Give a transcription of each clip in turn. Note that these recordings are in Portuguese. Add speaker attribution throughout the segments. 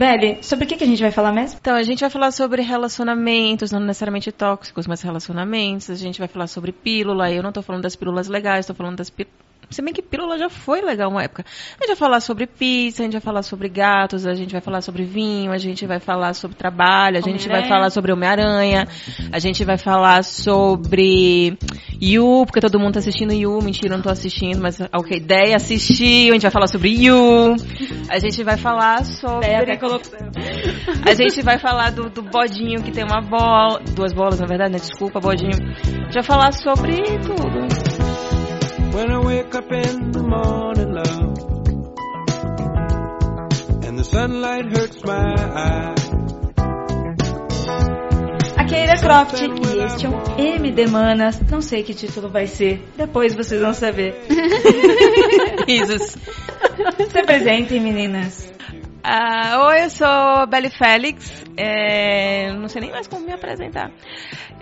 Speaker 1: Beli, sobre o que, que a gente vai falar mesmo?
Speaker 2: Então, a gente vai falar sobre relacionamentos, não necessariamente tóxicos, mas relacionamentos. A gente vai falar sobre pílula. Eu não tô falando das pílulas legais, tô falando das pílulas se bem que pílula já foi legal uma época. A gente vai falar sobre pizza, a gente vai falar sobre gatos, a gente vai falar sobre vinho, a gente vai falar sobre trabalho, a gente vai falar sobre Homem-Aranha, a gente vai falar sobre Yu, porque todo mundo tá assistindo Yu. Mentira, eu não tô assistindo, mas ok, ideia assistiu. A gente vai falar sobre Yu. A gente vai falar sobre. A gente vai falar do, do bodinho que tem uma bola. Duas bolas, na verdade, né? Desculpa, bodinho. A gente vai falar sobre tudo. When I wake up in the morning, love,
Speaker 1: and the sunlight hurts my eyes. Aqui é Ira Croft e este é um MD Manas. Não sei que título vai ser, depois vocês vão saber.
Speaker 2: Risos.
Speaker 1: Se apresentem, meninas.
Speaker 2: Uh, oi, eu sou a Belly Félix. É, não sei nem mais como me apresentar.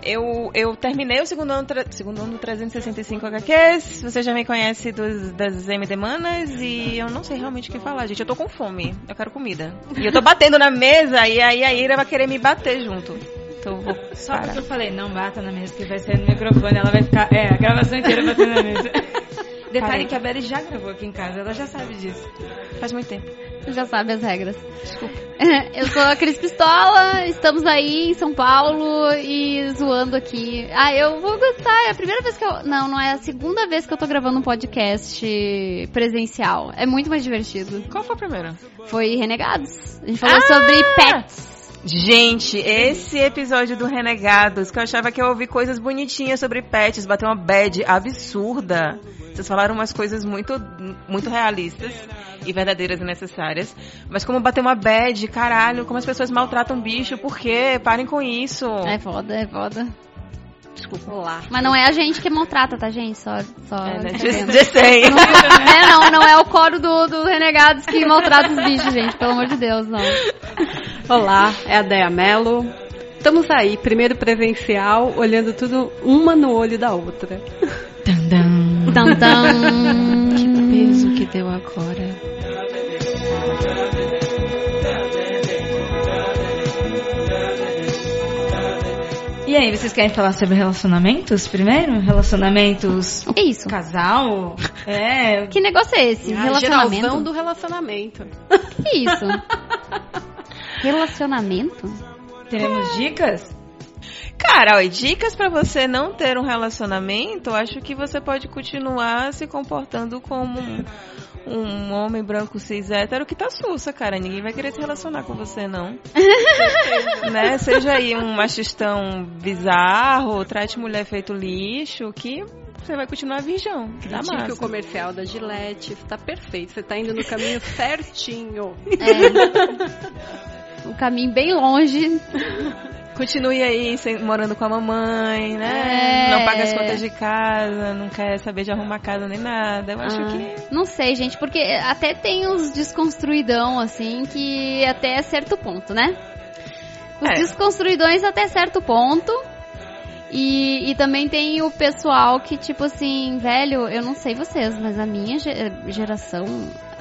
Speaker 2: Eu, eu terminei o segundo ano, segundo ano do 365 HQs. Você já me conhece dos, das MD Manas e eu não sei realmente o que falar, gente. Eu tô com fome. Eu quero comida. E eu tô batendo na mesa e aí a Ira vai querer me bater junto. Então vou
Speaker 1: Só parar. porque eu falei, não bata na mesa que vai sair no microfone. Ela vai ficar. É, a gravação inteira batendo na mesa. Detalhe Parei. que a Belly já gravou aqui em casa, ela já sabe disso.
Speaker 2: Faz muito tempo.
Speaker 3: Já sabe as regras. Desculpa. Eu sou a Cris Pistola, estamos aí em São Paulo e zoando aqui. Ah, eu vou gostar. É a primeira vez que eu. Não, não é a segunda vez que eu tô gravando um podcast presencial. É muito mais divertido.
Speaker 2: Qual foi a primeira?
Speaker 3: Foi Renegados. A gente falou ah! sobre pets.
Speaker 2: Gente, esse episódio do Renegados, que eu achava que eu ouvi coisas bonitinhas sobre pets, bateu uma bad absurda. Vocês falaram umas coisas muito, muito realistas e verdadeiras e necessárias. Mas como bater uma bad, caralho, como as pessoas maltratam bicho, por quê? Parem com isso.
Speaker 3: É foda, é foda.
Speaker 2: Desculpa. Olá.
Speaker 3: Mas não é a gente que maltrata, tá, gente? Só. só
Speaker 2: é, né? Just.
Speaker 3: Não, é, não, não é o coro do, do Renegados que maltrata os bichos, gente. Pelo amor de Deus, não.
Speaker 4: Olá, é a Dea Mello. Estamos aí, primeiro presencial, olhando tudo uma no olho da outra.
Speaker 3: Tandam. Tandam.
Speaker 2: Que peso que deu agora.
Speaker 1: E aí, vocês querem falar sobre relacionamentos primeiro? Relacionamentos.
Speaker 3: O que é isso?
Speaker 1: Casal? É.
Speaker 3: Que negócio é esse?
Speaker 4: Ah, relacionamento? do relacionamento.
Speaker 3: Que isso? relacionamento?
Speaker 1: Teremos dicas?
Speaker 2: Cara, ó, dicas para você não ter um relacionamento, acho que você pode continuar se comportando como um, um homem branco cis hétero que tá sussa, cara. Ninguém vai querer se relacionar com você, não. né? Seja aí um machistão bizarro, trate mulher feito lixo, que você vai continuar virgão. Dá massa.
Speaker 4: o comercial da Gillette tá perfeito. Você tá indo no caminho certinho.
Speaker 3: É. um caminho bem longe.
Speaker 2: Continue aí sem, morando com a mamãe, né? É... Não paga as contas de casa, não quer saber de arrumar casa nem nada. Eu acho ah, que.
Speaker 3: Não sei, gente, porque até tem uns desconstruidão, assim, que até certo ponto, né? Os é. desconstruidões até certo ponto. E, e também tem o pessoal que, tipo assim, velho, eu não sei vocês, mas a minha geração,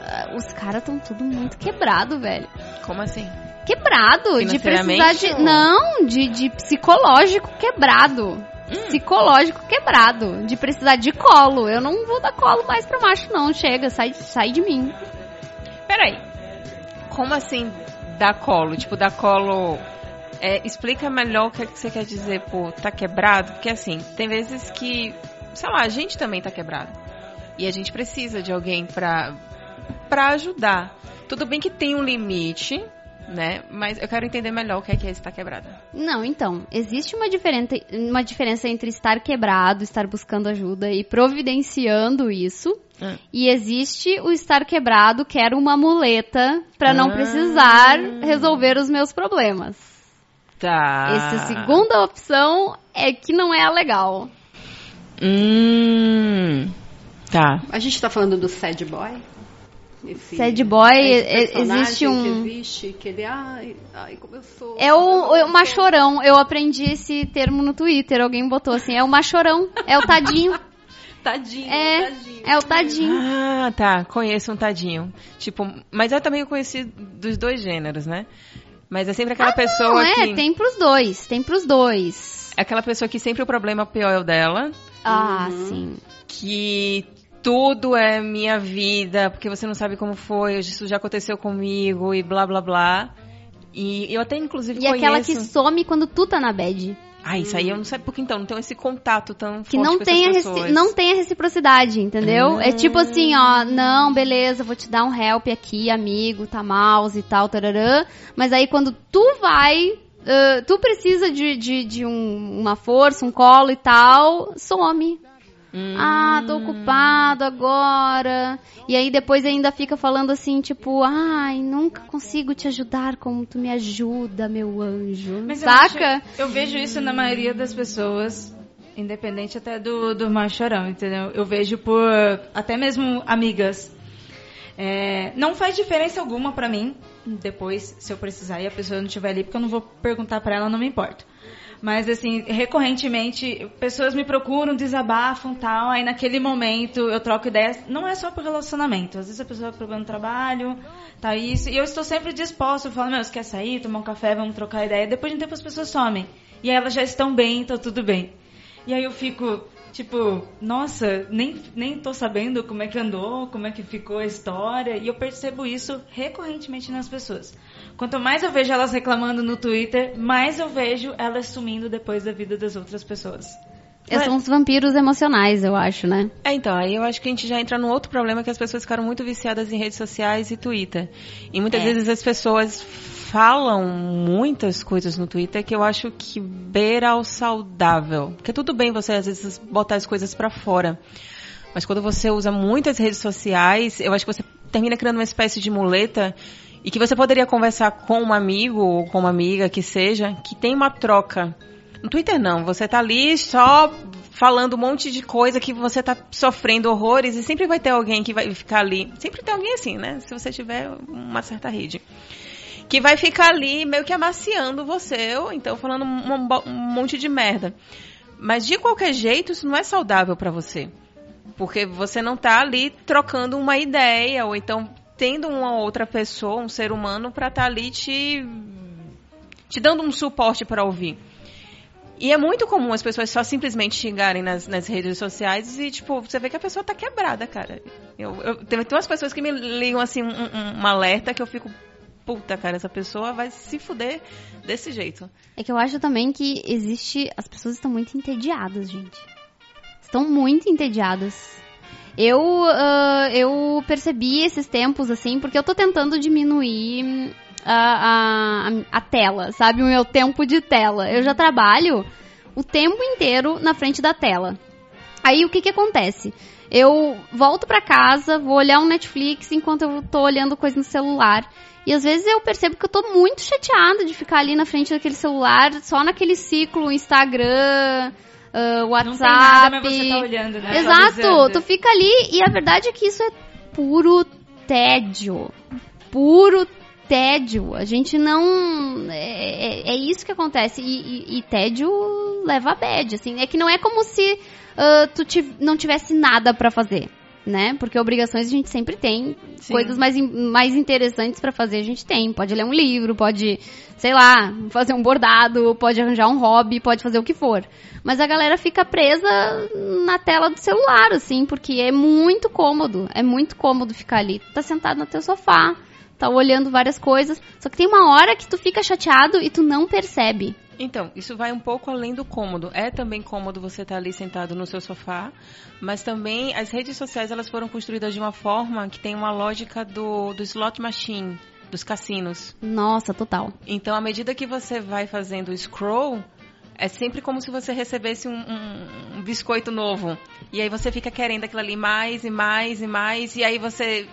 Speaker 3: ah, os caras estão tudo muito quebrado, velho.
Speaker 2: Como assim?
Speaker 3: Quebrado. De precisar de. Ou... Não, de, de psicológico quebrado. Hum. Psicológico quebrado. De precisar de colo. Eu não vou dar colo mais pra macho, não. Chega, sai, sai de mim.
Speaker 2: Peraí. Como assim dar colo? Tipo, dar colo. É, explica melhor o que, é que você quer dizer por tá quebrado. Porque assim, tem vezes que. Sei lá, a gente também tá quebrado. E a gente precisa de alguém pra, pra ajudar. Tudo bem que tem um limite, né? Mas eu quero entender melhor o que é que é estar quebrada.
Speaker 3: Não, então, existe uma diferença, uma diferença entre estar quebrado, estar buscando ajuda e providenciando isso. Ah. E existe o estar quebrado, que era uma muleta para não ah. precisar resolver os meus problemas.
Speaker 2: Tá.
Speaker 3: Essa segunda opção é que não é a legal.
Speaker 2: Hum. Tá.
Speaker 4: A gente tá falando do sad boy?
Speaker 3: Esse, Sad Boy, existe um.
Speaker 4: Que existe, que ele, ai, ai, como eu sou.
Speaker 3: É o, o machorão. Eu aprendi esse termo no Twitter. Alguém botou assim: é o machorão. É o tadinho.
Speaker 4: Tadinho,
Speaker 3: É,
Speaker 4: tadinho.
Speaker 3: é o tadinho.
Speaker 2: Ah, tá. Conheço um tadinho. Tipo, mas eu também conheci dos dois gêneros, né? Mas é sempre aquela pessoa
Speaker 3: Não, é,
Speaker 2: que.
Speaker 3: tem pros dois, tem pros dois.
Speaker 2: Aquela pessoa que sempre o problema pior é o dela.
Speaker 3: Ah,
Speaker 2: Uhum.
Speaker 3: sim.
Speaker 2: Que tudo é minha vida, porque você não sabe como foi, isso já aconteceu comigo e blá blá blá. E eu até inclusive
Speaker 3: E
Speaker 2: conheço.
Speaker 3: aquela que some quando tu tá na bad.
Speaker 2: Ah, isso aí eu não sei porque então, não tenho esse contato tão
Speaker 3: Que
Speaker 2: forte
Speaker 3: não
Speaker 2: com
Speaker 3: tem, reci- não tem a reciprocidade, entendeu?
Speaker 2: Ah.
Speaker 3: É tipo assim, ó, não, beleza, vou te dar um help aqui, amigo, tá mouse e tal, tararã. Mas aí quando tu vai, ah, tu precisa de, de, de um- uma força, um colo e tal, some.
Speaker 2: Hum.
Speaker 3: Ah, tô ocupado agora. E aí depois ainda fica falando assim, tipo, ai, nunca consigo te ajudar como tu me ajuda, meu anjo.
Speaker 1: Mas eu
Speaker 3: Saca?
Speaker 1: acho- Eu, vejo isso na maioria das pessoas, independente até do, do mais chorão, entendeu? Eu vejo por até mesmo amigas. É, não faz diferença alguma pra mim, depois, se eu precisar e a pessoa não estiver ali, porque eu não vou perguntar pra ela, não me importo. Mas, assim, recorrentemente, pessoas me procuram, desabafam tal, aí naquele momento eu troco ideias. Não é só por relacionamento, às vezes a pessoa problema no trabalho, tá isso, e eu estou sempre disposta, eu falo, meu, você quer sair, tomar um café, vamos trocar ideia. Depois de um tempo as pessoas somem. E aí elas já estão bem, tá tudo bem. E aí eu fico, tipo, nossa, nem, nem tô sabendo como é que andou, como é que ficou a história. E eu percebo isso recorrentemente nas pessoas. Quanto mais eu vejo elas reclamando no Twitter, mais eu vejo elas sumindo depois da vida das outras pessoas.
Speaker 3: Esses São os vampiros emocionais, eu acho, né?
Speaker 2: É, então, aí eu acho que a gente já entra num outro problema que as pessoas ficaram muito viciadas em redes sociais e Twitter. E muitas
Speaker 3: É.
Speaker 2: vezes as pessoas falam muitas coisas no Twitter que eu acho que beira ao saudável. Porque tudo bem você às vezes botar as coisas pra fora. Mas quando você usa muitas redes sociais, eu acho que você termina criando uma espécie de muleta e que você poderia conversar com um amigo ou com uma amiga que seja, que tem uma troca. No Twitter não, você tá ali só falando um monte de coisa que você tá sofrendo horrores e sempre vai ter alguém que vai ficar ali. Sempre tem alguém assim, né? Se você tiver uma certa rede. Que vai ficar ali meio que amaciando você, ou então falando um, um monte de merda. Mas de qualquer jeito, isso não é saudável pra você. Porque você não tá ali trocando uma ideia, ou então tendo uma outra pessoa, um ser humano, pra estar ali te, te dando um suporte pra ouvir. E é muito comum as pessoas só simplesmente xingarem nas, nas redes sociais e, tipo, você vê que a pessoa tá quebrada, cara. Eu, eu, tem, tem umas pessoas que me ligam, assim, um, um- um alerta que eu fico, puta, cara, essa pessoa vai se fuder desse jeito.
Speaker 3: É que eu acho também que existe. As pessoas estão muito entediadas, gente. Estão muito entediadas. Eu, ah, eu percebi esses tempos, assim, porque eu tô tentando diminuir hum, a, a, a tela, sabe? O meu tempo de tela. Eu já trabalho o tempo inteiro na frente da tela. Aí o que que acontece? Eu volto pra casa, vou olhar um Netflix enquanto eu tô olhando coisa no celular. E às vezes eu percebo que eu tô muito chateada de ficar ali na frente daquele celular, só naquele ciclo Instagram, ah, WhatsApp.
Speaker 1: Não tem nada, mas você tá olhando, né?
Speaker 3: Exato,
Speaker 1: Atualizando.
Speaker 3: tu fica ali e a verdade é que isso é puro tédio. Puro tédio. A gente não. É, é- é isso que acontece. E, e- e tédio leva a bad, assim. É que não é como se ah, tu não tivesse nada pra fazer. Né? Porque obrigações a gente sempre tem.
Speaker 2: Sim.
Speaker 3: Coisas mais, mais interessantes pra fazer a gente tem. Pode ler um livro, pode, sei lá, fazer um bordado, pode arranjar um hobby, pode fazer o que for. Mas a galera fica presa na tela do celular, assim, porque é muito cômodo. É muito cômodo ficar ali. Tu tá sentado no teu sofá, tá olhando várias coisas. Só que tem uma hora que tu fica chateado e tu não percebe.
Speaker 2: Então, isso vai um pouco além do cômodo. É também cômodo você estar ali sentado no seu sofá, mas também as redes sociais elas foram construídas de uma forma que tem uma lógica do, do slot machine, dos cassinos.
Speaker 3: Nossa, total.
Speaker 2: Então, à medida que você vai fazendo o scroll, é sempre como se você recebesse um, um- um biscoito novo. E aí você fica querendo aquilo ali mais e mais e mais, e aí você.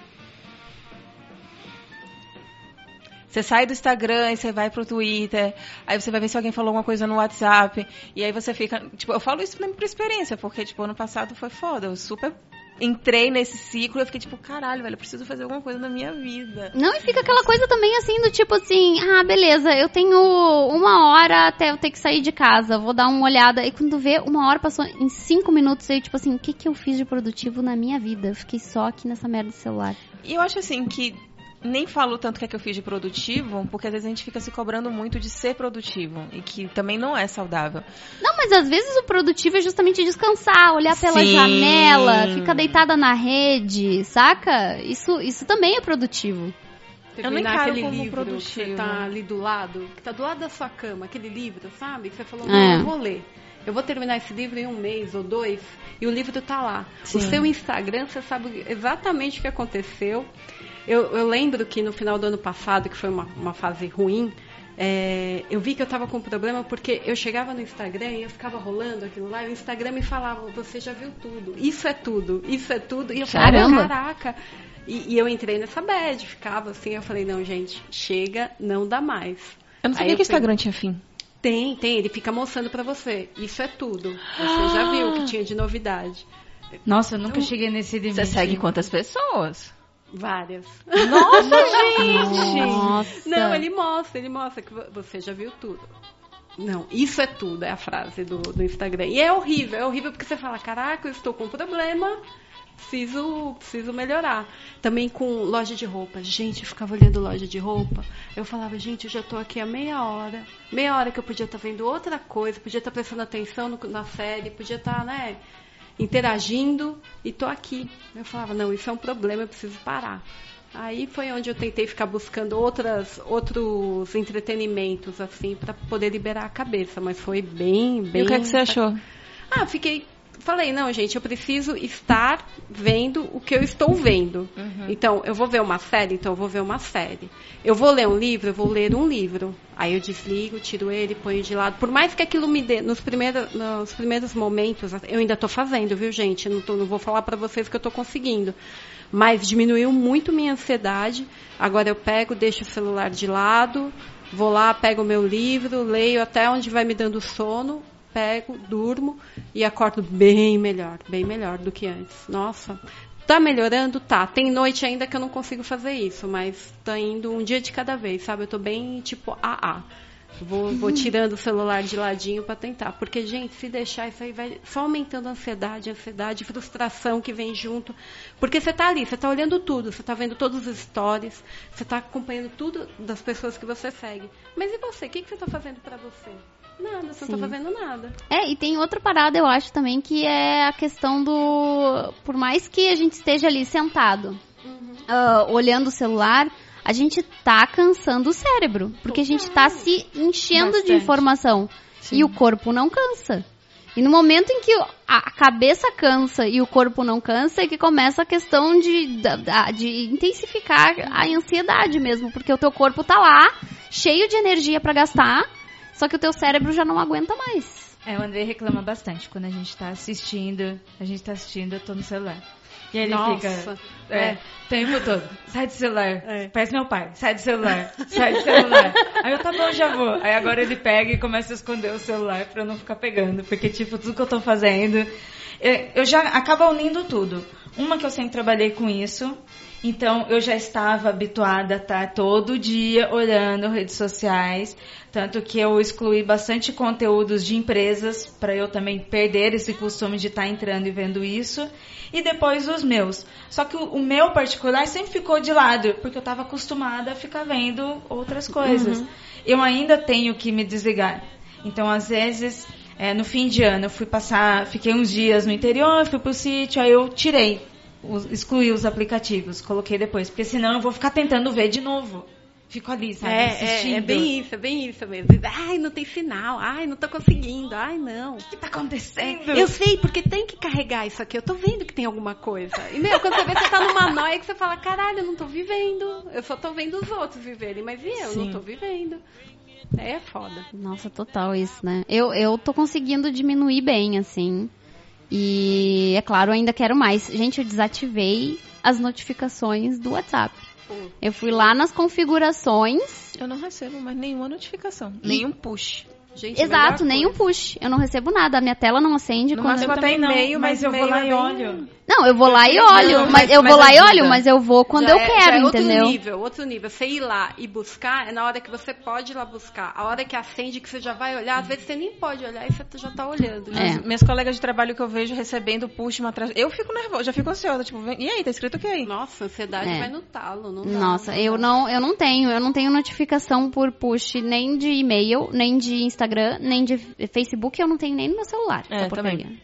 Speaker 2: Você sai do Instagram e você vai pro Twitter, aí você vai ver se alguém falou alguma coisa no WhatsApp, e aí você fica. Tipo, eu falo isso por experiência, porque, tipo, ano passado foi foda. Eu super entrei nesse ciclo, eu fiquei tipo, caralho, velho, eu preciso fazer alguma coisa na minha vida.
Speaker 3: Não, e fica aquela coisa também assim, do tipo assim, ah, beleza, eu tenho uma hora até eu ter que sair de casa, vou dar uma olhada. E quando vê, uma hora passou em cinco minutos, aí, tipo assim, o que, que eu fiz de produtivo na minha vida? Eu fiquei só aqui nessa merda do celular.
Speaker 2: E eu acho assim que nem falo tanto o que é que eu fiz de produtivo, porque às vezes a gente fica se cobrando muito de ser produtivo e que também não é saudável.
Speaker 3: Não, mas às vezes o produtivo é justamente descansar, olhar pela
Speaker 2: Sim.
Speaker 3: janela, ficar deitada na rede, saca? Isso, isso também é produtivo.
Speaker 2: Eu não
Speaker 4: Terminar
Speaker 2: encaro
Speaker 4: aquele
Speaker 2: como
Speaker 4: livro que
Speaker 2: produtivo.
Speaker 4: você tá ali do lado, que tá do lado da sua cama, aquele livro, sabe? Que você falou,
Speaker 3: É.
Speaker 4: não, eu vou ler. Eu vou terminar esse livro em um mês ou dois, e o livro tá lá.
Speaker 2: Sim.
Speaker 4: O seu Instagram, você sabe exatamente o que aconteceu. Eu, eu lembro que no final do ano passado, que foi uma, uma fase ruim, é, eu vi que eu tava com problema porque eu chegava no Instagram e eu ficava rolando aquilo lá, e o Instagram me falava, você já viu tudo, isso é tudo, isso é tudo, e eu falava,
Speaker 3: Caramba.
Speaker 4: caraca. E, e eu entrei nessa bad, ficava assim, eu falei, não, gente, chega, não dá mais.
Speaker 2: Eu não sabia
Speaker 4: eu
Speaker 2: que o Instagram tinha fim.
Speaker 4: Tem, tem, ele fica mostrando pra você, isso é tudo. Você já viu o que tinha de novidade.
Speaker 1: Nossa, eu nunca cheguei nesse limite.
Speaker 2: Você segue quantas pessoas?
Speaker 4: Várias.
Speaker 2: Nossa, gente!
Speaker 3: Nossa.
Speaker 4: Não, ele mostra, ele mostra que vo- você já viu tudo. Não, isso é tudo, é a frase do, do Instagram. E é horrível, é horrível porque você fala, caraca, eu estou com um problema, preciso, preciso melhorar. Também com loja de roupa. Gente, eu ficava olhando loja de roupa. Eu falava, gente, eu já estou aqui há meia hora. Meia hora que eu podia estar vendo outra coisa, podia estar prestando atenção no- na série, podia estar, né, interagindo e tô aqui. Eu falava, não, isso é um problema, eu preciso parar. Aí foi onde eu tentei ficar buscando outras, outros entretenimentos, assim, para poder liberar a cabeça, mas foi bem, bem.
Speaker 2: E o que, é que você achou?
Speaker 4: Ah, fiquei. Falei, não, gente, eu preciso estar vendo o que eu estou vendo. Então, eu vou ver uma série, então eu vou ver uma série. Eu vou ler um livro, eu vou ler um livro. Aí eu desligo, tiro ele, ponho de lado. Por mais que aquilo me dê, nos primeiros, nos primeiros momentos, eu ainda estou fazendo, viu, gente? Não, tô- não vou falar para vocês que eu estou conseguindo. Mas diminuiu muito minha ansiedade. Agora eu pego, deixo o celular de lado, vou lá, pego o meu livro, leio até onde vai me dando sono, pego, durmo e acordo bem melhor, bem melhor do que antes. Nossa, tá melhorando? Tá. Tem noite ainda que eu não consigo fazer isso, mas tá indo um dia de cada vez, sabe? Eu tô bem tipo AA. Vou, vou tirando o celular de ladinho para tentar. Porque, gente, se deixar isso aí vai só aumentando a ansiedade, a ansiedade, frustração que vem junto. Porque você tá ali, você tá olhando tudo, você tá vendo todos os stories, você tá acompanhando tudo das pessoas que você segue. Mas e você? O que, que você tá fazendo para você? Nada, você não tá
Speaker 3: Sim.
Speaker 4: fazendo nada.
Speaker 3: É, e tem outra parada, eu acho também, que é a questão do. Por mais que a gente esteja ali sentado, ah, olhando o celular, a gente tá cansando o cérebro. Porque a gente tá se enchendo de
Speaker 1: Bastante.
Speaker 3: informação. E o corpo não cansa. E no momento em que a cabeça cansa e o corpo não cansa, é que começa a questão de, de intensificar a ansiedade mesmo. Porque o teu corpo tá lá, cheio de energia pra gastar, só que o teu cérebro já não aguenta mais.
Speaker 1: É, o André reclama bastante quando a gente tá assistindo. A gente tá assistindo, eu tô no celular. E aí ele
Speaker 4: Nossa,
Speaker 1: fica. É,
Speaker 4: é.
Speaker 1: o tempo todo. Sai do celular.
Speaker 4: É.
Speaker 1: Parece meu pai. Sai do celular. Sai do celular. aí eu, tá bom, já vou. Aí agora ele pega e começa a esconder o celular pra eu não ficar pegando. Porque, tipo, tudo que eu tô fazendo. é, Eu já acaba unindo tudo. Uma que eu sempre trabalhei com isso. Então eu já estava habituada a estar todo dia olhando redes sociais. Tanto que eu excluí bastante conteúdos de empresas para eu também perder esse costume de estar entrando e vendo isso. E depois os meus. Só que o, o meu particular sempre ficou de lado, porque eu estava acostumada a ficar vendo outras coisas. Eu ainda tenho que me desligar. Então, às vezes, é, no fim de ano, eu fui passar, fiquei uns dias no interior, fui pro sítio, aí eu tirei, os, excluí os aplicativos, coloquei depois, porque senão eu vou ficar tentando ver de novo. Fico ali, sabe,
Speaker 4: É,
Speaker 1: assistindo.
Speaker 4: é, é bem isso, é bem isso mesmo. Ai, não tem sinal. Ai, não tô conseguindo. Ai, não.
Speaker 1: O que tá acontecendo?
Speaker 4: Eu sei, porque tem que carregar isso aqui. Eu tô vendo que tem alguma coisa. E, meu, quando você vê, você tá numa noia que você fala, caralho, eu não tô vivendo. Eu só tô vendo os outros viverem. Mas e eu?
Speaker 2: Sim.
Speaker 4: Não tô vivendo. É foda.
Speaker 3: Nossa, total isso, né? Eu, eu tô conseguindo diminuir bem, assim. E, é claro, ainda quero mais. Gente, eu desativei as notificações do WhatsApp. Eu fui lá nas configurações.
Speaker 2: Eu não recebo mais nenhuma notificação, nenhum push.
Speaker 4: Gente, a
Speaker 3: Exato, um
Speaker 4: coisa.
Speaker 3: push. Eu não recebo nada, a minha tela não acende.
Speaker 2: No
Speaker 3: quando eu...
Speaker 2: até
Speaker 1: não,
Speaker 2: e-mail,
Speaker 1: mas
Speaker 2: mas
Speaker 1: eu vou lá
Speaker 2: é
Speaker 1: e
Speaker 2: bem-
Speaker 1: olho.
Speaker 3: Não, eu vou lá e
Speaker 2: Não,
Speaker 3: olho,
Speaker 2: mas-
Speaker 3: mas eu vou lá e
Speaker 2: ajuda.
Speaker 3: olho, mas eu vou quando
Speaker 4: Já
Speaker 3: eu
Speaker 4: é-
Speaker 3: quero,
Speaker 4: já é outro
Speaker 3: entendeu?
Speaker 4: nível, outro nível. Você ir lá e buscar é na hora que você pode ir lá buscar. A hora que acende, que você já vai olhar, às vezes você nem pode olhar e você já tá olhando. já.
Speaker 3: É.
Speaker 2: Minhas colegas de trabalho que eu vejo recebendo push uma atrás. Eu fico nervosa, já fico ansiosa. Tipo, vem- e aí, tá escrito o que aí?
Speaker 4: Nossa, a ansiedade
Speaker 3: É.
Speaker 4: vai no talo. Não dá,
Speaker 3: Nossa,
Speaker 4: não
Speaker 3: eu não, eu não tenho, eu não tenho notificação por push nem de e-mail, nem de Instagram, nem de Facebook, eu não tenho nem no meu celular.
Speaker 2: É,
Speaker 3: porcaria.
Speaker 2: também.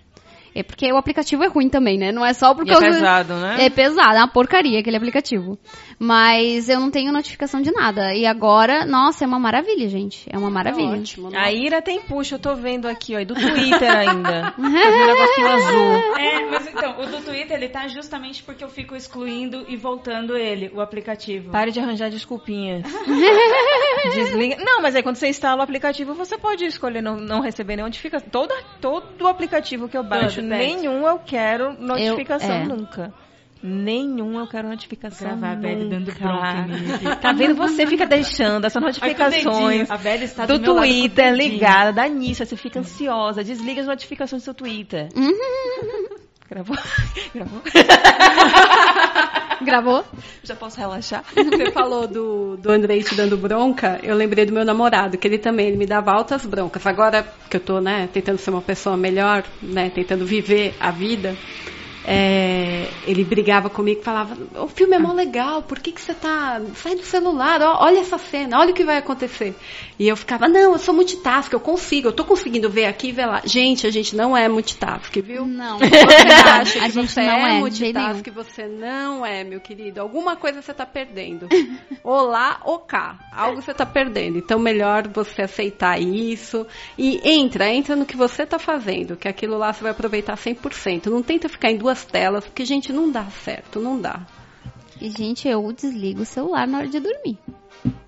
Speaker 3: É porque o aplicativo é ruim também, né? Não é só por
Speaker 2: E é pesado, né?
Speaker 3: É pesado, é uma porcaria aquele aplicativo. Mas eu não tenho notificação de nada. E agora, nossa, é uma maravilha, gente. É uma maravilha.
Speaker 4: É ótimo.
Speaker 2: A Ira tem push, eu tô vendo aqui, ó, e do Twitter ainda. Eu vi um negocinho azul.
Speaker 1: É, mas então, o do Twitter ele tá justamente porque eu fico excluindo e voltando ele, o aplicativo.
Speaker 2: Pare de arranjar desculpinhas. Desliga. Não, mas aí quando você instala o aplicativo, você pode escolher não, não receber nenhuma notificação. Todo, todo aplicativo que eu baixo,
Speaker 1: Todo, teste.
Speaker 2: nenhum eu quero notificação
Speaker 3: é.
Speaker 2: nunca. Nenhum eu quero notificação
Speaker 1: Gravar a Belle
Speaker 2: nunca.
Speaker 1: dando bronca em.
Speaker 2: Tá vendo? Você fica deixando essas
Speaker 1: Ai, o
Speaker 2: notificações
Speaker 1: dedinho. A Bela está do,
Speaker 2: do Twitter ligada, dá nisso, você fica ansiosa, desliga as notificações do seu Twitter. Gravou? Gravou?
Speaker 3: Gravou?
Speaker 2: Já posso relaxar?
Speaker 4: Você falou do, do Andrei te dando bronca, eu lembrei do meu namorado, que ele também ele me dava altas broncas. Agora que eu tô, né, tentando ser uma pessoa melhor, né, tentando viver a vida, é, ele brigava comigo e falava, o filme é mó legal, por que, que você tá. Sai do celular, ó, olha essa cena, olha o que vai acontecer. E eu ficava, não, eu sou multitask, eu consigo, eu tô conseguindo ver aqui e ver lá. Gente, a gente não é multitask, viu?
Speaker 3: Não.
Speaker 4: Você acha
Speaker 3: a
Speaker 4: que
Speaker 3: gente
Speaker 4: você
Speaker 3: não
Speaker 4: é,
Speaker 3: é,
Speaker 4: multitask, você não é, meu querido. Alguma coisa você tá perdendo. ou lá ou cá. Algo você tá perdendo. Então, melhor você aceitar isso. E entra, entra no que você tá fazendo, que aquilo lá você vai aproveitar 100%. Não tenta ficar em duas telas, porque, gente, não dá certo, não dá.
Speaker 3: E, gente, eu desligo o celular na hora de dormir.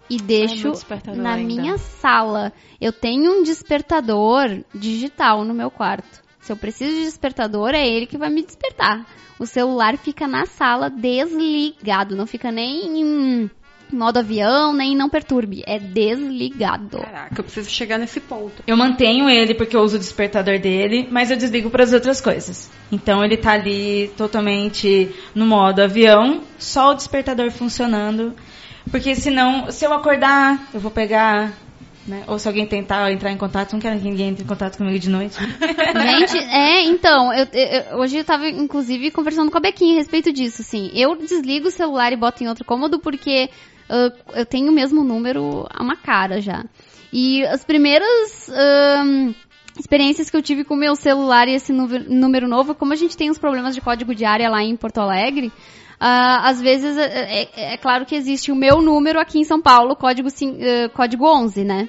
Speaker 3: E deixo na
Speaker 2: ainda.
Speaker 3: minha sala. Eu tenho um despertador digital no meu quarto. Se eu preciso de despertador, é ele que vai me despertar. O celular fica na sala desligado, não fica nem em modo avião, nem em não perturbe. É desligado.
Speaker 4: Caraca, eu preciso chegar nesse ponto.
Speaker 1: Eu mantenho ele porque eu uso o despertador dele, mas eu desligo para as outras coisas. Então ele tá ali totalmente no modo avião, só o despertador funcionando. Porque senão, se eu acordar, eu vou pegar. Né? Ou se alguém tentar entrar em contato, não quero que ninguém entre em contato comigo de noite.
Speaker 3: Gente, é, então, eu, eu- hoje eu tava, inclusive, conversando com a Bequinha a respeito disso, assim. Eu desligo o celular e boto em outro cômodo porque ah, eu tenho o mesmo número a uma cara já. E as primeiras experiências que eu tive com o meu celular e esse número, novo, como a gente tem uns problemas de código de área lá em Porto Alegre, ah, às vezes é, é- é claro que existe o meu número aqui em São Paulo, código, eh, código 11, né?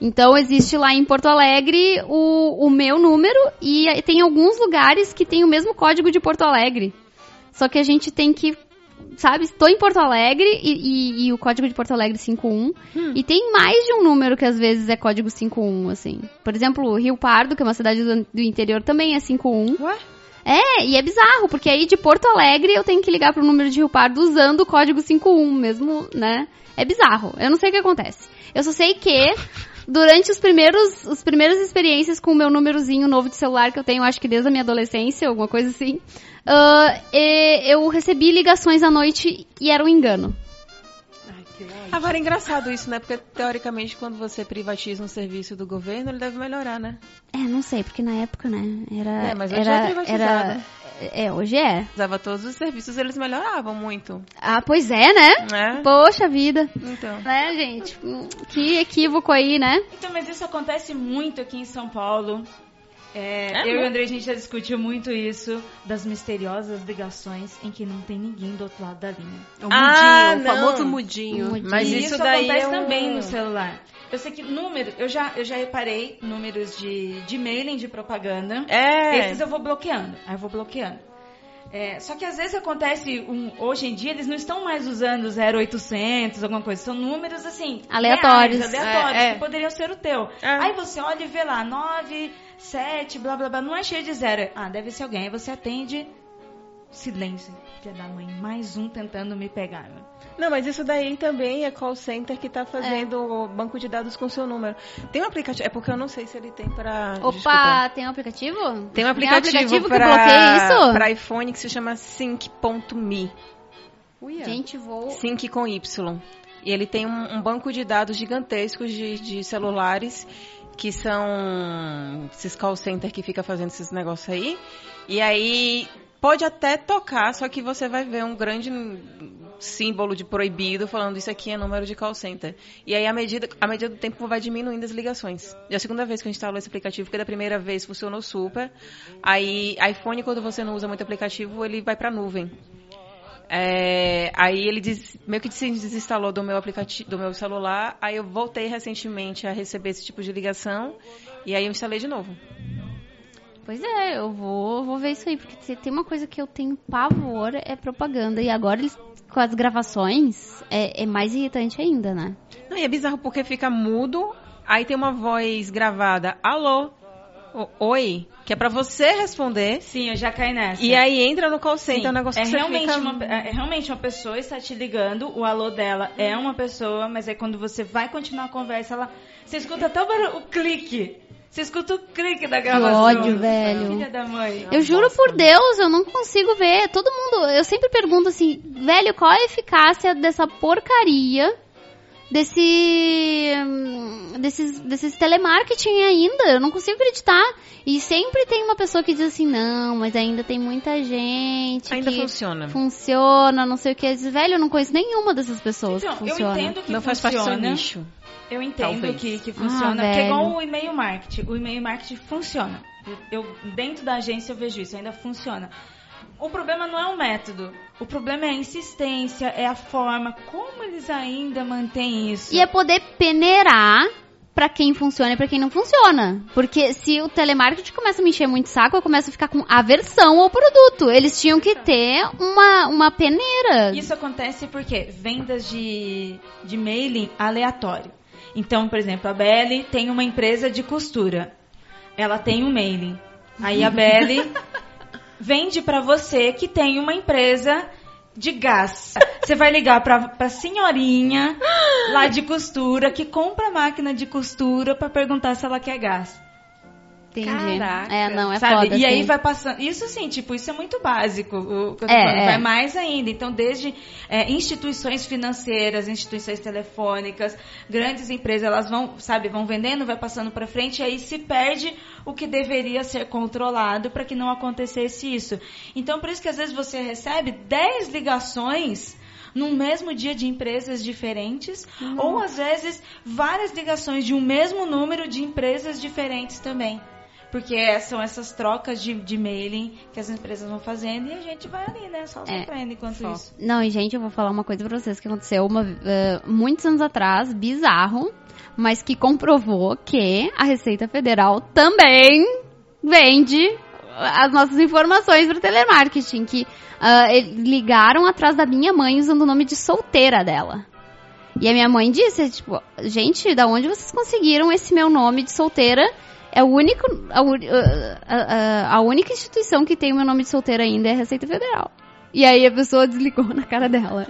Speaker 3: Então existe lá em Porto Alegre o, o meu número e aí tem alguns lugares que tem o mesmo código de Porto Alegre. Só que a gente tem que, sabe, estou em Porto Alegre e, e- e o código de Porto Alegre 51 e tem mais de um número que às vezes é código 51, assim. Por exemplo, Rio Pardo, que é uma cidade do, do interior, também é 51.
Speaker 2: Ué?
Speaker 3: É, e é bizarro, porque aí de Porto Alegre eu tenho que ligar pro número de Rio Pardo usando o código 51 mesmo, né? É bizarro. Eu não sei o que acontece. Eu só sei que durante os primeiros, as primeiras experiências com o meu númerozinho novo de celular que eu tenho, acho que desde a minha adolescência, alguma coisa assim, e- eu recebi ligações à noite e era um engano.
Speaker 2: Agora é engraçado isso, né? Porque teoricamente quando você privatiza um serviço do governo, ele deve melhorar, né?
Speaker 3: É, não sei, porque na época, né, era...
Speaker 2: É, mas hoje
Speaker 3: era,
Speaker 2: é privatizado.
Speaker 3: era, é, hoje é.
Speaker 2: Usava todos os serviços, eles melhoravam muito.
Speaker 3: Ah, pois é, né?
Speaker 2: Né?
Speaker 3: Poxa vida.
Speaker 2: Então.
Speaker 3: Né, gente? Hum, Que equívoco aí, né?
Speaker 1: Então, mas isso acontece muito aqui em São Paulo. É,
Speaker 2: É
Speaker 1: eu e o André, a gente já discutiu muito isso, das misteriosas ligações em que não tem ninguém do outro lado da linha.
Speaker 4: É o mudinho,
Speaker 2: Ah,
Speaker 4: o famoso mudinho.
Speaker 3: Mudinho.
Speaker 2: Mas isso
Speaker 1: isso
Speaker 2: daí
Speaker 1: acontece
Speaker 2: é um-
Speaker 1: também no celular. Eu sei que número, eu já, eu já reparei números de, de mailing de propaganda.
Speaker 2: É.
Speaker 1: Esses eu vou bloqueando. Aí eu vou bloqueando. É, só que às vezes acontece, um, hoje em dia eles não estão mais usando 0800, alguma coisa. São números assim.
Speaker 3: Aleatórios.
Speaker 1: reais, aleatórios,
Speaker 4: É, é.
Speaker 1: que poderiam ser o teu.
Speaker 2: É.
Speaker 1: Aí você olha e vê lá, 9, 7, blá blá blá, não é cheio de zero. Ah, deve ser alguém. Aí você atende. Silêncio, filha da mãe. Mais um tentando me pegar. meu.
Speaker 2: Não, mas isso daí também é call center que tá fazendo banco de dados com seu número. Tem um aplicativo, é porque eu não sei se ele tem pra...
Speaker 3: Opa,
Speaker 2: desculpa.
Speaker 3: tem um aplicativo?
Speaker 2: Tem um aplicativo,
Speaker 3: aplicativo que
Speaker 2: pra,
Speaker 3: bloqueia isso?
Speaker 2: pra iPhone que se chama Sync.me.
Speaker 4: Uia.
Speaker 3: Gente, vou.
Speaker 2: Sync com Y. E ele tem um, um banco de dados gigantescos de, de celulares que são esses call center que fica fazendo esses negócios aí. E aí pode até tocar, só que você vai ver um grande símbolo de proibido falando isso aqui é número de call center. E aí, à medida, à medida do tempo, vai diminuindo as ligações. É a segunda vez que gente instalou esse aplicativo, porque da primeira vez funcionou super. Aí, iPhone, quando você não usa muito aplicativo, ele vai pra nuvem. É, aí ele des- meio que se desinstalou do meu aplicativo, do meu celular. Aí eu voltei recentemente a receber esse tipo de ligação. E aí eu instalei de novo.
Speaker 3: Pois é, eu vou, vou ver isso aí, porque se tem uma coisa que eu tenho pavor é propaganda. E agora eles, com as gravações, é, é mais irritante ainda, né?
Speaker 2: Não, e é bizarro porque fica mudo, aí tem uma voz gravada, alô, o- oi, que é pra você responder,
Speaker 1: Sim, eu já caí nessa.
Speaker 2: e aí entra no call center,
Speaker 1: Sim,
Speaker 2: é um negócio
Speaker 1: é
Speaker 2: que você
Speaker 1: realmente
Speaker 2: fica...
Speaker 1: uma, é realmente uma pessoa está te ligando, o alô dela é uma pessoa, mas aí quando você vai continuar a conversa, ela, você escuta até o, barulho, o clique. Você escuta o clique da gravação.
Speaker 3: ódio, velho.
Speaker 1: Filha da mãe.
Speaker 3: Eu juro por Deus, eu não consigo ver. Todo mundo, eu sempre pergunto assim, velho, qual a eficácia dessa porcaria desse desses desses telemarketing ainda? Eu não consigo acreditar. E sempre tem uma pessoa que diz assim, não, mas ainda tem muita gente
Speaker 2: Ainda
Speaker 3: que
Speaker 2: funciona.
Speaker 3: funciona, não sei o que. Eu Velho, eu não conheço nenhuma dessas pessoas
Speaker 1: Então,
Speaker 3: que
Speaker 1: eu
Speaker 3: funciona.
Speaker 1: entendo que
Speaker 2: Não faz parte do seu
Speaker 1: funciona.
Speaker 2: nicho.
Speaker 1: Eu entendo
Speaker 2: Talvez.
Speaker 1: que, que
Speaker 3: Ah,
Speaker 1: funciona, porque é igual o e-mail marketing. O e-mail marketing funciona. Eu, dentro da agência eu vejo isso, ainda funciona. O problema não é o método. O problema é a insistência, é a forma, como eles ainda mantêm isso.
Speaker 3: E é poder peneirar pra quem funciona e pra quem não funciona. Porque se o telemarketing começa a me encher muito o saco, eu começo a ficar com aversão ao produto. Eles tinham que ter uma, uma peneira.
Speaker 1: Isso acontece porque vendas de, de mailing aleatório. Então, por exemplo, a Belly tem uma empresa de costura. Ela tem um mailing. Aí a Belly vende pra você que tem uma empresa de gás. Você vai ligar pra, pra senhorinha lá de costura que compra máquina de costura pra perguntar se ela quer gás.
Speaker 3: Entendi.
Speaker 4: Caraca.
Speaker 3: É, não, é
Speaker 1: sabe?
Speaker 3: foda.
Speaker 1: e aí
Speaker 3: assim.
Speaker 1: vai passando. Isso sim, tipo, isso é muito básico. O, que eu tô
Speaker 3: É,
Speaker 1: falando,
Speaker 3: é.
Speaker 1: Vai mais ainda. Então, desde é, instituições financeiras, instituições telefônicas, grandes empresas, elas vão, sabe, vão vendendo, vai passando para frente, e aí se perde o que deveria ser controlado para que não acontecesse isso. Então, por isso que às vezes você recebe 10 ligações num mesmo dia de empresas diferentes, ou às vezes várias ligações de um mesmo número de empresas diferentes também. Porque são essas trocas de, de mailing que as empresas vão fazendo e a gente vai ali, né? Só
Speaker 3: É,
Speaker 1: sofrendo enquanto
Speaker 4: só.
Speaker 1: isso.
Speaker 3: Não, e gente, eu vou falar uma coisa pra vocês que aconteceu uma, eh, muitos anos atrás, bizarro, mas que comprovou que a Receita Federal também vende as nossas informações para telemarketing, que eles ligaram atrás da minha mãe usando o nome de solteira dela. E a minha mãe disse, tipo, gente, da onde vocês conseguiram esse meu nome de solteira? É o único, a, uni- ah, ah, ah, a única instituição que tem o meu nome de solteira ainda é a Receita Federal. E aí a pessoa desligou na cara dela.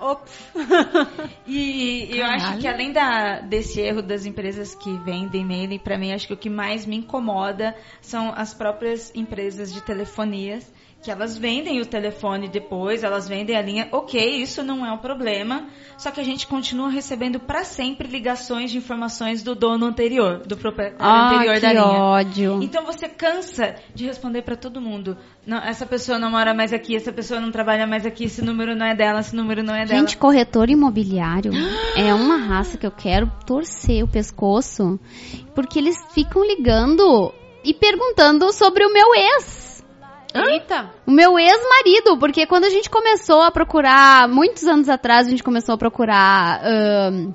Speaker 4: Ops.
Speaker 1: E, e eu acho que além da, desse erro das empresas que vendem mailing, pra mim acho que o que mais me incomoda são as próprias empresas de telefonias, que elas vendem o telefone depois, elas vendem a linha. Ok, isso não é um problema, só que a gente continua recebendo pra sempre ligações de informações do dono anterior, do proprietário
Speaker 3: ah,
Speaker 1: anterior
Speaker 3: que
Speaker 1: da linha.
Speaker 3: ódio.
Speaker 1: Então você cansa de responder pra todo mundo. Não, essa pessoa não mora mais aqui, essa pessoa não trabalha mais aqui, esse número não é dela, esse número não é dela.
Speaker 3: Gente, corretor imobiliário é uma raça que eu quero torcer o pescoço, porque eles ficam ligando e perguntando sobre o meu ex.
Speaker 4: Eita.
Speaker 3: O meu ex-marido, porque quando a gente começou a procurar, muitos anos atrás, a gente começou a procurar ahn,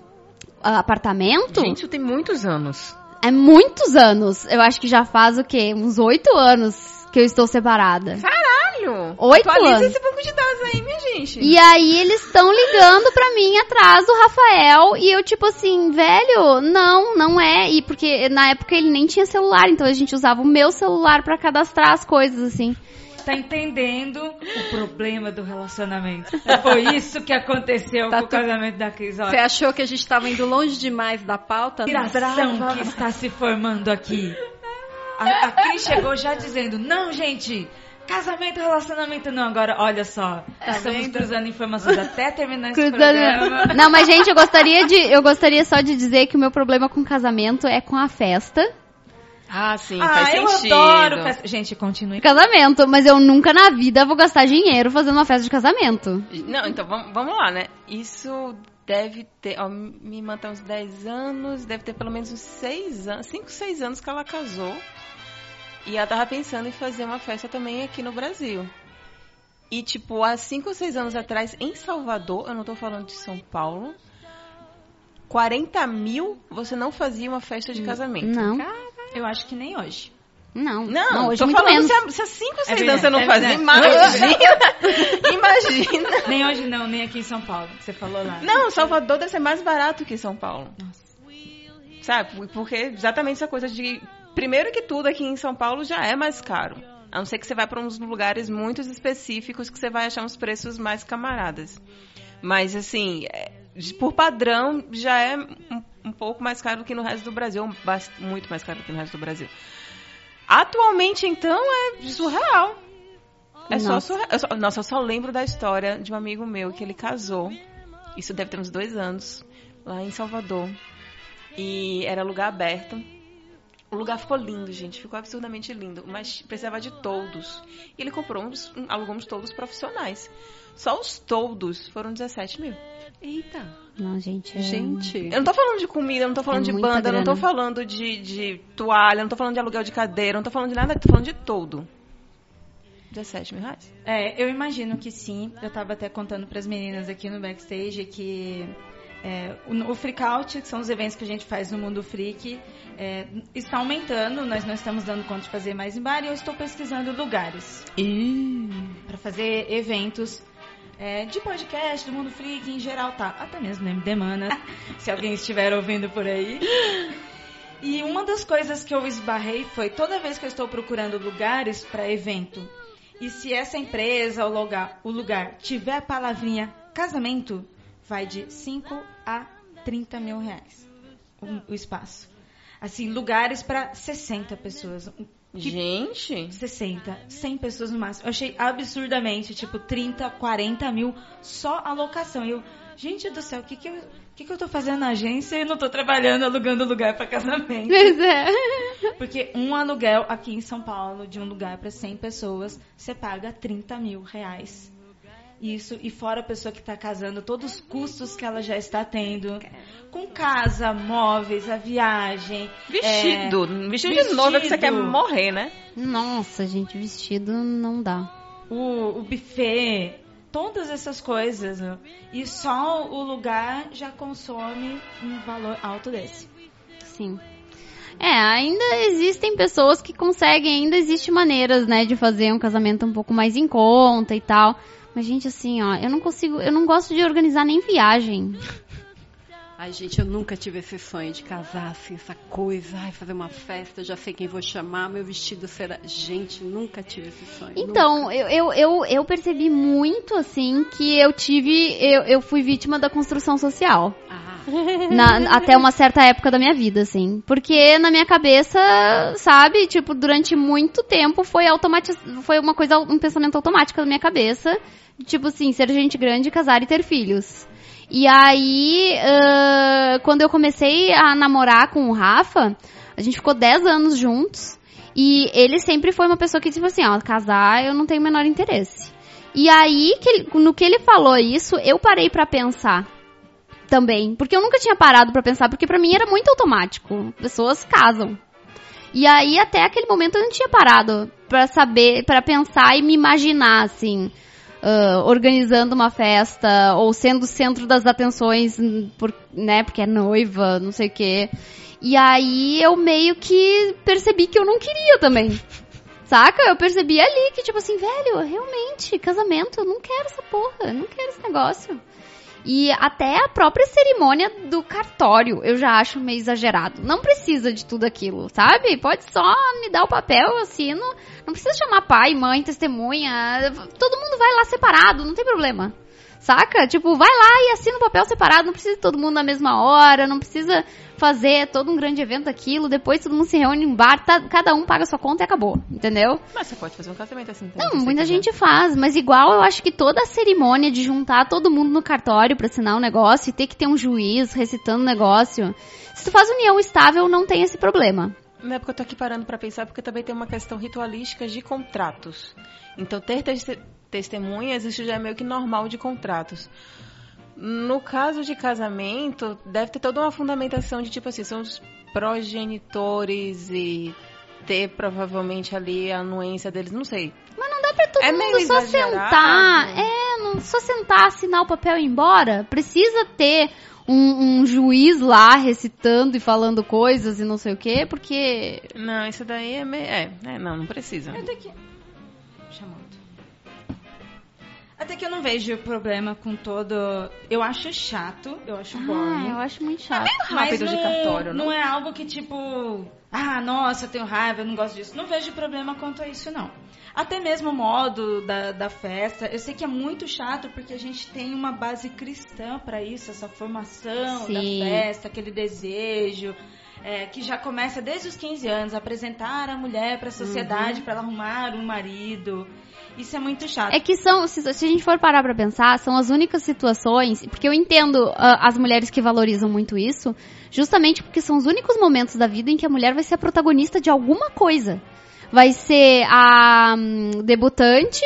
Speaker 3: apartamento.
Speaker 2: Gente, isso tem muitos anos.
Speaker 3: É muitos anos. Eu acho que já faz o quê? Uns oito anos que eu estou separada.
Speaker 2: Caralho!
Speaker 3: Oito
Speaker 2: Atualiza
Speaker 3: anos.
Speaker 2: esse banco de dados aí, minha gente.
Speaker 3: E aí eles estão ligando pra mim atrás do Rafael e eu tipo assim, velho, não, não é. E porque na época ele nem tinha celular, então a gente usava o meu celular pra cadastrar as coisas assim.
Speaker 1: Tá entendendo o problema do relacionamento. Foi isso que aconteceu
Speaker 4: Tá
Speaker 1: com o
Speaker 4: tu-
Speaker 1: casamento da Cris.
Speaker 4: Você achou que a gente tava indo longe demais da pauta?
Speaker 1: a geração que está se formando aqui. A, a Cris chegou já dizendo, não, gente, casamento, relacionamento não. Agora, olha só, estamos
Speaker 4: vendo?
Speaker 1: cruzando informações até terminar esse programa.
Speaker 3: Não, mas gente, eu gostaria de eu gostaria só de dizer que o meu problema com casamento é com a festa.
Speaker 2: Ah, sim,
Speaker 1: Ah,
Speaker 2: faz
Speaker 1: eu
Speaker 2: sentido.
Speaker 1: adoro festa. Gente, continue.
Speaker 3: casamento, mas eu nunca na vida vou gastar dinheiro fazendo uma festa de casamento.
Speaker 2: Não, então vamos, vamos lá, né? Isso deve ter, ó, me mantém uns 10 anos, deve ter pelo menos uns 6 anos, 5, 6 anos que ela casou. E ela tava pensando em fazer uma festa também aqui no Brasil. E, tipo, há 5 ou 6 anos atrás, em Salvador, eu não tô falando de São Paulo, 40 mil você não fazia uma festa de casamento.
Speaker 3: Não,
Speaker 1: Eu acho que nem hoje.
Speaker 3: não,
Speaker 2: Não,
Speaker 3: hoje
Speaker 2: tô
Speaker 3: muito
Speaker 2: falando
Speaker 3: menos.
Speaker 2: se há- se há 5 ou 6
Speaker 1: verdade,
Speaker 2: anos você não
Speaker 1: é
Speaker 2: fazia,
Speaker 1: verdade.
Speaker 2: imagina. imagina.
Speaker 1: Nem hoje não, nem aqui em São Paulo. que Você falou lá.
Speaker 2: Não, Salvador deve ser mais barato que São Paulo. Sabe? Porque exatamente essa coisa de. Primeiro que tudo, aqui em São Paulo já é mais caro. A não ser que você vá para uns lugares muito específicos que você vai achar uns preços mais camaradas. Mas, assim, é, por padrão, já é um, um pouco mais caro do que no resto do Brasil. Muito mais caro do que no resto do Brasil. Atualmente, então, é surreal. É só surreal. Eu só- nossa, eu só lembro da história de um amigo meu que ele casou. Isso deve ter uns dois anos, lá em Salvador. E era lugar aberto. O lugar ficou lindo, gente. Ficou absurdamente lindo. Mas precisava de toldos. E ele comprou uns, um- alugou uns toldos profissionais. Só os toldos foram 17 mil.
Speaker 4: Eita,
Speaker 3: Não, gente. é-
Speaker 4: gente.
Speaker 2: Eu não tô falando de comida, eu não tô falando
Speaker 3: É
Speaker 2: de banda, eu não tô
Speaker 3: grana.
Speaker 2: falando de, de toalha, eu não tô falando de aluguel de cadeira, eu não tô falando de nada, eu tô falando de todo. 17 mil reais.
Speaker 1: É, eu imagino que sim. Eu tava até contando pras meninas aqui no backstage que é, o, o Freakout, que são os eventos que a gente faz no mundo freak, é, está aumentando. Nós não estamos dando conta de fazer mais em bar e eu estou pesquisando lugares para fazer eventos. é, de podcast, do mundo freak em geral, tá? Até mesmo MD Manas, se alguém estiver ouvindo por aí. E uma das coisas que eu esbarrei foi toda vez que eu estou procurando lugares para evento, e se essa empresa ou lugar, o lugar tiver a palavrinha casamento, vai de 5 a 30 mil reais o, o espaço. Assim, lugares para 60 pessoas. Que-
Speaker 2: Gente,
Speaker 1: 60, 100 pessoas no máximo. Eu achei absurdamente, tipo, 30, 40 mil só a locação. E eu, gente do céu, o que que eu, que que eu tô fazendo na agência e não tô trabalhando alugando lugar para casamento?
Speaker 3: Pois é.
Speaker 1: Porque um aluguel aqui em São Paulo, de um lugar para 100 pessoas, você paga 30 mil reais. Isso, e fora a pessoa que está casando, todos os custos que ela já está tendo. Com casa, móveis, a viagem.
Speaker 2: vestido. vestido de
Speaker 1: vestido.
Speaker 2: noiva que você quer morrer, né?
Speaker 3: Nossa, gente, vestido não dá.
Speaker 1: é, o, o buffet, todas essas coisas. né? E só o lugar já consome um valor alto desse.
Speaker 3: Sim. É, ainda existem pessoas que conseguem, ainda existem maneiras, né, de fazer um casamento um pouco mais em conta e tal. Mas, gente, assim, ó, eu não consigo, eu não gosto de organizar nem viagem.
Speaker 4: Ai, gente, eu nunca tive esse sonho de casar, assim, essa coisa. Ai, fazer uma festa, já sei quem vou chamar, meu vestido será. Gente, nunca tive esse sonho.
Speaker 3: Então, eu, eu, eu, eu percebi muito, assim, que eu tive, eu, eu fui vítima da construção social.
Speaker 4: Ah,
Speaker 3: Na- até uma certa época da minha vida, assim. Porque na minha cabeça, sabe, tipo, durante muito tempo foi automati foi uma coisa, um pensamento automático na minha cabeça. Tipo assim, ser gente grande, casar e ter filhos. E aí, ãh, quando eu comecei a namorar com o Rafa, a gente ficou 10 anos juntos. E ele sempre foi uma pessoa que, tipo assim, ó, casar eu não tenho o menor interesse. E aí, que ele- no que ele falou isso, eu parei pra pensar também. Porque eu nunca tinha parado pra pensar, porque pra mim era muito automático. Pessoas casam. E aí, até aquele momento, eu não tinha parado pra saber, pra pensar e me imaginar, assim, ah, organizando uma festa, ou sendo centro das atenções, hum, por, né, porque é noiva, não sei o quê. E aí, eu meio que percebi que eu não queria também. Saca? Eu percebi ali que, tipo assim, velho, realmente, casamento, eu não quero essa porra, eu não quero esse negócio. E até a própria cerimônia do cartório eu já acho meio exagerado. Não precisa de tudo aquilo, sabe? Pode só me dar o papel, eu assino. Não precisa chamar pai, mãe, testemunha. Todo mundo vai lá separado, não tem problema. Saca? Tipo, vai lá e assina o papel separado, não precisa de todo mundo na mesma hora, não precisa fazer todo um grande evento aquilo, depois todo mundo se reúne em bar, tá, cada um paga sua conta e acabou, entendeu?
Speaker 2: Mas você pode fazer um casamento assim também.
Speaker 3: Não, muita
Speaker 2: quiser.
Speaker 3: gente faz, mas igual eu acho que toda a cerimônia de juntar todo mundo no cartório pra assinar o negócio e ter que ter um juiz recitando o negócio. Se tu faz união estável, não tem esse problema.
Speaker 2: Não é porque eu tô aqui parando pra pensar, porque também tem uma questão ritualística de contratos. Então, ter testemunhas, isso já é meio que normal de contratos. No caso de casamento, deve ter toda uma fundamentação de tipo assim, são os progenitores e ter provavelmente ali a anuência deles, não sei.
Speaker 3: Mas não dá pra todo
Speaker 2: É
Speaker 3: mundo só sentar. É, não, só sentar, assinar o papel e ir embora. Precisa ter um, um juiz lá recitando e falando coisas e não sei o quê, porque.
Speaker 2: Não, isso daí é meio. É, é, não, não precisa.
Speaker 1: Até que. Até que eu não vejo problema com todo. Eu acho chato, eu acho
Speaker 3: Ah,
Speaker 1: boring.
Speaker 3: eu acho muito chato.
Speaker 1: Mas
Speaker 2: rápido de
Speaker 1: não,
Speaker 2: cartório, não?
Speaker 1: não é algo que tipo, ah, nossa, eu tenho raiva, eu não gosto disso. Não vejo problema quanto a isso, não. Até mesmo o modo da, da festa, eu sei que é muito chato porque a gente tem uma base cristã pra isso, essa formação
Speaker 3: Sim.
Speaker 1: da festa, aquele desejo. É, que já começa desde os 15 anos, apresentar a mulher pra sociedade
Speaker 3: Uhum.
Speaker 1: pra ela arrumar um marido. Isso é muito chato.
Speaker 3: É que são, se, se a gente for parar pra pensar, são as únicas situações, porque eu entendo ah, as mulheres que valorizam muito isso, justamente porque são os únicos momentos da vida em que a mulher vai ser a protagonista de alguma coisa. Vai ser a hum, debutante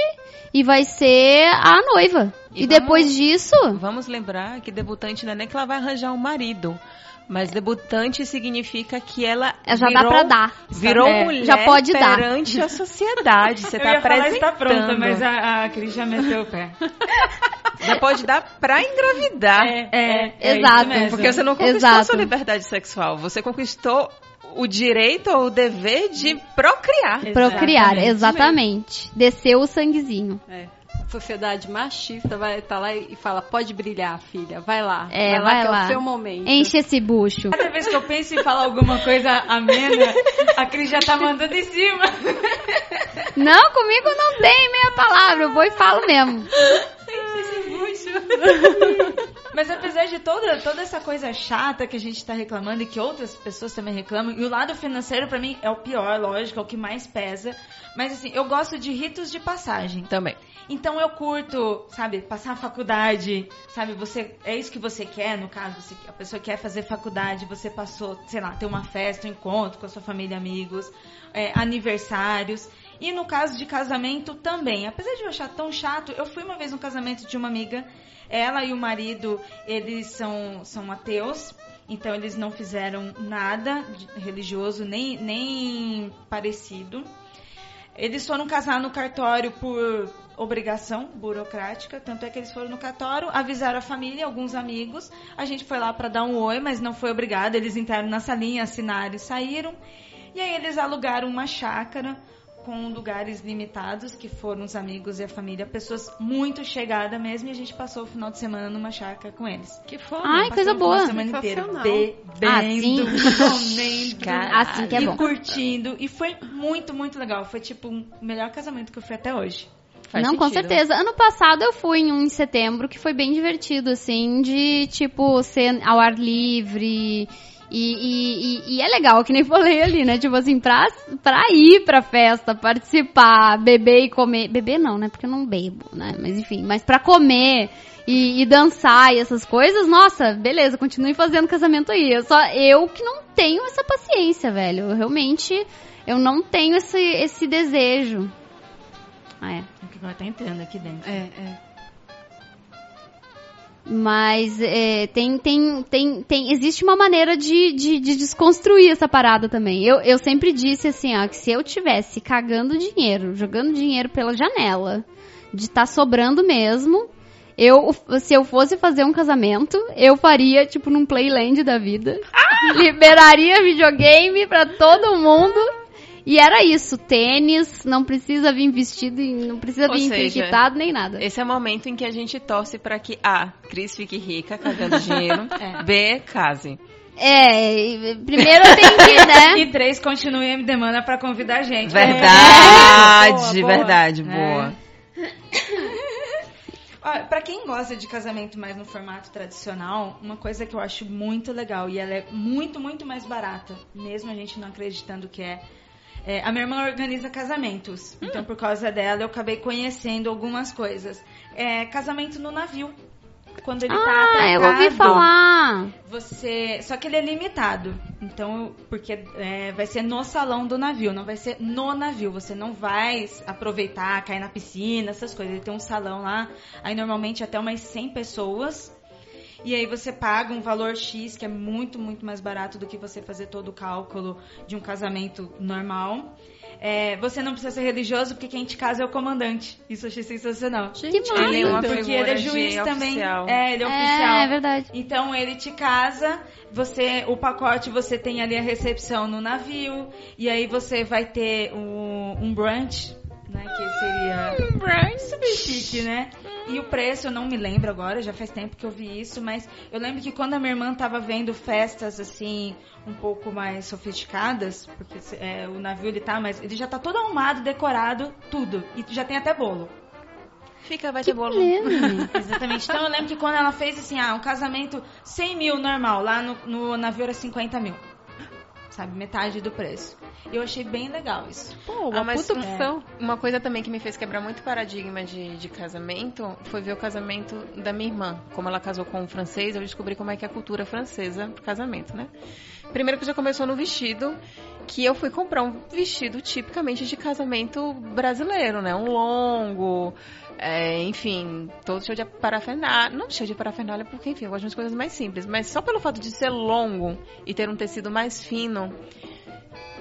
Speaker 3: e vai ser a noiva. E,
Speaker 2: E
Speaker 3: depois
Speaker 2: vamos-
Speaker 3: disso,
Speaker 2: Vamos lembrar que debutante não é nem que ela vai arranjar um marido. Mas debutante significa que ela
Speaker 3: é, já
Speaker 2: virou,
Speaker 3: dá pra dar.
Speaker 2: virou
Speaker 3: É,
Speaker 2: mulher
Speaker 3: já pode dar.
Speaker 2: perante a sociedade. Você
Speaker 1: eu
Speaker 2: tá
Speaker 1: ia falar,
Speaker 2: apresentando.
Speaker 1: está pronta, mas a, a Cris já meteu o pé.
Speaker 2: Já pode dar pra engravidar.
Speaker 1: É,
Speaker 3: Exato,
Speaker 1: isso mesmo.
Speaker 2: Porque você não conquistou
Speaker 3: Exato.
Speaker 2: sua liberdade sexual. Você conquistou o direito ou o dever de procriar.
Speaker 3: Procriar,
Speaker 1: Exatamente.
Speaker 3: exatamente. Desceu o sanguezinho.
Speaker 4: É. A sociedade machista vai estar lá e fala: pode brilhar, filha, vai lá.
Speaker 3: É,
Speaker 4: vai,
Speaker 3: vai
Speaker 4: lá, é
Speaker 3: lá.
Speaker 4: o seu momento.
Speaker 3: Enche esse bucho.
Speaker 1: Cada vez que eu penso em falar alguma coisa amena, a Cris já tá mandando em cima.
Speaker 3: Não, comigo não tem meia palavra, eu vou e falo mesmo.
Speaker 1: Mas apesar de toda, toda essa coisa chata que a gente tá reclamando e que outras pessoas também reclamam, e o lado financeiro pra mim é o pior, lógico, é o que mais pesa. Mas assim, eu gosto de ritos de passagem.
Speaker 2: Também.
Speaker 1: Então eu curto, sabe, passar a faculdade, sabe, você é isso que você quer, no caso, você, a pessoa quer fazer faculdade, você passou, sei lá, ter uma festa, um encontro com a sua família amigos, é, aniversários. E no caso de casamento também. Apesar de eu achar tão chato, eu fui uma vez no casamento de uma amiga, ela e o marido, eles são, são ateus. Então eles não fizeram nada religioso, nem, nem parecido. Eles foram casar no cartório por obrigação burocrática, tanto é que eles foram no cartório, avisaram a família, alguns amigos. A gente foi lá para dar um oi, mas não foi obrigado. Eles entraram na salinha, assinaram e saíram. E aí eles alugaram uma chácara com lugares limitados, que foram os amigos e a família, pessoas muito chegadas mesmo, e a gente passou o final de semana numa chácara com eles.
Speaker 2: Que foda.
Speaker 3: Ai, coisa boa.
Speaker 1: Uma semana inteira bebendo, comendo,
Speaker 2: Caralho.
Speaker 3: Assim que é
Speaker 1: e
Speaker 3: bom.
Speaker 1: curtindo. E foi muito, muito legal. Foi tipo o melhor casamento que eu fui até hoje.
Speaker 2: Faz
Speaker 3: não, com
Speaker 2: sentido.
Speaker 3: certeza. Ano passado eu fui em um em setembro que foi bem divertido, assim, de tipo ser ao ar livre. E, e, e- e é legal, que nem falei ali, né? Tipo assim, pra, pra ir pra festa, participar, beber e comer. Beber não, né? Porque eu não bebo, né? Mas enfim, mas pra comer e, e dançar e essas coisas, nossa, beleza, continue fazendo casamento aí. Eu só eu que não tenho essa paciência, velho. Eu realmente eu não tenho esse, esse desejo. Ah, é.
Speaker 1: Vai estar entrando aqui dentro.
Speaker 4: É, é.
Speaker 3: Mas é, tem, tem, tem, tem, existe uma maneira de, de, de desconstruir essa parada também. Eu, eu sempre disse assim, ó, que se eu tivesse cagando dinheiro, jogando dinheiro pela janela, de estar sobrando mesmo, eu, se eu fosse fazer um casamento, eu faria, tipo, num Playland da vida. Liberaria videogame pra todo mundo E era isso, tênis, não precisa vir vestido, e não precisa
Speaker 2: Ou
Speaker 3: vir enfeitado nem nada.
Speaker 2: Esse é o momento em que a gente torce para que A. Cris fique rica, cagando dinheiro.
Speaker 1: É.
Speaker 2: B. Case.
Speaker 3: É, e- primeiro tem que, né?
Speaker 1: E três, continue me demanda pra convidar a gente.
Speaker 2: Verdade,
Speaker 1: Boa, boa.
Speaker 2: verdade,
Speaker 1: É.
Speaker 2: boa.
Speaker 1: Olha, pra quem gosta de casamento mais no formato tradicional, uma coisa que eu acho muito legal e ela é muito, muito mais barata, mesmo a gente não acreditando que é. É, a minha irmã organiza casamentos, então por causa dela eu acabei conhecendo algumas coisas. É, casamento no navio. Quando ele tá
Speaker 3: Ah, eu ouvi falar.
Speaker 1: Você, só que ele é limitado. Então, porque é, vai ser no salão do navio, não vai ser no navio. Você não vai aproveitar, cair na piscina, essas coisas. Ele tem um salão lá, aí normalmente até umas 100 pessoas. E aí você paga um valor X, que é muito, muito mais barato do que você fazer todo o cálculo de um casamento normal. É, você não precisa ser religioso, porque quem te casa é o comandante. Isso eu achei sensacional.
Speaker 3: Que
Speaker 2: Ele é uma.
Speaker 1: Porque ele é
Speaker 2: de
Speaker 1: juiz também.
Speaker 2: oficial.
Speaker 1: É, ele é oficial.
Speaker 3: É, é verdade.
Speaker 1: Então ele te casa, você, o pacote você tem ali a recepção no navio e aí você vai ter um, um brunch, né, que seria
Speaker 2: Brunch.
Speaker 1: super chique, né? E o preço eu não me lembro agora, já faz tempo que eu vi isso, mas eu lembro que quando a minha irmã tava vendo festas assim um pouco mais sofisticadas, porque é, o navio ele tá, mas ele já tá todo arrumado, decorado, tudo e já tem até bolo.
Speaker 2: Fica, vai
Speaker 3: Que
Speaker 2: ter bolo.
Speaker 1: Exatamente. Então eu lembro que quando ela fez assim, ah, um casamento 100 mil normal, lá no, no navio era 50 mil. Sabe, metade do preço. Eu achei bem legal isso.
Speaker 4: Pô, uma
Speaker 2: Ah, mas,
Speaker 4: puta
Speaker 2: é,
Speaker 4: opção.
Speaker 2: Uma coisa também que me fez quebrar muito paradigma de, de casamento foi ver o casamento da minha irmã. Como ela casou com um francês, eu descobri como é que é a cultura francesa pro casamento, né? Primeiro que já começou no vestido, que eu fui comprar um vestido tipicamente de casamento brasileiro, né? Um longo, é, enfim, todo cheio de parafernália. Não cheio de parafernália, porque, enfim, eu gosto de umas coisas mais simples. Mas só pelo fato de ser longo e ter um tecido mais fino,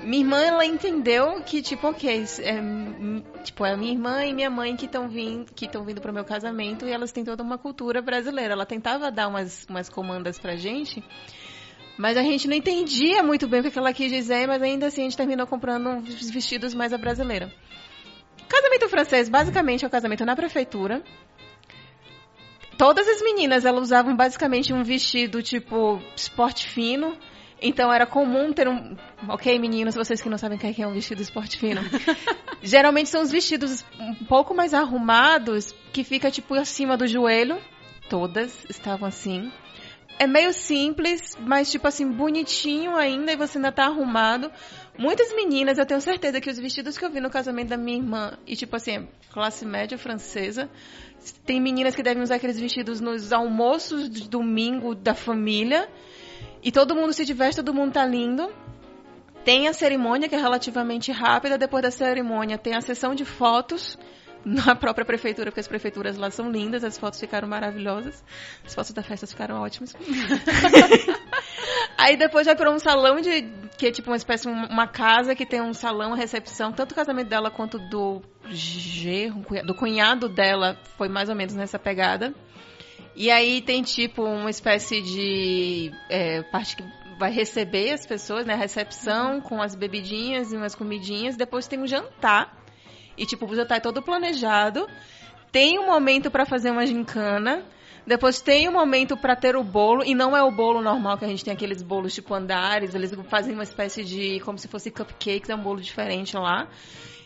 Speaker 2: minha irmã, ela entendeu que, tipo, ok, é, tipo, é minha irmã e minha mãe que estão vindo, que estão vindo pro meu casamento e elas têm toda uma cultura brasileira. Ela tentava dar umas, umas comandas pra gente, mas a gente não entendia muito bem o que ela quis dizer, mas ainda assim a gente terminou comprando uns vestidos mais a brasileira. Casamento francês, basicamente, é o casamento na prefeitura. Todas as meninas, elas usavam basicamente um vestido, tipo, esporte fino. Então era comum ter um. Ok, meninos, vocês que não sabem o que é um vestido esporte fino. Geralmente são os vestidos um pouco mais arrumados, que fica tipo acima do joelho. Todas estavam assim. É meio simples, mas tipo assim, bonitinho ainda e você ainda tá arrumado. Muitas meninas, eu tenho certeza que os vestidos que eu vi no casamento da minha irmã, e tipo assim, classe média francesa, tem meninas que devem usar aqueles vestidos nos almoços de domingo da família. E todo mundo se diverte, todo mundo tá lindo. Tem a cerimônia, que é relativamente rápida. Depois da cerimônia, tem a sessão de fotos na própria prefeitura, porque as prefeituras lá são lindas, as fotos ficaram maravilhosas. As fotos da festa ficaram ótimas. Aí depois vai para um salão de. que é tipo uma espécie, uma casa que tem um salão, uma recepção. Tanto o casamento dela quanto do gerro, do cunhado dela foi mais ou menos nessa pegada. E aí tem tipo uma espécie de é, parte que vai receber as pessoas, né? Recepção com as bebidinhas e umas comidinhas. Depois tem um jantar. E tipo, o jantar é todo planejado. Tem um momento para fazer uma gincana. Depois tem um momento para ter o bolo, e não é o bolo normal que a gente tem aqueles bolos tipo andares, eles fazem uma espécie de como se fosse cupcakes, é um bolo diferente lá.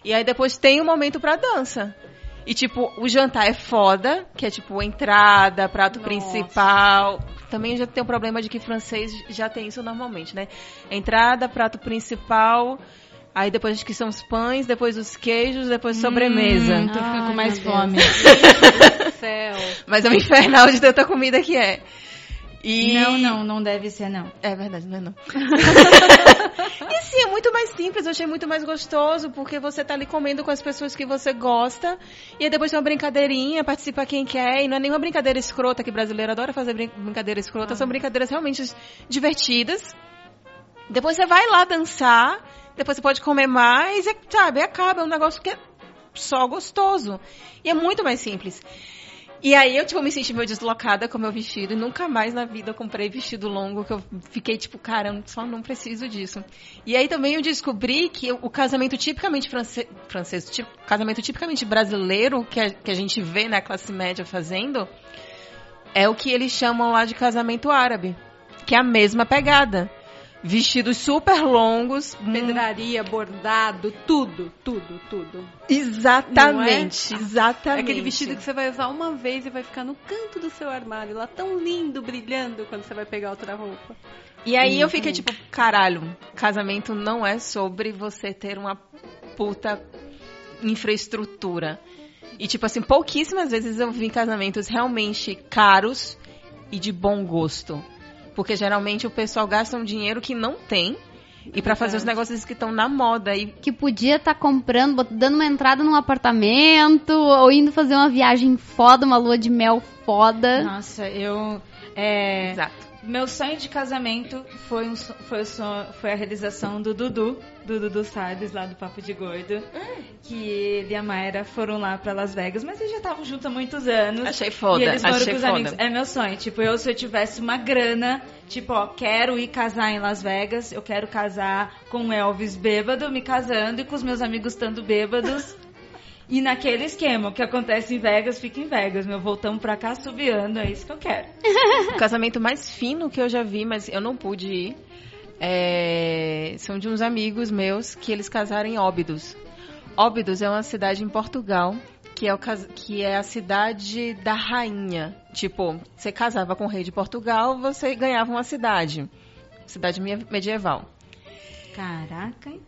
Speaker 2: E aí depois tem um momento para dança. E tipo, o jantar é foda, que é tipo entrada, prato
Speaker 4: Nossa.
Speaker 2: principal. Também já tem o problema de que francês já tem isso normalmente, né? Entrada, prato principal, aí depois acho que são os pães, depois os queijos, depois sobremesa.
Speaker 1: Hum, tu fica
Speaker 3: Ai,
Speaker 1: com mais fome.
Speaker 4: Céu.
Speaker 2: Mas é um infernal de tanta comida que é. E...
Speaker 1: Não, não, não deve ser, não.
Speaker 2: É verdade, não é não. e sim, é muito mais simples, eu achei muito mais gostoso, porque você tá ali comendo com as pessoas que você gosta, e aí depois tem uma brincadeirinha, participa quem quer, e não é nenhuma brincadeira escrota, que brasileiro adora fazer brin brincadeira escrota, são brincadeiras realmente divertidas. Depois você vai lá dançar, depois você pode comer mais, e, sabe, acaba, é um negócio que é só gostoso. E é muito mais simples. E aí eu, tipo, me senti meio deslocada com meu vestido e nunca mais na vida eu comprei vestido longo, que eu fiquei tipo, cara, eu só não preciso disso. E aí também eu descobri que o casamento tipicamente france... francês, tipo, casamento tipicamente brasileiro, que a, que a gente vê na classe média fazendo, é o que eles chamam lá de casamento árabe, que é a mesma pegada vestidos super longos.
Speaker 4: Pedraria, bordado, tudo, tudo, tudo.
Speaker 2: Exatamente, é? exatamente.
Speaker 4: É aquele vestido que você vai usar uma vez e vai ficar no canto do seu armário, lá tão lindo, brilhando, quando você vai pegar outra roupa.
Speaker 2: E aí uhum. eu fiquei tipo, caralho, casamento não é sobre você ter uma puta infraestrutura. E tipo assim, pouquíssimas vezes eu vi casamentos realmente caros e de bom gosto. Porque geralmente o pessoal gasta um dinheiro que não tem e para fazer os negócios que estão na moda e
Speaker 3: que podia estar tá comprando, dando uma entrada num apartamento ou indo fazer uma viagem foda, uma lua de mel foda.
Speaker 1: Nossa, eu é,
Speaker 2: Exato.
Speaker 1: Meu sonho de casamento foi, um, foi, foi a realização do Dudu, do Dudu Salles, lá do Papo de Gordo. Hum. Que ele e a Mayra foram lá pra Las Vegas, mas eles já estavam juntos há muitos anos.
Speaker 2: Achei foda,
Speaker 1: e eles foram
Speaker 2: achei
Speaker 1: com os
Speaker 2: foda.
Speaker 1: amigos. É meu sonho. Tipo, eu, se eu tivesse uma grana, tipo, ó, quero ir casar em Las Vegas, eu quero casar com o Elvis bêbado, me casando, e com os meus amigos estando bêbados. E naquele esquema, o que acontece em Vegas, fica em Vegas. Meu, voltamos pra cá subiando, é isso que eu quero.
Speaker 2: o casamento mais fino que eu já vi, mas eu não pude ir, é... são de uns amigos meus que eles casaram em Óbidos. Óbidos é uma cidade em Portugal, que é, o, que é a cidade da rainha. Tipo, você casava com o rei de Portugal, você ganhava uma cidade. Cidade medieval.
Speaker 1: Caraca, hein?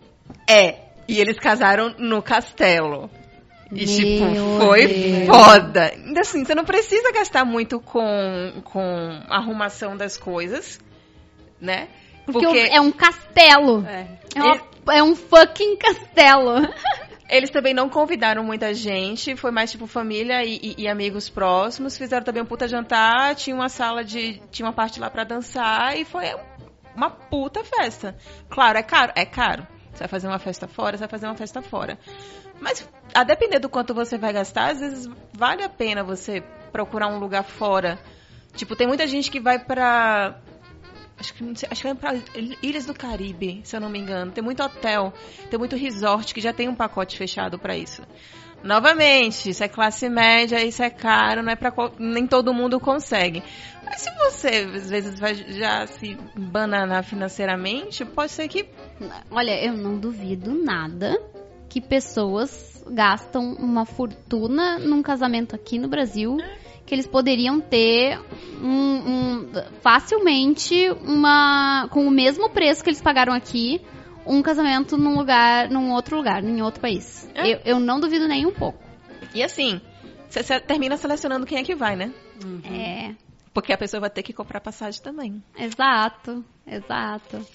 Speaker 2: É, e eles casaram no castelo. E, tipo, foi Deus. foda. Ainda assim, você não precisa gastar muito com, com arrumação das coisas, né?
Speaker 3: Porque, Porque é um castelo. É, é, uma, é um fucking castelo.
Speaker 2: Eles também não convidaram muita gente, foi mais tipo família e, e, e, amigos próximos. Fizeram também um puta jantar, tinha uma sala de. tinha uma parte lá para dançar e foi uma puta festa. Claro, é caro, é caro. Você vai fazer uma festa fora, você vai fazer uma festa fora. Mas a depender do quanto você vai gastar, às vezes vale a pena você procurar um lugar fora. Tipo, tem muita gente que vai pra. Acho que, sei, acho que vai pra Ilhas do Caribe, se eu não me engano. Tem muito hotel, tem muito resort que já tem um pacote fechado para isso. Novamente, isso é classe média, isso é caro, não é para nem todo mundo consegue. Mas se você às vezes vai já se bananar financeiramente, pode ser que
Speaker 3: Olha, eu não duvido nada que pessoas gastam uma fortuna num casamento aqui no Brasil que eles poderiam ter um, um, facilmente uma com o mesmo preço que eles pagaram aqui um casamento num lugar num outro lugar em outro país é. eu, eu, não duvido nem um pouco
Speaker 2: e assim você termina selecionando quem é que vai né
Speaker 3: uhum. é
Speaker 2: porque a pessoa vai ter que comprar passagem também
Speaker 3: exato exato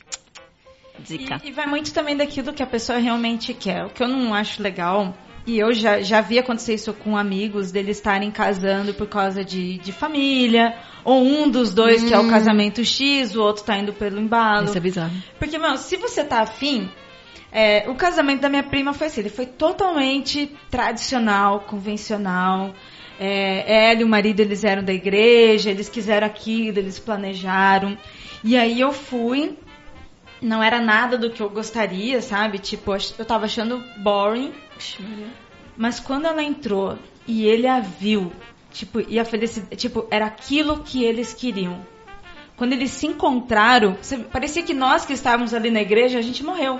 Speaker 1: Dica. E, e, vai muito também daquilo que a pessoa realmente quer. O que eu não acho legal, e eu já, já vi acontecer isso com amigos, deles estarem casando por causa de, de família, ou um dos dois hum. que é o hum. casamento X, o outro tá indo pelo embalo.
Speaker 2: Isso é bizarro.
Speaker 1: Porque, mano, se você tá afim, é, o casamento da minha prima foi assim, ele foi totalmente tradicional, convencional. É, ela e o marido, eles eram da igreja, eles quiseram aquilo, eles planejaram. E aí eu fui, não era nada do que eu gostaria, sabe? Tipo, eu tava achando boring. Mas quando ela entrou e ele a viu, tipo, e a felicidade, tipo, era aquilo que eles queriam. Quando eles se encontraram, parecia que nós que estávamos ali na igreja, a gente morreu.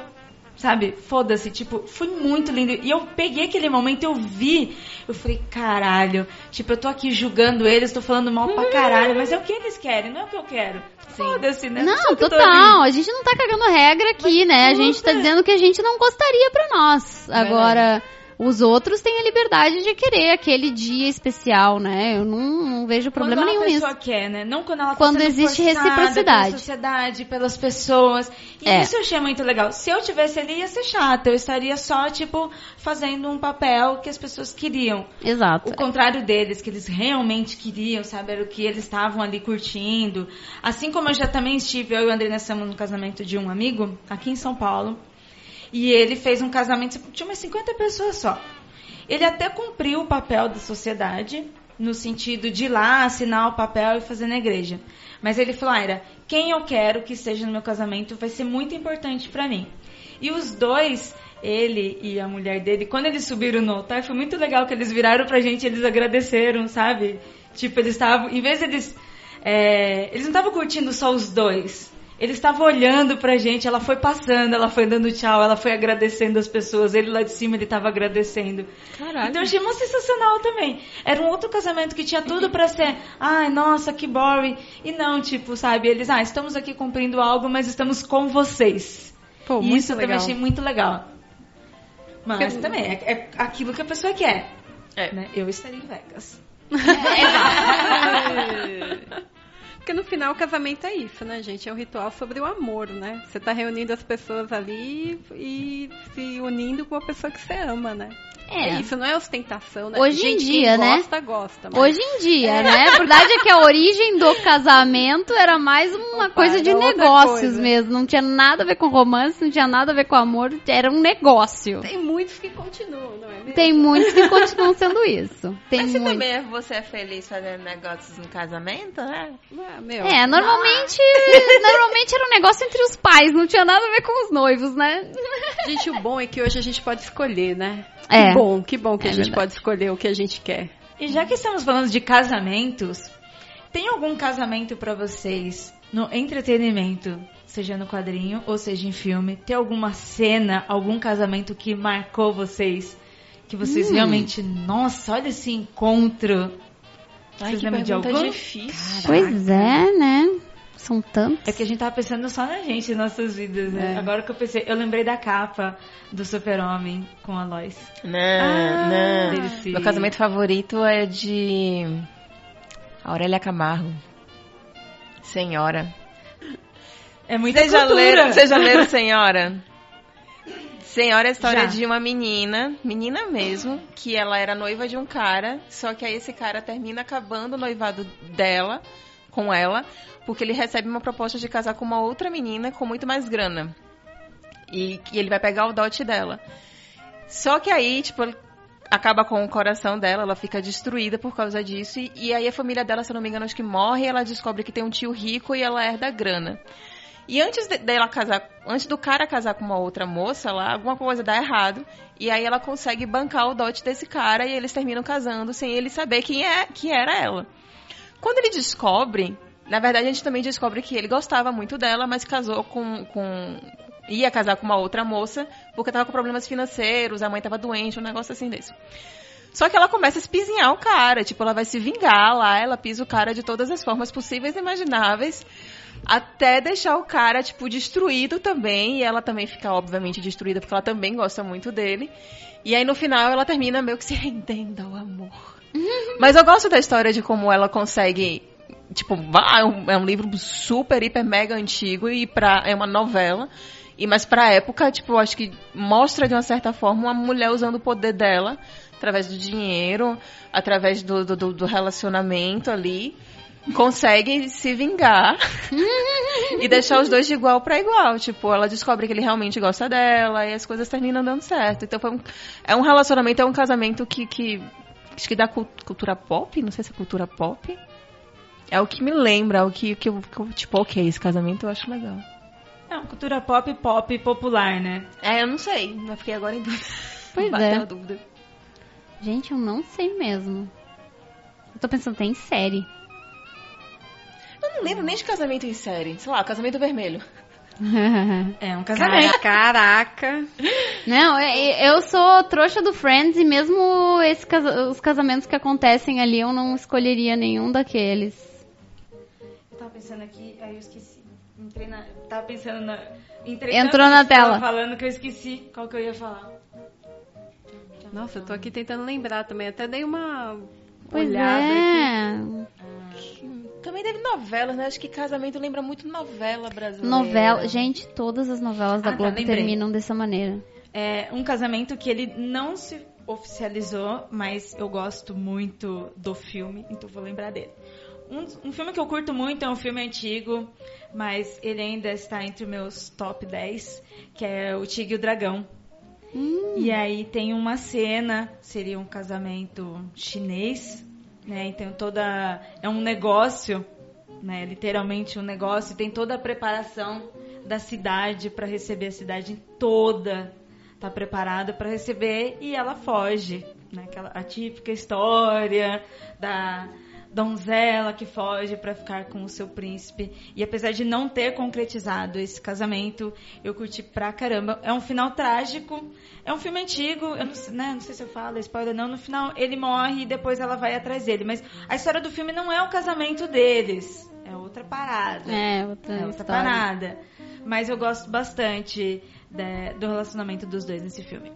Speaker 1: Sabe? Foda-se, tipo, foi muito lindo. E eu peguei aquele momento, eu vi, eu falei, caralho, tipo, eu tô aqui julgando eles, tô falando mal pra caralho, mas é o que eles querem, não é o que eu quero. Foda-se, né?
Speaker 3: Não, total. A gente não tá cagando regra aqui, mas, né? A gente tá dizendo que a gente não gostaria pra nós. Agora. Os outros têm a liberdade de querer aquele dia especial, né? Eu não, não vejo problema
Speaker 1: quando
Speaker 3: nenhum nisso.
Speaker 1: Quando a pessoa quer, né? Não quando ela tá
Speaker 3: Quando existe reciprocidade.
Speaker 1: Pela sociedade, pelas pessoas. E é. isso eu achei muito legal. Se eu tivesse ali, ia ser chata. Eu estaria só, tipo, fazendo um papel que as pessoas queriam.
Speaker 3: Exato.
Speaker 1: O contrário deles, que eles realmente queriam, sabe? Era o que eles estavam ali curtindo. Assim como eu já também estive, eu e o André Nessamo no casamento de um amigo, aqui em São Paulo. E ele fez um casamento, tinha umas 50 pessoas só. Ele até cumpriu o papel da sociedade, no sentido de ir lá assinar o papel e fazer na igreja. Mas ele falou, Aira, quem eu quero que esteja no meu casamento vai ser muito importante para mim. E os dois, ele e a mulher dele, quando eles subiram no altar, foi muito legal que eles viraram pra gente, eles agradeceram, sabe? Tipo, eles estavam, em vez de eles, é, eles não estavam curtindo só os dois. Ele estava olhando pra gente, ela foi passando, ela foi dando tchau, ela foi agradecendo as pessoas, ele lá de cima ele estava agradecendo.
Speaker 2: Caralho.
Speaker 1: Então eu achei muito sensacional também. Era um outro casamento que tinha tudo pra ser, ai, nossa, que boring. E não, tipo, sabe, eles, ah, estamos aqui cumprindo algo, mas estamos com vocês.
Speaker 4: Pô,
Speaker 1: E
Speaker 4: muito
Speaker 1: isso eu também
Speaker 4: legal.
Speaker 1: achei muito legal. Mas
Speaker 4: Porque-
Speaker 1: também, é, é aquilo que a pessoa quer.
Speaker 2: É.
Speaker 1: né? Eu estaria em Vegas.
Speaker 4: Porque no final o casamento é isso, né, gente? É um ritual sobre o amor, né? Você tá reunindo as pessoas ali e se unindo com a pessoa que você ama, né?
Speaker 3: É.
Speaker 4: isso, não é ostentação, né?
Speaker 3: Hoje em
Speaker 4: gente,
Speaker 3: dia,
Speaker 4: quem
Speaker 3: né?
Speaker 4: gosta, gosta. Mas...
Speaker 3: Hoje em dia, né? A verdade é que a origem do casamento era mais uma
Speaker 4: Opa,
Speaker 3: coisa de negócios
Speaker 4: coisa.
Speaker 3: mesmo. Não tinha nada a ver com romance, não tinha nada a ver com amor, era um negócio.
Speaker 4: Tem muitos que continuam, não é mesmo?
Speaker 3: Tem muitos que continuam sendo isso. Tem
Speaker 2: Mas se
Speaker 3: muitos.
Speaker 2: também você é feliz fazendo negócios no casamento, né?
Speaker 4: Ah, meu.
Speaker 3: É, normalmente, normalmente era um negócio entre os pais, não tinha nada a ver com os noivos, né?
Speaker 4: Gente, o bom é que hoje a gente pode escolher, né?
Speaker 3: É.
Speaker 4: Que bom, que bom que
Speaker 3: É
Speaker 4: a gente
Speaker 3: verdade.
Speaker 4: pode escolher o que a gente quer.
Speaker 1: E já que estamos falando de casamentos, tem algum casamento pra vocês no entretenimento, seja no quadrinho ou seja em filme? Tem alguma cena, algum casamento que marcou vocês? Que vocês
Speaker 3: Hum.
Speaker 1: realmente, nossa, olha esse encontro.
Speaker 2: Ai,
Speaker 1: Vocês
Speaker 2: que
Speaker 1: lembram de algum?
Speaker 2: difícil.
Speaker 3: Pois é, né? São tantos.
Speaker 1: É que a gente tava pensando só na gente, em nossas vidas, né?
Speaker 4: É.
Speaker 1: Agora que eu pensei, eu lembrei da capa do Super-Homem com a Lois.
Speaker 2: Não,
Speaker 4: Ah,
Speaker 2: não.
Speaker 1: se-
Speaker 2: Meu casamento favorito é de Aurélia Camargo. Senhora.
Speaker 1: É muita cultura.
Speaker 2: leram, vocês já leram Senhora? Senhora é a história
Speaker 1: Já.
Speaker 2: de uma menina, menina mesmo, que ela era noiva de um cara, só que aí esse cara termina acabando o noivado dela, com ela, porque ele recebe uma proposta de casar com uma outra menina com muito mais grana. E que ele vai pegar o dote dela. Só que aí, tipo, acaba com o coração dela, ela fica destruída por causa disso. E, e aí a família dela, se eu não me engano, acho que morre ela descobre que tem um tio rico e ela herda a grana. E antes de- dela casar, antes do cara casar com uma outra moça lá, alguma coisa dá errado. E aí ela consegue bancar o dote desse cara e eles terminam casando sem ele saber quem, é, que era ela. Quando ele descobre, na verdade a gente também descobre que ele gostava muito dela, mas casou com. com ia casar com uma outra moça, porque tava com problemas financeiros, a mãe tava doente, um negócio assim desse. Só que ela começa a espizinhar o cara, tipo, ela vai se vingar lá, ela pisa o cara de todas as formas possíveis e imagináveis, até deixar o cara, tipo, destruído também, e ela também fica, obviamente, destruída, porque ela também gosta muito dele. E aí, no final, ela termina meio que se rendendo ao amor. Mas eu gosto da história de como ela consegue. Tipo, é um, é um livro super, hiper, mega antigo e pra, é uma novela. E, mas pra época, tipo, eu acho que mostra de uma certa forma uma mulher usando o poder dela através do dinheiro, através do, do, do- relacionamento ali. Consegue se vingar e deixar os dois de igual pra igual. Tipo, ela descobre que ele realmente gosta dela e as coisas terminam dando certo. Então um, é um relacionamento, é um casamento que, que acho que da cul- cultura pop, não sei se é cultura pop. É o que me lembra, é o que, que, eu, que eu, tipo, ok, esse casamento eu acho legal.
Speaker 1: É uma cultura pop, pop popular, né?
Speaker 2: É, eu não sei, eu fiquei agora em dúvida.
Speaker 3: Pois
Speaker 2: Bateu
Speaker 3: é.
Speaker 2: dúvida.
Speaker 3: Gente, eu não sei mesmo. Eu tô pensando até em série.
Speaker 2: Eu não lembro nem de casamento em série. Sei lá, casamento vermelho.
Speaker 1: É um casamento.
Speaker 4: Caraca.
Speaker 3: Não, eu sou trouxa do Friends e mesmo esse os casamentos que acontecem ali, eu não escolheria nenhum daqueles.
Speaker 1: Eu tava pensando aqui, aí eu esqueci. Entrei na. Tava pensando na. Entrei
Speaker 3: Entrou na tela.
Speaker 1: falando que eu esqueci qual que eu ia falar.
Speaker 4: Nossa, eu tô aqui tentando lembrar também. Até dei uma
Speaker 3: Pois
Speaker 4: olhada aqui.
Speaker 3: é.
Speaker 2: Também teve novelas, né? Acho que casamento lembra muito novela brasileira.
Speaker 3: Novela. Gente, todas as novelas da
Speaker 1: Ah, tá,
Speaker 3: Globo
Speaker 1: lembrei.
Speaker 3: terminam dessa maneira.
Speaker 1: É um casamento que ele não se oficializou, mas eu gosto muito do filme, então vou lembrar dele. Um, um filme que eu curto muito é um filme antigo, mas ele ainda está entre meus top 10, que é O Tigre e o Dragão. E aí tem uma cena, seria um casamento chinês, né? E tem toda é um negócio, né? Literalmente um negócio, tem toda a preparação da cidade para receber a cidade toda tá preparada para receber e ela foge, né? Aquela a típica história da donzela que foge para ficar com o seu príncipe. E apesar de não ter concretizado esse casamento, eu curti pra caramba. É um final trágico. É um filme antigo, eu não, né, não sei se eu falo, spoiler não. No final ele morre e depois ela vai atrás dele. Mas a história do filme não é o casamento deles. É outra parada.
Speaker 3: É, outra,
Speaker 1: É outra parada. Mas eu gosto bastante de- do relacionamento dos dois nesse filme.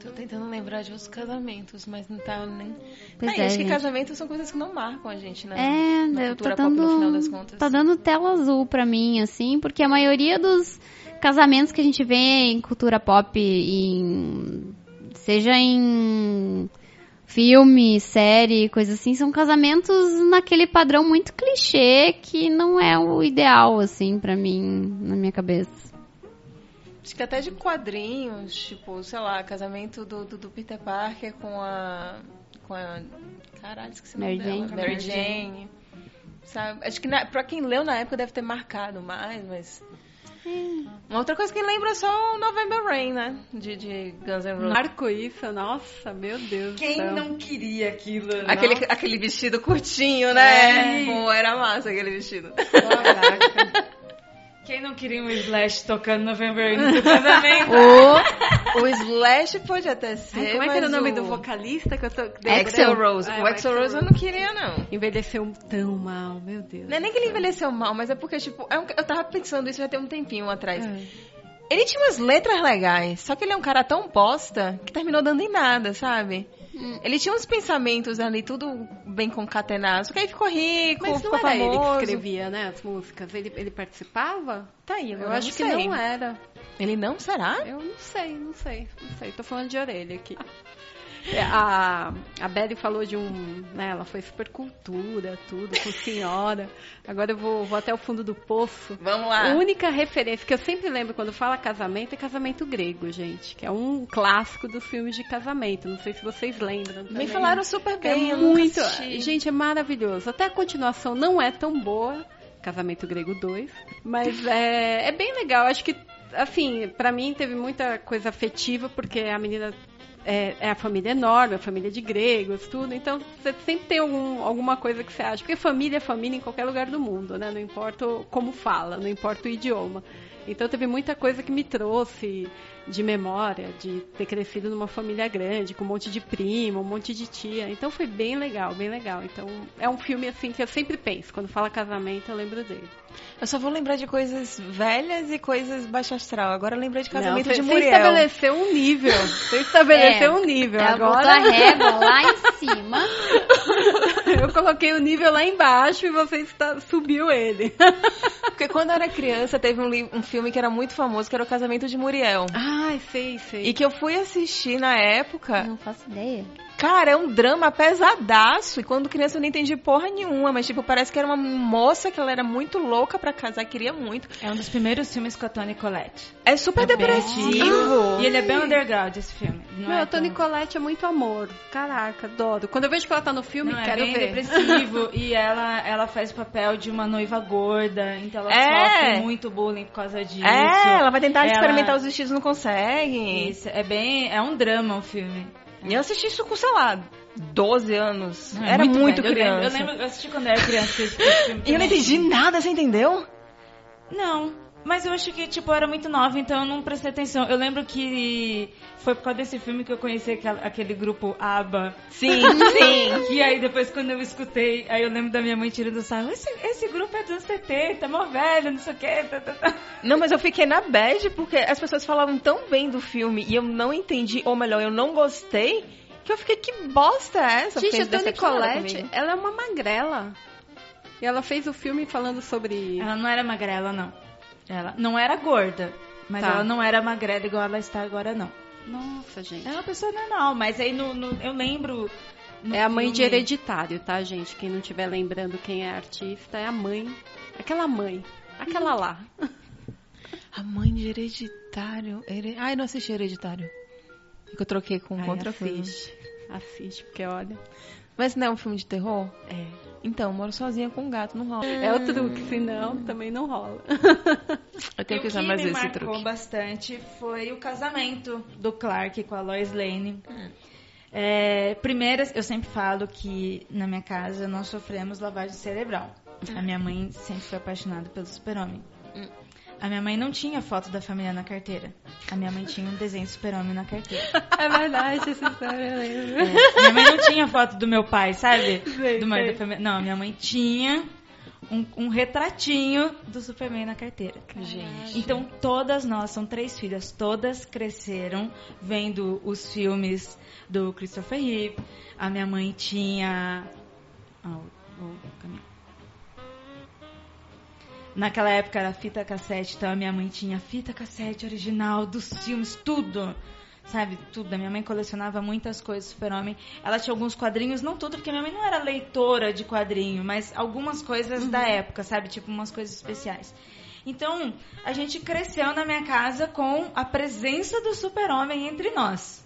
Speaker 2: Tô tentando lembrar de outros casamentos, mas não tá nem.
Speaker 3: Pois
Speaker 2: Aí,
Speaker 3: é,
Speaker 2: acho que
Speaker 3: gente.
Speaker 2: casamentos são coisas que não marcam a gente, né?
Speaker 3: É,
Speaker 2: Na
Speaker 3: eu-
Speaker 2: cultura
Speaker 3: tá
Speaker 2: pop, no final das
Speaker 3: dando,
Speaker 2: contas.
Speaker 3: tá dando tela azul pra mim, assim, porque a maioria dos casamentos que a gente vê em cultura pop, em, seja em filme, série, coisa assim, são casamentos naquele padrão muito clichê que não é o ideal, assim, pra mim, na minha cabeça.
Speaker 2: Acho que até de quadrinhos, tipo, sei lá, casamento do, do, do Peter Parker com a. com a. Caralho, esqueci
Speaker 3: Mary
Speaker 2: dela.
Speaker 3: Jane.
Speaker 2: Mary
Speaker 1: Mary
Speaker 2: Jane. Sabe? Acho que na, pra quem leu na época deve ter marcado mais, mas. Uma outra coisa que lembra é só o November Rain, né? De, de Guns N' Roses.
Speaker 4: Marco isso, nossa, meu Deus
Speaker 1: Quem
Speaker 4: céu.
Speaker 1: não queria aquilo? né?
Speaker 2: Aquele, aquele vestido curtinho, né?
Speaker 1: É.
Speaker 2: Pô, era massa aquele vestido.
Speaker 4: Caraca.
Speaker 1: Quem não queria um Slash tocando November Rain no casamento?
Speaker 2: O Slash pode até ser.
Speaker 4: Ai, como é que era o nome do vocalista que eu tô...
Speaker 2: Axel Rose.
Speaker 4: É,
Speaker 2: o Axel Rose eu não queria, não.
Speaker 4: Envelheceu tão mal, meu Deus.
Speaker 2: Não é nem que ele envelheceu mal, mas é porque, tipo, é um- eu tava pensando isso já tem um tempinho atrás.
Speaker 4: É.
Speaker 2: Ele tinha umas letras legais, só que ele é um cara tão bosta que terminou dando em nada, sabe?
Speaker 3: Hum.
Speaker 2: Ele tinha uns pensamentos ali, tudo bem concatenados, só que aí ficou rico,
Speaker 4: Mas não
Speaker 2: ficou
Speaker 4: era ele que
Speaker 2: famoso.
Speaker 4: escrevia, né, as músicas? Ele, ele participava?
Speaker 2: Tá aí,
Speaker 4: Eu
Speaker 2: agora
Speaker 4: acho
Speaker 2: não
Speaker 4: que não era.
Speaker 2: Ele não, será?
Speaker 4: Eu não sei, não sei, não sei. Tô falando de orelha aqui. É, A, a Belly falou de um. Né, ela foi super cultura, tudo, com senhora. Agora eu vou, vou até o fundo do poço.
Speaker 2: Vamos lá.
Speaker 4: A única referência que eu sempre lembro quando fala casamento é casamento grego, gente. Que é um clássico dos filmes de casamento. Não sei se vocês lembram.
Speaker 2: Me
Speaker 4: também.
Speaker 2: falaram super
Speaker 4: É
Speaker 2: bem, eu nunca
Speaker 4: muito. Gente, é maravilhoso. Até a continuação não é tão boa. Casamento Grego 2. Mas é, é bem legal. Acho que, assim, pra mim teve muita coisa afetiva, porque a menina. É, é a família enorme, a família de gregos, tudo. Então, você sempre tem algum, alguma coisa que você acha. Porque família é família em qualquer lugar do mundo, né? Não importa como fala, não importa o idioma. Então, teve muita coisa que me trouxe de memória, de ter crescido numa família grande, com um monte de primo, um monte de tia. Então, foi bem legal, bem legal. Então, é um filme, assim, que eu sempre penso. Quando fala casamento, eu lembro dele.
Speaker 2: Eu só vou lembrar de coisas velhas e coisas baixo astral. Agora eu lembrei de casamento
Speaker 4: Não,
Speaker 2: de
Speaker 4: você
Speaker 2: Muriel.
Speaker 4: estabeleceu um nível. Você estabeleceu
Speaker 3: É,
Speaker 4: um nível.
Speaker 3: Ela botou a
Speaker 4: Agora,
Speaker 3: régua lá em cima.
Speaker 4: eu coloquei o nível lá embaixo e você está, subiu ele.
Speaker 2: Porque quando eu era criança, teve um, li- um filme que era muito famoso, que era o Casamento de Muriel.
Speaker 4: Ai, sei, sei.
Speaker 2: E que eu fui assistir na época.
Speaker 3: Não faço ideia.
Speaker 2: Cara, é um drama pesadaço. E quando criança eu não entendi porra nenhuma. Mas, tipo, parece que era uma moça que ela era muito louca pra casar, queria muito.
Speaker 1: É um dos primeiros filmes com a Toni Collette.
Speaker 2: É super
Speaker 1: É
Speaker 2: depressivo.
Speaker 1: E ele é bem underground, esse filme. Não
Speaker 4: Meu,
Speaker 1: é
Speaker 4: a Toni
Speaker 1: tão-
Speaker 4: Collette é muito amor. Caraca, adoro. Quando eu vejo que ela tá no filme,
Speaker 1: Não, é
Speaker 4: quero
Speaker 1: bem
Speaker 4: ver.
Speaker 1: depressivo e ela, ela faz o papel de uma noiva gorda, então ela
Speaker 2: É.
Speaker 1: sofre muito bullying por causa disso.
Speaker 2: É, ela vai tentar
Speaker 1: Ela-
Speaker 2: experimentar os vestidos, não consegue.
Speaker 1: Isso, é bem, é um drama o filme.
Speaker 2: E eu assisti isso com, sei lá, 12 anos.
Speaker 1: Não, é
Speaker 2: era muito,
Speaker 1: velho. Eu lembro-
Speaker 2: criança.
Speaker 1: Eu lembro, eu assisti quando era criança.
Speaker 2: E eu não entendi nada, você entendeu?
Speaker 1: Não, mas eu acho que, tipo, eu era muito nova, então eu não prestei atenção. Eu lembro que foi por causa desse filme que eu conheci aquele grupo ABBA.
Speaker 2: Sim, sim.
Speaker 1: E aí depois quando eu escutei, aí eu lembro da minha mãe tirando sarro. Esse, esse grupo é dos anos 70, mó velho, não sei o que. Tá, tá, tá.
Speaker 2: Não, mas eu fiquei na bad porque as pessoas falavam tão bem do filme e eu não entendi, ou melhor, eu não gostei, que eu fiquei, que bosta é essa?
Speaker 4: Gente, a Toni Collette,
Speaker 2: comigo.
Speaker 4: ela é uma magrela. E ela fez o filme falando sobre...
Speaker 1: Ela não era magrela, não. Ela não era gorda, mas
Speaker 4: Tá.
Speaker 1: ela não era magrela igual ela está agora, não.
Speaker 4: Nossa, gente.
Speaker 1: Ela é uma pessoa normal, mas aí no, no- eu lembro. no
Speaker 4: É a mãe de
Speaker 1: filme-
Speaker 4: hereditário, tá, gente? Quem não estiver lembrando quem é artista, é a mãe. Aquela mãe. Aquela lá.
Speaker 2: A mãe de Hereditário. Here... Ai, não assisti Hereditário. É que eu troquei com
Speaker 4: Ai,
Speaker 2: outra coisa.
Speaker 4: assiste. Assiste, porque olha.
Speaker 2: Mas não é um filme de terror?
Speaker 4: É.
Speaker 2: Então, moro sozinha com um gato, não rola.
Speaker 4: É o truque, senão também não rola.
Speaker 2: Eu tenho
Speaker 1: E
Speaker 2: que
Speaker 1: o
Speaker 2: usar mais
Speaker 1: me
Speaker 2: esse
Speaker 1: marcou
Speaker 2: truque.
Speaker 1: bastante foi o casamento do Clark com a Lois Lane. É, primeiro, eu sempre falo que na minha casa nós sofremos lavagem cerebral. A minha mãe sempre foi apaixonada pelo super-homem. A minha mãe não tinha foto da família na carteira. A minha mãe tinha um desenho de super-homem na carteira.
Speaker 4: É verdade, essa história eu lembro.
Speaker 1: É, minha mãe não tinha foto do meu pai, sabe?
Speaker 4: Sei,
Speaker 1: do marido
Speaker 4: sei.
Speaker 1: da família. Não, minha mãe tinha um, um retratinho do Superman na carteira.
Speaker 2: Gente.
Speaker 1: Então todas nós, são três filhas, todas cresceram vendo os filmes do Christopher Reeve. A minha mãe tinha. Ah, o, o caminhão. Naquela época era fita cassete, então a minha mãe tinha fita cassete original dos filmes, tudo. Sabe, tudo. A minha mãe colecionava muitas coisas do Super-Homem. Ela tinha alguns quadrinhos, não tudo, porque minha mãe não era leitora de quadrinho, mas algumas coisas da época, sabe? Tipo, umas coisas especiais. Então, a gente cresceu na minha casa com a presença do Super-Homem entre nós.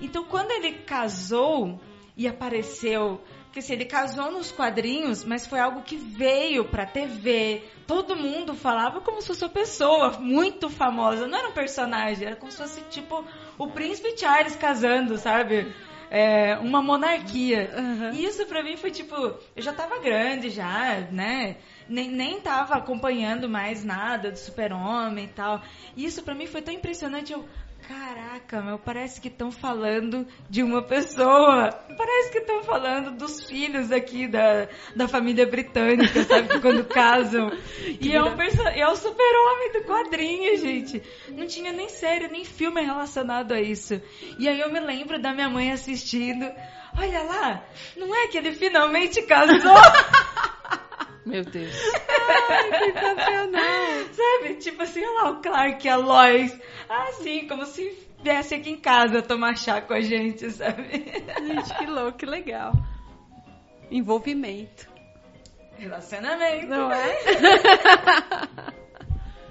Speaker 1: Então, quando ele casou e apareceu, porque assim, ele casou nos quadrinhos, mas foi algo que veio pra TV. Todo mundo falava como se fosse uma pessoa muito famosa, não era um personagem, era como se fosse tipo o príncipe Charles casando, sabe? É, uma monarquia. E isso pra mim foi tipo, eu já tava grande já, né? Nem, nem tava acompanhando mais nada do super-homem e tal. E isso pra mim foi tão impressionante. Eu, caraca, meu, parece que estão falando de uma pessoa. Parece que estão falando dos filhos aqui da, da família britânica, sabe? Que quando casam. E é, um é o super-homem do quadrinho, gente. Não tinha nem série, nem filme relacionado a isso. E aí eu me lembro da minha mãe assistindo. Olha lá, não é que ele finalmente casou?
Speaker 2: Meu Deus.
Speaker 1: Sabe? Tipo assim, olha lá o Clark e a Lois. Assim, como se viesse aqui em casa tomar chá com a gente, sabe?
Speaker 4: Gente, que louco, que legal. Envolvimento.
Speaker 1: Relacionamento.
Speaker 4: Não é?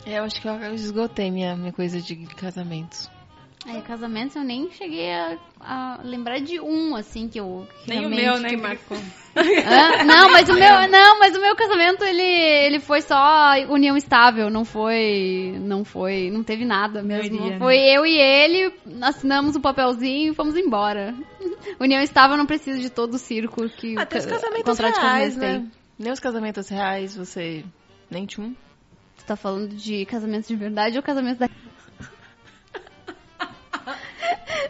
Speaker 2: É, eu acho que eu esgotei minha, minha coisa de casamentos.
Speaker 3: É, casamentos eu nem cheguei a, a lembrar de um, assim, que eu que
Speaker 1: Nem o
Speaker 3: realmente-
Speaker 1: meu, né?
Speaker 4: que marcou.
Speaker 3: Hã? Não, mas o meu, não, mas o meu casamento ele, ele foi só união estável, não foi, não foi, não teve nada mesmo.
Speaker 1: Maioria, né?
Speaker 3: foi eu e ele, assinamos um papelzinho e fomos embora. União estável não precisa de todo o circo que
Speaker 2: Até os
Speaker 3: ca-
Speaker 2: casamentos
Speaker 3: contrato de
Speaker 2: reais,
Speaker 3: casamento
Speaker 2: né? Nem os casamentos reais, você... Nem tinha um.
Speaker 3: Você tá falando de casamentos de verdade ou casamentos da...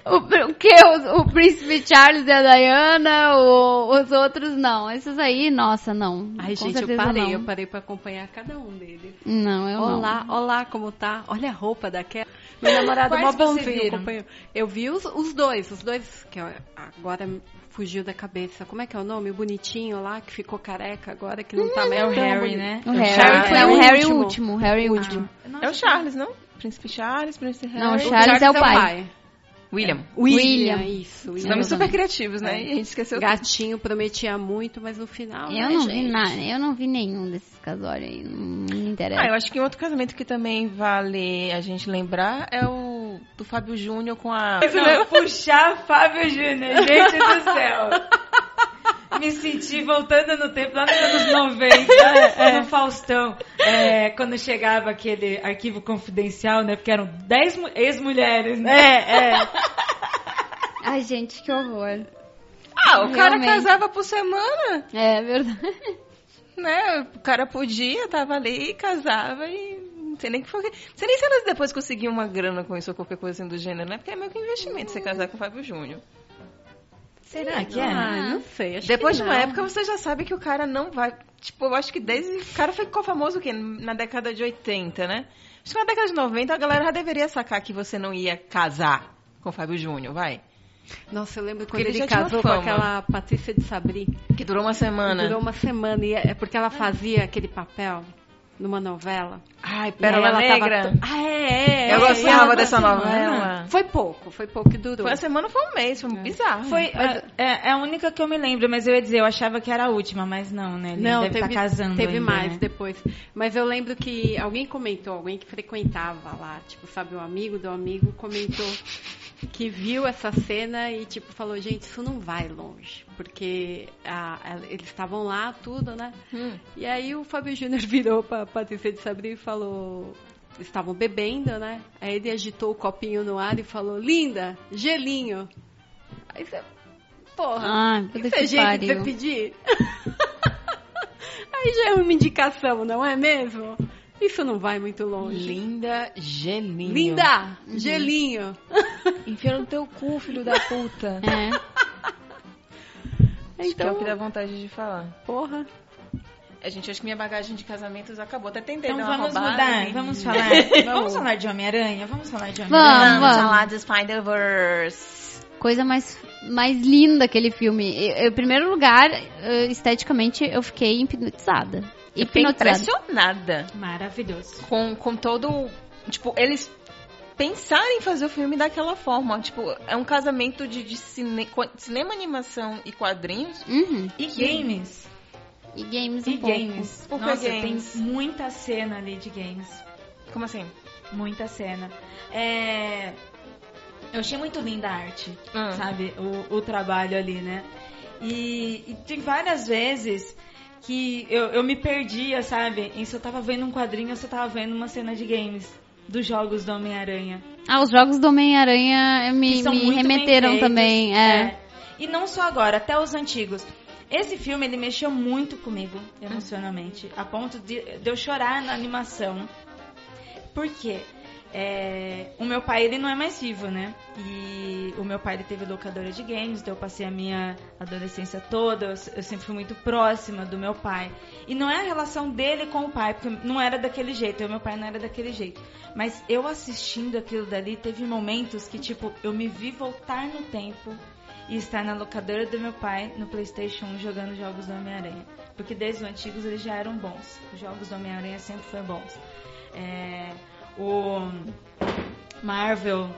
Speaker 3: O, o que? O, o príncipe Charles e a Diana, o- os outros não. Esses aí, nossa, não.
Speaker 4: Ai,
Speaker 3: Com
Speaker 4: gente, eu parei,
Speaker 3: não.
Speaker 4: eu parei pra acompanhar cada um deles.
Speaker 3: Não, eu não.
Speaker 4: Olá, olá, como tá? Olha a roupa daquela. Meu namorado
Speaker 1: Quais
Speaker 4: mó acompanhou. Eu vi os, os dois, os dois que agora fugiu da cabeça. Como é que é o nome? O bonitinho lá, que ficou careca agora, que não tá mais
Speaker 1: É o Harry,
Speaker 4: bonito.
Speaker 1: né?
Speaker 3: O
Speaker 2: O
Speaker 3: Harry,
Speaker 2: Charles
Speaker 3: é,
Speaker 2: foi
Speaker 3: o
Speaker 2: o
Speaker 3: Harry
Speaker 4: último.
Speaker 3: último. o Harry último.
Speaker 1: Nossa,
Speaker 2: É o Charles, não? Príncipe Charles, Príncipe Harry.
Speaker 3: Não, o
Speaker 4: O
Speaker 3: Charles é o
Speaker 4: é
Speaker 3: pai.
Speaker 2: William.
Speaker 3: William.
Speaker 4: Isso,
Speaker 2: Os
Speaker 4: William.
Speaker 2: nomes super criativos, né?
Speaker 4: É.
Speaker 2: E a gente esqueceu tudo.
Speaker 4: Gatinho prometia muito, mas no final.
Speaker 3: Eu
Speaker 4: né,
Speaker 3: não vi nada, eu não vi nenhum desses casórios aí, não me interessa.
Speaker 2: Ah, eu acho que um outro casamento que também vale a gente lembrar é o do Fábio Júnior com a.
Speaker 1: Não, puxar Fábio Júnior, gente do céu. Me senti voltando no tempo, lá nos anos 90, no Faustão. É, quando chegava aquele arquivo confidencial, né? Porque eram 10 mu- ex-mulheres, né?
Speaker 2: É, é.
Speaker 3: Ai, gente, que horror.
Speaker 2: Ah, o cara
Speaker 3: Realmente.
Speaker 2: casava por semana,
Speaker 3: É verdade.
Speaker 2: né? O cara podia, tava ali, casava e. Não sei nem que foi. Não sei nem se elas depois conseguiam uma grana com isso ou qualquer coisa assim do gênero, né? Porque é meio que investimento você casar com o Fábio Júnior.
Speaker 1: Será que é?
Speaker 4: Ah, não sei.
Speaker 2: Depois de uma época você já sabe que o cara não vai. Tipo, eu acho que desde. O cara ficou famoso o quê? Na década de 80, né? Acho que na década de 90 a galera já deveria sacar que você não ia casar com o Fábio Júnior, vai.
Speaker 4: Nossa, eu lembro
Speaker 2: Porque
Speaker 4: quando
Speaker 2: ele
Speaker 4: ele, casou com aquela Patrícia de Sabri.
Speaker 2: Que durou uma semana.
Speaker 4: Durou uma semana. E é porque ela fazia aquele papel numa novela.
Speaker 2: Ai, Pérola
Speaker 4: ela
Speaker 2: Negra.
Speaker 4: Tava... Ah, é, é.
Speaker 2: Eu
Speaker 4: é,
Speaker 2: gostava dessa novela.
Speaker 4: Foi pouco, foi pouco que durou.
Speaker 2: Foi a semana, foi um mês, foi bizarro.
Speaker 1: Foi a, é, é a única que eu me lembro, mas eu ia dizer, eu achava que era a última, mas não, né? Ele
Speaker 4: Não,
Speaker 1: deve
Speaker 4: teve,
Speaker 1: estar casando
Speaker 4: teve
Speaker 1: ainda,
Speaker 4: mais
Speaker 1: né?
Speaker 4: depois. Mas eu lembro que alguém comentou, alguém que frequentava lá, tipo, sabe, um amigo do amigo comentou que viu essa cena e tipo falou, gente, isso não vai longe, porque a- a- eles estavam lá, tudo, né?
Speaker 2: Hum.
Speaker 4: E aí o Fábio Júnior virou pra Patrícia de Sabri e falou, estavam bebendo, né? Aí ele agitou o copinho no ar e falou, linda, gelinho. Aí você, porra,
Speaker 3: Ah,
Speaker 4: isso é jeito de você pedir? Aí já é uma indicação, não é mesmo? Isso não vai muito longe.
Speaker 2: Linda gelinho.
Speaker 4: Linda,
Speaker 3: Uhum.
Speaker 4: gelinho.
Speaker 2: Enfia no teu cu, filho da puta.
Speaker 3: É.
Speaker 2: Acho que é o
Speaker 4: Então,
Speaker 2: que dá vontade de falar.
Speaker 4: porra.
Speaker 2: A gente, acho que minha bagagem de casamentos acabou. Até tentei
Speaker 1: Então vamos
Speaker 2: roubada,
Speaker 1: mudar,
Speaker 2: né?
Speaker 1: vamos falar. vamos falar de Homem-Aranha? Vamos falar de
Speaker 3: Vamos,
Speaker 1: Homem-Aranha?
Speaker 3: vamos.
Speaker 2: falar de Spider-Verse.
Speaker 3: Coisa mais, mais linda aquele filme. Em primeiro lugar, eh, esteticamente, eu fiquei hipnotizada. Hipnotizada.
Speaker 2: impressionada
Speaker 1: Maravilhoso.
Speaker 2: com, com todo... Tipo, eles pensaram em fazer o filme daquela forma. Tipo, é um casamento de, de cine- cinema, animação e quadrinhos.
Speaker 3: Uhum.
Speaker 1: E games.
Speaker 3: E games um
Speaker 1: E
Speaker 3: pouco.
Speaker 1: games.
Speaker 2: Que
Speaker 1: Nossa,
Speaker 2: games?
Speaker 1: tem muita cena ali de games.
Speaker 2: Como assim?
Speaker 1: Muita cena. É... Eu achei muito linda a arte,
Speaker 2: Hum.
Speaker 1: sabe? O, o trabalho ali, né? E, e tem várias vezes que eu, eu me perdia, sabe? Em se eu tava vendo um quadrinho se eu tava vendo uma cena de games dos jogos do Homem-Aranha.
Speaker 3: Ah, os jogos do Homem-Aranha me,
Speaker 1: são
Speaker 3: me
Speaker 1: bem
Speaker 3: remeteram
Speaker 1: feitos,
Speaker 3: também. É.
Speaker 1: E não só agora, até os antigos. Esse filme, ele mexeu muito comigo, emocionalmente, a ponto de, de eu chorar na animação. Por quê? É, o meu pai, ele não é mais vivo, né? E o meu pai, ele teve locadora de games, então eu passei a minha adolescência toda, eu, sempre fui muito próxima do meu pai. E não é a relação dele com o pai, porque não era daquele jeito, o meu pai não era daquele jeito. Mas eu assistindo aquilo dali, teve momentos que, tipo, eu me vi voltar no tempo e estar na locadora do meu pai no PlayStation 1 jogando jogos do Homem-Aranha. Porque desde os antigos eles já eram bons. Os jogos do Homem-Aranha sempre foram bons. É, o Marvel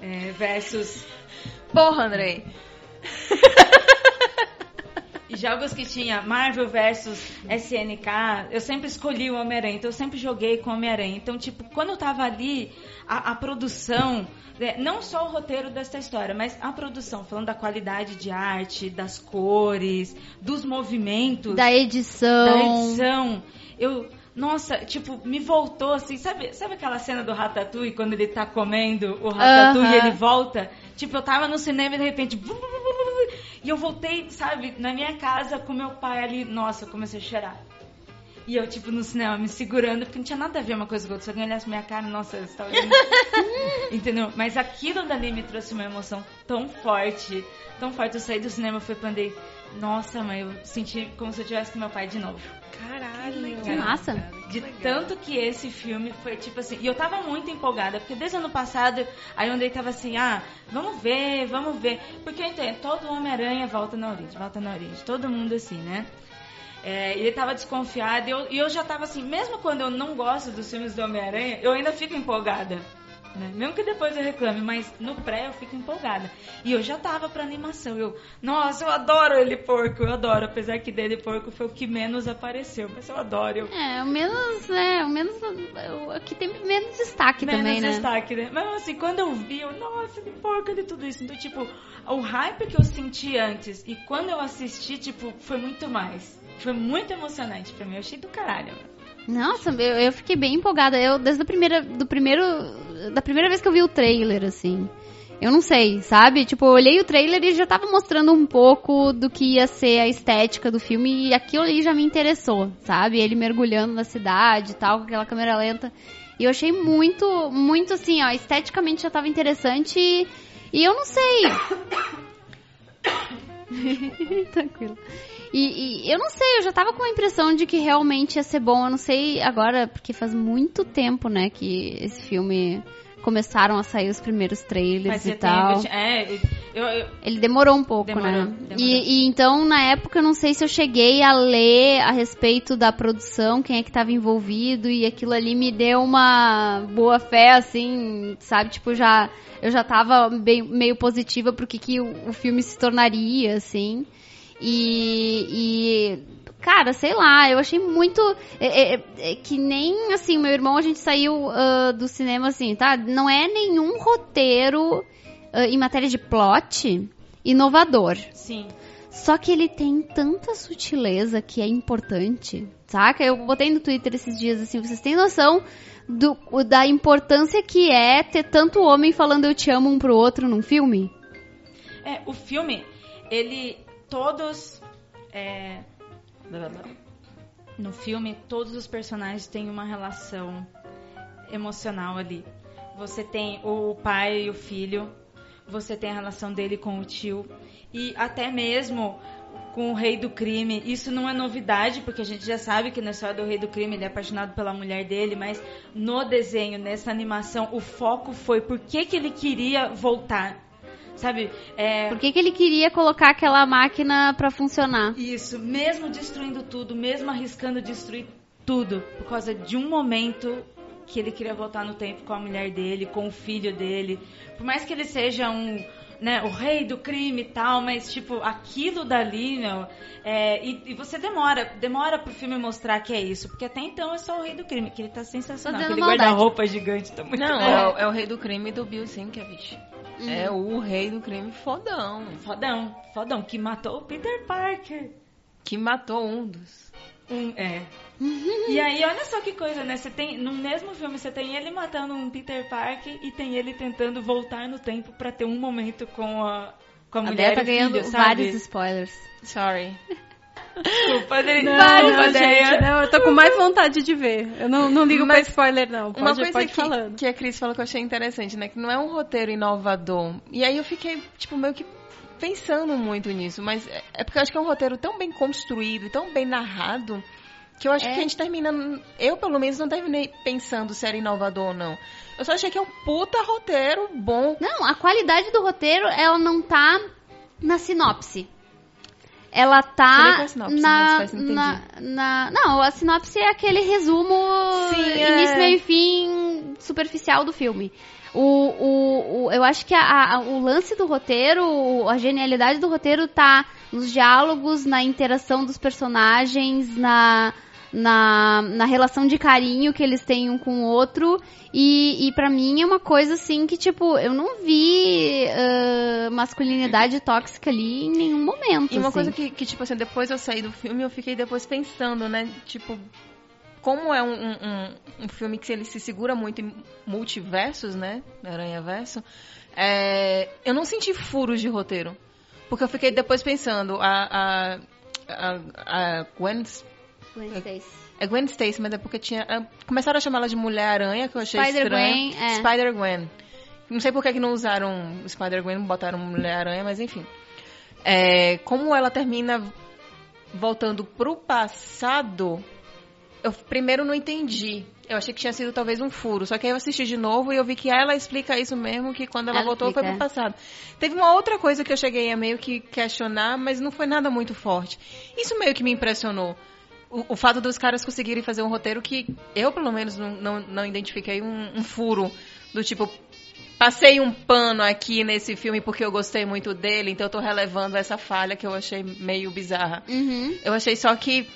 Speaker 1: é, versus
Speaker 2: Porra, Andrei.
Speaker 1: E jogos que tinha Marvel versus SNK, eu sempre escolhi o Homem-Aranha, então eu sempre joguei com o Homem-Aranha. Então, tipo, quando eu tava ali, a, a produção, né, não só o roteiro dessa história, mas a produção, falando da qualidade de arte, das cores, dos movimentos,
Speaker 3: Da edição.
Speaker 1: da edição, eu. Nossa, tipo, me voltou assim, sabe, sabe aquela cena do Ratatouille quando ele tá comendo o Ratatouille e
Speaker 3: Aham.
Speaker 1: ele volta? Tipo, eu tava no cinema e de repente. E eu voltei, sabe, na minha casa com meu pai ali. Nossa, eu comecei a chorar. E eu, tipo, no cinema, me segurando, porque não tinha nada a ver uma coisa com outra. Se alguém olhasse minha cara, nossa, você tá olhando. Entendeu? Mas aquilo dali me trouxe uma emoção tão forte, tão forte. Eu saí do cinema, fui pandei. Nossa, mãe, eu senti como se eu tivesse com meu pai de novo.
Speaker 2: Caralho.
Speaker 3: Que massa.
Speaker 1: De tanto que esse filme foi tipo assim. E eu tava muito empolgada, porque desde o ano passado, aí onde ele tava assim, ah, vamos ver, vamos ver. Porque eu entendo, todo Homem-Aranha volta na origem, volta na origem. Todo mundo assim, né? É, ele tava desconfiado e eu, e eu já tava assim, mesmo quando eu não gosto dos filmes do Homem-Aranha, eu ainda fico empolgada. Né? Mesmo que depois eu reclame, mas no pré eu fico empolgada. E eu já tava pra animação. Eu, nossa, eu adoro ele porco, eu adoro. Apesar que dele porco foi o que menos apareceu, mas eu adoro. Eu,
Speaker 3: É, o menos, né? O menos. O, que tem menos destaque
Speaker 1: menos
Speaker 3: também, né?
Speaker 1: destaque, né? Mas assim, quando eu vi, eu, nossa, ele porco, ele tudo isso. Então, tipo, o hype que eu senti antes e quando eu assisti, tipo, foi muito mais. Foi muito emocionante pra mim. Eu achei do caralho.
Speaker 3: Nossa, eu, eu fiquei bem empolgada. Eu, desde a primeira, do primeiro, da primeira vez que eu vi o trailer, assim. Eu não sei, sabe? Tipo, eu olhei o trailer e já tava mostrando um pouco do que ia ser a estética do filme e aquilo ali já me interessou, sabe? Ele mergulhando na cidade e tal, com aquela câmera lenta. E eu achei muito, muito assim, ó, esteticamente já tava interessante e, e eu não sei. Tranquilo. E, e eu não sei, eu já tava com a impressão de que realmente ia ser bom. Eu não sei agora, porque faz muito tempo, né, que esse filme começaram a sair os primeiros trailers e tal.
Speaker 1: É, eu, eu,
Speaker 3: Ele demorou um pouco,
Speaker 1: Demorou,
Speaker 3: né?
Speaker 1: demorou.
Speaker 3: E, e então, na época, eu não sei se eu cheguei a ler a respeito da produção, quem é que estava envolvido, e aquilo ali me deu uma boa fé, assim, sabe? Tipo, já, eu já tava bem, meio positiva pro que, que o, o filme se tornaria, assim. E, e, cara, sei lá, eu achei muito. é, é, é, que nem assim, meu irmão, a gente saiu ah, do cinema assim, tá? Não é nenhum roteiro ah, em matéria de plot, inovador.
Speaker 1: Sim.
Speaker 3: Só que ele tem tanta sutileza que é importante, saca? Eu botei no Twitter esses dias assim, vocês têm noção do, da importância que é ter tanto homem falando eu te amo um pro outro num filme?
Speaker 1: É, o filme, ele. Todos. é, no filme, todos os personagens têm uma relação emocional ali. Você tem o pai e o filho, você tem a relação dele com o tio, e até mesmo com o rei do crime. Isso não é novidade, porque a gente já sabe que na história do rei do crime ele é apaixonado pela mulher dele, mas no desenho, nessa animação, o foco foi por que, que ele queria voltar. Sabe? É,
Speaker 3: Por que, que ele queria colocar aquela máquina pra funcionar?
Speaker 1: isso, mesmo destruindo tudo, mesmo arriscando destruir tudo, por causa de um momento que ele queria voltar no tempo com a mulher dele, com o filho dele. Por mais que ele seja um, né, o rei do crime e tal, mas tipo, aquilo dali, meu, é, e, e você demora, demora pro filme mostrar que é isso, porque até então é só o rei do crime, que ele tá sensacional, aquele guarda-roupa gigante tá muito
Speaker 2: Não,
Speaker 1: bom.
Speaker 2: é, o- é o rei do crime do Bill Sienkiewicz. É o rei do crime fodão.
Speaker 1: Fodão, fodão, que matou o Peter Parker.
Speaker 2: Que matou um dos.
Speaker 1: Um, é. e aí, olha só que coisa, né? Você tem, no mesmo filme, você tem ele matando um Peter Parker e tem ele tentando voltar no tempo pra ter um momento com a, com a
Speaker 3: A
Speaker 1: mulher
Speaker 3: tá
Speaker 1: e
Speaker 3: ganhando
Speaker 1: filho, sabe?
Speaker 3: vários spoilers.
Speaker 2: Sorry.
Speaker 1: Desculpa, Adri.
Speaker 4: Não, gente, não, eu tô com mais vontade de ver. Eu não, não ligo
Speaker 2: Mas
Speaker 4: pra spoiler, não. Pode,
Speaker 2: Uma coisa
Speaker 4: pode
Speaker 2: que,
Speaker 4: falando.
Speaker 2: que a Cris falou que eu achei interessante, né? Que não é um roteiro inovador. E aí eu fiquei, tipo, meio que pensando muito nisso. Mas é- é porque eu acho que é um roteiro tão bem construído e tão bem narrado que eu acho
Speaker 3: É.
Speaker 2: que a gente termina. Eu, pelo menos, não terminei pensando se era inovador ou não. Eu só achei que é um puta roteiro bom.
Speaker 3: Não, a qualidade do roteiro, ela não tá na sinopse. Ela tá
Speaker 2: sinopse,
Speaker 3: na, na, na- Não, a sinopse é aquele resumo
Speaker 2: Sim, é.
Speaker 3: início, meio e fim superficial do filme. O, o, o- eu acho que a- a- o lance do roteiro, a genialidade do roteiro tá nos diálogos, na interação dos personagens, na, na, na relação de carinho que eles têm um com o outro. E, e para mim é uma coisa assim que, tipo, eu não vi ah, masculinidade tóxica ali em nenhum momento.
Speaker 2: E uma
Speaker 3: assim.
Speaker 2: coisa que, que, tipo assim, depois eu saí do filme, eu fiquei depois pensando, né? Tipo, como é um, um, um- um filme que ele se segura muito em multiversos, né? Aranha Verso, é, eu não senti furos de roteiro. Porque eu fiquei depois pensando, a, a, a, a Gwen,
Speaker 3: Gwen Stacy.
Speaker 2: é Gwen Stacy, mas é porque tinha. ah, Começaram a chamar ela de Mulher-Aranha, que eu achei
Speaker 3: Spider-Gwen,
Speaker 2: estranho.
Speaker 3: é.
Speaker 2: Spider-Gwen. Não sei por que não usaram Spider-Gwen, botaram Mulher-Aranha, mas enfim. É, como ela termina voltando pro passado, eu primeiro não entendi. Eu achei que tinha sido talvez um furo. Só que aí eu assisti de novo e eu vi que ela explica isso mesmo, que quando ela,
Speaker 3: Ela
Speaker 2: voltou foi
Speaker 3: explica,
Speaker 2: pro passado. Teve uma outra coisa que eu cheguei a meio que questionar, mas não foi nada muito forte. Isso meio que me impressionou. O, o fato dos caras conseguirem fazer um roteiro que eu, pelo menos, não, não, não identifiquei um, um furo. Do tipo, passei um pano aqui nesse filme porque eu gostei muito dele, então eu tô relevando essa falha que eu achei meio bizarra.
Speaker 3: Uhum.
Speaker 2: Eu achei só que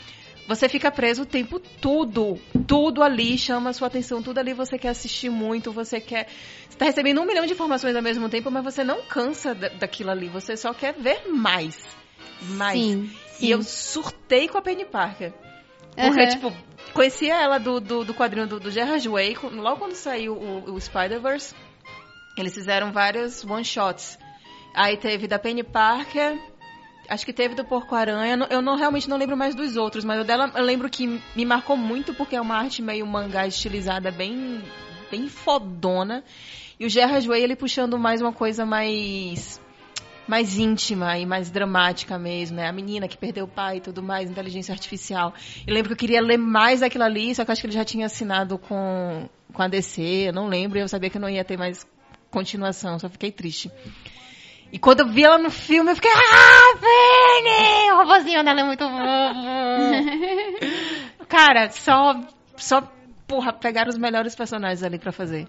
Speaker 2: você fica preso o tempo tudo. Tudo ali chama a sua atenção, tudo ali você quer assistir muito, você quer. Você tá recebendo um milhão de informações ao mesmo tempo, mas você não cansa da- daquilo ali, você só quer ver mais. Mais.
Speaker 3: Sim, sim.
Speaker 2: E eu surtei com a Penny Parker. Porque,
Speaker 3: Uhum.
Speaker 2: tipo, conhecia ela do, do, do quadrinho do, do Gerard Way, logo quando saiu o, o Spider-Verse, eles fizeram vários one-shots. Aí teve da Penny Parker, acho que teve do Porco-Aranha, eu não realmente não lembro mais dos outros, mas o dela eu lembro que me marcou muito porque é uma arte meio mangá estilizada, bem, bem fodona. E o Gerard Way, ele puxando mais uma coisa mais mais íntima e mais dramática mesmo, né? A menina que perdeu o pai e tudo mais, inteligência artificial. Eu lembro que eu queria ler mais daquilo ali, só que eu acho que ele já tinha assinado com, com a DC, eu não lembro, e eu sabia que não ia ter mais continuação, só fiquei triste. E quando eu vi ela no filme, eu fiquei, ah, Penny! O robozinho dela é muito bom. Cara, só, só, porra, pegaram os melhores personagens ali pra fazer.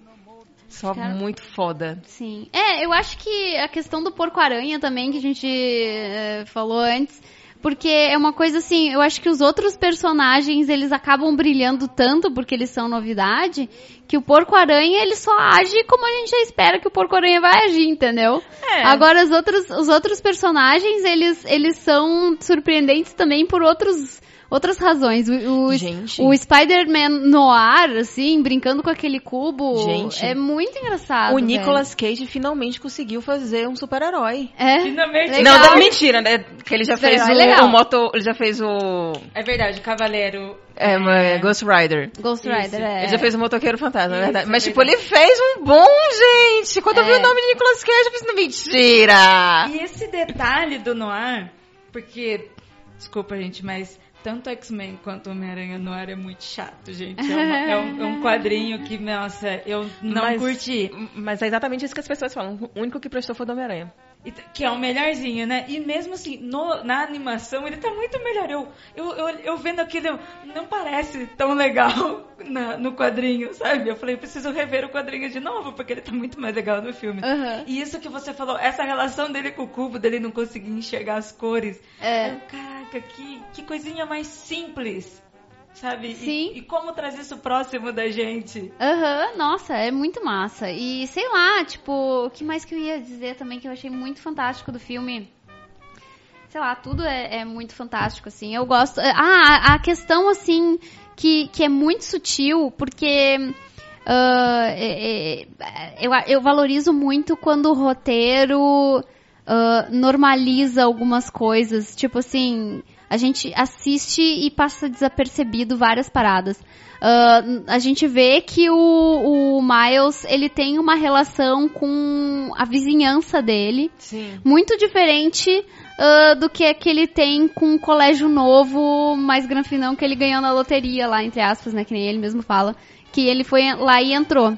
Speaker 2: Só
Speaker 3: Cara.
Speaker 2: muito foda.
Speaker 3: Sim. É, eu acho que a questão do porco-aranha também, que a gente eh, falou antes, Porque é uma coisa assim, eu acho que os outros personagens, eles acabam brilhando tanto porque eles são novidade, que o Porco-Aranha, ele só age como a gente já espera que o Porco-Aranha vai agir, entendeu?
Speaker 2: É.
Speaker 3: Agora, os outros, os outros personagens, eles, eles são surpreendentes também por outros outras razões. O, o,
Speaker 2: Gente.
Speaker 3: o Spider-Man noir, assim, brincando com aquele cubo,
Speaker 2: Gente.
Speaker 3: é muito engraçado.
Speaker 2: o
Speaker 3: velho.
Speaker 2: Nicolas Cage finalmente conseguiu fazer um super-herói.
Speaker 3: É.
Speaker 1: Finalmente.
Speaker 3: Legal.
Speaker 2: Não, não, mentira, né? Que ele já fez o,
Speaker 3: legal.
Speaker 2: o moto. Ele já fez o.
Speaker 1: É verdade, Cavaleiro.
Speaker 2: É, uma- Ghost Rider.
Speaker 3: Ghost
Speaker 1: Isso.
Speaker 3: Rider, é.
Speaker 2: Ele já fez o Motoqueiro Fantasma, é
Speaker 1: Isso,
Speaker 2: verdade.
Speaker 1: é
Speaker 2: Mas, tipo,
Speaker 1: verdade.
Speaker 2: ele fez um bom, gente. Quando eu vi
Speaker 3: É.
Speaker 2: o nome de Nicolas Cage, eu pensei, mentira.
Speaker 1: E esse detalhe do Noir, porque, desculpa, gente, mas tanto X-Men quanto Homem-Aranha Noir é muito chato, gente. É, uma- é um, é um quadrinho que, nossa, eu não
Speaker 2: Mas-
Speaker 1: curti.
Speaker 2: Mas é exatamente isso que as pessoas falam. O único que prestou foi o Homem-Aranha.
Speaker 1: Que é o melhorzinho, né? E mesmo assim, no- na animação, ele tá muito melhor. Eu, eu, eu, eu vendo aquilo, não parece tão legal na- no quadrinho, sabe? Eu falei, eu preciso rever o quadrinho de novo, porque ele tá muito mais legal no filme.
Speaker 3: Aham.
Speaker 1: E isso que você falou, essa relação dele com o cubo, dele não conseguir enxergar as cores.
Speaker 3: É.
Speaker 1: Eu, Caraca, que, que coisinha mais simples, sabe? E-
Speaker 3: Sim.
Speaker 1: E, como trazer isso próximo da gente.
Speaker 3: Aham, nossa, é muito massa. E sei lá, tipo, o que mais que eu ia dizer também que eu achei muito fantástico do filme? Sei lá, tudo é, é muito fantástico, assim. Eu gosto. Ah, a questão, assim, que, que é muito sutil, porque. ah, é- é- eu, eu valorizo muito quando o roteiro ah, normaliza algumas coisas. Tipo assim, a gente assiste e passa desapercebido várias paradas. Ah, a gente vê que o, o Miles ele tem uma relação com a vizinhança dele
Speaker 2: Sim.
Speaker 3: muito diferente ah, do que que ele tem com o colégio novo, mais granfinão que ele ganhou na loteria lá, entre aspas, né? Que nem ele mesmo fala. Que ele foi lá e entrou.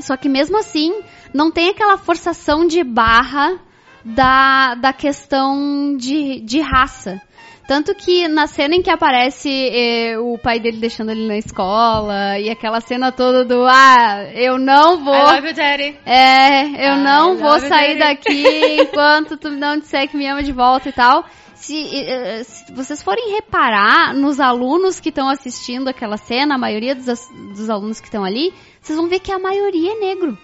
Speaker 3: Só que mesmo assim, não tem aquela forçação de barra da, da questão de, de raça. Tanto que na cena em que aparece eh, o pai dele deixando ele na escola, e aquela cena toda do ah, eu não vou.
Speaker 1: you, Daddy.
Speaker 3: É, eu
Speaker 1: I
Speaker 3: não vou
Speaker 1: love
Speaker 3: sair daqui enquanto tu não disser que me ama de volta e tal. Se, eh, se vocês forem reparar nos alunos que estão assistindo aquela cena, a maioria dos, dos alunos que estão ali, vocês vão ver que a maioria é negro.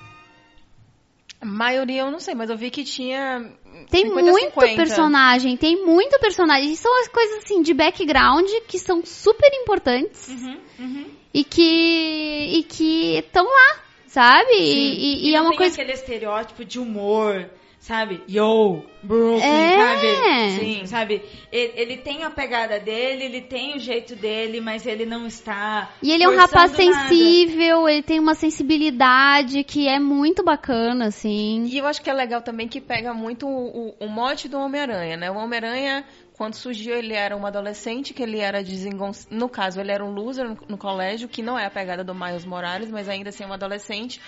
Speaker 2: A maioria eu não sei, mas eu vi que tinha.
Speaker 3: Tem
Speaker 2: 50,
Speaker 3: muito
Speaker 2: 50.
Speaker 3: personagem, tem muito personagem. E são as coisas assim de background que são super importantes
Speaker 1: Uhum, uhum.
Speaker 3: e que e que estão lá, sabe? E, e- e é
Speaker 1: não
Speaker 3: uma
Speaker 1: tem
Speaker 3: coisa
Speaker 1: aquele estereótipo de humor, sabe? Yo, Brooklyn,
Speaker 3: É.
Speaker 1: sabe? Sim, sabe? Ele, ele tem a pegada dele, ele tem o jeito dele, mas ele não está.
Speaker 3: E ele é um rapaz
Speaker 1: nada.
Speaker 3: sensível, ele tem uma sensibilidade que é muito bacana, assim.
Speaker 2: E eu acho que é legal também que pega muito o, o- o mote do Homem-Aranha, né? O Homem-Aranha, quando surgiu, ele era um adolescente, que ele era desengon... No caso, ele era um loser no, no colégio, que não é a pegada do Miles Morales, mas ainda assim é um adolescente,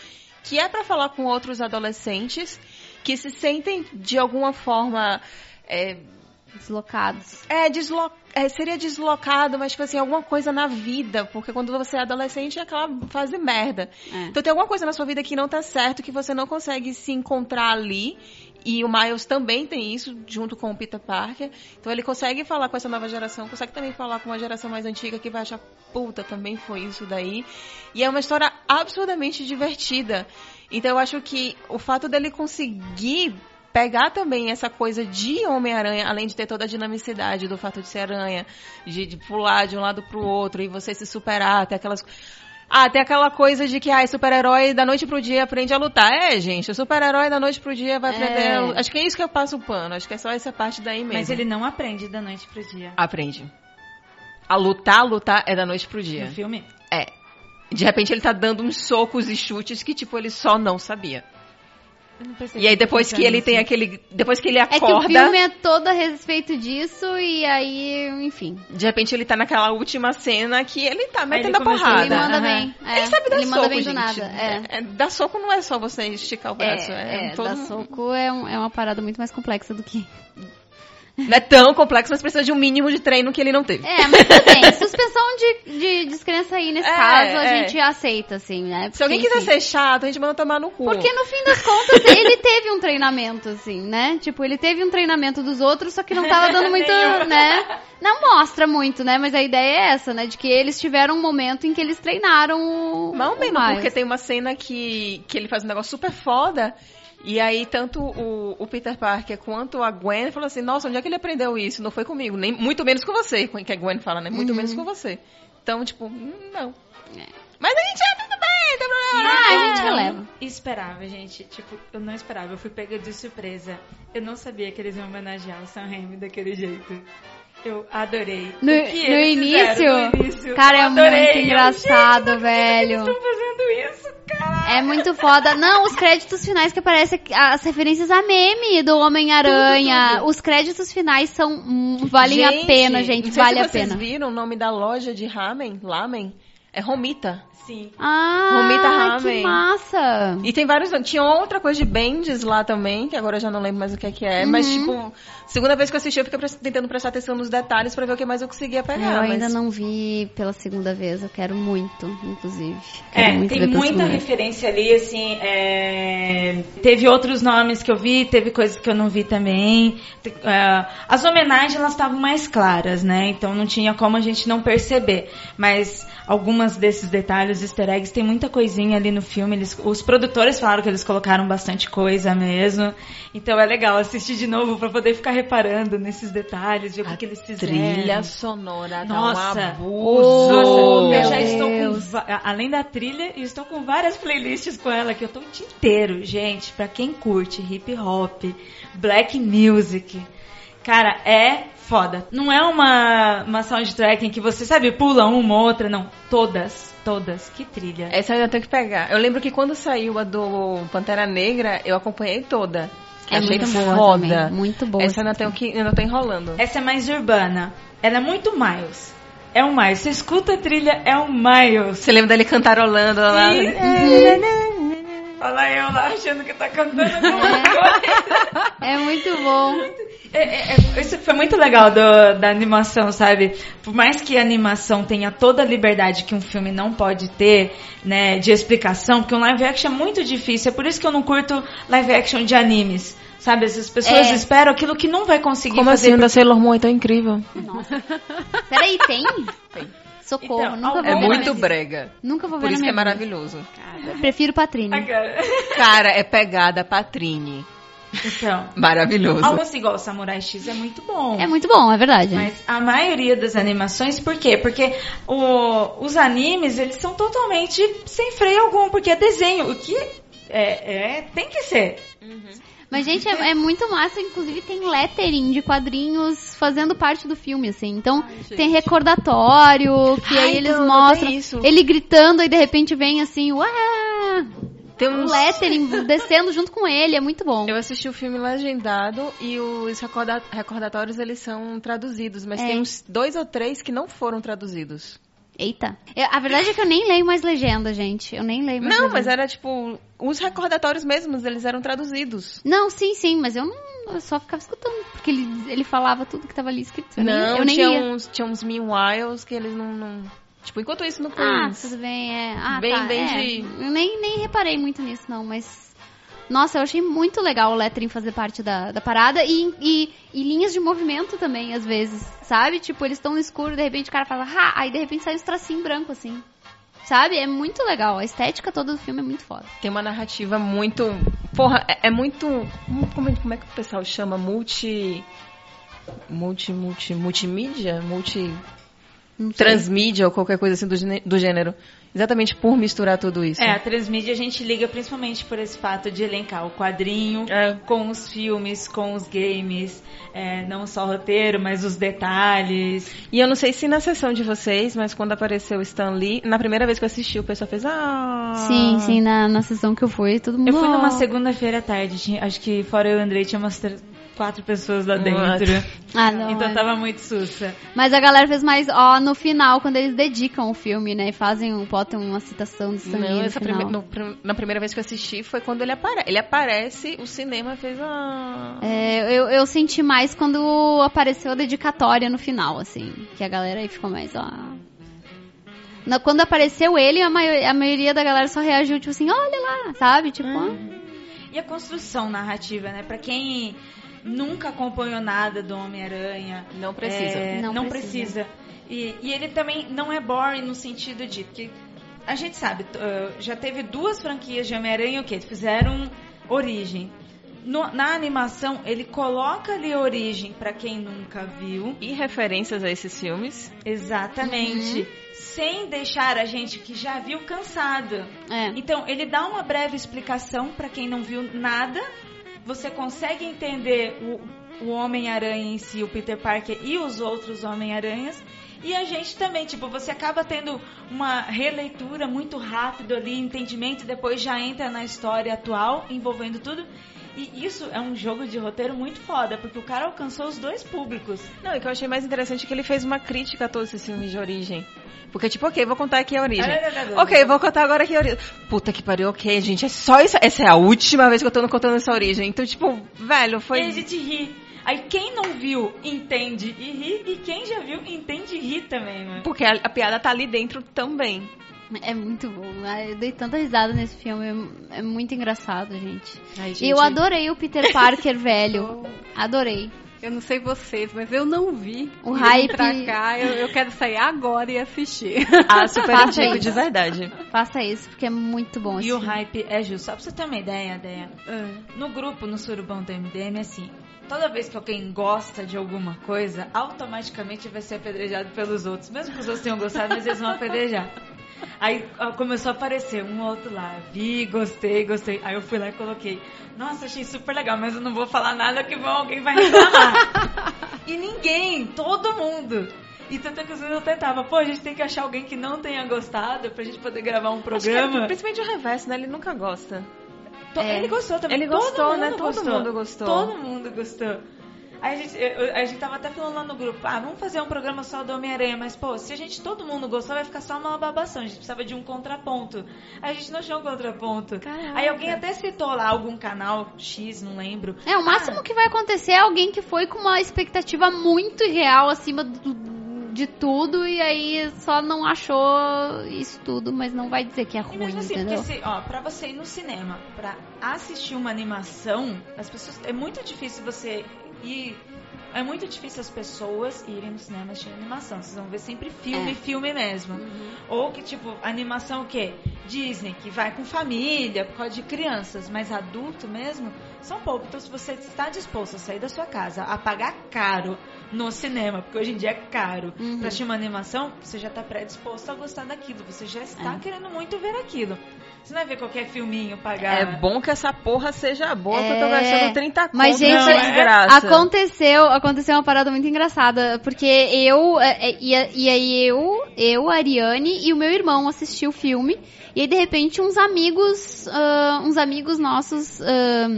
Speaker 2: que é pra falar com outros adolescentes que se sentem de alguma forma. é,
Speaker 3: Deslocados.
Speaker 2: é, deslo... é, seria deslocado, mas, tipo assim, alguma coisa na vida. Porque quando você é adolescente é aquela fase merda.
Speaker 3: É.
Speaker 2: Então tem alguma coisa na sua vida que não tá certo, que você não consegue se encontrar ali. E o Miles também tem isso, junto com o Peter Parker. Então ele consegue falar com essa nova geração, consegue também falar com uma geração mais antiga que vai achar, puta, também foi isso daí. E é uma história absurdamente divertida. Então eu acho que o fato dele conseguir pegar também essa coisa de Homem-Aranha, além de ter toda a dinamicidade do fato de ser aranha, de, de pular de um lado pro outro e você se superar, ter aquelas. Ah, tem aquela coisa de que, ah, super-herói da noite pro dia aprende a lutar. É, gente, o super-herói da noite pro dia vai aprender
Speaker 3: É.
Speaker 2: a lutar. Acho que é isso que eu passo o pano, acho que é só essa parte daí mesmo.
Speaker 1: Mas ele não aprende da noite pro dia.
Speaker 2: Aprende. A lutar, lutar é da noite pro dia.
Speaker 1: No filme?
Speaker 2: É. De repente ele tá dando uns socos e chutes que, tipo, ele só não sabia. E aí depois que ele
Speaker 1: isso.
Speaker 2: tem aquele. Depois que ele
Speaker 3: É que o
Speaker 2: acorda,
Speaker 3: filme é todo a respeito disso e aí, enfim.
Speaker 2: de repente ele tá naquela última cena que ele tá metendo a
Speaker 1: ele a
Speaker 2: porrada.
Speaker 3: Ele manda
Speaker 1: Aham.
Speaker 3: bem. É,
Speaker 2: Ele sabe dar
Speaker 3: ele
Speaker 2: soco,
Speaker 3: manda bem
Speaker 2: gente.
Speaker 3: do nada. É.
Speaker 2: É, dar soco não é só você esticar o braço. É,
Speaker 3: É, é,
Speaker 2: todo
Speaker 3: dar soco é, um- é uma parada muito mais complexa do que
Speaker 2: Não é tão complexo, mas precisa de um mínimo de treino que ele não teve.
Speaker 3: É, mas tudo bem. Suspensão de, de descrença aí nesse
Speaker 2: É,
Speaker 3: caso, a
Speaker 2: é.
Speaker 3: gente aceita, assim, né?
Speaker 2: Se alguém
Speaker 3: Porque,
Speaker 2: quiser
Speaker 3: enfim,
Speaker 2: ser chato, a gente manda tomar no cu.
Speaker 3: Porque no fim das contas, ele teve um treinamento, assim, né? Tipo, ele teve um treinamento dos outros, só que não tava dando muito, né? Não mostra muito, né? Mas a ideia é essa, né? De que eles tiveram um momento em que eles treinaram o.
Speaker 2: Mal
Speaker 3: o
Speaker 2: menos,
Speaker 3: Miles.
Speaker 2: porque tem uma cena que, que ele faz um negócio super foda. E aí, tanto o, o Peter Parker quanto a Gwen falou assim: Nossa, onde é que ele aprendeu isso? Não foi comigo, nem muito menos com você. Que a Gwen fala, né? Muito
Speaker 3: Uhum.
Speaker 2: menos com você. Então, tipo, hum, não.
Speaker 3: É.
Speaker 2: Mas a gente é tudo bem, não tem problema.
Speaker 3: Ah, a
Speaker 2: não.
Speaker 3: gente releva.
Speaker 1: Esperava, gente. Tipo, eu não esperava. Eu fui pega de surpresa. Eu não sabia que eles iam homenagear o Sam Raimi daquele jeito. Eu adorei.
Speaker 3: No,
Speaker 1: O que
Speaker 3: no início,
Speaker 1: no início,
Speaker 3: cara,
Speaker 1: eu
Speaker 3: é
Speaker 1: adorei.
Speaker 3: muito
Speaker 1: Eu,
Speaker 3: engraçado,
Speaker 1: gente,
Speaker 3: velho.
Speaker 1: Eles estão fazendo isso, cara.
Speaker 3: É muito foda. Não, os créditos finais que aparecem as referências a meme do Homem-Aranha. Os créditos finais são hum, valem a
Speaker 2: Gente,
Speaker 3: pena, gente,
Speaker 2: não sei
Speaker 3: vale
Speaker 2: se
Speaker 3: a
Speaker 2: vocês
Speaker 3: pena.
Speaker 2: viram o nome da loja de ramen, lamen? É Romita.
Speaker 1: Sim.
Speaker 3: Ah,
Speaker 2: Romita
Speaker 3: que
Speaker 2: Ramen.
Speaker 3: massa.
Speaker 2: E tem vários. Tinha outra coisa de Bendes lá também, que agora eu já não lembro mais o que é que é. Mas,
Speaker 3: Uhum.
Speaker 2: tipo, segunda vez que eu assisti, eu fiquei tentando prestar atenção nos detalhes pra ver o que mais eu conseguia pegar.
Speaker 3: eu ainda
Speaker 2: mas...
Speaker 3: não vi pela segunda vez, eu quero muito, inclusive. Quero
Speaker 1: É,
Speaker 3: muito
Speaker 1: tem muita referência ali, assim, é, teve outros nomes que eu vi, teve coisas que eu não vi também. É, as homenagens, elas estavam mais claras, né? Então não tinha como a gente não perceber. Mas algumas desses detalhes, easter eggs, tem muita coisinha ali no filme. Eles, os produtores falaram que eles colocaram bastante coisa mesmo. Então é legal assistir de novo pra poder ficar reparando nesses detalhes, ver o que, que eles fizeram.
Speaker 2: Trilha sonora,
Speaker 1: Nossa.
Speaker 2: tá um abuso.
Speaker 3: Oh,
Speaker 1: eu já estou com, além da trilha, estou com várias playlists com ela que eu tô o dia inteiro, gente. Pra quem curte hip hop, black music, cara, é foda. Não é uma, uma soundtrack em que você, sabe, pula uma ou outra, não. Todas, todas. Que trilha.
Speaker 2: Essa eu ainda tenho que pegar. Eu lembro que quando saiu a do Pantera Negra, eu acompanhei toda.
Speaker 3: É
Speaker 2: Achei
Speaker 3: muito boa
Speaker 2: foda.
Speaker 3: também, muito boa.
Speaker 2: Essa eu ainda tenho que. Ainda tô enrolando.
Speaker 1: Essa é mais urbana. Ela é muito Miles. É o Miles. Você escuta a trilha, é o Miles.
Speaker 2: Você lembra dele cantarolando lá?
Speaker 1: Olha lá eu lá achando que tá cantando alguma coisa.
Speaker 3: É muito bom.
Speaker 1: É, é, é, isso foi muito legal do- da animação, sabe? Por mais que a animação tenha toda a liberdade que um filme não pode ter, né, de explicação, porque um live action é muito difícil. É por isso que eu não curto live action de animes. Sabe, essas pessoas
Speaker 3: É.
Speaker 1: esperam aquilo que não vai conseguir
Speaker 2: Como
Speaker 1: fazer.
Speaker 2: assim? O da Sailor Moon é tão incrível.
Speaker 3: Peraí, tem?
Speaker 2: Tem.
Speaker 3: Socorro,
Speaker 1: Então,
Speaker 3: nunca vou
Speaker 2: É
Speaker 3: ver
Speaker 2: muito brega.
Speaker 3: Nunca vou ver
Speaker 2: Por isso que é maravilhoso.
Speaker 3: Prefiro Patrine.
Speaker 1: Agora.
Speaker 2: Cara, é pegada Patrine.
Speaker 1: Então,
Speaker 2: Maravilhoso.
Speaker 1: algo assim igual o Samurai X é muito bom.
Speaker 3: É muito bom, é verdade.
Speaker 1: Mas a maioria das animações, por quê? Porque o- os animes, eles são totalmente sem freio algum, porque é desenho, o que é, é- tem que ser.
Speaker 3: Mas, gente, é, é muito massa. Inclusive, tem lettering de quadrinhos fazendo parte do filme, assim. Então, tem recordatório, que
Speaker 2: Ah,
Speaker 3: aí eles
Speaker 2: então,
Speaker 3: mostram.
Speaker 2: isso.
Speaker 3: Ele gritando e de repente vem assim, ué!
Speaker 2: Tem
Speaker 3: Um
Speaker 2: uns...
Speaker 3: lettering descendo junto com ele, é muito bom.
Speaker 2: Eu assisti o filme legendado e os recorda- recordatórios eles são traduzidos, mas
Speaker 3: É.
Speaker 2: tem uns dois ou três que não foram traduzidos.
Speaker 3: Eita. Eu- a verdade é que eu nem leio mais legenda, gente. Eu nem leio mais
Speaker 2: Não,
Speaker 3: legenda.
Speaker 2: mas era tipo os recordatórios mesmos, eles eram traduzidos.
Speaker 3: Não, sim, sim, mas eu não. Eu só ficava escutando, porque ele, ele falava tudo que tava ali escrito. Eu
Speaker 2: não,
Speaker 3: nem, eu nem
Speaker 2: tinha
Speaker 3: ia.
Speaker 2: uns tinha uns meanwhiles que eles não, não- tipo enquanto isso no
Speaker 3: Ah,
Speaker 2: Queens.
Speaker 3: tudo bem, é. Ah,
Speaker 2: Bem-
Speaker 3: tá,
Speaker 2: bem
Speaker 3: é.
Speaker 2: de-
Speaker 3: Eu nem, nem reparei muito nisso, não, mas. Nossa, eu achei muito legal o lettering fazer parte da, da parada e, e, e linhas de movimento também, às vezes, sabe? Tipo, eles estão no escuro, de repente o cara fala, ha! Aí de repente sai os tracinhos branco, assim. Sabe? É muito legal. A estética toda do filme é muito foda.
Speaker 2: Tem uma narrativa muito, porra, é, é muito, como, é- como é que o pessoal chama, multi multi multi multimídia, multi. Transmídia ou qualquer coisa assim do, do gênero. Exatamente por misturar tudo isso.
Speaker 1: É, a transmídia a gente liga principalmente por esse fato de elencar o quadrinho
Speaker 2: É.
Speaker 1: com os filmes, com os games, é, não só o roteiro, mas os detalhes.
Speaker 2: E eu não sei se na sessão de vocês, mas quando apareceu o Stan Lee, na primeira vez que eu assisti, o pessoal fez ah.
Speaker 3: Sim, sim, na, na sessão que eu fui, todo mundo.
Speaker 1: Eu fui numa
Speaker 3: "Oh".
Speaker 1: segunda-feira à tarde, tinha- acho que fora eu e o Andrei tinha umas quatro pessoas lá dentro.
Speaker 3: Ah, não.
Speaker 1: então
Speaker 3: é.
Speaker 1: tava muito sussa.
Speaker 3: Mas a galera fez mais, ó, no final, quando eles dedicam o filme, né? E fazem, um- botam uma citação do Stan Lee
Speaker 2: Não, essa prime- no na primeira vez que eu assisti foi quando ele aparece. Ele aparece, o cinema fez a.
Speaker 3: É, eu, eu senti mais quando apareceu a dedicatória no final, assim. Que a galera aí ficou mais, ó. Na- quando apareceu ele, a, maio- a maioria da galera só reagiu, tipo assim, olha lá, sabe? Tipo,
Speaker 2: Hum.
Speaker 3: ah,
Speaker 1: E a construção narrativa, né? Pra quem nunca acompanhou nada do Homem-Aranha.
Speaker 2: Não precisa.
Speaker 1: é,
Speaker 3: Não
Speaker 1: não,
Speaker 3: precisa.
Speaker 1: precisa. E, e ele também não é boring no sentido de que a gente sabe, uh, já teve duas franquias de Homem-Aranha o que fizeram origem. No- na animação, ele coloca ali origem pra quem nunca viu.
Speaker 2: E referências a esses filmes.
Speaker 1: Exatamente. Sem deixar a gente que já viu cansado.
Speaker 3: é.
Speaker 1: Então, ele dá uma breve explicação para quem não viu nada. Você consegue entender o, o Homem-Aranha em si, o Peter Parker e os outros Homem-Aranhas. E a gente também, tipo, você acaba tendo uma releitura muito rápido ali, entendimento, e depois já entra na história atual, envolvendo tudo. E isso é um jogo de roteiro muito foda, porque o cara alcançou os dois públicos.
Speaker 2: Não, e o que eu achei mais interessante é que ele fez uma crítica a todos esses filmes de origem. Porque, tipo, ok, vou contar aqui a origem. Ok, vou contar agora aqui a origem. Puta que pariu, ok, gente, é só isso. Essa é a última vez que eu tô contando essa origem. Então, tipo, velho, foi.
Speaker 1: E a gente ri. Aí quem não viu, entende e ri. E quem já viu, entende e ri também, mano.
Speaker 2: Porque a, a piada tá ali dentro também.
Speaker 3: É muito bom. Ai, Eu dei tanta risada nesse filme. É, é muito engraçado, gente.
Speaker 4: Ai,
Speaker 3: E eu
Speaker 4: gente,
Speaker 3: adorei o Peter Parker velho. Adorei.
Speaker 4: Eu não sei vocês, mas eu não vi.
Speaker 3: O hype-
Speaker 4: Pra cá, eu, eu quero sair agora e assistir.
Speaker 2: Ah, super
Speaker 3: Faça isso.
Speaker 2: de verdade.
Speaker 3: Faça isso, porque é muito bom
Speaker 1: E o
Speaker 3: filme.
Speaker 1: hype é justo. Só pra você ter uma ideia, ideia. No grupo, no surubão do MDM, assim, toda vez que alguém gosta de alguma coisa, automaticamente vai ser apedrejado pelos outros. Mesmo que os outros tenham gostado, mas eles vão apedrejar. Aí começou a aparecer um outro lá. Vi, gostei, gostei. Aí eu fui lá e coloquei. Nossa, achei super legal, mas eu não vou falar nada que vão, alguém vai reclamar. e ninguém, todo mundo. E tanto é que os meninos até tava, pô, a gente tem que achar alguém que não tenha gostado pra gente poder gravar um
Speaker 2: que,
Speaker 1: programa.
Speaker 2: principalmente o reverso, né? Ele nunca gosta.
Speaker 3: É.
Speaker 1: Ele gostou também.
Speaker 2: Ele
Speaker 1: Todo
Speaker 2: gostou,
Speaker 1: mundo
Speaker 2: né? Todo
Speaker 1: gostou.
Speaker 2: mundo gostou.
Speaker 1: Todo mundo gostou. Aí a gente, eu- a gente tava até falando lá no grupo, ah, vamos fazer um programa só do Homem-Aranha, mas pô, se a gente todo mundo gostar, vai ficar só uma babação. A gente precisava de um contraponto. Aí a gente não achou um contraponto.
Speaker 3: Caraca.
Speaker 1: Aí alguém até citou lá algum canal X, não lembro.
Speaker 3: É, o máximo que vai acontecer é alguém que foi com uma expectativa muito irreal acima do- de tudo e aí só não achou isso tudo, mas não vai dizer que é
Speaker 1: E
Speaker 3: ruim,
Speaker 1: mesmo assim,
Speaker 3: entendeu?
Speaker 1: se, ó, pra você ir no cinema, pra assistir uma animação, as pessoas. É muito difícil você ir. É muito difícil as pessoas irem no cinema assistir animação. Vocês vão ver sempre filme,
Speaker 3: É.
Speaker 1: filme mesmo. Ou que, tipo, animação o quê? Disney, que vai com família, por causa de crianças, mas adulto mesmo, são poucos. Então, se você está disposto a sair da sua casa, a pagar caro no cinema, porque hoje em dia é caro,
Speaker 3: Uhum.
Speaker 1: pra assistir uma animação, você já está predisposto a gostar daquilo. Você já está
Speaker 3: É.
Speaker 1: querendo muito ver aquilo. Você não vai ver qualquer filminho pagar.
Speaker 2: É bom que essa porra seja boa, que eu tô
Speaker 3: É,
Speaker 2: gastando 30
Speaker 3: Mas,
Speaker 2: conto
Speaker 3: gente,
Speaker 2: nessa
Speaker 1: Não, é-
Speaker 2: desgraça.
Speaker 3: Aconteceu, aconteceu uma parada muito engraçada, porque eu, é, é, e, a- e aí eu, eu, a Ariane e o meu irmão assistiu o filme, e aí de repente uns amigos, ah, uns amigos nossos ah,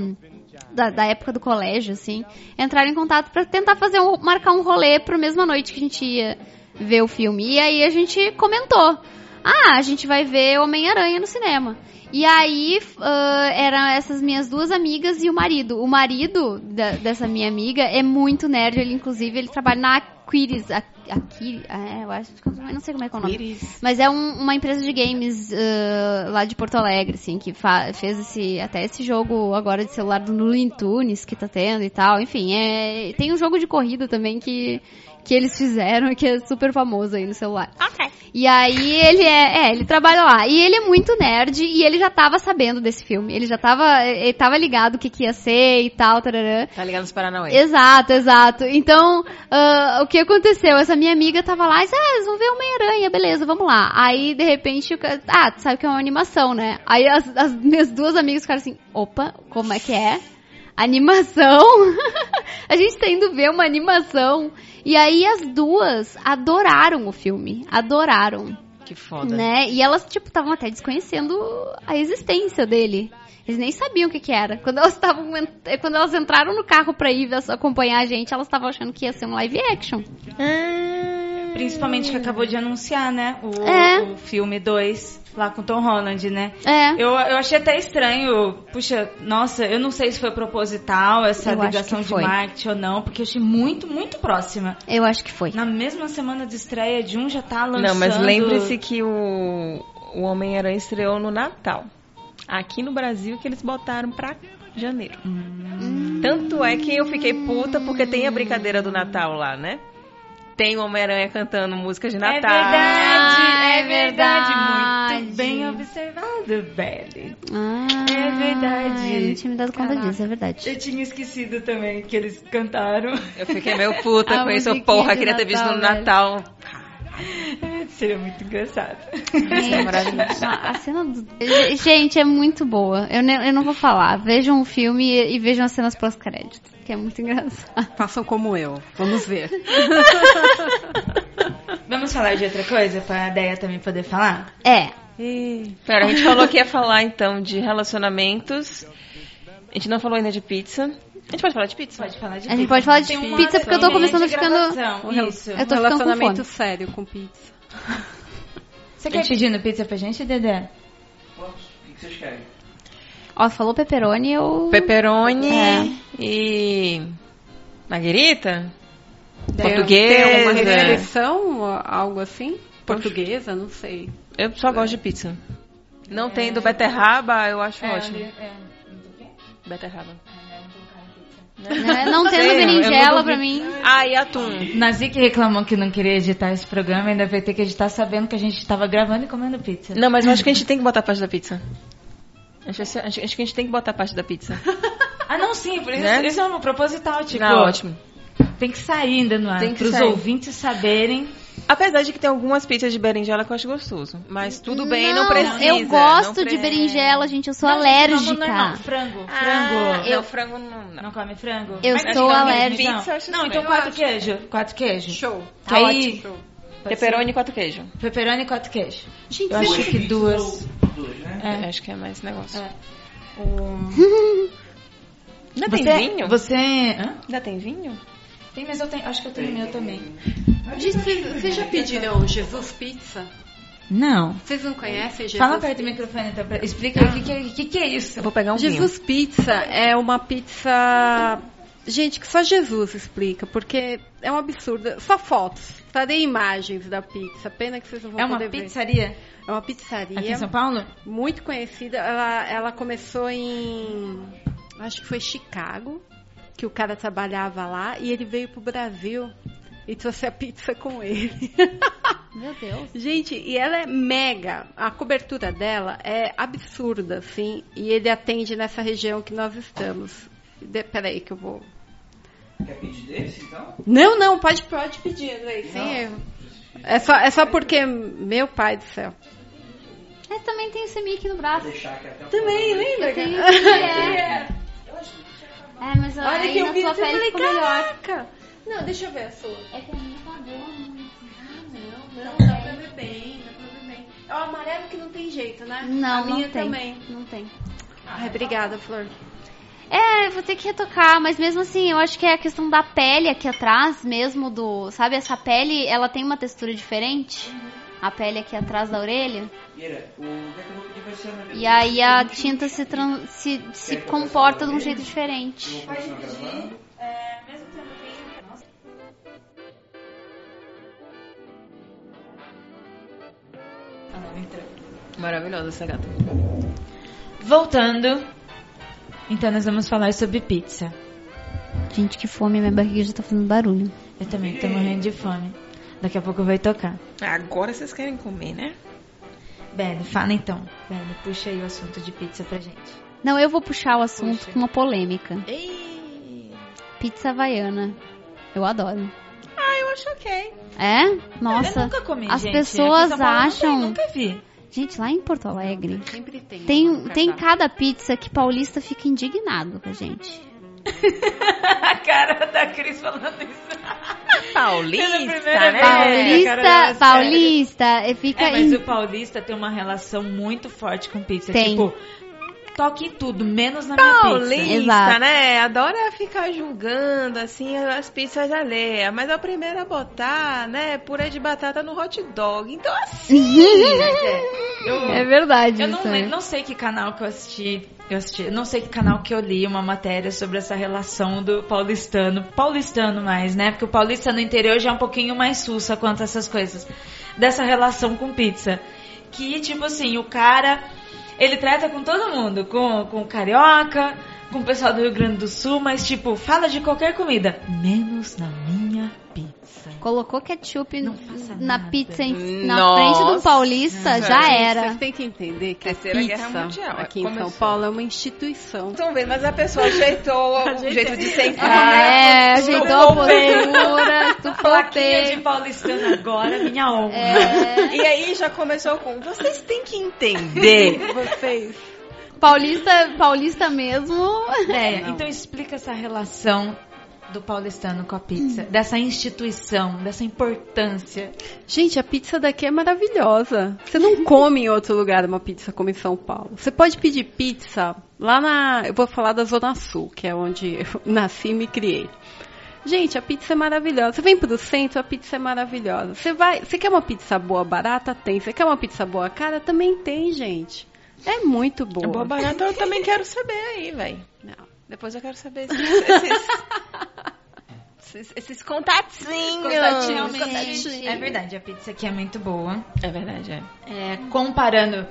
Speaker 3: da, da época do colégio, assim, entraram em contato pra tentar fazer um, marcar um rolê pra mesma noite que a gente ia ver o filme. E aí a gente comentou, ah, a gente vai ver Homem-Aranha no cinema. E aí ah, eram essas minhas duas amigas e o marido. O marido da- dessa minha amiga é muito nerd, ele inclusive ele trabalha na Aquiris. A, Aqui, é, eu acho, não sei como é que é o nome.
Speaker 2: Iris.
Speaker 3: Mas é um- uma empresa de games ah, lá de Porto Alegre, assim, que fez esse, até esse jogo agora de celular do Looney Tunes que tá tendo e tal. Enfim, é, tem um jogo de corrida também que, que eles fizeram que é super famoso aí no celular. E aí ele é, é, ele trabalha lá. E ele é muito nerd e ele já tava sabendo desse filme. Ele já tava, ele tava ligado o que, que ia ser e tal, tararã.
Speaker 2: Tá ligado nos Paranauê.
Speaker 3: Exato, exato. Então, ah, o que aconteceu? Essa minha amiga tava lá e disse, ah, eles vão ver Homem-Aranha, beleza, vamos lá. Aí, de repente, o ca- ah, tu sabe que é uma animação, né? Aí as, as minhas duas amigas ficaram assim, opa, como é que é? Animação? a gente tá indo ver uma animação. E aí as duas adoraram o filme, adoraram.
Speaker 2: Que foda.
Speaker 3: né? E elas, tipo, estavam até desconhecendo a existência dele. Eles nem sabiam o que que era. Quando elas estavam en- eh, quando elas entraram no carro pra ir ver- acompanhar a gente, elas estavam achando que ia ser um live action.
Speaker 1: Principalmente que acabou de anunciar, né? O,
Speaker 3: É.
Speaker 1: o filme 2, lá com Tom Holland, né?
Speaker 3: É.
Speaker 1: Eu, eu achei até estranho. Puxa, nossa, eu não sei se foi proposital essa
Speaker 3: Eu
Speaker 1: ligação de marketing ou não, porque eu achei muito, muito próxima.
Speaker 3: Eu acho que foi.
Speaker 1: Na mesma semana de estreia de um já tá lançando.
Speaker 2: Não, mas lembre-se que o, o Homem-Aranha estreou no Natal. Aqui no Brasil que eles botaram pra janeiro. Tanto é que eu fiquei puta porque tem a brincadeira do Natal lá, né? Tem o Homem-Aranha cantando músicas de
Speaker 1: É
Speaker 2: Natal.
Speaker 1: verdade,
Speaker 3: Ah,
Speaker 1: é
Speaker 3: é
Speaker 1: verdade.
Speaker 3: verdade.
Speaker 1: Muito bem observado, Belly.
Speaker 3: Ah,
Speaker 1: É verdade.
Speaker 3: Eu não tinha me dado conta
Speaker 1: Caraca.
Speaker 3: disso, é verdade.
Speaker 1: Eu tinha esquecido também que eles cantaram.
Speaker 2: Eu fiquei meio puta com isso. Porra, queria ter visto no. Natal.
Speaker 1: Seria muito engraçado.
Speaker 3: Gente, a cena do... Gente, é muito boa. Eu, ne- eu não vou falar. Vejam o filme e, e vejam as cenas pós-créditos, que é muito engraçado.
Speaker 4: Façam como eu. Vamos ver.
Speaker 1: Vamos falar de outra coisa pra Deia também poder falar?
Speaker 3: É.
Speaker 2: Pera, a gente falou que ia falar então de relacionamentos. A gente não falou ainda de pizza. A gente pode falar de pizza?
Speaker 1: Pode falar de
Speaker 3: A gente
Speaker 1: pizza.
Speaker 3: pode falar de
Speaker 1: Tem
Speaker 3: pizza porque eu tô começando ficando-
Speaker 1: Isso.
Speaker 3: Eu tô ficando com
Speaker 4: relacionamento
Speaker 3: fome.
Speaker 4: sério com pizza.
Speaker 1: Você quer pedindo pizza pra gente, Dedé?
Speaker 5: O que que vocês querem?
Speaker 3: Ó, falou pepperoni, eu...
Speaker 2: Pepperoni
Speaker 3: É.
Speaker 2: e. Marguerita?
Speaker 4: Tem
Speaker 2: Portuguesa.
Speaker 4: uma restrição, algo assim? Portuguesa, não sei.
Speaker 2: Eu só gosto de pizza. Não tem do beterraba, eu acho ótimo.
Speaker 1: é,
Speaker 2: Beterraba.
Speaker 3: Né? Não tendo
Speaker 2: Sei,
Speaker 3: berinjela pra mim.
Speaker 2: Ah, e atum.
Speaker 1: Nazi que reclamou que não queria editar esse programa, ainda vai ter que editar sabendo que a gente tava gravando e comendo pizza.
Speaker 2: Não, mas eu acho que a gente tem que botar parte da pizza. Acho, acho, acho que a gente tem que botar parte da pizza.
Speaker 1: Ah, não, sim, por isso,
Speaker 2: Né?
Speaker 1: isso é um proposital, tipo.
Speaker 2: Não, ótimo.
Speaker 1: Tem que sair ainda no ar,
Speaker 2: Tem que
Speaker 1: pros
Speaker 2: sair.
Speaker 1: ouvintes saberem.
Speaker 2: Apesar de que tem algumas pizzas de berinjela que eu acho gostoso. Mas tudo bem, não, precisa.
Speaker 3: Eu gosto
Speaker 2: não
Speaker 3: de
Speaker 2: pre-
Speaker 3: berinjela, gente. Eu sou
Speaker 1: Não, gente, vamos
Speaker 3: alérgica.
Speaker 1: normal, Frango,
Speaker 2: Ah,
Speaker 1: frango.
Speaker 2: eu frango não. não.
Speaker 1: Não come frango?
Speaker 3: Eu
Speaker 1: Mas
Speaker 3: sou alérgica.
Speaker 1: Não,
Speaker 2: Pizza,
Speaker 1: não então
Speaker 2: bem.
Speaker 1: quatro queijo. Quatro queijo.
Speaker 4: Show.
Speaker 3: Tá
Speaker 1: aí,
Speaker 4: Show.
Speaker 1: Pode
Speaker 2: Pepperoni e quatro queijo.
Speaker 1: ser Pepperoni e quatro queijo.
Speaker 4: Gente,
Speaker 1: Eu acho que duas.
Speaker 5: Duas, né?
Speaker 1: É.
Speaker 2: Acho que é mais negócio.
Speaker 1: É. O...
Speaker 2: Ainda
Speaker 1: Você,
Speaker 2: tem vinho?
Speaker 1: Você. Hã?
Speaker 2: Ainda tem vinho?
Speaker 1: Tem, mas eu tenho. Acho que eu tenho meu também.
Speaker 4: Gente, vocês já pediram Jesus Pizza?
Speaker 1: Não.
Speaker 4: Vocês não conhecem Jesus
Speaker 1: Fala perto do microfone, então. pra- Explica o que, que, é- que, que é isso.
Speaker 2: Eu vou pegar um
Speaker 4: Jesus Pizza é uma pizza. Gente, que só Jesus explica, porque é um absurdo. Só fotos. Trarei imagens da pizza. Pena que vocês não vão
Speaker 1: É uma
Speaker 4: poder ver.
Speaker 1: pizzaria
Speaker 4: É uma
Speaker 1: aqui em
Speaker 4: pizzaria
Speaker 1: São Paulo?
Speaker 4: muito conhecida. Ela, ela começou em. Acho que foi Chicago, que o cara trabalhava lá, e ele veio pro Brasil e trouxe a pizza com ele.
Speaker 3: Meu Deus.
Speaker 4: Gente, e ela é mega. A cobertura dela é absurda, assim. E ele atende nessa região que nós estamos. De, peraí que eu vou.
Speaker 5: Quer pedir desse, então?
Speaker 4: Não, não, pode, pode pedir, Andrei, sem
Speaker 5: Não.
Speaker 4: erro. É só, é só porque, meu pai do céu.
Speaker 3: Mas também tem esse Mickey no braço.
Speaker 5: Aqui
Speaker 4: Também, lembra?
Speaker 3: Eu tenho esse é. É, mas
Speaker 4: Olha
Speaker 3: aí
Speaker 4: que eu
Speaker 3: na
Speaker 4: vi
Speaker 3: sua
Speaker 4: você
Speaker 3: pele
Speaker 4: falei,
Speaker 3: ficou melhor.
Speaker 4: caraca. Não, deixa eu ver a sua.
Speaker 3: É que a minha tá boa.
Speaker 4: Não, não, dá pra ver bem, dá pra ver bem. É o amarelo que não tem jeito, né?
Speaker 3: Não,
Speaker 4: a minha
Speaker 3: não tem.
Speaker 4: também.
Speaker 3: Não tem.
Speaker 4: Ai, obrigada, Flor.
Speaker 3: É, vou ter que retocar, mas mesmo assim, eu acho que é a questão da pele aqui atrás, mesmo do. Sabe, essa pele, ela tem uma textura diferente. A pele aqui atrás da orelha. E aí a tinta se, tran- se, se comporta de um jeito diferente.
Speaker 1: É, mesmo tendo entrou.
Speaker 2: Maravilhosa essa gata.
Speaker 1: Voltando. Então nós vamos falar sobre pizza.
Speaker 3: Gente, que fome, minha barriga já tá fazendo barulho.
Speaker 1: Eu também tô morrendo de fome. Daqui a pouco vai tocar.
Speaker 2: Agora vocês querem comer, né?
Speaker 1: Bene, fala então. Bene, puxa aí o assunto de pizza pra gente.
Speaker 3: Não, eu vou puxar o assunto
Speaker 1: Puxa.
Speaker 3: com uma polêmica.
Speaker 2: Ei.
Speaker 3: Pizza havaiana. Eu adoro.
Speaker 2: Ah, eu acho ok.
Speaker 3: É?
Speaker 1: eu
Speaker 3: Nossa.
Speaker 1: nunca comi,
Speaker 3: as
Speaker 1: gente.
Speaker 3: pessoas acham-
Speaker 1: tem, nunca vi.
Speaker 3: Gente, lá em Porto Alegre,
Speaker 4: Sempre tem.
Speaker 3: tem, tem cada pizza que paulista fica indignado com a gente.
Speaker 1: a cara da Cris falando isso.
Speaker 2: Paulista, né?
Speaker 3: Paulista, paulista, é, fica
Speaker 1: É, mas
Speaker 3: em-
Speaker 1: o paulista tem uma relação muito forte com pizza.
Speaker 3: Tem.
Speaker 1: Tipo, toque em tudo, menos na minha pizza.
Speaker 2: Paulista,
Speaker 3: Exato.
Speaker 2: né? Adora ficar julgando, assim, as pizzas alheias. Mas é o primeiro a botar, né, purê de batata no hot dog. Então, assim...
Speaker 1: Eu,
Speaker 3: É verdade.
Speaker 1: eu não, não sei que canal que eu assisti. Eu assisti, eu não sei que canal que eu li uma matéria sobre essa relação do paulistano. Paulistano mais, né? Porque o paulista no interior já é um pouquinho mais sussa quanto a essas coisas. Dessa relação com pizza. Que, tipo assim, o cara. Ele trata com todo mundo. Com, com carioca, com o pessoal do Rio Grande do Sul, mas, tipo, fala de qualquer comida. Menos na minha pizza.
Speaker 3: Colocou ketchup na
Speaker 1: nada.
Speaker 3: pizza em- na
Speaker 2: Nossa.
Speaker 3: frente do paulista, já era.
Speaker 4: Vocês têm que entender que
Speaker 2: Terceira
Speaker 4: a
Speaker 2: Guerra
Speaker 4: pizza
Speaker 2: Mundial,
Speaker 4: aqui em
Speaker 2: começou.
Speaker 4: São Paulo é uma instituição.
Speaker 2: Estão vendo, mas a pessoa ajeitou o jeito de sentar.
Speaker 3: É, ajeitou a postura, estufou
Speaker 1: Plaquinha de paulistano agora, minha honra.
Speaker 3: É,
Speaker 2: E aí já começou com, vocês têm que entender.
Speaker 4: Vocês.
Speaker 3: paulista, paulista mesmo.
Speaker 4: Não.
Speaker 1: Então explica essa relação do paulistano com a pizza, dessa instituição, dessa importância.
Speaker 4: Gente, a pizza daqui é maravilhosa. Você não come em outro lugar uma pizza como em São Paulo. Você pode pedir pizza lá na. Eu vou falar da Zona Sul, que é onde eu nasci e me criei. Gente, a pizza é maravilhosa. Você vem pro centro, a pizza é maravilhosa. Você vai, você quer uma pizza boa barata? Tem. Você quer uma pizza boa cara? Também tem, gente. É muito boa.
Speaker 2: Boa barata eu também quero saber aí, velho.
Speaker 4: Não.
Speaker 2: Depois eu quero saber esses... esses... esses- esses contatinhos.
Speaker 3: Contatinhos.
Speaker 1: Realmente, é verdade, a pizza aqui é muito boa.
Speaker 2: É verdade, é.
Speaker 1: É, comparando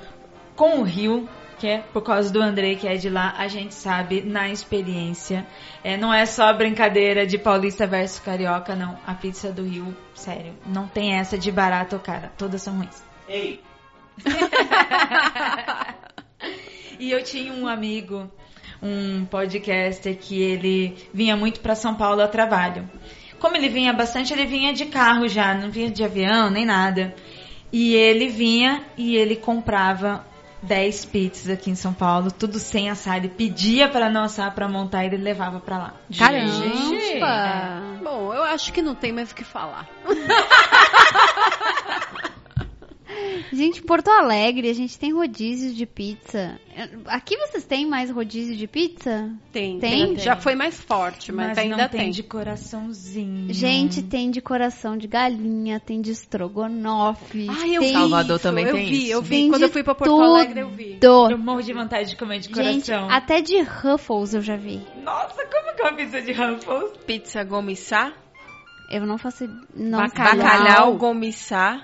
Speaker 1: com o Rio, que é por causa do Andrei, que é de lá, a gente sabe na experiência. É, não é só brincadeira de paulista versus carioca, não. A pizza do Rio, sério, não tem essa de barato ou cara. Todas são ruins.
Speaker 5: Ei,
Speaker 1: E eu tinha um amigo, um podcaster, que ele vinha muito para São Paulo a trabalho. Como ele vinha bastante, ele vinha de carro já, não vinha de avião nem nada. E ele vinha e ele comprava 10 pizzas aqui em São Paulo, tudo sem assar. Ele pedia para não assar, para montar e ele levava para lá.
Speaker 3: Caramba!
Speaker 4: Bom, eu acho que não tem mais o que falar.
Speaker 3: Gente, Porto Alegre, a gente tem rodízios de pizza. Aqui vocês têm mais rodízio de pizza?
Speaker 4: Tem,
Speaker 3: Tem?
Speaker 4: Já foi mais forte, mas,
Speaker 1: Mas
Speaker 4: ainda
Speaker 1: não tem,
Speaker 4: tem.
Speaker 1: de coraçãozinho.
Speaker 3: Gente, tem de coração de galinha, tem de estrogonofe.
Speaker 4: Ai, eu
Speaker 3: tem
Speaker 4: vi
Speaker 2: Salvador
Speaker 4: isso,
Speaker 2: também
Speaker 4: eu
Speaker 2: tem
Speaker 4: vi,
Speaker 2: isso.
Speaker 4: eu vi.
Speaker 3: Tem
Speaker 4: Quando eu fui pra Porto Alegre, eu vi.
Speaker 3: tudo.
Speaker 1: Eu morro de vontade de comer de
Speaker 3: Gente,
Speaker 1: coração.
Speaker 3: até de Ruffles eu já vi.
Speaker 1: Nossa, como que é uma pizza de Ruffles?
Speaker 2: Pizza gomissá.
Speaker 3: Eu não faço. Não
Speaker 2: Bacalhau, bacalhau gomissá.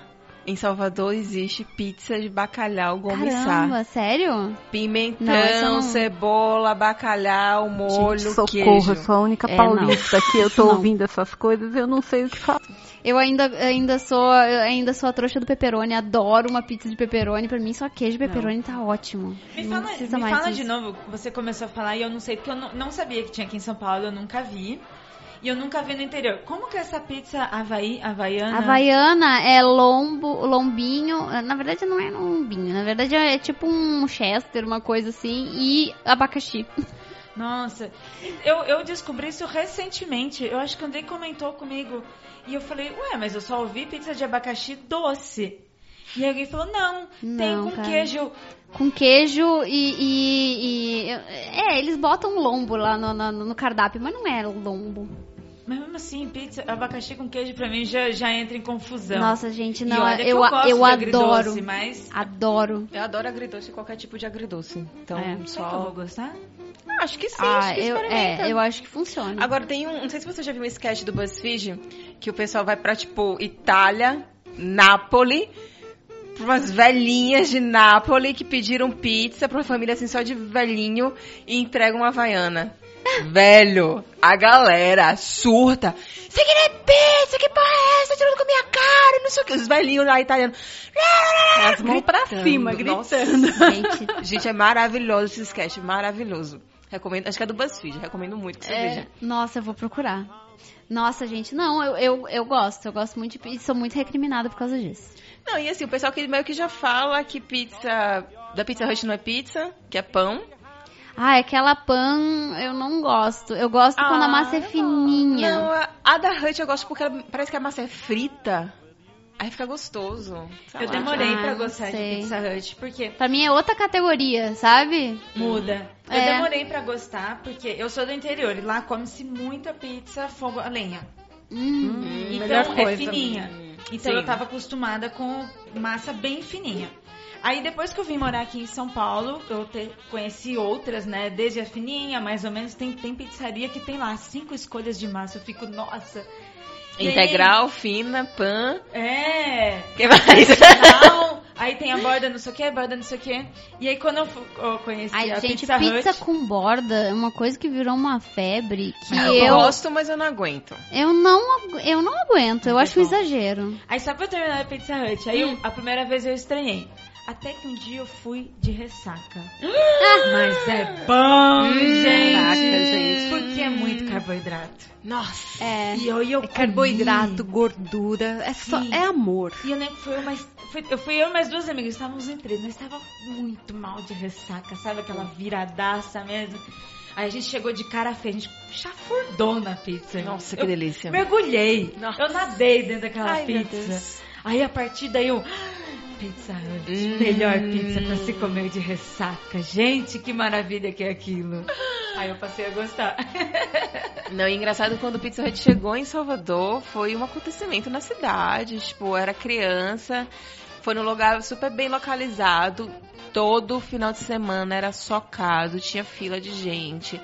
Speaker 2: Em Salvador existe pizza de bacalhau gomissá.
Speaker 3: Caramba, sério?
Speaker 2: Pimentão,
Speaker 3: Não, não-
Speaker 2: cebola, bacalhau, molho,
Speaker 4: socorro,
Speaker 2: queijo.
Speaker 4: eu sou a única
Speaker 3: É,
Speaker 4: paulista que eu tô
Speaker 3: Não.
Speaker 4: ouvindo essas coisas eu não sei o que falar.
Speaker 3: Eu ainda, ainda sou eu ainda sou a trouxa do pepperoni, adoro uma pizza de pepperoni, pra mim só queijo de pepperoni tá ótimo.
Speaker 1: Me
Speaker 3: não
Speaker 1: fala,
Speaker 3: precisa
Speaker 1: me
Speaker 3: mais
Speaker 1: fala de novo, você começou a falar e eu não sei, porque eu não, não sabia que tinha aqui em São Paulo, eu nunca vi. E eu nunca vi no interior. Como que é essa pizza Havaí, Havaiana?
Speaker 3: Havaiana é lombo, lombinho, na verdade não é lombinho, na verdade é tipo um chester, uma coisa assim, e abacaxi.
Speaker 1: Nossa, eu, eu descobri isso recentemente. Eu acho que Andrei comentou comigo. E eu falei, ué, mas eu só ouvi pizza de abacaxi doce. E alguém falou, não, tem
Speaker 3: Não,
Speaker 1: com
Speaker 3: cara.
Speaker 1: queijo.
Speaker 3: Com queijo e, e- e- É, eles botam lombo lá no, no, no cardápio, mas não é lombo.
Speaker 1: Mas mesmo assim, pizza, abacaxi com queijo pra mim já, já entra em confusão.
Speaker 3: Nossa, gente, não, eu,
Speaker 1: eu, gosto
Speaker 3: eu
Speaker 1: de
Speaker 3: adoro.
Speaker 1: agridoce, mas
Speaker 3: Adoro.
Speaker 2: Eu adoro agridoce, qualquer tipo de agridoce. Então,
Speaker 3: É.
Speaker 1: será que eu vou
Speaker 2: só...
Speaker 1: gostar?
Speaker 2: Acho que sim,
Speaker 3: ah,
Speaker 2: acho que
Speaker 3: eu, é, eu acho que funciona.
Speaker 2: Agora tem um, não sei se você já viu um sketch do BuzzFeed, que o pessoal vai pra, tipo, Itália, Nápoles, pra umas velhinhas de Nápoles que pediram pizza pra uma família assim só de velhinho e entregam uma havaiana. Velho, a galera surta. Isso aqui não é pizza, que porra é essa? Tirando com a minha cara, não sei o que. Os velhinhos lá italianos.
Speaker 4: As mãos pra cima,
Speaker 2: Nossa.
Speaker 4: gritando.
Speaker 3: Gente,
Speaker 2: Gente, é maravilhoso esse sketch, maravilhoso. Recomendo, acho que é do BuzzFeed, recomendo muito que você
Speaker 3: é,
Speaker 2: veja.
Speaker 3: nossa, eu vou procurar. Nossa, gente, não, eu, eu, eu gosto. Eu gosto muito de pizza, sou muito recriminada por causa disso.
Speaker 2: Não, e assim, o pessoal que meio que já fala que pizza. Da Pizza Hut não é pizza, que é pão.
Speaker 3: Ah, aquela pan eu não gosto. Eu gosto quando a massa é fininha.
Speaker 2: Não, a- a da Hut eu gosto porque ela, parece que a massa é frita. Aí fica gostoso.
Speaker 1: Eu
Speaker 2: lá.
Speaker 1: demorei
Speaker 3: Ah,
Speaker 1: pra gostar
Speaker 3: sei.
Speaker 1: de Pizza Hut, porque
Speaker 3: Pra mim é outra categoria, sabe?
Speaker 1: muda. Eu
Speaker 3: É.
Speaker 1: demorei pra gostar, porque eu sou do interior e lá come-se muita pizza fogo a lenha.
Speaker 3: Hum.
Speaker 4: melhor
Speaker 1: Então é
Speaker 4: coisa.
Speaker 1: fininha. Então
Speaker 2: Sim.
Speaker 1: eu tava acostumada com massa bem fininha. Aí depois que eu vim morar aqui em São Paulo, eu te- conheci outras, né? Desde a fininha, mais ou menos, tem, tem pizzaria que tem lá cinco escolhas de massa. Eu fico, nossa. Aí-
Speaker 2: Integral, fina, pan.
Speaker 1: É.
Speaker 2: que mais?
Speaker 1: Não, aí tem a borda não sei o que, a borda não sei o que. E aí quando eu, eu conheci
Speaker 3: Ai,
Speaker 1: a
Speaker 3: gente,
Speaker 1: Pizza,
Speaker 3: pizza
Speaker 1: Hut,
Speaker 3: com borda é uma coisa que virou uma febre que
Speaker 2: eu,
Speaker 3: eu,
Speaker 2: gosto, mas eu não aguento.
Speaker 3: eu, não, eu não aguento. Eu
Speaker 1: Mas
Speaker 3: acho
Speaker 1: é
Speaker 3: um
Speaker 1: bom.
Speaker 3: exagero.
Speaker 1: Aí só pra eu terminar a Pizza Hut, aí eu- a primeira vez eu estranhei. Até que um dia eu fui de ressaca. Mas é bom, gente.
Speaker 4: Caraca, gente.
Speaker 1: Porque é muito carboidrato.
Speaker 2: Nossa.
Speaker 3: É.
Speaker 1: E eu, e eu
Speaker 4: É carboidrato, gordura, é só
Speaker 1: Sim.
Speaker 4: é amor.
Speaker 1: E eu lembro que foi eu mais. foi- eu fui eu e mais duas amigas, estávamos em três, mas estava muito mal de ressaca, sabe? Aquela viradaça mesmo. Aí a gente chegou de cara feia, a gente chafurdou na pizza.
Speaker 2: Nossa, que
Speaker 1: eu
Speaker 2: delícia.
Speaker 1: Mergulhei.
Speaker 2: Nossa.
Speaker 1: Eu nadei dentro daquela
Speaker 2: Ai,
Speaker 1: pizza. Aí a partir daí eu. Pizza Hut,
Speaker 2: Hum.
Speaker 1: melhor pizza pra se comer de ressaca. Gente, que maravilha que é aquilo. Aí eu passei a gostar.
Speaker 2: Não, e engraçado quando o Pizza Hut chegou em Salvador, foi um acontecimento na cidade. Tipo, era criança, foi num lugar super bem localizado. Todo final de semana era socado, tinha fila de gente.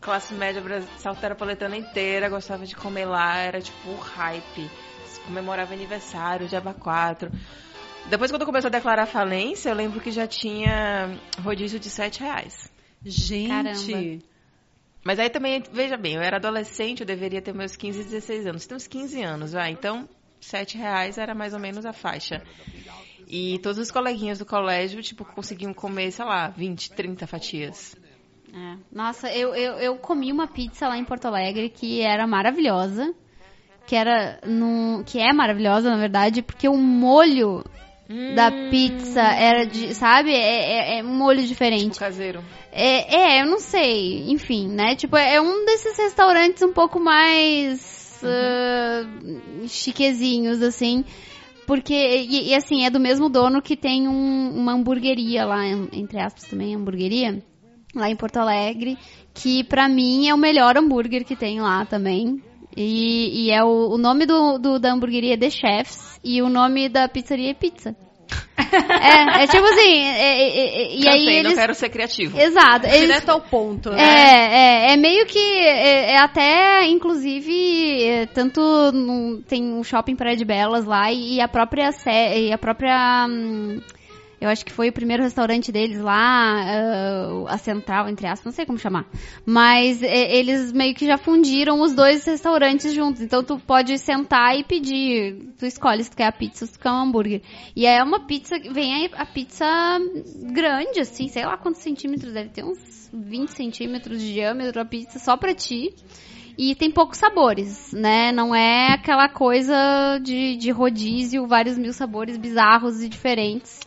Speaker 2: Classe média salteropoletana inteira gostava de comer lá, era tipo o hype. Se Comemorava aniversário, Diaba 4. Depois, quando começou a declarar falência, eu lembro que já tinha rodízio de 7 reais.
Speaker 4: Gente,
Speaker 3: Caramba.
Speaker 2: Mas aí também, veja bem, eu era adolescente, eu deveria ter meus 15, 16 anos. Tem uns 15 anos, vai. Então, 7 reais era mais ou menos a faixa. E todos os coleguinhas do colégio, tipo, conseguiam comer, sei lá, 20, 30 fatias.
Speaker 3: É. Nossa, eu, eu, eu comi uma pizza lá em Porto Alegre que era maravilhosa. Que era num, que é maravilhosa, na verdade, porque o molho da pizza era de, sabe? É, é, é um molho diferente.
Speaker 2: Tipo, caseiro.
Speaker 3: É, é, eu não sei. Enfim, né? Tipo, é um desses restaurantes um pouco mais ah, chiquezinhos, assim. Porque, e, e, assim, é do mesmo dono que tem um- uma hamburgueria lá, entre aspas também, hamburgueria, lá em Porto Alegre, que pra mim é o melhor hambúrguer que tem lá também. E, e é o, o nome do, do- da hamburgueria é The Chefs e o nome da pizzaria é Pizza. é, é tipo assim, é- é- é- e aí
Speaker 2: Cansei,
Speaker 3: eles...
Speaker 2: não quero ser criativo.
Speaker 3: Exato. Eles,
Speaker 4: direto ao ponto, né?
Speaker 3: é, é, é meio que. É, é até, inclusive, é, tanto no- tem um shopping Praia de Belas lá e a própria. E a própria. hum, eu acho que foi o primeiro restaurante deles lá, ah, a central, entre aspas, não sei como chamar. Mas é, eles meio que já fundiram os dois restaurantes juntos. Então tu pode sentar e pedir. Tu escolhe se tu quer a pizza ou se tu quer um hambúrguer. E é uma pizza. Vem a, a pizza grande, assim, sei lá quantos centímetros, deve ter uns 20 centímetros de diâmetro a pizza só pra ti. E tem poucos sabores, né? Não é aquela coisa de, de rodízio, vários mil sabores bizarros e diferentes.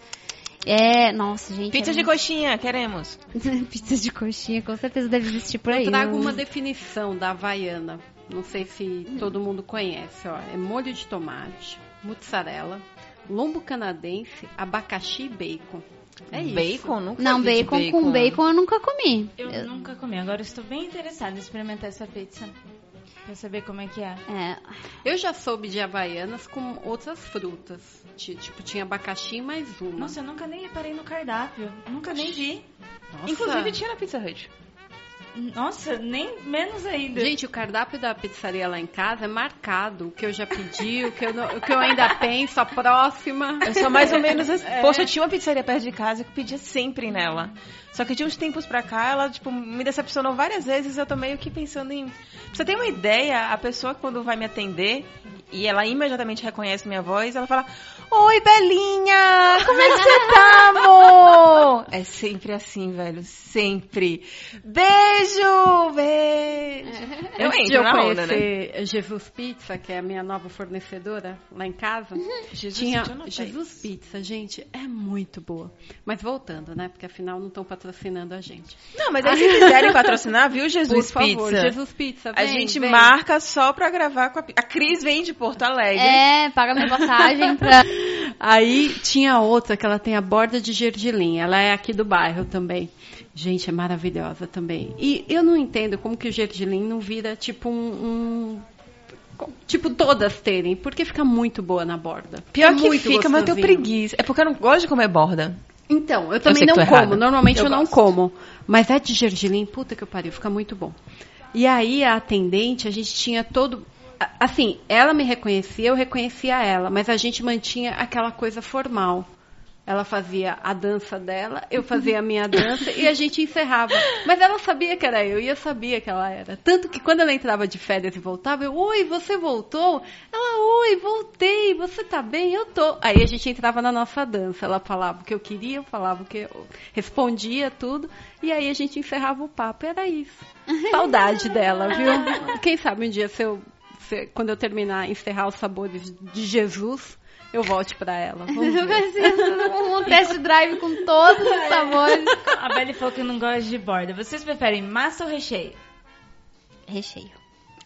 Speaker 3: É, nossa, gente.
Speaker 2: Pizza
Speaker 3: é
Speaker 2: de
Speaker 3: muito-
Speaker 2: coxinha, queremos.
Speaker 3: Pizza de coxinha, com certeza deve existir por aí.
Speaker 4: Eu trago
Speaker 3: Eu-
Speaker 4: uma definição da Havaiana. Não sei se todo mundo conhece, ó. É molho de tomate, mussarela, lombo canadense, abacaxi e bacon. É isso.
Speaker 2: Bacon? Nunca
Speaker 3: Não,
Speaker 2: de
Speaker 3: bacon, com bacon eu nunca comi.
Speaker 1: Eu nunca comi, agora eu estou bem interessada em experimentar essa pizza. Pra saber como é que é.
Speaker 3: É,
Speaker 4: Eu já soube de havaianas com outras frutas. Ti- Tipo, tinha abacaxi e mais uma.
Speaker 1: Nossa, eu nunca nem reparei no cardápio. Nunca nem vi.
Speaker 4: Nossa.
Speaker 2: Inclusive tinha na Pizza Hut.
Speaker 1: Nossa, nem menos ainda.
Speaker 4: Gente, o cardápio da pizzaria lá em casa é marcado. O que eu já pedi, o que eu, não- o que eu ainda penso, a próxima.
Speaker 2: Eu sou mais ou menos assim. Poxa, eu tinha uma pizzaria perto de casa que eu pedia sempre nela. Só que de uns tempos pra cá, ela, tipo, me decepcionou várias vezes. Eu tô meio que pensando em. Pra você ter uma ideia, a pessoa quando vai me atender, e ela imediatamente reconhece minha voz, ela fala: Oi, Belinha! Como é que você tá, amor? É sempre assim, velho, sempre. Beijo! Beijo! Eu
Speaker 4: Antes
Speaker 2: entro
Speaker 4: eu
Speaker 2: na onda, né?
Speaker 4: Jesus Pizza, que é a minha nova fornecedora lá em casa,
Speaker 2: Jesus
Speaker 4: tinha Jesus. Pizza, gente, é muito boa. Mas voltando, né? Porque afinal não estão patrocinando a gente.
Speaker 2: Não, mas aí se quiserem patrocinar, viu, Jesus
Speaker 4: Por favor,
Speaker 2: Pizza?
Speaker 4: Jesus Pizza,
Speaker 2: A
Speaker 4: vem,
Speaker 2: gente
Speaker 4: vem.
Speaker 2: marca só pra gravar com a... A Cris vem de Porto Alegre.
Speaker 3: É, paga minha passagem pra.
Speaker 4: Aí tinha outra que ela tem a borda de gergelim. Ela é aqui do bairro também. Gente, é maravilhosa também. E eu não entendo como que o gergelim não vira tipo um. um- tipo todas terem, porque fica muito boa na borda.
Speaker 2: Pior
Speaker 4: É
Speaker 2: que fica, mas eu tenho preguiça. É porque eu não gosto de comer borda.
Speaker 4: Então, eu também
Speaker 2: que
Speaker 4: não como.
Speaker 2: errada.
Speaker 4: Normalmente eu,
Speaker 2: Eu
Speaker 4: não como. Mas é de gergelim, puta que eu pariu, fica muito bom. E aí a atendente, a gente tinha todo. Assim, ela me reconhecia, eu reconhecia ela, mas a gente mantinha aquela coisa formal. Ela fazia a dança dela, eu fazia a minha dança e a gente encerrava. Mas ela sabia que era eu e eu sabia que ela era. Tanto que quando ela entrava de férias e voltava, eu, oi, você voltou? Ela, oi, voltei, você tá bem? Eu tô. Aí a gente entrava na nossa dança. Ela falava o que eu queria, eu falava o que eu respondia, tudo. E aí a gente encerrava o papo. Era isso. Saudade dela, viu? Quem sabe um dia, se eu, se- quando eu terminar, encerrar os sabores de Jesus, eu volte pra ela.
Speaker 3: Um test drive com todos os sabores.
Speaker 1: A Beli falou que não gosta de borda. Vocês preferem massa ou recheio?
Speaker 3: Recheio.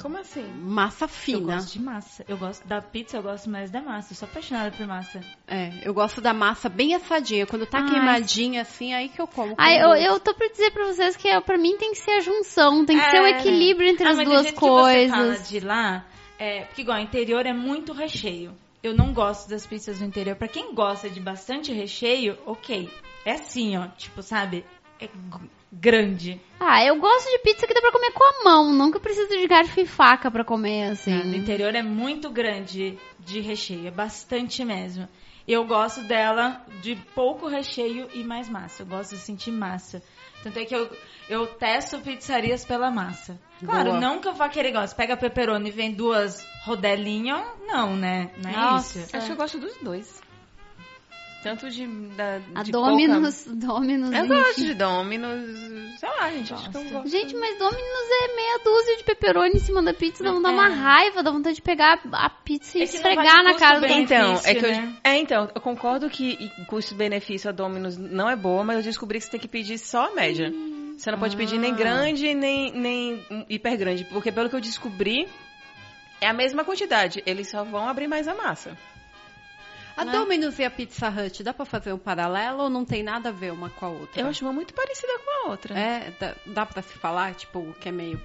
Speaker 2: Como assim?
Speaker 4: Massa
Speaker 1: Eu
Speaker 4: fina.
Speaker 1: gosto de massa. Eu gosto da pizza, eu gosto mais da massa. Eu sou apaixonada por massa.
Speaker 4: É, eu gosto da massa bem assadinha. Quando tá
Speaker 1: Ai.
Speaker 4: queimadinha assim, aí que eu como. com
Speaker 3: Ai, eu, eu tô pra dizer pra vocês que pra mim tem que ser a junção, tem que ser o
Speaker 1: É.
Speaker 3: equilíbrio entre
Speaker 1: Ah,
Speaker 3: as duas
Speaker 1: jeito que você fala
Speaker 3: coisas.
Speaker 1: de lá, é, porque igual, interior é muito recheio. Eu não gosto das pizzas do interior. Pra quem gosta de bastante recheio, ok. É assim, ó, tipo, sabe? É grande.
Speaker 3: Ah, eu gosto de pizza que dá pra comer com a mão, nunca preciso de garfo e faca pra comer, assim.
Speaker 1: né? No interior é muito grande de recheio, é bastante mesmo. Eu gosto dela de pouco recheio e mais massa. Eu gosto de sentir massa. Tanto é que eu, eu testo pizzarias pela massa. Claro,
Speaker 4: Boa.
Speaker 1: não que eu vá querer igual. Você pega pepperoni e vem duas rodelinhas, não, né? Não é
Speaker 3: Nossa.
Speaker 1: isso.
Speaker 2: Acho que eu gosto dos dois. Tanto de. Da,
Speaker 3: A
Speaker 2: de
Speaker 3: Domino's, Domino's.
Speaker 2: Coca. Eu
Speaker 3: enfim.
Speaker 2: gosto de Domino's. Sei lá, gente. Acho que eu gosto.
Speaker 3: Gente, mas Domino's é meia dúzia de pepperoni em cima da pizza, dá, dá uma
Speaker 1: É.
Speaker 3: raiva, dá vontade de pegar a pizza e
Speaker 1: É não
Speaker 3: esfregar
Speaker 1: vale
Speaker 3: na cara do.
Speaker 2: Então, é que eu,
Speaker 1: né?
Speaker 2: é, então, eu concordo que custo-benefício a Domino's não é boa, mas eu descobri que você tem que pedir só a média. Você não pode pedir nem
Speaker 1: Ah.
Speaker 2: grande, nem, nem hiper grande, porque pelo que eu descobri, é a mesma quantidade. Eles só vão abrir mais a massa.
Speaker 4: A
Speaker 3: Né?
Speaker 4: Domino's e a Pizza Hut, dá pra fazer um paralelo ou não tem nada a ver uma com a outra?
Speaker 2: Eu acho uma muito parecida com a outra.
Speaker 4: É, dá, dá pra se falar, tipo, que é meio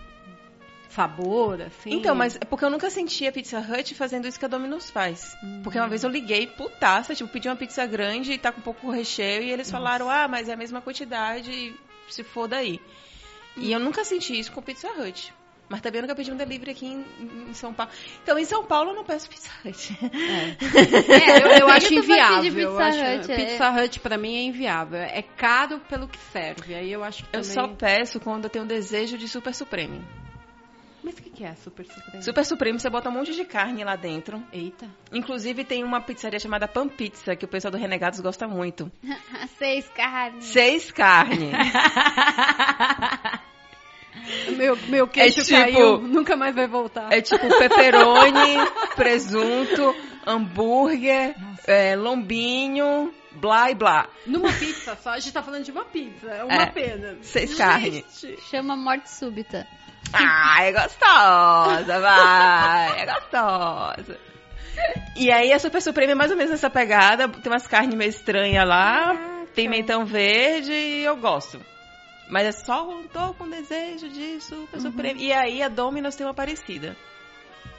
Speaker 4: sabor, assim?
Speaker 2: Então, mas é porque eu nunca senti a Pizza Hut fazendo isso que a Domino's faz. Porque uma vez eu liguei putaça, tipo, pedi uma pizza grande e tá com pouco recheio, e eles falaram, ah, mas é a mesma quantidade, se for daí. E eu nunca senti isso com Pizza Hut. Mas também eu nunca pedi um delivery aqui em, em São Paulo. Então, em São Paulo eu não peço Pizza Hut.
Speaker 4: É, eu, eu
Speaker 3: que
Speaker 4: acho inviável.
Speaker 3: pedir
Speaker 4: eu
Speaker 3: Pizza
Speaker 4: acho-
Speaker 3: Hut? É-
Speaker 4: Pizza Hut pra mim é inviável. É caro pelo que serve. Aí eu acho que
Speaker 2: Eu
Speaker 4: também...
Speaker 2: só peço quando eu tenho desejo de Super Supreme.
Speaker 4: Mas o que, que é Super Supreme?
Speaker 2: Super Supreme, você bota um monte de carne lá dentro.
Speaker 4: Eita.
Speaker 2: Inclusive, tem uma pizzaria chamada Pan Pizza, que o pessoal do Renegados gosta muito.
Speaker 3: Seis carnes.
Speaker 2: Seis carnes.
Speaker 4: Meu, meu queixo
Speaker 2: É tipo-
Speaker 4: caiu, nunca mais vai voltar.
Speaker 2: É tipo pepperoni, presunto, hambúrguer, é, lombinho, blá e blá.
Speaker 4: Numa pizza só, a gente tá falando de uma pizza, é uma
Speaker 2: É.
Speaker 4: pena.
Speaker 2: Seis carnes.
Speaker 4: Gente.
Speaker 3: Chama morte súbita.
Speaker 2: Ah, é gostosa, vai, é gostosa. E aí a Super Supreme é mais ou menos nessa pegada, tem umas carnes meio estranhas lá, pimentão verde e eu gosto. Mas é só um tô com desejo de Super Supreme. E aí a Domino's tem uma parecida.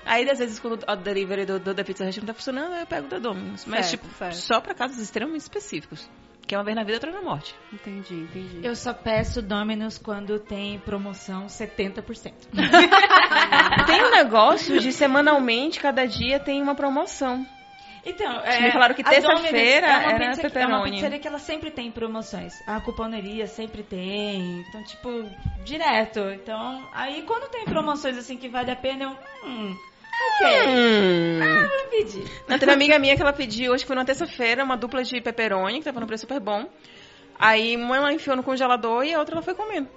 Speaker 2: Aí, às vezes, quando o delivery do, do, da Pizza Hut não tá funcionando, eu pego da Domino's. Mas,
Speaker 4: Certo,
Speaker 2: tipo,
Speaker 4: certo.
Speaker 2: só pra casos extremamente específicos. Que é uma vez na vida, outra na morte.
Speaker 4: Entendi, entendi.
Speaker 1: Eu só peço Domino's quando tem promoção 70%.
Speaker 2: Tem um negócio de semanalmente, cada dia tem uma promoção.
Speaker 1: Então,
Speaker 2: Me falaram que terça-feira
Speaker 1: é uma
Speaker 2: era
Speaker 1: pizza É uma pizzaria que ela sempre tem promoções. A cuponeria sempre tem. Então, tipo, direto. Então, aí quando tem promoções assim que vale a pena, eu. Hum,
Speaker 2: Hum.
Speaker 1: Vou pedir.
Speaker 2: Não, teve uma amiga minha que ela pediu, acho que foi na terça-feira, uma dupla de pepperoni, que tava no preço super bom. Aí uma ela enfiou no congelador e a outra ela foi comendo.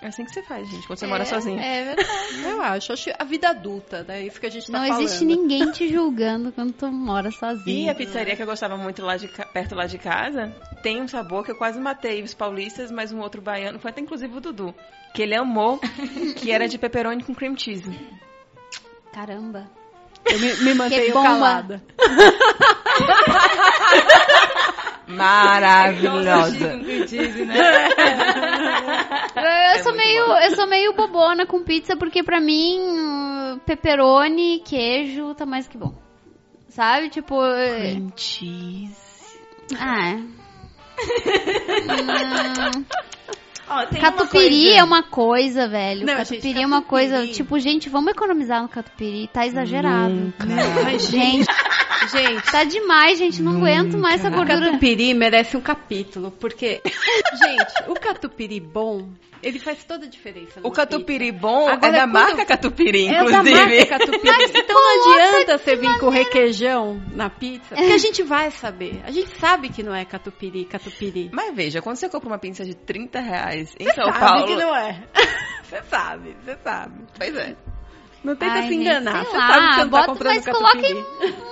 Speaker 2: É assim que você faz, gente, quando você mora sozinha.
Speaker 3: É verdade.
Speaker 4: Eu acho, acho a vida adulta, né? Isso que a gente tá
Speaker 3: Não
Speaker 4: falando.
Speaker 3: existe ninguém te julgando quando tu mora
Speaker 2: E
Speaker 3: sozinho.
Speaker 2: a pizzaria que eu gostava muito lá de, perto lá de casa tem um sabor que eu quase matei os paulistas, mas um outro baiano, foi até inclusive o Dudu, que ele amou, que era de pepperoni com cream cheese.
Speaker 3: Caramba.
Speaker 4: Eu me, me mantenho calada.
Speaker 2: Maravilhosa.
Speaker 1: Cheese, né?
Speaker 3: Eu, eu sou meio, eu sou meio bobona com pizza porque pra mim pepperoni, queijo tá mais que bom. Sabe? Tipo, eh,
Speaker 2: Cream cheese.
Speaker 3: ah, é. Hum,
Speaker 1: uma
Speaker 3: catupiry
Speaker 1: coisa-
Speaker 3: é uma coisa, velho.
Speaker 4: Não,
Speaker 3: catupiry
Speaker 4: gente,
Speaker 3: é uma coisa, tipo, gente, vamos economizar no catupiry, tá exagerado.
Speaker 4: Ai,
Speaker 3: Gente,
Speaker 4: Gente,
Speaker 3: tá demais, gente, não aguento mais essa
Speaker 4: o
Speaker 3: gordura.
Speaker 4: catupiry merece um capítulo, porque, gente, o catupiry bom, ele faz toda a diferença.
Speaker 2: O catupiry bom
Speaker 4: Agora,
Speaker 2: é da marca catupiry,
Speaker 4: pizza. É da
Speaker 2: inclusive.
Speaker 4: marca catupiry. Então não adianta você vir com requeijão na pizza, porque a gente vai saber. A gente sabe que não é catupiry, catupiry.
Speaker 2: Mas veja, quando você compra uma pizza de 30 reais em São
Speaker 4: sabe
Speaker 2: Paulo...
Speaker 4: que não é. Você sabe, você sabe.
Speaker 2: Pois é.
Speaker 4: Não tenta
Speaker 3: Ai,
Speaker 4: se
Speaker 3: gente,
Speaker 4: enganar.
Speaker 3: sei
Speaker 4: Você
Speaker 3: lá,
Speaker 4: sabe que você não tá
Speaker 3: bota,
Speaker 4: comprando
Speaker 3: mas coloque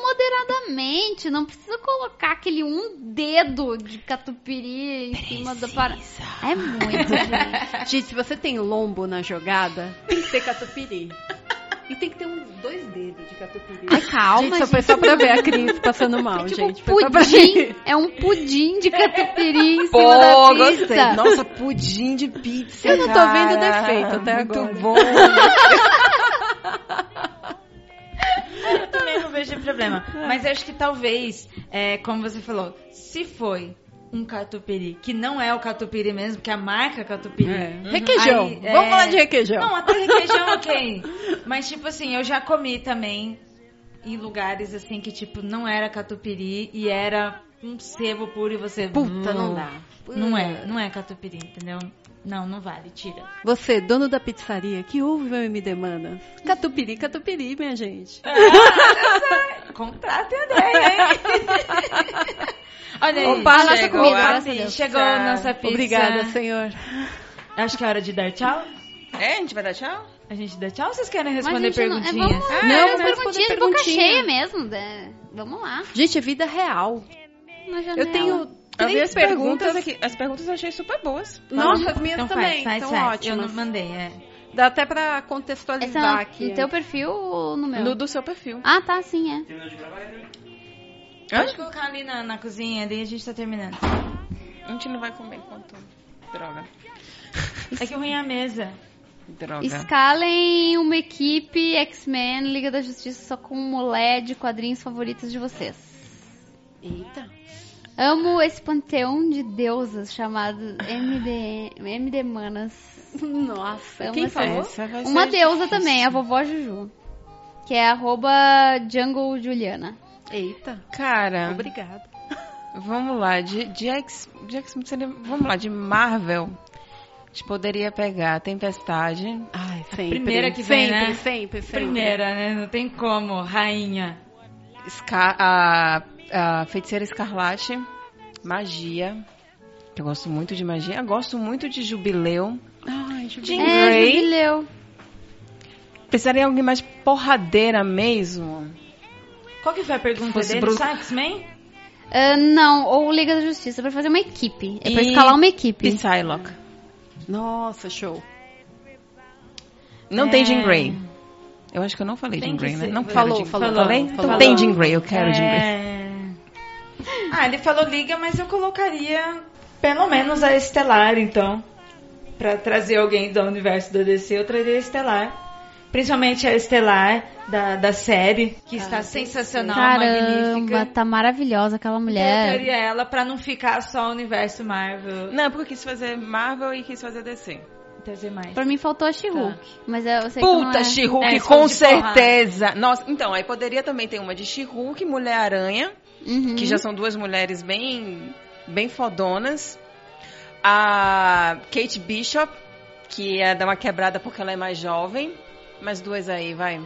Speaker 3: moderadamente. Não precisa colocar aquele um dedo de catupiry em cima da parada. É muito, gente.
Speaker 4: Gente, se você tem lombo na jogada, tem que ter catupiry. E tem que ter uns dois dedos de catupiry.
Speaker 3: Ai, calma,
Speaker 4: gente, só
Speaker 3: gente.
Speaker 4: só pra ver a Cris passando mal,
Speaker 3: Tipo,
Speaker 4: gente. Pra
Speaker 3: pudim. É um pudim de catupiry em cima
Speaker 2: Pô,
Speaker 3: da
Speaker 2: gostei.
Speaker 3: pizza.
Speaker 2: Nossa, pudim de pizza,
Speaker 4: Eu não tô
Speaker 2: cara.
Speaker 4: vendo defeito até
Speaker 2: Muito
Speaker 4: agora.
Speaker 2: bom.
Speaker 1: Eu também não vejo problema. Mas acho que talvez, é, como você falou, se foi um catupiry, que não é o catupiry mesmo, que é a marca catupiry.
Speaker 4: É. Requeijão.
Speaker 1: Aí,
Speaker 4: Vamos
Speaker 1: é,
Speaker 4: falar de requeijão.
Speaker 1: Não, até requeijão, ok. Mas, tipo assim, eu já comi também em lugares assim que, tipo, não era catupiry e era um sebo puro e você.
Speaker 4: Puta, não
Speaker 1: "Hum,
Speaker 4: dá.
Speaker 1: Não é, não é catupiry, entendeu? Não, não vale, tira.
Speaker 4: Você, dono da pizzaria, que ouve o MD Manas. Catupiry, catupiry, minha gente.
Speaker 1: Contrata a ideia, hein? Olha aí,
Speaker 3: Opa, nossa
Speaker 1: chegou
Speaker 3: comida,
Speaker 1: a
Speaker 3: graças a
Speaker 1: pizza.
Speaker 3: Deus.
Speaker 1: Chegou a nossa pizza.
Speaker 4: Obrigada, senhor.
Speaker 1: Acho que é hora de dar tchau.
Speaker 2: É, a gente vai dar tchau?
Speaker 1: A gente dá tchau ou vocês querem
Speaker 3: Mas,
Speaker 1: responder
Speaker 3: gente, não- é,
Speaker 1: perguntinhas?
Speaker 3: vamos,
Speaker 4: Ah,
Speaker 3: não,
Speaker 4: é,
Speaker 3: perguntinhas de boca cheia mesmo. né? Vamos lá.
Speaker 4: Gente, é vida real. Eu tenho três
Speaker 2: as perguntas
Speaker 4: perguntas.
Speaker 2: aqui. As perguntas eu achei super boas.
Speaker 4: Nossa, as minhas
Speaker 1: Então
Speaker 4: também.
Speaker 1: faz, faz,
Speaker 4: são
Speaker 1: faz. Eu
Speaker 4: ótimas.
Speaker 1: não mandei, é.
Speaker 4: Dá até pra
Speaker 3: Essa
Speaker 4: contextualizar
Speaker 3: é
Speaker 4: aqui.
Speaker 3: no teu perfil ou no meu?
Speaker 2: No do seu perfil.
Speaker 3: Ah, tá, sim, é.
Speaker 5: Terminou de gravar?
Speaker 1: Pode colocar ali na, na cozinha, daí a gente tá terminando.
Speaker 2: A gente não vai comer enquanto. Droga.
Speaker 1: É que ruim é a mesa.
Speaker 2: Droga.
Speaker 3: Escalem uma equipe X-Men Liga da Justiça só com mulher de quadrinhos favoritas de vocês.
Speaker 4: Eita.
Speaker 3: Amo esse panteão de deusas chamado MD, MD Manas.
Speaker 4: Nossa,
Speaker 3: Amo
Speaker 4: quem falou?
Speaker 3: Uma deusa
Speaker 2: difícil.
Speaker 3: também, a vovó Juju. Que é arroba Jungle Juliana.
Speaker 4: Eita,
Speaker 2: Cara,
Speaker 4: obrigada.
Speaker 2: vamos lá. De, de X. De X vamos lá, de Marvel. A gente poderia pegar Tempestade.
Speaker 4: Ai, sempre.
Speaker 1: primeira que vem,
Speaker 4: sempre,
Speaker 1: né?
Speaker 4: sempre, sempre.
Speaker 1: Primeira, né? Não tem como. Rainha.
Speaker 2: Scar, a, a Feiticeira Escarlate. Magia. Que eu gosto muito de magia. Eu gosto muito de Jubileu.
Speaker 4: Ai.
Speaker 2: Jean
Speaker 3: É,
Speaker 2: Grey.
Speaker 3: Jubileu.
Speaker 2: Precisaria de alguém mais porradeira mesmo.
Speaker 1: Qual que foi a pergunta
Speaker 2: Fosse
Speaker 1: dele?
Speaker 2: Bruce-
Speaker 1: Só X-Men?
Speaker 3: Ah, não, ou Liga da Justiça, pra fazer uma equipe. É pra
Speaker 2: E
Speaker 3: escalar uma equipe.
Speaker 2: Psylocke.
Speaker 4: Nossa, show.
Speaker 2: Não
Speaker 1: É.
Speaker 2: tem Jean Grey. Eu acho que eu não falei
Speaker 1: Tem
Speaker 2: Jean Grey, né? Não quero
Speaker 4: Falou, falou,
Speaker 2: Falei?
Speaker 4: falou.
Speaker 2: Então tem. Jean Grey, eu quero Jean Grey.
Speaker 1: É... Ah, ele falou liga, mas eu colocaria pelo menos a Estelar, então. Pra trazer alguém do universo da DC, eu traria a Estelar. Principalmente a Estelar da, da série, que está sensacional,
Speaker 3: Caramba,
Speaker 1: magnífica.
Speaker 3: tá maravilhosa aquela
Speaker 1: Então, eu
Speaker 3: mulher.
Speaker 1: traria ela pra não ficar só o universo Marvel.
Speaker 2: Não, porque eu quis fazer Marvel e quis fazer DC.
Speaker 1: Trazer mais.
Speaker 3: Pra mim faltou a She-Hulk. Mas eu eu sei que não
Speaker 2: Puta,
Speaker 3: é.
Speaker 2: She-Hulk,
Speaker 1: É,
Speaker 2: com
Speaker 1: porrada.
Speaker 2: certeza. Nossa, então, aí poderia também ter uma de She-Hulk, Mulher-Aranha,
Speaker 3: Uhum.
Speaker 2: que já são duas mulheres bem, bem fodonas. A Kate Bishop, que é dar uma quebrada porque ela é mais jovem. Mais duas aí, vai.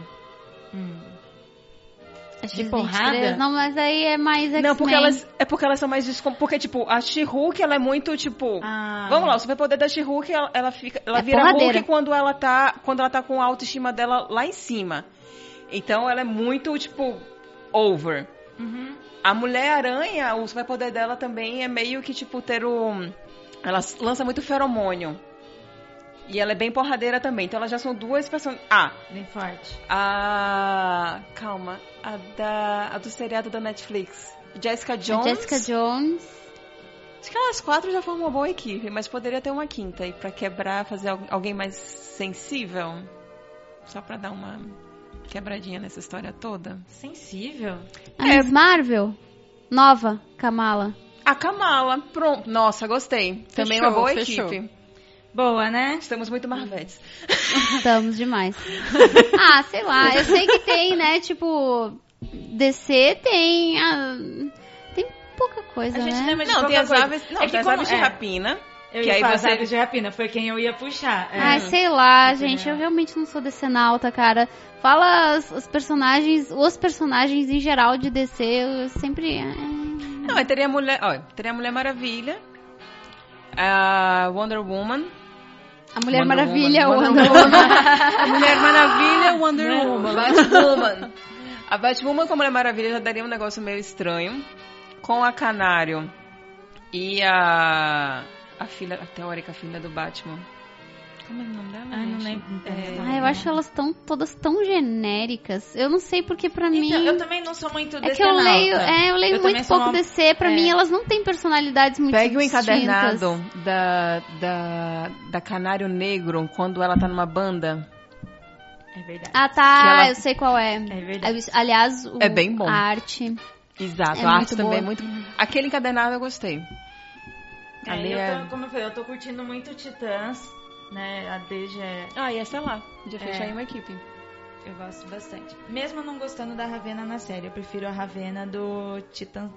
Speaker 3: Acho
Speaker 1: De porrada?
Speaker 3: 23. Não, mas aí é mais X-Men.
Speaker 2: Não, porque elas, é porque elas são mais descom... Porque, tipo, a She-Hulk, ela é muito, tipo...
Speaker 1: Ah.
Speaker 2: Vamos lá, o superpoder da She-Hulk, ela, ela fica... Ela
Speaker 3: É
Speaker 2: vira
Speaker 3: porradeira.
Speaker 2: Hulk quando ela, tá, quando ela tá com a autoestima dela lá em cima. Então, ela é muito, tipo, over.
Speaker 1: Uhum.
Speaker 2: A Mulher-Aranha, o superpoder dela também é meio que, tipo, ter o... Ela lança muito feromônio. E ela é bem porradeira também. Então, elas já são duas pessoas... Ah,
Speaker 1: Bem forte.
Speaker 2: a... Calma. A, da... a do seriado da Netflix. Jessica
Speaker 3: A
Speaker 2: Jones.
Speaker 3: Jessica Jones.
Speaker 2: Acho que elas quatro já formam uma boa equipe, mas poderia ter uma quinta aí pra quebrar, fazer al- alguém mais sensível. Só pra dar uma quebradinha nessa história toda.
Speaker 1: Sensível.
Speaker 3: A Miss Marvel. Nova, Kamala.
Speaker 2: A Kamala, pronto. Nossa, gostei. Também
Speaker 4: Fechou,
Speaker 2: uma boa
Speaker 4: fechou.
Speaker 2: equipe.
Speaker 1: Boa, né?
Speaker 2: Estamos muito marvetes.
Speaker 3: Estamos demais. ah, sei lá. Eu sei que tem, né? Tipo, DC tem. ah, tem pouca coisa,
Speaker 1: A gente
Speaker 3: né?
Speaker 1: lembra de
Speaker 2: Não,
Speaker 1: pouca
Speaker 2: tem as
Speaker 1: coisa.
Speaker 2: aves, não,
Speaker 1: É
Speaker 2: tem as
Speaker 1: como-
Speaker 2: aves de
Speaker 1: é,
Speaker 2: rapina.
Speaker 1: Eu
Speaker 2: que
Speaker 1: ia
Speaker 2: aí
Speaker 1: falar
Speaker 2: você-
Speaker 1: de rapina, foi quem eu ia puxar. É.
Speaker 3: Ai, sei lá, gente. Eu realmente não sou decenalta, cara. Fala os, os personagens, os personagens em geral de DC, eu sempre. é,
Speaker 2: Não, aí teria a Mulher, ó, teria a Mulher Maravilha, a Wonder Woman,
Speaker 3: A Mulher
Speaker 2: Wonder
Speaker 3: Maravilha,
Speaker 2: Woman,
Speaker 3: Wonder
Speaker 2: Wonder
Speaker 3: Woman.
Speaker 4: A Mulher Maravilha, Wonder
Speaker 1: Né?
Speaker 4: Woman.
Speaker 2: Batwoman. A Batwoman com a Mulher Maravilha já daria um negócio meio estranho. Com a Canário e a. A filha, a teórica filha do Batman. Como é o nome dela?
Speaker 1: Ai, não lembro.
Speaker 2: É,
Speaker 3: Ai, eu acho elas tão, todas tão genéricas. Eu não sei porque pra mim.
Speaker 1: Então, eu também não sou muito
Speaker 3: É que eu leio, é, eu leio
Speaker 1: Eu
Speaker 3: muito pouco
Speaker 1: uma-
Speaker 3: DC, pra
Speaker 1: é.
Speaker 3: mim elas não têm personalidades muito
Speaker 2: Pegue o
Speaker 3: distintas.
Speaker 2: encadernado da, da, da Canário Negro quando ela tá numa banda.
Speaker 1: É verdade.
Speaker 3: Ah, tá,
Speaker 2: ela-
Speaker 3: eu sei qual é.
Speaker 1: É verdade.
Speaker 3: Aliás, o-
Speaker 2: É bem bom.
Speaker 3: a arte.
Speaker 2: Exato,
Speaker 3: É
Speaker 2: a arte
Speaker 3: muito
Speaker 2: também é
Speaker 3: boa.
Speaker 2: muito. Aquele encadernado eu gostei.
Speaker 1: É,
Speaker 2: Ali
Speaker 1: eu
Speaker 2: é-
Speaker 1: tô, como eu falei, eu tô curtindo muito Titãs, né? A Deja é-
Speaker 2: Ah, e essa é lá. Já
Speaker 1: É.
Speaker 2: fechar aí uma equipe.
Speaker 1: eu gosto bastante. Mesmo não gostando da Ravena na série, eu prefiro a Ravena do Titan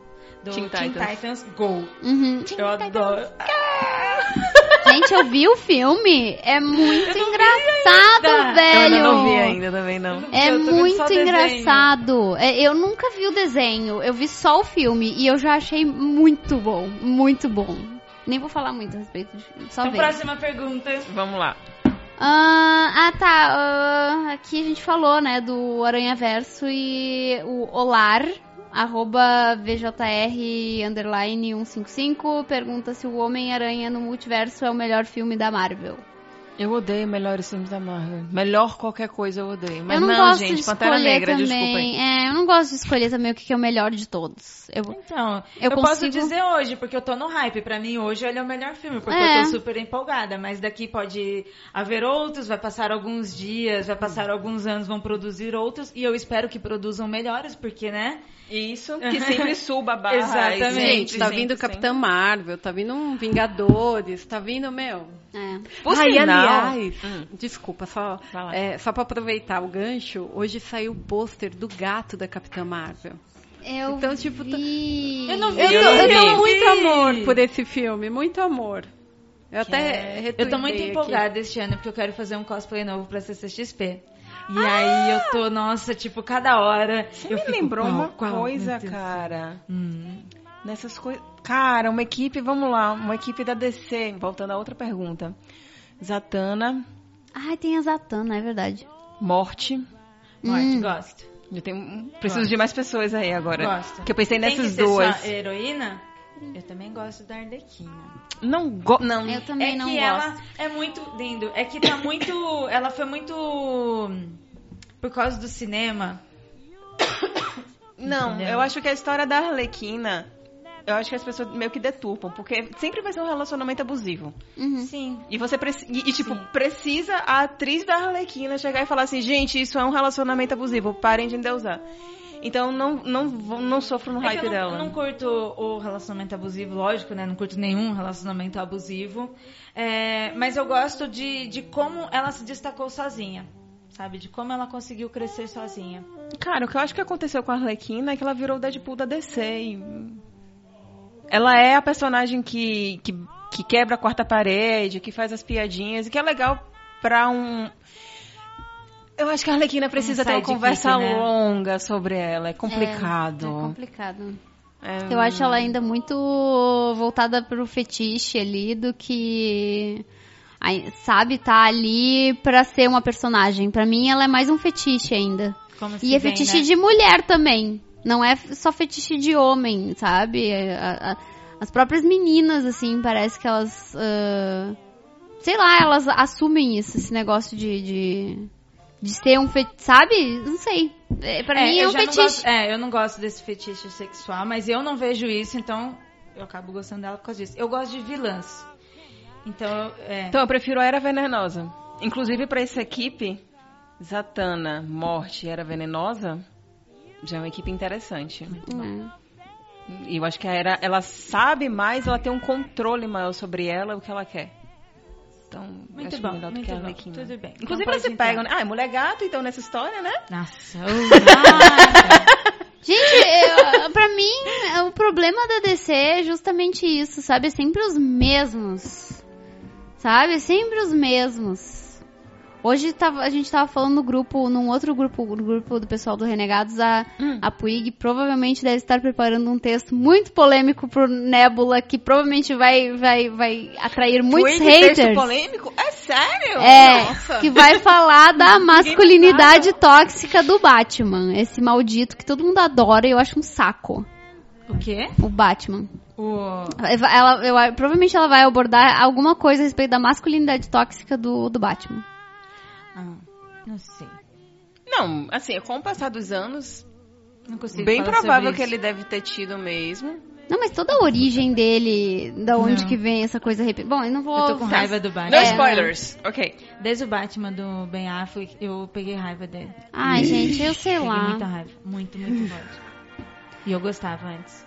Speaker 1: do
Speaker 2: Teen
Speaker 1: Teen,
Speaker 2: Titans.
Speaker 1: Titans. Go.
Speaker 3: Uhum.
Speaker 1: eu adoro.
Speaker 3: Gente, eu vi o filme. É muito engraçado,
Speaker 1: ainda.
Speaker 3: velho.
Speaker 2: Eu não vi ainda também, não.
Speaker 3: É
Speaker 1: vendo só
Speaker 3: muito engraçado. É, eu nunca vi o desenho, eu vi só o filme e eu já achei muito bom, muito bom. Nem vou falar muito a respeito, de, só
Speaker 1: Então, próxima pergunta.
Speaker 2: Vamos lá.
Speaker 3: Ah, ah, tá. ah, aqui a gente falou, né, do Aranha Verso e o Olar, arroba VJR underline 155, pergunta se o Homem-Aranha no Multiverso é o melhor filme da Marvel.
Speaker 2: Eu odeio melhores filmes da Marvel. Melhor qualquer coisa eu odeio. Mas
Speaker 3: eu não,
Speaker 2: não,
Speaker 3: gosto
Speaker 2: gente,
Speaker 3: de
Speaker 2: Pantera Negra,
Speaker 3: também.
Speaker 2: desculpem.
Speaker 3: É, eu não gosto de escolher também o que é o melhor de todos. Eu,
Speaker 1: Então,
Speaker 3: Eu
Speaker 1: eu, posso
Speaker 3: consigo-
Speaker 1: dizer hoje, porque eu tô no hype. Pra mim, hoje ele é o melhor filme, porque
Speaker 3: É.
Speaker 1: eu tô super empolgada. Mas daqui pode haver outros, vai passar alguns dias, vai passar alguns anos, vão produzir outros. E eu espero que produzam melhores, porque, né?
Speaker 2: Isso, que sempre suba a barra.
Speaker 1: Exatamente.
Speaker 4: Gente, tá vindo
Speaker 2: sempre.
Speaker 4: Capitã Marvel, tá vindo um Vingadores, tá vindo, meu.
Speaker 3: é.
Speaker 2: Por
Speaker 4: Ai,
Speaker 2: sinal-
Speaker 4: aliás,
Speaker 2: Hum.
Speaker 4: desculpa, só, é, só pra aproveitar o gancho, hoje saiu o pôster do gato da Capitã Marvel.
Speaker 3: Eu
Speaker 4: Então, tipo, tá-
Speaker 3: vi.
Speaker 1: Eu não vi.
Speaker 4: Eu,
Speaker 2: Eu
Speaker 4: tô-
Speaker 2: não
Speaker 4: eu
Speaker 2: vi.
Speaker 4: tenho muito amor por esse filme, muito amor. Eu até
Speaker 1: É, eu tô muito
Speaker 4: retuitei aqui.
Speaker 1: empolgada este ano, porque eu quero fazer um cosplay novo pra CCXP. E aí eu tô, nossa, tipo, cada hora.
Speaker 2: Você
Speaker 1: eu
Speaker 2: me
Speaker 1: fico,
Speaker 2: lembrou
Speaker 1: qual,
Speaker 2: uma
Speaker 1: qual?
Speaker 2: coisa, cara.
Speaker 1: Hum.
Speaker 2: Nessas coisas. Cara, uma equipe, vamos lá, uma equipe da DC. Voltando a outra pergunta. Zatanna,
Speaker 3: Ai, tem a Zatanna, é verdade.
Speaker 2: Morte.
Speaker 1: Morte,
Speaker 3: Hum.
Speaker 1: gosto.
Speaker 2: Eu tenho, preciso de mais pessoas aí agora.
Speaker 1: Gosto.
Speaker 2: Que eu pensei
Speaker 1: Tem
Speaker 2: nessas
Speaker 1: que ser
Speaker 2: duas.
Speaker 1: só heroína? Eu também gosto da Arlequina.
Speaker 2: Não go... Não.
Speaker 3: Eu também
Speaker 1: é
Speaker 3: não
Speaker 1: que
Speaker 3: gosto.
Speaker 1: ela é muito lindo. É que tá muito. Ela foi muito. Por causa do cinema.
Speaker 2: Não,
Speaker 1: Entendeu?
Speaker 2: eu acho que a história da Arlequina, eu acho que as pessoas meio que deturpam, porque sempre vai ser um relacionamento abusivo.
Speaker 3: Uhum.
Speaker 1: Sim.
Speaker 2: E você precisa. E, e, tipo,
Speaker 1: Sim.
Speaker 2: precisa a atriz da Arlequina chegar e falar assim, gente, isso é um relacionamento abusivo, parem de endeusar. Então não, não, não sofro no
Speaker 1: É que
Speaker 2: hype
Speaker 1: eu não,
Speaker 2: dela.
Speaker 1: eu não curto o relacionamento abusivo, lógico, né? Não curto nenhum relacionamento abusivo. É, mas eu gosto de, de como ela se destacou sozinha. Sabe? De como ela conseguiu crescer sozinha.
Speaker 2: Cara, o que eu acho que aconteceu com a Arlequina é que ela virou o Deadpool da DC. E... Ela é a personagem que, que, que quebra a quarta parede, que faz as piadinhas, e que é legal pra um. Eu acho que a Arlequina precisa
Speaker 1: Um
Speaker 2: ter uma conversa
Speaker 1: né?
Speaker 2: longa sobre ela. É
Speaker 3: É
Speaker 2: complicado.
Speaker 3: complicado.
Speaker 2: É,
Speaker 3: Eu acho ela ainda muito voltada pro fetiche ali do que sabe tá ali pra ser uma personagem. Pra mim ela é mais um fetiche ainda.
Speaker 1: Como
Speaker 3: E é
Speaker 1: vem,
Speaker 3: fetiche
Speaker 1: né?
Speaker 3: de mulher também. Não é só fetiche de homem, sabe? É, a- a- as próprias meninas, assim, parece que elas. ah, sei lá, elas assumem isso, esse negócio de. de, de ser um fetiche. Sabe? Não sei. É, pra mim é um fetiche.
Speaker 1: gosto- é, eu não gosto desse fetiche sexual, mas eu não vejo isso, então eu acabo gostando dela por causa disso. Eu gosto de vilãs. Então, é.
Speaker 2: Então eu prefiro a Era Venenosa. Inclusive pra essa equipe, Zatanna, Morte e Era Venenosa, já é uma equipe interessante.
Speaker 3: É.
Speaker 2: E eu acho que a Era, ela sabe mais, ela tem um controle maior sobre ela, o que ela quer. Então,
Speaker 1: Muito
Speaker 2: acho
Speaker 1: bom,
Speaker 2: melhor do
Speaker 1: muito
Speaker 2: que a. Arlequina.
Speaker 1: Tudo bem.
Speaker 2: Inclusive
Speaker 1: Então
Speaker 2: elas se pegam, né? Ah, é mulher gato, então, nessa história, né?
Speaker 1: Nossa, oh,
Speaker 3: Gente, eu, pra mim, o problema da DC é justamente isso, sabe? É sempre os mesmos. Sabe? É sempre os mesmos. Hoje tava- a gente tava falando no grupo, num outro grupo, no grupo do pessoal do Renegados, a,
Speaker 2: Hum.
Speaker 3: a Puig provavelmente deve estar preparando um texto muito polêmico pro Nebula, que provavelmente vai, vai, vai atrair muitos
Speaker 2: texto
Speaker 3: haters.
Speaker 2: polêmico? É sério?
Speaker 3: É,
Speaker 2: Nossa.
Speaker 3: que vai falar da masculinidade tóxica do Batman. Esse maldito que todo mundo adora e eu acho um saco.
Speaker 1: o quê?
Speaker 3: O Batman.
Speaker 1: O...
Speaker 3: Ela, eu- provavelmente ela vai abordar alguma coisa a respeito da masculinidade tóxica do, do Batman.
Speaker 1: Ah, não sei.
Speaker 2: Não, assim, com o passar dos anos,
Speaker 1: Não consigo
Speaker 2: bem
Speaker 1: falar
Speaker 2: provável
Speaker 1: sobre
Speaker 2: que
Speaker 1: isso.
Speaker 2: ele deve ter tido mesmo.
Speaker 3: Não, mas toda a origem dele, da onde
Speaker 1: Não.
Speaker 3: que vem essa coisa rep... Bom, eu não vou.
Speaker 1: Eu tô com
Speaker 3: Tá.
Speaker 1: raiva do
Speaker 2: No
Speaker 1: Batman.
Speaker 3: É.
Speaker 2: spoilers. Ok.
Speaker 1: Desde o Batman do Ben Affleck, eu peguei raiva dele.
Speaker 3: Ai, gente, eu sei
Speaker 1: Peguei
Speaker 3: lá.
Speaker 1: muita raiva. Muito, muito ódio. E eu gostava antes.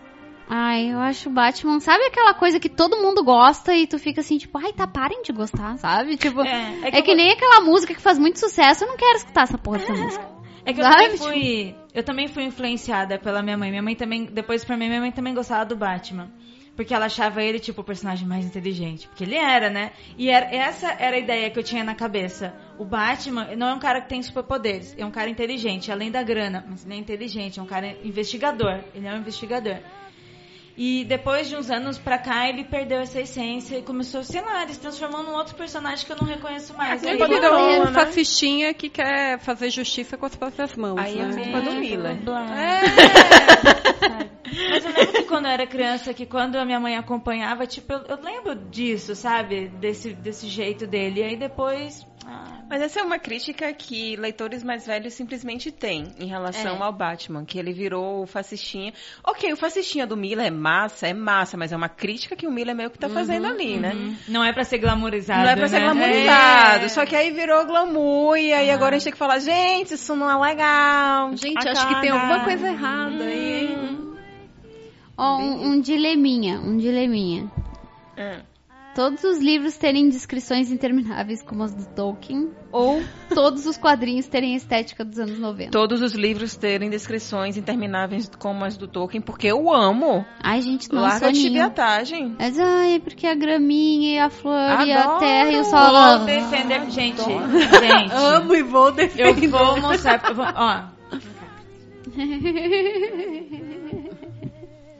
Speaker 3: Ai, eu acho o Batman. Sabe aquela coisa que todo mundo gosta e tu fica assim, tipo, ai, tá, parem de gostar, sabe? Tipo, é,
Speaker 1: É, é
Speaker 3: que,
Speaker 1: eu-
Speaker 3: nem aquela música que faz muito sucesso, eu não quero escutar essa porra dessa música.
Speaker 1: É que eu também fui. Eu também fui influenciada pela minha mãe. Minha mãe também, depois pra mim, minha mãe também gostava do Batman. Porque ela achava ele, tipo, o personagem mais inteligente. Porque ele era, né? E era, essa era a ideia que eu tinha na cabeça. O Batman não é um cara que tem superpoderes. É um cara inteligente, além da grana. Mas ele é inteligente, é um cara investigador. Ele é um investigador. E depois de uns anos pra cá, ele perdeu essa essência e começou, sei lá, ele se transformou num outro personagem que eu não reconheço mais.
Speaker 4: É culpa
Speaker 1: eu-
Speaker 4: do
Speaker 2: boa, né?
Speaker 4: fascistinha que quer fazer justiça com as próprias mãos.
Speaker 2: Aí é
Speaker 4: né?
Speaker 2: culpa do Miller.
Speaker 1: Blá.
Speaker 4: É.
Speaker 1: Mas eu lembro que quando eu era criança, que quando a minha mãe acompanhava, tipo, eu, eu lembro disso, sabe? Desse, desse jeito dele. E aí depois. ah,
Speaker 2: Mas essa é uma crítica que leitores mais velhos simplesmente têm em relação
Speaker 1: É.
Speaker 2: ao Batman, que ele virou o fascistinha. Ok, o fascistinha do Miller é massa, é massa, mas é uma crítica que o Miller meio que tá fazendo ali, né?
Speaker 1: hum, não é pra ser glamorizado.
Speaker 2: Não é pra ser
Speaker 1: né?
Speaker 2: glamourizado.
Speaker 1: É.
Speaker 2: Só que aí virou glamour e aí agora a gente tem que falar, gente, isso não é legal.
Speaker 4: Gente,
Speaker 2: A
Speaker 4: acho que tem alguma coisa errada aí.
Speaker 2: Hum.
Speaker 3: Ó, um, um dileminha, um dileminha.
Speaker 2: Hum.
Speaker 3: Todos os livros terem descrições intermináveis como as do Tolkien, ou todos os quadrinhos terem a estética dos anos 90.
Speaker 2: Todos os livros terem descrições intermináveis como as do Tolkien, porque eu amo.
Speaker 3: Ai, gente, não
Speaker 2: Larga
Speaker 3: soninho.
Speaker 2: chibiatagem.
Speaker 3: Mas, ai, é porque a graminha e a flor e a
Speaker 2: Adoro.
Speaker 3: terra e o
Speaker 1: Vou
Speaker 3: sol.
Speaker 1: defender. Gente, gente.
Speaker 4: Amo e vou
Speaker 1: Eu
Speaker 4: defender.
Speaker 1: vou mostrar. eu vou- ó,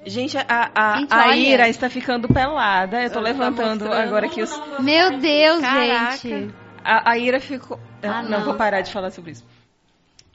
Speaker 2: Gente, a, a,
Speaker 3: Gente,
Speaker 2: a
Speaker 3: olha.
Speaker 2: Ira está ficando pelada. Eu tô
Speaker 4: Ela tá
Speaker 2: levantando
Speaker 4: mostrando.
Speaker 2: agora que os.
Speaker 3: Meu Deus,
Speaker 2: Caraca.
Speaker 3: gente.
Speaker 2: A, a Ira ficou.
Speaker 3: Ah,
Speaker 2: não,
Speaker 3: não.
Speaker 2: vou parar de falar sobre isso.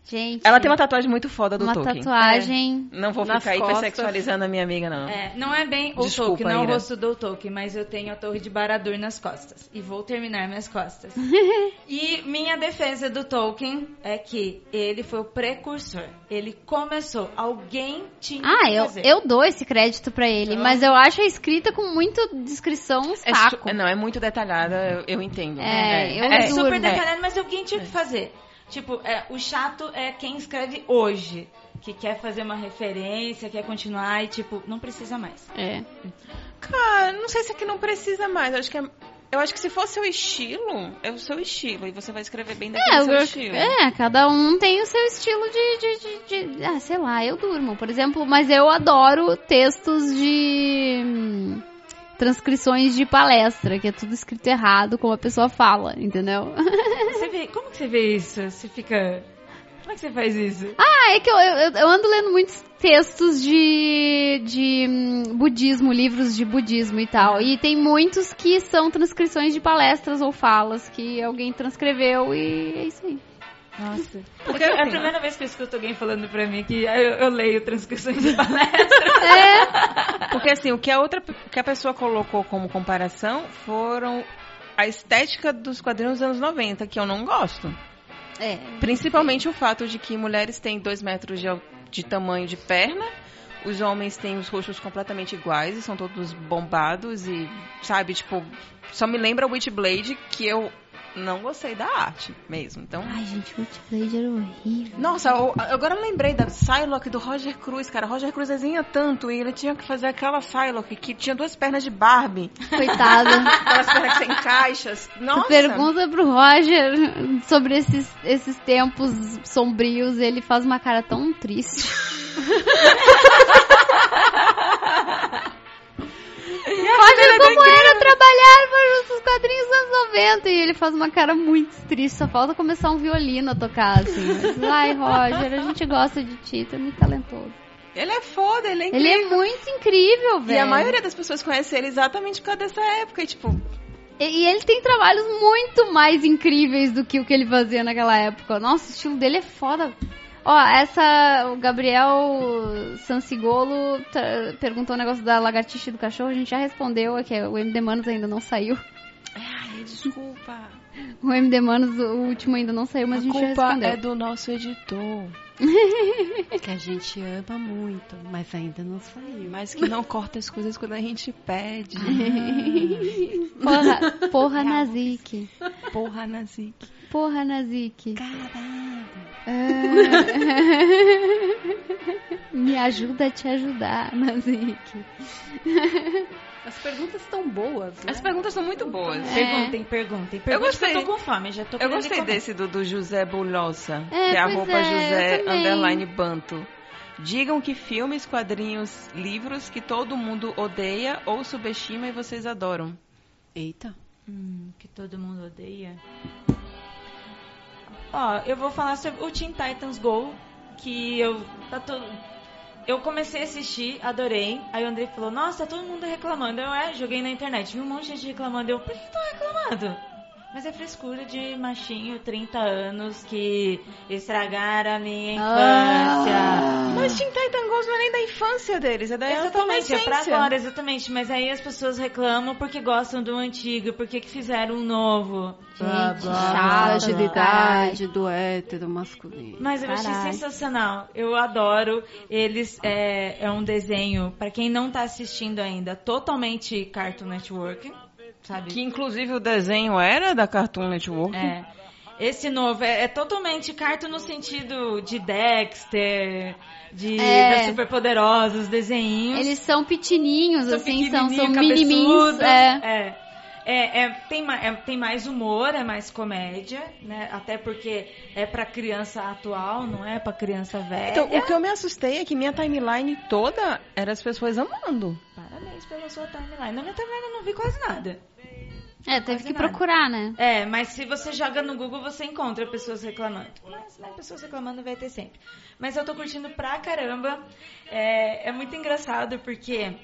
Speaker 3: Gente.
Speaker 2: Ela tem uma tatuagem muito foda do
Speaker 3: uma
Speaker 2: Tolkien.
Speaker 3: tatuagem.
Speaker 2: Não vou ficar hipersexualizando a minha amiga, não.
Speaker 1: É, não é bem o
Speaker 2: Desculpa,
Speaker 1: Tolkien, não é o rosto do Tolkien, mas eu tenho a torre de Baradur nas costas. E vou terminar minhas costas. e minha defesa do Tolkien é que ele foi o precursor. Ele começou. Alguém tinha
Speaker 3: Ah,
Speaker 1: que
Speaker 3: eu,
Speaker 1: fazer.
Speaker 3: eu dou esse crédito pra ele, mas eu acho a escrita com muita descrição um
Speaker 2: É
Speaker 3: saco.
Speaker 2: su- não, é muito detalhada, eu, eu entendo.
Speaker 3: É, eu
Speaker 1: É, super detalhado, mas alguém tinha que fazer. Tipo, é, o chato é quem escreve hoje. Que quer fazer uma referência, quer continuar e, tipo, não precisa mais.
Speaker 3: É.
Speaker 2: Cara, não sei se é que não precisa mais. Eu acho que é- Eu acho que se for seu estilo, é o seu estilo. E você vai escrever bem daquele
Speaker 3: É,
Speaker 2: seu
Speaker 3: eu-
Speaker 2: estilo.
Speaker 3: é, cada um tem o seu estilo de, de, de- de- Ah, sei lá, eu durmo, por exemplo, mas eu adoro textos de. hum, transcrições de palestra, que é tudo escrito errado, como a pessoa fala, entendeu?
Speaker 1: Vê, como que você vê isso? Você fica. Como é que você faz isso?
Speaker 3: Ah, é que eu, eu, eu ando lendo muitos textos de, de hum, budismo, livros de budismo e tal. E tem muitos que são transcrições de palestras ou falas que alguém transcreveu e é isso aí.
Speaker 1: Nossa. Porque é a primeira vez que eu escuto alguém falando pra mim que eu, eu leio transcrições de palestra.
Speaker 3: É,
Speaker 2: Porque assim, o que a outra o que a pessoa colocou como comparação foram a estética dos quadrinhos dos anos 90, que eu não gosto.
Speaker 3: é.
Speaker 2: Principalmente o fato de que mulheres têm dois metros de, de tamanho de perna, os homens têm os rostos completamente iguais e são todos bombados e, sabe, tipo, só me lembra Witchblade que eu não gostei da arte mesmo. Então,
Speaker 3: Ai, gente, o Witchblade era horrível.
Speaker 2: nossa, o- agora eu lembrei da Psylocke do Roger Cruz, cara. Roger Cruz desenha tanto e ele tinha que fazer aquela Psylocke que tinha duas pernas de Barbie,
Speaker 3: Coitada.
Speaker 2: aquelas pernas sem caixas. Nossa.
Speaker 3: Tu pergunta pro Roger sobre esses, esses tempos sombrios, ele faz uma cara tão triste. Roger, como era trabalhar para os quadrinhos dos anos 90? E ele faz uma cara muito triste, só falta começar um violino a tocar, assim. Mas, Ai, Roger, a gente gosta de ti, tu é muito talentoso.
Speaker 2: Ele é foda, ele é
Speaker 3: Ele
Speaker 2: incrível.
Speaker 3: é muito incrível, velho.
Speaker 2: E a maioria das pessoas conhece ele exatamente por causa dessa época. E, tipo,
Speaker 3: e ele tem trabalhos muito mais incríveis do que o que ele fazia naquela época. Nossa, o estilo dele é foda. Ó, essa. O Gabriel Sansigolo tra- perguntou o negócio da lagartixa e do cachorro. A gente já respondeu, é que o MD Manos ainda não saiu.
Speaker 2: ai, desculpa.
Speaker 3: O MD Manos, o último ainda não saiu, mas a,
Speaker 2: a
Speaker 3: gente já
Speaker 2: culpa
Speaker 3: respondeu.
Speaker 2: é do nosso editor.
Speaker 4: Que a gente ama muito, mas ainda não saiu.
Speaker 2: Mas que não corta as coisas quando a gente pede.
Speaker 3: Porra, porra Nazik.
Speaker 2: Porra, Nazik.
Speaker 3: Porra Nazik.
Speaker 4: Caralho.
Speaker 3: É. Me ajuda a te ajudar, Nazik.
Speaker 4: As perguntas estão boas, né?
Speaker 2: As perguntas são muito boas.
Speaker 3: É.
Speaker 1: Perguntem, perguntem. Perguntem
Speaker 2: gostei.
Speaker 1: que eu tô com fome, já tô
Speaker 2: Eu gostei
Speaker 1: comer.
Speaker 2: desse do, do José Bulhosa,
Speaker 3: É,
Speaker 2: que é arroba
Speaker 3: é, eu
Speaker 2: José underline Banto. Digam que filmes, quadrinhos, livros que todo mundo odeia ou subestima e vocês adoram.
Speaker 4: Eita.
Speaker 1: Hum, que todo mundo odeia. Ó, eu vou falar sobre o Teen Titans Go, que eu tá todo eu comecei a assistir, adorei. Aí o André falou: "Nossa, tá todo mundo reclamando". Eu é, joguei na internet, vi um monte de gente reclamando. Eu: "Por que estão reclamando?" Mas é frescura de machinho, 30 anos, que estragaram a minha infância.
Speaker 3: Ah.
Speaker 2: Mas Teen Titan Goes não é nem da infância deles, é da
Speaker 1: Exatamente, é pra agora, exatamente. Mas aí as pessoas reclamam porque gostam do antigo, porque que fizeram um novo.
Speaker 3: Gente,
Speaker 1: blá, blá.
Speaker 4: Fragilidade do hétero masculino.
Speaker 1: Mas eu achei
Speaker 3: Caralho.
Speaker 1: sensacional. Eu adoro. Eles é, é um desenho, pra quem não tá assistindo ainda, totalmente Cartoon Network, sabe?
Speaker 2: Que inclusive o desenho era da Cartoon Network.
Speaker 1: É. Esse novo é, é totalmente cartoon no sentido de Dexter, de
Speaker 3: É.
Speaker 1: das superpoderosos, desenhinhos.
Speaker 3: Eles são pitininhos,
Speaker 1: São
Speaker 3: assim, são, são mini-mins. É.
Speaker 1: É. É, é, tem, é, tem mais humor, é mais comédia, né? Até porque é pra criança atual, não é pra criança velha.
Speaker 2: Então, o que eu me assustei é que minha timeline toda era as pessoas amando.
Speaker 1: Parabéns pela sua timeline. Na minha timeline eu não vi quase nada.
Speaker 3: É, teve
Speaker 1: Quase
Speaker 3: que
Speaker 1: nada.
Speaker 3: procurar, né?
Speaker 1: É, mas se você joga no Google, você encontra pessoas reclamando. Mas né, pessoas reclamando vai ter sempre. Mas eu tô curtindo pra caramba. É, é muito engraçado porque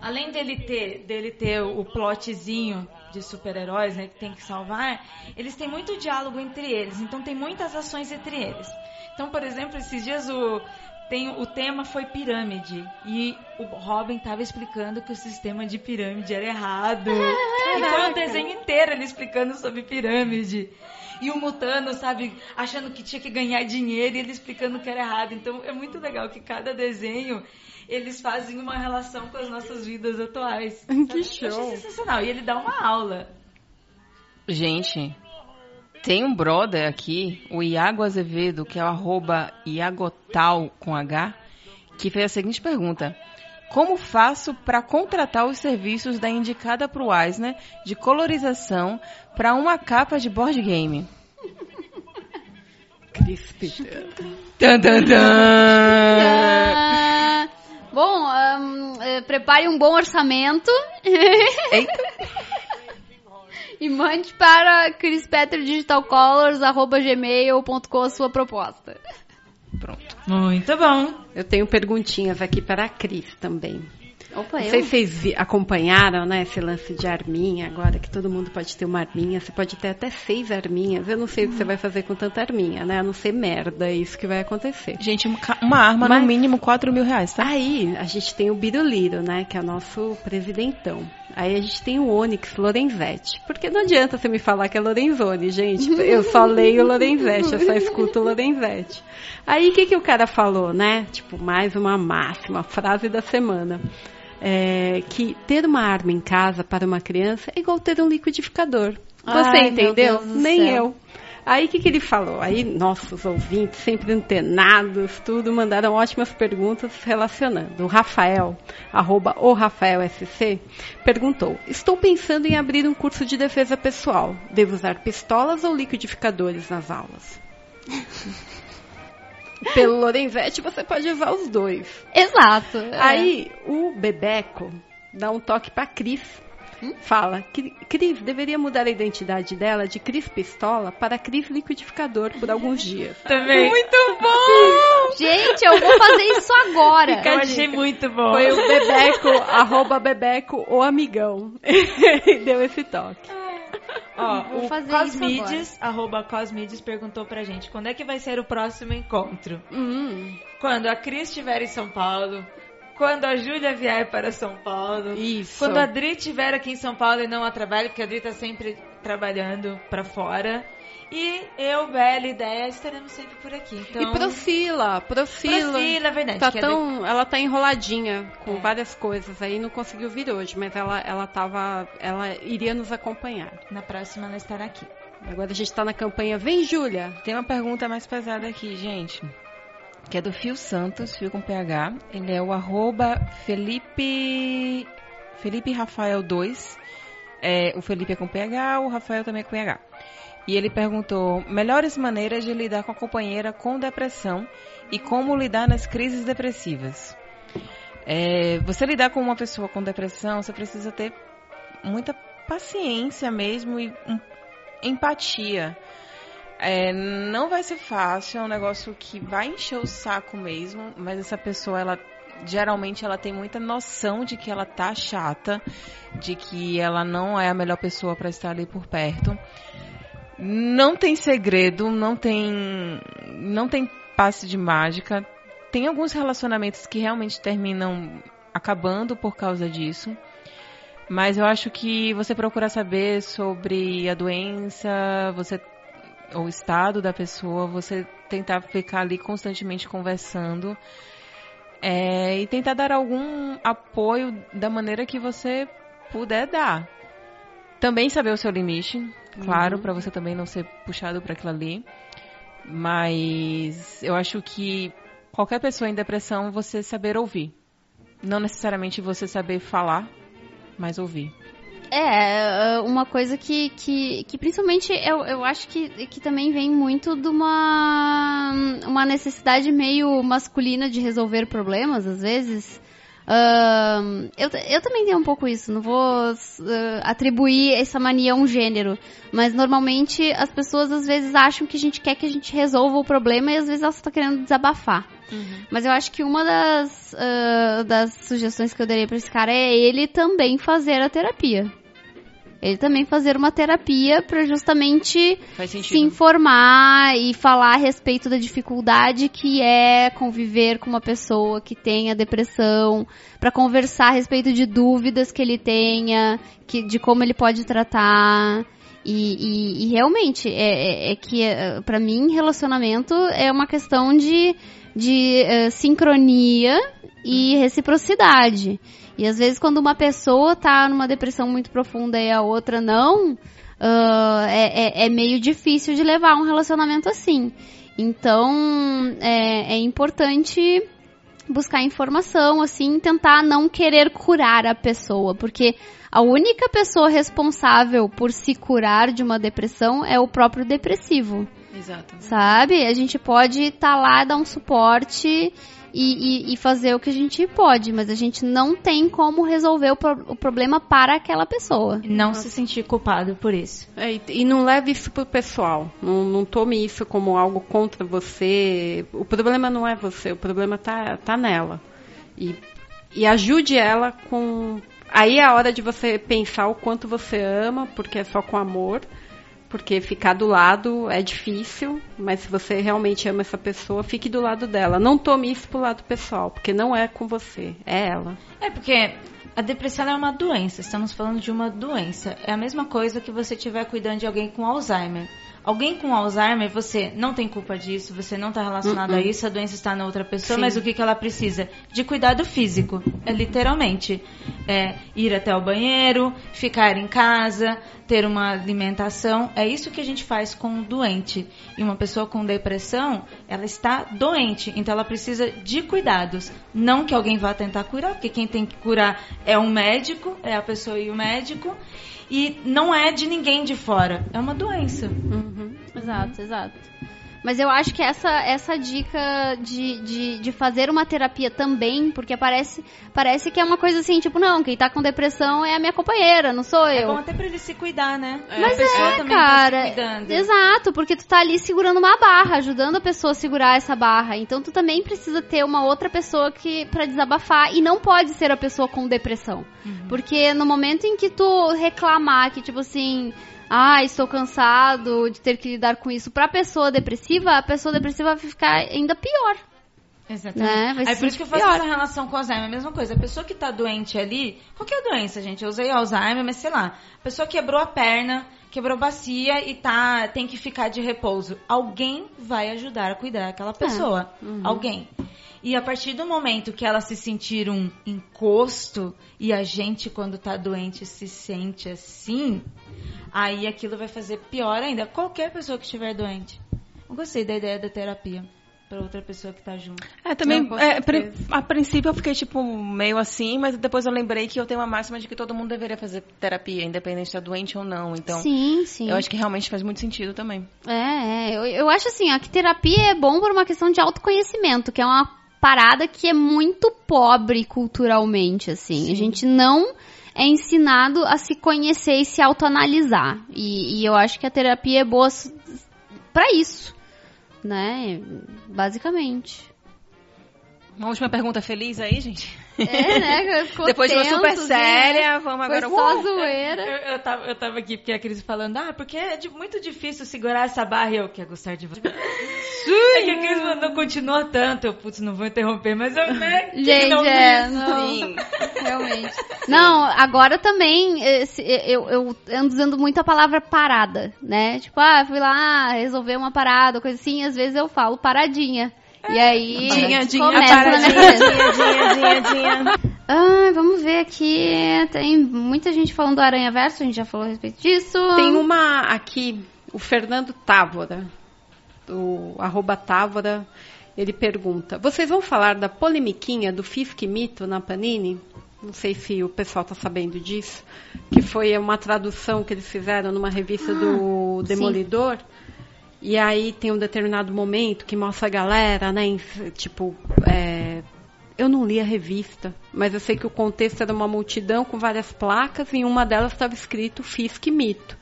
Speaker 1: além dele ter, dele ter o plotzinho de super-heróis, né, que tem que salvar, eles têm muito diálogo entre eles. Então tem muitas ações entre eles. Então, por exemplo, esses dias o tem, o tema foi pirâmide e o Robin tava explicando que o sistema de pirâmide era errado. e foi o desenho inteiro ele explicando sobre pirâmide. E o Mutano, sabe, achando que tinha que ganhar dinheiro e ele explicando que era errado. Então é muito legal que cada desenho eles fazem uma relação com as nossas vidas atuais. sabe?
Speaker 4: Que
Speaker 1: Eu achei
Speaker 4: show.
Speaker 1: sensacional. E ele dá uma aula.
Speaker 2: Gente, tem um brother aqui, o Iago Azevedo, que é o arroba Iagotal com H, que fez a seguinte pergunta. Como faço para contratar os serviços da indicada pro Eisner de colorização para uma capa de board game?
Speaker 4: Cris Peter.
Speaker 2: Tan, tan, tan.
Speaker 3: Ah, Bom, ahn, eh, prepare um bom orçamento
Speaker 2: Eita.
Speaker 3: e mande para crispetterdigitalcolors.gmail.com a sua proposta.
Speaker 2: Pronto.
Speaker 1: Muito bom.
Speaker 4: Eu tenho perguntinhas aqui para a Cris também.
Speaker 3: Opa,
Speaker 4: Não
Speaker 3: eu?
Speaker 4: sei se vocês acompanharam, né, esse lance de arminha agora, que todo mundo pode ter uma arminha. Você pode ter até seis arminhas. Eu não sei o que você vai fazer com tanta arminha, né? A não ser merda, é isso que vai acontecer.
Speaker 2: Gente, um uma arma
Speaker 4: Mas-
Speaker 2: no mínimo 4 mil reais, tá?
Speaker 4: Aí a gente tem o Biruliro, né? Que é o nosso presidentão. Aí a gente tem o Onyx Lorenzetti. Porque não adianta você me falar que é Lorenzoni, gente. Eu só leio Lorenzetti, eu só escuto Lorenzetti. Aí o que, que o cara falou, né? Tipo, mais uma máxima, frase da semana. É, que ter uma arma em casa para uma criança é igual ter um liquidificador. Você
Speaker 1: Ai,
Speaker 4: entendeu? Nem eu. Aí o que, que ele falou? Aí nossos ouvintes, sempre antenados, tudo, mandaram ótimas perguntas relacionando. O Rafael, arroba o Rafael SC, perguntou: Estou pensando em abrir um curso de defesa pessoal. Devo usar pistolas ou liquidificadores nas aulas? Pelo Lorenzetti, você pode usar os dois.
Speaker 3: Exato. é.
Speaker 4: Aí o Bebeco dá um toque pra Cris. Fala, "Cri- Cris deveria mudar a identidade dela de Cris Pistola para Cris Liquidificador por alguns dias.
Speaker 1: Também.
Speaker 2: Muito bom!
Speaker 3: Gente, eu vou fazer isso agora.
Speaker 1: Eu achei muito bom.
Speaker 4: Foi o Bebeco, arroba Bebeco, o amigão. E deu esse toque.
Speaker 1: Ó,
Speaker 3: Vou
Speaker 1: o
Speaker 3: fazer
Speaker 1: Cosmides, arroba Cosmides, perguntou pra gente quando é que vai ser o próximo encontro.
Speaker 4: Hum,
Speaker 1: Quando a Cris estiver em São Paulo, quando a Júlia vier para São Paulo,
Speaker 4: isso.
Speaker 1: quando a Dri estiver aqui em São Paulo e não a trabalho, porque a Dri tá sempre trabalhando pra fora. E eu, Bela e Ideia estaremos sempre por aqui. Então,
Speaker 4: E Procila, Procila.
Speaker 1: Procila, é verdade.
Speaker 4: Tá tão, ela tá enroladinha com
Speaker 1: É.
Speaker 4: várias coisas aí, não conseguiu vir hoje, mas ela, ela tava, ela iria nos acompanhar.
Speaker 1: Na próxima ela estará aqui.
Speaker 4: Agora a gente tá na campanha Vem Júlia.
Speaker 2: Tem uma pergunta mais pesada aqui, gente. Que é do Fio Santos, Fio com PH. Ele é o arroba Felipe. Felipe Rafael 2. É, o Felipe é com PH, o Rafael também é com PH. E ele perguntou: melhores maneiras de lidar com a companheira com depressão e como lidar nas crises depressivas. É, você lidar com uma pessoa com depressão, você precisa ter muita paciência mesmo e um- empatia. É, não vai ser fácil, é um negócio que vai encher o saco mesmo, mas essa pessoa, ela geralmente ela tem muita noção de que ela tá chata, de que ela não é a melhor pessoa para estar ali por perto. Não tem segredo, não tem não tem passe de mágica. Tem alguns relacionamentos que realmente terminam acabando por causa disso. Mas eu acho que você procurar saber sobre a doença, você o estado da pessoa, você tentar ficar ali constantemente conversando é, e tentar dar algum apoio da maneira que você puder dar. Também saber o seu limite, claro, para você também não ser puxado para aquilo ali. Mas eu acho que qualquer pessoa em depressão, você saber ouvir. Não necessariamente você saber falar, mas ouvir.
Speaker 3: É, uma coisa que, que, que principalmente eu, eu acho que, que também vem muito de uma, uma necessidade meio masculina de resolver problemas, às vezes. Ahn, eu, eu também tenho um pouco isso, não vou ah, atribuir essa mania a um gênero, mas normalmente as pessoas às vezes acham que a gente quer que a gente resolva o problema e às vezes elas estão querendo desabafar. Mas eu acho que uma das, ah, das sugestões que eu daria pra esse cara é ele também fazer a terapia. Ele também fazer uma terapia pra justamente se informar e falar a respeito da dificuldade que é conviver com uma pessoa que tenha depressão, pra conversar a respeito de dúvidas que ele tenha, que, de como ele pode tratar. E, e- e realmente, é, é- é que é, pra mim, relacionamento é uma questão de, de eh, sincronia e reciprocidade. E às vezes quando uma pessoa tá numa depressão muito profunda e a outra não, ah, é, é- é meio difícil de levar um relacionamento assim. Então é, é importante buscar informação, assim, tentar não querer curar a pessoa, porque a única pessoa responsável por se curar de uma depressão é o próprio depressivo
Speaker 2: Exato.
Speaker 3: sabe? A gente pode estar lá, dar um suporte e, e- e fazer o que a gente pode, mas a gente não tem como resolver o, pro- o problema para aquela pessoa.
Speaker 1: Não se sentir culpado por isso.
Speaker 4: É, e, e não leve isso pro pessoal. Não, não tome isso como algo contra você. O problema não é você, o problema tá, tá nela. E, e ajude ela com. Aí é a hora de você pensar o quanto você ama, porque é só com amor. Porque ficar do lado é difícil, mas se você realmente ama essa pessoa, fique do lado dela. Não tome isso pro lado pessoal, porque não é com você, é ela.
Speaker 1: É porque a depressão é uma doença, estamos falando de uma doença. É a mesma coisa que você estiver cuidando de alguém com Alzheimer. Alguém com Alzheimer, você não tem culpa disso, você não está relacionado a isso, a doença está na outra pessoa,
Speaker 4: Sim.
Speaker 1: mas o que, que ela precisa? De cuidado físico. É literalmente é, ir até o banheiro, ficar em casa, ter uma alimentação. É isso que a gente faz com um doente. E uma pessoa com depressão, ela está doente, então ela precisa de cuidados. Não que alguém vá tentar curar, porque quem tem que curar é um médico, é a pessoa e o médico. E não é de ninguém de fora, é uma doença.
Speaker 3: Exato, exato. Mas eu acho que essa, essa dica de, de, de fazer uma terapia também, porque parece, parece que é uma coisa assim, tipo, não, quem tá com depressão é a minha companheira, não sou
Speaker 1: É
Speaker 3: eu.
Speaker 1: bom até pra ele se cuidar, né?
Speaker 3: Mas
Speaker 1: a pessoa
Speaker 3: é,
Speaker 1: também
Speaker 3: cara.
Speaker 1: tá se cuidando.
Speaker 3: Exato, porque tu tá ali segurando uma barra, ajudando a pessoa a segurar essa barra. Então tu também precisa ter uma outra pessoa que para desabafar e não pode ser a pessoa com depressão.
Speaker 1: Uhum.
Speaker 3: Porque no momento em que tu reclamar que tipo assim, ah, estou cansado de ter que lidar com isso pra pessoa depressiva, a pessoa depressiva vai ficar ainda pior.
Speaker 1: Exatamente.
Speaker 3: Né? Vai
Speaker 1: Aí por isso que eu faço
Speaker 3: pior.
Speaker 1: essa relação com Alzheimer. É a mesma coisa. A pessoa que tá doente ali, qualquer doença, gente. Eu usei Alzheimer, mas sei lá. A pessoa quebrou a perna, quebrou a bacia e tá, tem que ficar de repouso. Alguém vai ajudar a cuidar daquela pessoa. Alguém. E a partir do momento que ela se sentir um encosto, e a gente, quando tá doente, se sente assim, aí aquilo vai fazer pior ainda. Qualquer pessoa que estiver doente. Eu gostei da ideia da terapia para outra pessoa que tá junto.
Speaker 2: É, também,
Speaker 4: Não,
Speaker 2: é, a princípio eu fiquei, tipo, meio assim, mas depois eu lembrei que eu tenho uma máxima de que todo mundo deveria fazer terapia, independente se é doente ou não. Então,
Speaker 3: sim, sim.
Speaker 2: eu acho que realmente faz muito sentido também.
Speaker 3: É, é, eu, eu acho assim, ó, que terapia é bom por uma questão de autoconhecimento, que é uma parada que é muito pobre culturalmente, assim. A gente não é ensinado a se conhecer e se autoanalisar. E, e eu acho que a terapia é boa pra isso, né? Basicamente.
Speaker 2: Uma última pergunta feliz aí, gente?
Speaker 3: É, né? Ficou
Speaker 2: Depois de uma
Speaker 3: tenso,
Speaker 2: super séria,
Speaker 3: né?
Speaker 2: vamos
Speaker 3: Foi
Speaker 2: agora...
Speaker 3: só
Speaker 2: Uh!
Speaker 3: zoeira.
Speaker 1: Eu, eu, tava, eu tava aqui porque a Cris falando, ah, porque é de- muito difícil segurar essa barra e eu quero gostar de você. é que a Cris mandou continua tanto. Eu, putz, não vou interromper, mas eu, né?
Speaker 3: Gente,
Speaker 1: não
Speaker 3: é,
Speaker 1: fiz?
Speaker 3: não.
Speaker 2: Sim.
Speaker 3: Realmente. Não, agora também esse- eu, eu ando usando muito a palavra parada, né? Tipo, ah, fui lá resolver uma parada, coisa assim, às vezes eu falo paradinha. E aí
Speaker 2: Dinha, dinha,
Speaker 3: começa na minha
Speaker 2: paradinha,
Speaker 3: cabeça.
Speaker 2: dinha, dinha, dinha, dinha.
Speaker 3: Ah, vamos ver aqui. Tem muita gente falando do Aranha Verso, a gente já falou a respeito disso.
Speaker 4: Tem uma aqui, o Fernando Távora, o arroba Távora, ele pergunta, vocês vão falar da polemiquinha do Fisk Mito na Panini? Não sei se o pessoal está sabendo disso, que foi uma tradução que eles fizeram numa revista do
Speaker 3: sim.
Speaker 4: E aí tem um determinado momento que mostra a galera, né? tipo, é, eu não li a revista, mas eu sei que o contexto era uma multidão com várias placas e em uma delas estava escrito Fisk Mito.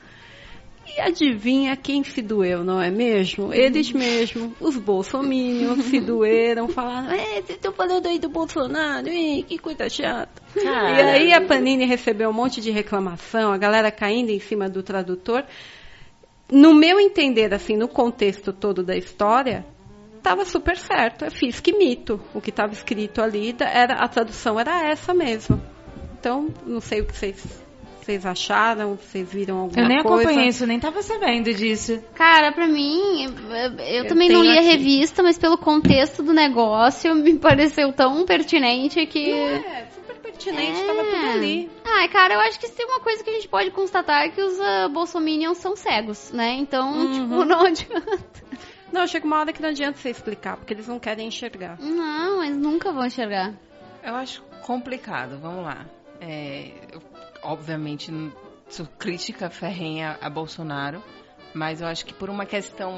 Speaker 4: E adivinha quem se doeu, não é mesmo? Eles mesmo, os bolsominions se doeram, falaram, é, vocês estão falando aí do Bolsonaro, Ih, que coisa chata. E aí a Panini recebeu um monte de reclamação, a galera caindo em cima do tradutor. No meu entender, assim, no contexto todo da história, estava super certo. É Fisk Mito. O que estava escrito ali, era, a tradução era essa mesmo. Então, não sei o que vocês, vocês acharam, vocês viram alguma
Speaker 1: Eu nem
Speaker 4: coisa.
Speaker 1: acompanhei isso, nem tava sabendo disso.
Speaker 3: Cara, pra mim, eu, eu também não li a
Speaker 4: aqui.
Speaker 3: revista, mas pelo contexto do negócio me pareceu tão pertinente que.
Speaker 4: É, pertinente,
Speaker 3: É.
Speaker 4: estava tudo ali.
Speaker 3: Ah, cara, eu acho que se tem uma coisa que a gente pode constatar é que os uh, bolsominions são cegos, né? Então,
Speaker 4: Uhum.
Speaker 3: tipo, não adianta.
Speaker 4: Não, chega uma hora que não adianta você explicar, porque eles não querem enxergar.
Speaker 3: Não, eles nunca vão enxergar.
Speaker 2: Eu acho complicado, vamos lá. É, eu, obviamente, sou crítica ferrenha a Bolsonaro, Mas eu acho que por uma questão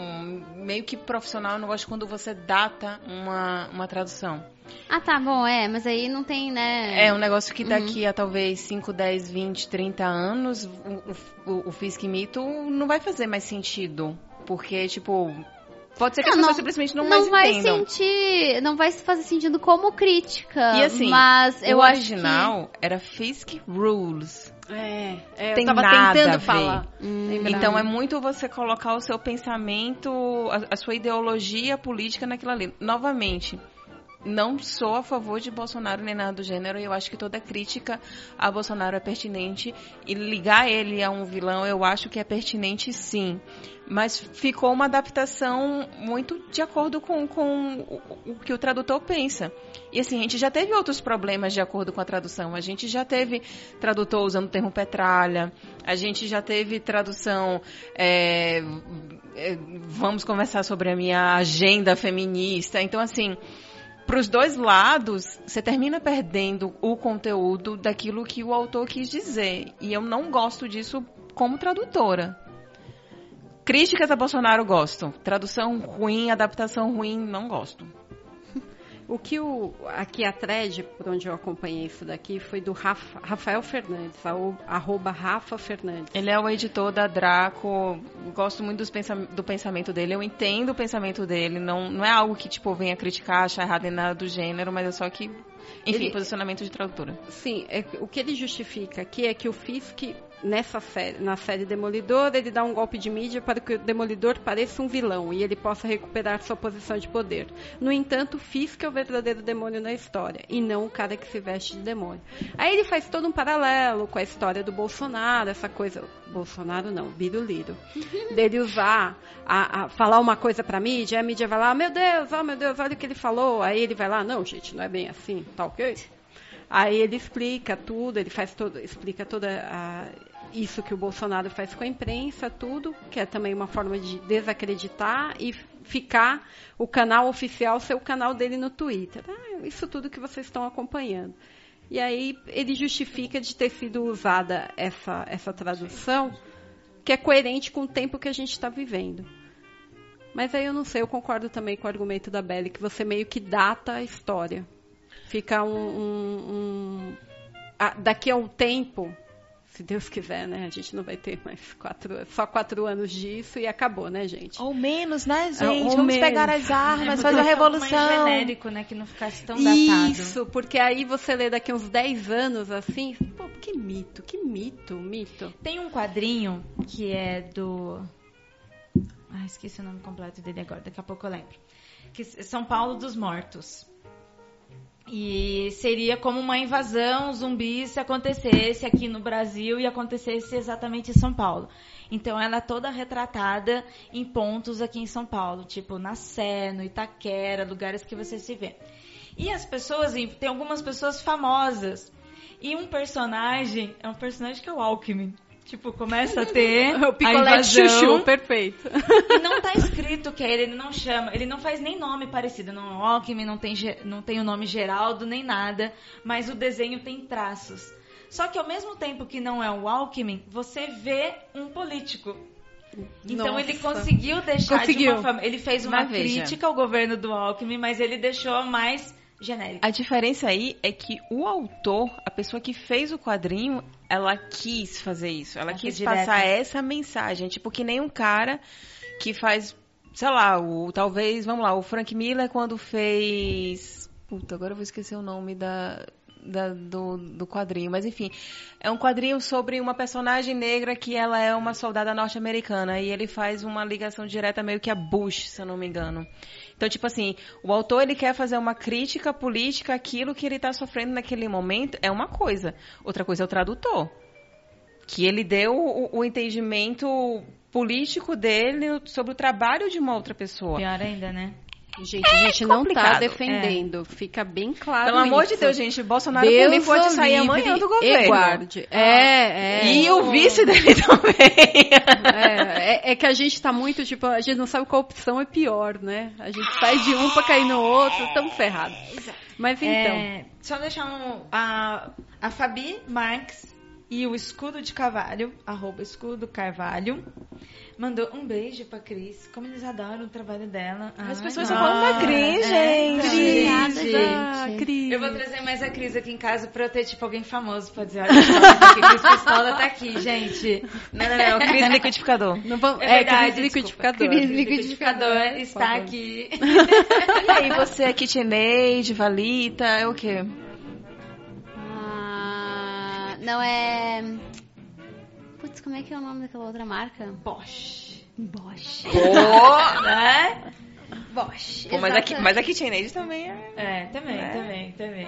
Speaker 2: meio que profissional, eu não gosto quando você data uma, uma tradução.
Speaker 3: Ah, tá bom, é, mas aí não tem, né?
Speaker 2: É um negócio que daqui a talvez 5, 10, 20, 30 anos, o, o, o Fisk Mito não vai fazer mais sentido. Porque, tipo, pode ser que
Speaker 3: Não,
Speaker 2: as pessoas
Speaker 3: não-
Speaker 2: simplesmente não,
Speaker 3: não
Speaker 2: mais
Speaker 3: vai
Speaker 2: entendam.
Speaker 3: sentir, não vai fazer sentido como crítica.
Speaker 2: E assim,
Speaker 3: mas eu
Speaker 2: o
Speaker 3: acho
Speaker 2: original era Fisk Rules.
Speaker 4: É, é,
Speaker 2: Tem
Speaker 4: eu tava tentando falar. Lembrar.
Speaker 2: Então é muito você colocar o seu pensamento, a, a sua ideologia política naquilo ali. Novamente, não sou a favor de Bolsonaro nem nada do gênero. e Eu acho que toda crítica a Bolsonaro é pertinente. E ligar ele a um vilão, eu acho que é pertinente sim. Mas ficou uma adaptação muito de acordo com, com o, o que o tradutor pensa. E assim, a gente já teve outros problemas de acordo com a tradução. A gente já teve tradutor usando o termo petralha. A gente já teve tradução. é, é, vamos conversar sobre a minha agenda feminista. Então, assim, para os dois lados, você termina perdendo o conteúdo daquilo que o autor quis dizer. E eu não gosto disso como tradutora. Críticas a Bolsonaro gosto. Tradução ruim, adaptação ruim, não gosto.
Speaker 4: O que o, aqui a thread, por onde eu acompanhei isso daqui, foi do Rafa- Rafael Fernandes, arroba Rafa Fernandes.
Speaker 2: Ele é o editor da Draco. Gosto muito pensam- do pensamento dele. Eu entendo o pensamento dele. Não, não é algo que, tipo, venha criticar, achar errado em nada do gênero, mas é só que. Enfim,
Speaker 4: Ele-
Speaker 2: posicionamento de tradutora.
Speaker 4: Sim, é que- o que ele justifica aqui é que o Fisk, nessa série, na série Demolidor, ele dá um golpe de mídia para que o Demolidor pareça um vilão e ele possa recuperar sua posição de poder. No entanto, Fisk é o verdadeiro demônio na história e não o cara que se veste de demônio. Aí ele faz todo um paralelo com a história do Bolsonaro, essa coisa. Bolsonaro não, Biruliro. dele usar, a, a- falar uma coisa pra mídia, a mídia vai lá, meu Deus, oh meu Deus, olha o que ele falou. Aí ele vai lá, não, gente, não é bem assim, tá ok? Aí ele explica tudo, ele faz todo, explica toda a, isso que o Bolsonaro faz com a imprensa, tudo, que é também uma forma de desacreditar e ficar o canal oficial ser o canal dele no Twitter. Ah, isso tudo que vocês estão acompanhando. E aí ele justifica de ter sido usada essa, essa tradução, que é coerente com o tempo que a gente está vivendo. Mas aí eu não sei, eu concordo também com o argumento da Belly, que você meio que data a história. Fica um. um- um- daqui a um tempo, se Deus quiser, né? A gente não vai ter mais quatro, só quatro anos disso e acabou, né, gente?
Speaker 2: Ou menos, né,
Speaker 4: gente? Ou Vamos menos. pegar as
Speaker 2: armas,
Speaker 1: Mais genérico, né? Que não ficasse tão datado.
Speaker 4: Isso, porque aí você lê daqui uns 10 anos assim, pô, que mito, que mito, mito.
Speaker 1: Tem um quadrinho que é do. Ah, esqueci o nome completo dele agora, daqui a pouco eu lembro. Que é São Paulo dos Mortos. E seria como uma invasão zumbi se acontecesse aqui no Brasil e acontecesse exatamente em São Paulo. Então ela é toda retratada em pontos aqui em São Paulo, tipo na Sé, no Itaquera, lugares que você se vê. E as pessoas, tem algumas pessoas famosas. E um personagem, é um personagem que é o Alckmin. Tipo, começa a ter
Speaker 4: O picolé de chuchu, perfeito.
Speaker 1: e não tá escrito que é ele, ele não chama, ele não faz nem nome parecido. Não, o Alckmin não tem, não tem o nome Geraldo nem nada, mas o desenho tem traços. Só que ao mesmo tempo que não é o Alckmin, você vê um político. Então
Speaker 4: Nossa.
Speaker 1: ele conseguiu deixar de
Speaker 4: Conseguiu.
Speaker 1: uma forma. Ele fez uma
Speaker 2: Mas veja.
Speaker 1: crítica ao governo do Alckmin, mas ele deixou mais genérico.
Speaker 2: A diferença aí é que o autor, a pessoa que fez o quadrinho, ela quis fazer isso. Ela
Speaker 1: Ela
Speaker 2: quis passar essa mensagem. Tipo, que nem um cara que faz, sei lá, o talvez, vamos lá, o Frank Miller quando fez. Puta, agora eu vou esquecer o nome da. Da- do, do quadrinho, mas enfim, é um quadrinho sobre uma personagem negra que ela é uma soldada norte-americana e ele faz uma ligação direta meio que a Bush, se eu não me engano. Então, tipo assim, o autor ele quer fazer uma crítica política àquilo que ele está sofrendo naquele momento, é uma coisa. Outra coisa é o tradutor. Que ele deu o, o entendimento político dele sobre o trabalho de uma outra pessoa.
Speaker 1: Pior ainda, né?
Speaker 4: Gente, a gente não tá
Speaker 2: complicado.
Speaker 4: defendendo. Fica bem claro
Speaker 2: Pelo amor de. Deus, gente, Bolsonaro
Speaker 4: Deus
Speaker 2: mim pode sair amanhã do
Speaker 4: E
Speaker 2: governo.
Speaker 4: guarde. É, é.
Speaker 2: E o vice dele também.
Speaker 4: É, é, é que a gente tá muito, tipo, a gente não sabe qual opção é pior, né? A gente sai de um pra cair no outro, estamos ferrados. Mas então,
Speaker 1: É, só deixar um, a, a Fabi Marques e o Escudo de Carvalho, arroba Escudo Carvalho. Mandou um beijo pra Cris. Como eles adoram o trabalho dela.
Speaker 2: As
Speaker 1: Ai,
Speaker 2: pessoas
Speaker 1: não.
Speaker 2: só falam da Cris, gente.
Speaker 3: Obrigada,
Speaker 4: Ah,
Speaker 3: gente.
Speaker 4: Cris.
Speaker 1: Eu vou trazer mais a Cris aqui em casa pra eu ter, tipo, alguém famoso pra dizer, olha Cris Pistola tá aqui, gente.
Speaker 2: Não, não, não. Cris liquidificador.
Speaker 4: Não vamos,
Speaker 1: É
Speaker 4: é,
Speaker 1: verdade,
Speaker 4: Cris liquidificador.
Speaker 3: Cris
Speaker 1: Cris liquidificador está aqui.
Speaker 2: E aí, você é KitchenAid, Valita, é o quê?
Speaker 3: Ah, não é. Putz, como é que é o nome daquela outra marca?
Speaker 1: Bosch.
Speaker 3: Bosch.
Speaker 2: Pô,
Speaker 1: Né?
Speaker 3: Bosch.
Speaker 2: Pô, mas, a, Ki-
Speaker 3: exatamente.
Speaker 2: mas a KitchenAid também é...
Speaker 1: É, também,
Speaker 2: É.
Speaker 1: também, também.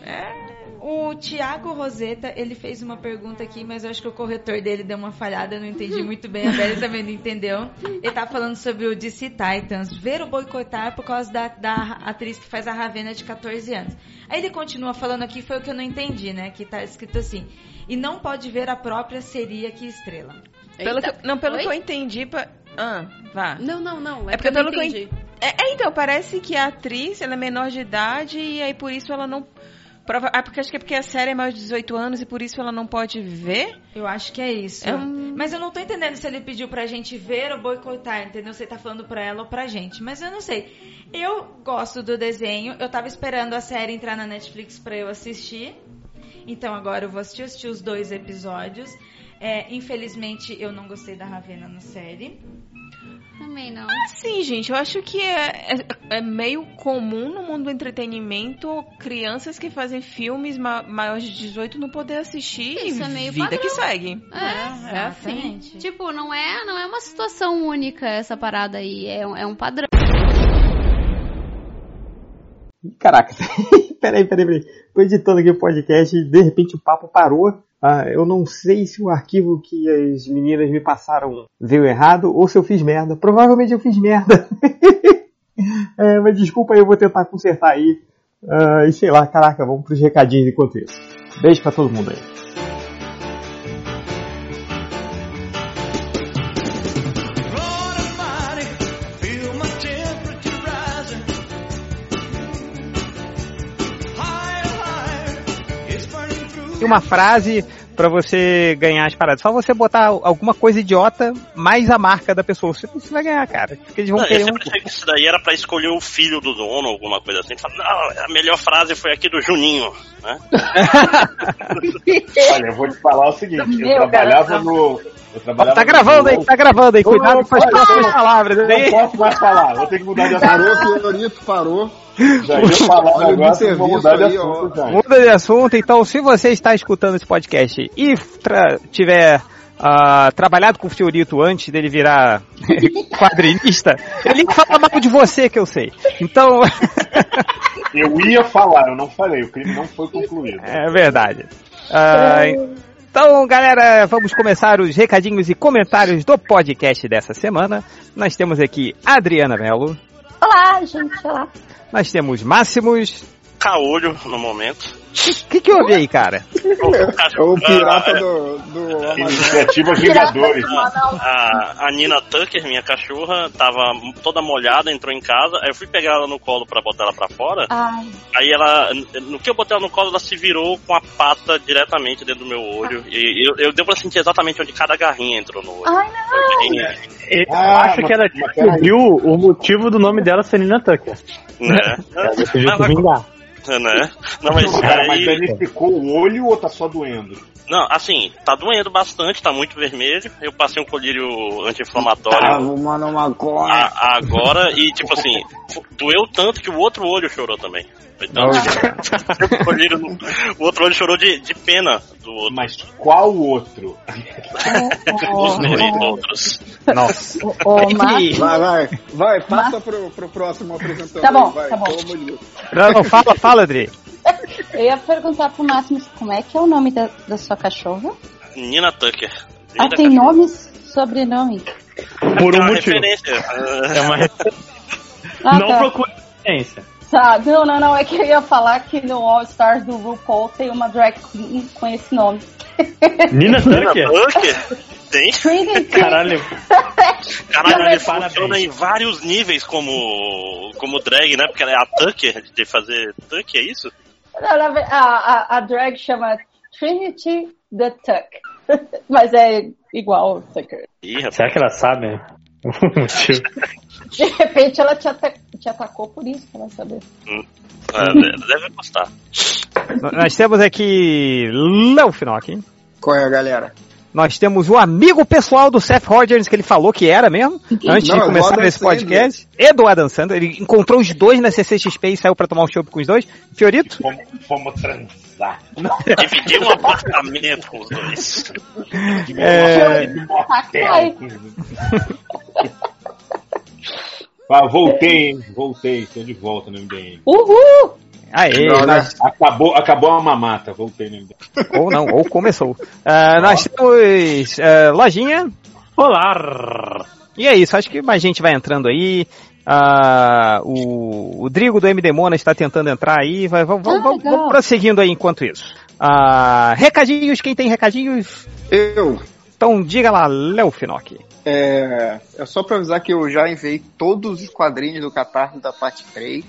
Speaker 2: É...
Speaker 1: O Thiago Roseta, ele fez uma pergunta aqui, mas eu acho que o corretor dele deu uma falhada, eu não entendi muito bem, a Beli também não entendeu. Ele tá falando sobre o DC Titans, ver o boicotar por causa da, da atriz que faz a Ravena de 14 anos. Aí ele continua falando aqui, foi o que eu não entendi, né? Que tá escrito assim, e não pode ver a própria seria que estrela.
Speaker 2: Pelo que, não, pelo
Speaker 3: Oi?
Speaker 2: que eu entendi... Pa... Ah, vá.
Speaker 4: Não, não, não. É,
Speaker 2: É porque
Speaker 4: que eu
Speaker 2: pelo
Speaker 4: não
Speaker 2: que eu
Speaker 4: entendi.
Speaker 2: É, é, então, parece que a atriz, ela é menor de idade e aí por isso ela não... Prova... Ah, porque acho que é porque a série é maior de 18 anos e por isso ela não pode ver?
Speaker 1: Eu acho que é isso.
Speaker 2: É um-
Speaker 1: Mas eu não tô entendendo se ele pediu pra gente ver ou boicotar, entendeu? Se ele tá falando pra ela ou pra gente. Mas eu não sei. Eu gosto do desenho. Eu tava esperando a série entrar na Netflix pra eu assistir. Então agora eu vou assistir, assistir os dois episódios. É, infelizmente eu não gostei da Ravena na série.
Speaker 3: Também não.
Speaker 2: Sim, gente, eu acho que é, é, é meio comum no mundo do entretenimento crianças que fazem filmes ma maiores de 18 não poder assistir
Speaker 3: Isso
Speaker 2: e
Speaker 3: é meio
Speaker 2: vida
Speaker 3: padrão.
Speaker 2: que segue.
Speaker 3: É,
Speaker 4: É assim.
Speaker 1: Exatamente.
Speaker 3: Tipo, não é, não é uma situação única essa parada aí. É, um- é um padrão.
Speaker 6: Caraca, peraí, peraí, peraí. Tô editando aqui o podcast e de repente o papo parou. Ah, eu não sei se o arquivo que as meninas me passaram veio errado ou se eu fiz merda. Provavelmente eu fiz merda. É, mas desculpa aí, eu vou tentar consertar aí. Ah, e sei lá, caraca, vamos pros recadinhos enquanto isso. Beijo pra todo mundo aí. Uma frase pra você ganhar as paradas. Só você botar alguma coisa idiota mais a marca da pessoa. Você, você vai ganhar, cara. Porque eles vão
Speaker 7: Não, eu
Speaker 6: querer um.
Speaker 7: sempre achei que isso daí era pra escolher o filho do dono, alguma coisa assim. Fala, não, a melhor frase foi aqui do Juninho, né?
Speaker 8: Olha, eu vou te falar o seguinte, eu
Speaker 9: Meu,
Speaker 8: trabalhava
Speaker 9: cara,
Speaker 8: no. Trabalhava
Speaker 6: Tá gravando aí, tá gravando aí. Cuidado com as próximas palavras.
Speaker 8: Não
Speaker 6: aí.
Speaker 8: posso mais falar, vou ter que mudar de
Speaker 9: Parou,
Speaker 8: assunto.
Speaker 9: senhorito, parou.
Speaker 8: Já ia falar negócio, vou mudar de assunto,
Speaker 9: ó.
Speaker 6: Muda de assunto, então se você está escutando esse podcast e tra- tiver ah, trabalhado com o Fiorito antes dele virar quadrinista, ele fala mal de você que eu sei. Então,
Speaker 8: Eu ia falar, eu não falei, o crime não foi concluído.
Speaker 6: é verdade. Ah, então, galera, vamos começar os recadinhos e comentários do podcast dessa semana. Nós temos aqui Adriana Mello,
Speaker 9: Olá, gente, olá.
Speaker 6: nós temos Máximos.
Speaker 7: Caolho no momento.
Speaker 6: O que, que houve aí, cara?
Speaker 9: É o pirata do, do.
Speaker 8: Iniciativa Vingadores.
Speaker 7: A, a Nina Tucker, minha cachorra, tava toda molhada, entrou em casa. Aí eu fui pegar ela no colo pra botar ela pra fora.
Speaker 9: Ai,
Speaker 7: Aí ela, no que eu botei ela no colo, ela se virou com a pata diretamente dentro do meu olho. E eu, eu deu pra sentir exatamente onde cada garrinha entrou no olho.
Speaker 9: ai,
Speaker 7: bem,
Speaker 10: Eu
Speaker 8: Ah,
Speaker 10: acho
Speaker 8: mas-
Speaker 10: que ela descobriu o motivo do nome dela ser Nina Tucker.
Speaker 7: né?
Speaker 10: Ela decidiu
Speaker 7: Não,
Speaker 10: se
Speaker 7: mas-
Speaker 10: vingar.
Speaker 7: Né? Não, mas
Speaker 8: Cara, mas
Speaker 7: aí...
Speaker 8: danificou o olho ou tá só doendo?
Speaker 7: Não, assim, tá doendo bastante, tá muito vermelho. Eu passei um colírio anti-inflamatório
Speaker 9: mano, uma coisa.
Speaker 7: a- agora e, tipo assim, doeu tanto que o outro olho chorou também. Então, o, colírio no- o outro olho chorou de, de pena do outro,
Speaker 8: Mas qual outro?
Speaker 7: dos dois outros.
Speaker 6: Nossa.
Speaker 9: Vai, vai, vai, passa pro, pro próximo apresentador.
Speaker 11: Tá bom,
Speaker 9: vai,
Speaker 11: tá bom.
Speaker 6: Não, não, fala, fala, Adri.
Speaker 11: Eu ia perguntar pro Máximo como é que é o nome da, da sua cachorra.
Speaker 7: Nina Tucker.
Speaker 11: Ah,
Speaker 7: Linda
Speaker 11: tem
Speaker 7: cachorra.
Speaker 11: nome, sobrenome.
Speaker 10: Por
Speaker 7: É
Speaker 10: um
Speaker 7: uma
Speaker 10: motivo.
Speaker 7: referência.
Speaker 10: É uma re-
Speaker 11: Ah,
Speaker 10: Não
Speaker 11: tá.
Speaker 10: procure referência.
Speaker 11: Tá, não, não, não. É que eu ia falar que no All Stars do RuPaul tem uma drag queen com esse nome.
Speaker 10: Nina
Speaker 7: Nina
Speaker 10: Tucker?
Speaker 7: Tem?
Speaker 11: Trinity.
Speaker 10: Caralho.
Speaker 7: Caralho, ele
Speaker 11: mas-
Speaker 7: funciona em vários níveis como, como drag, né? Porque ela é a Tucker de fazer Tucker, é isso?
Speaker 11: Não, na ve- a, a, a drag chama Trinity the Tuck. Mas é igual o Tucker.
Speaker 7: Ih.
Speaker 10: Será que ela sabe o motivo?
Speaker 11: De repente ela te, te atacou por isso, pra ela saber.
Speaker 7: Ah, deve- deve gostar.
Speaker 6: Nós temos aqui Léo Finock.
Speaker 9: Qual é, galera?
Speaker 6: Nós temos o amigo pessoal do Seth Rogers, que ele falou que era mesmo, antes
Speaker 9: Não,
Speaker 6: de
Speaker 9: é
Speaker 6: começar esse
Speaker 9: Sandler.
Speaker 6: podcast. E do Adam Sandler. Ele encontrou os dois na CCXP e saiu pra tomar um chopp com os dois. Fiorito?
Speaker 8: Fomos, fomos transar.
Speaker 7: Dividir um apartamento com os dois.
Speaker 6: É...
Speaker 8: Ah, voltei, hein? Voltei, tô de volta no MDM.
Speaker 11: Uhul!
Speaker 6: Aê,
Speaker 9: Não,
Speaker 6: nós-
Speaker 8: Acabou, acabou a mamata, voltei no MDM.
Speaker 6: ou não, ou começou. Ah, nós temos ah, Lojinha.
Speaker 10: Olá!
Speaker 6: E é isso, acho que mais gente vai entrando aí. Ah, o, o Drigo do MD Mona está tentando entrar aí. Vai, vamos, vamos,
Speaker 11: Ah,
Speaker 6: vamos, prosseguindo aí enquanto isso. Ah, recadinhos, quem tem recadinhos?
Speaker 9: Eu.
Speaker 6: Então diga lá, Léo Finock.
Speaker 9: É, é só pra avisar que eu já enviei todos os quadrinhos do Catarse da parte 3.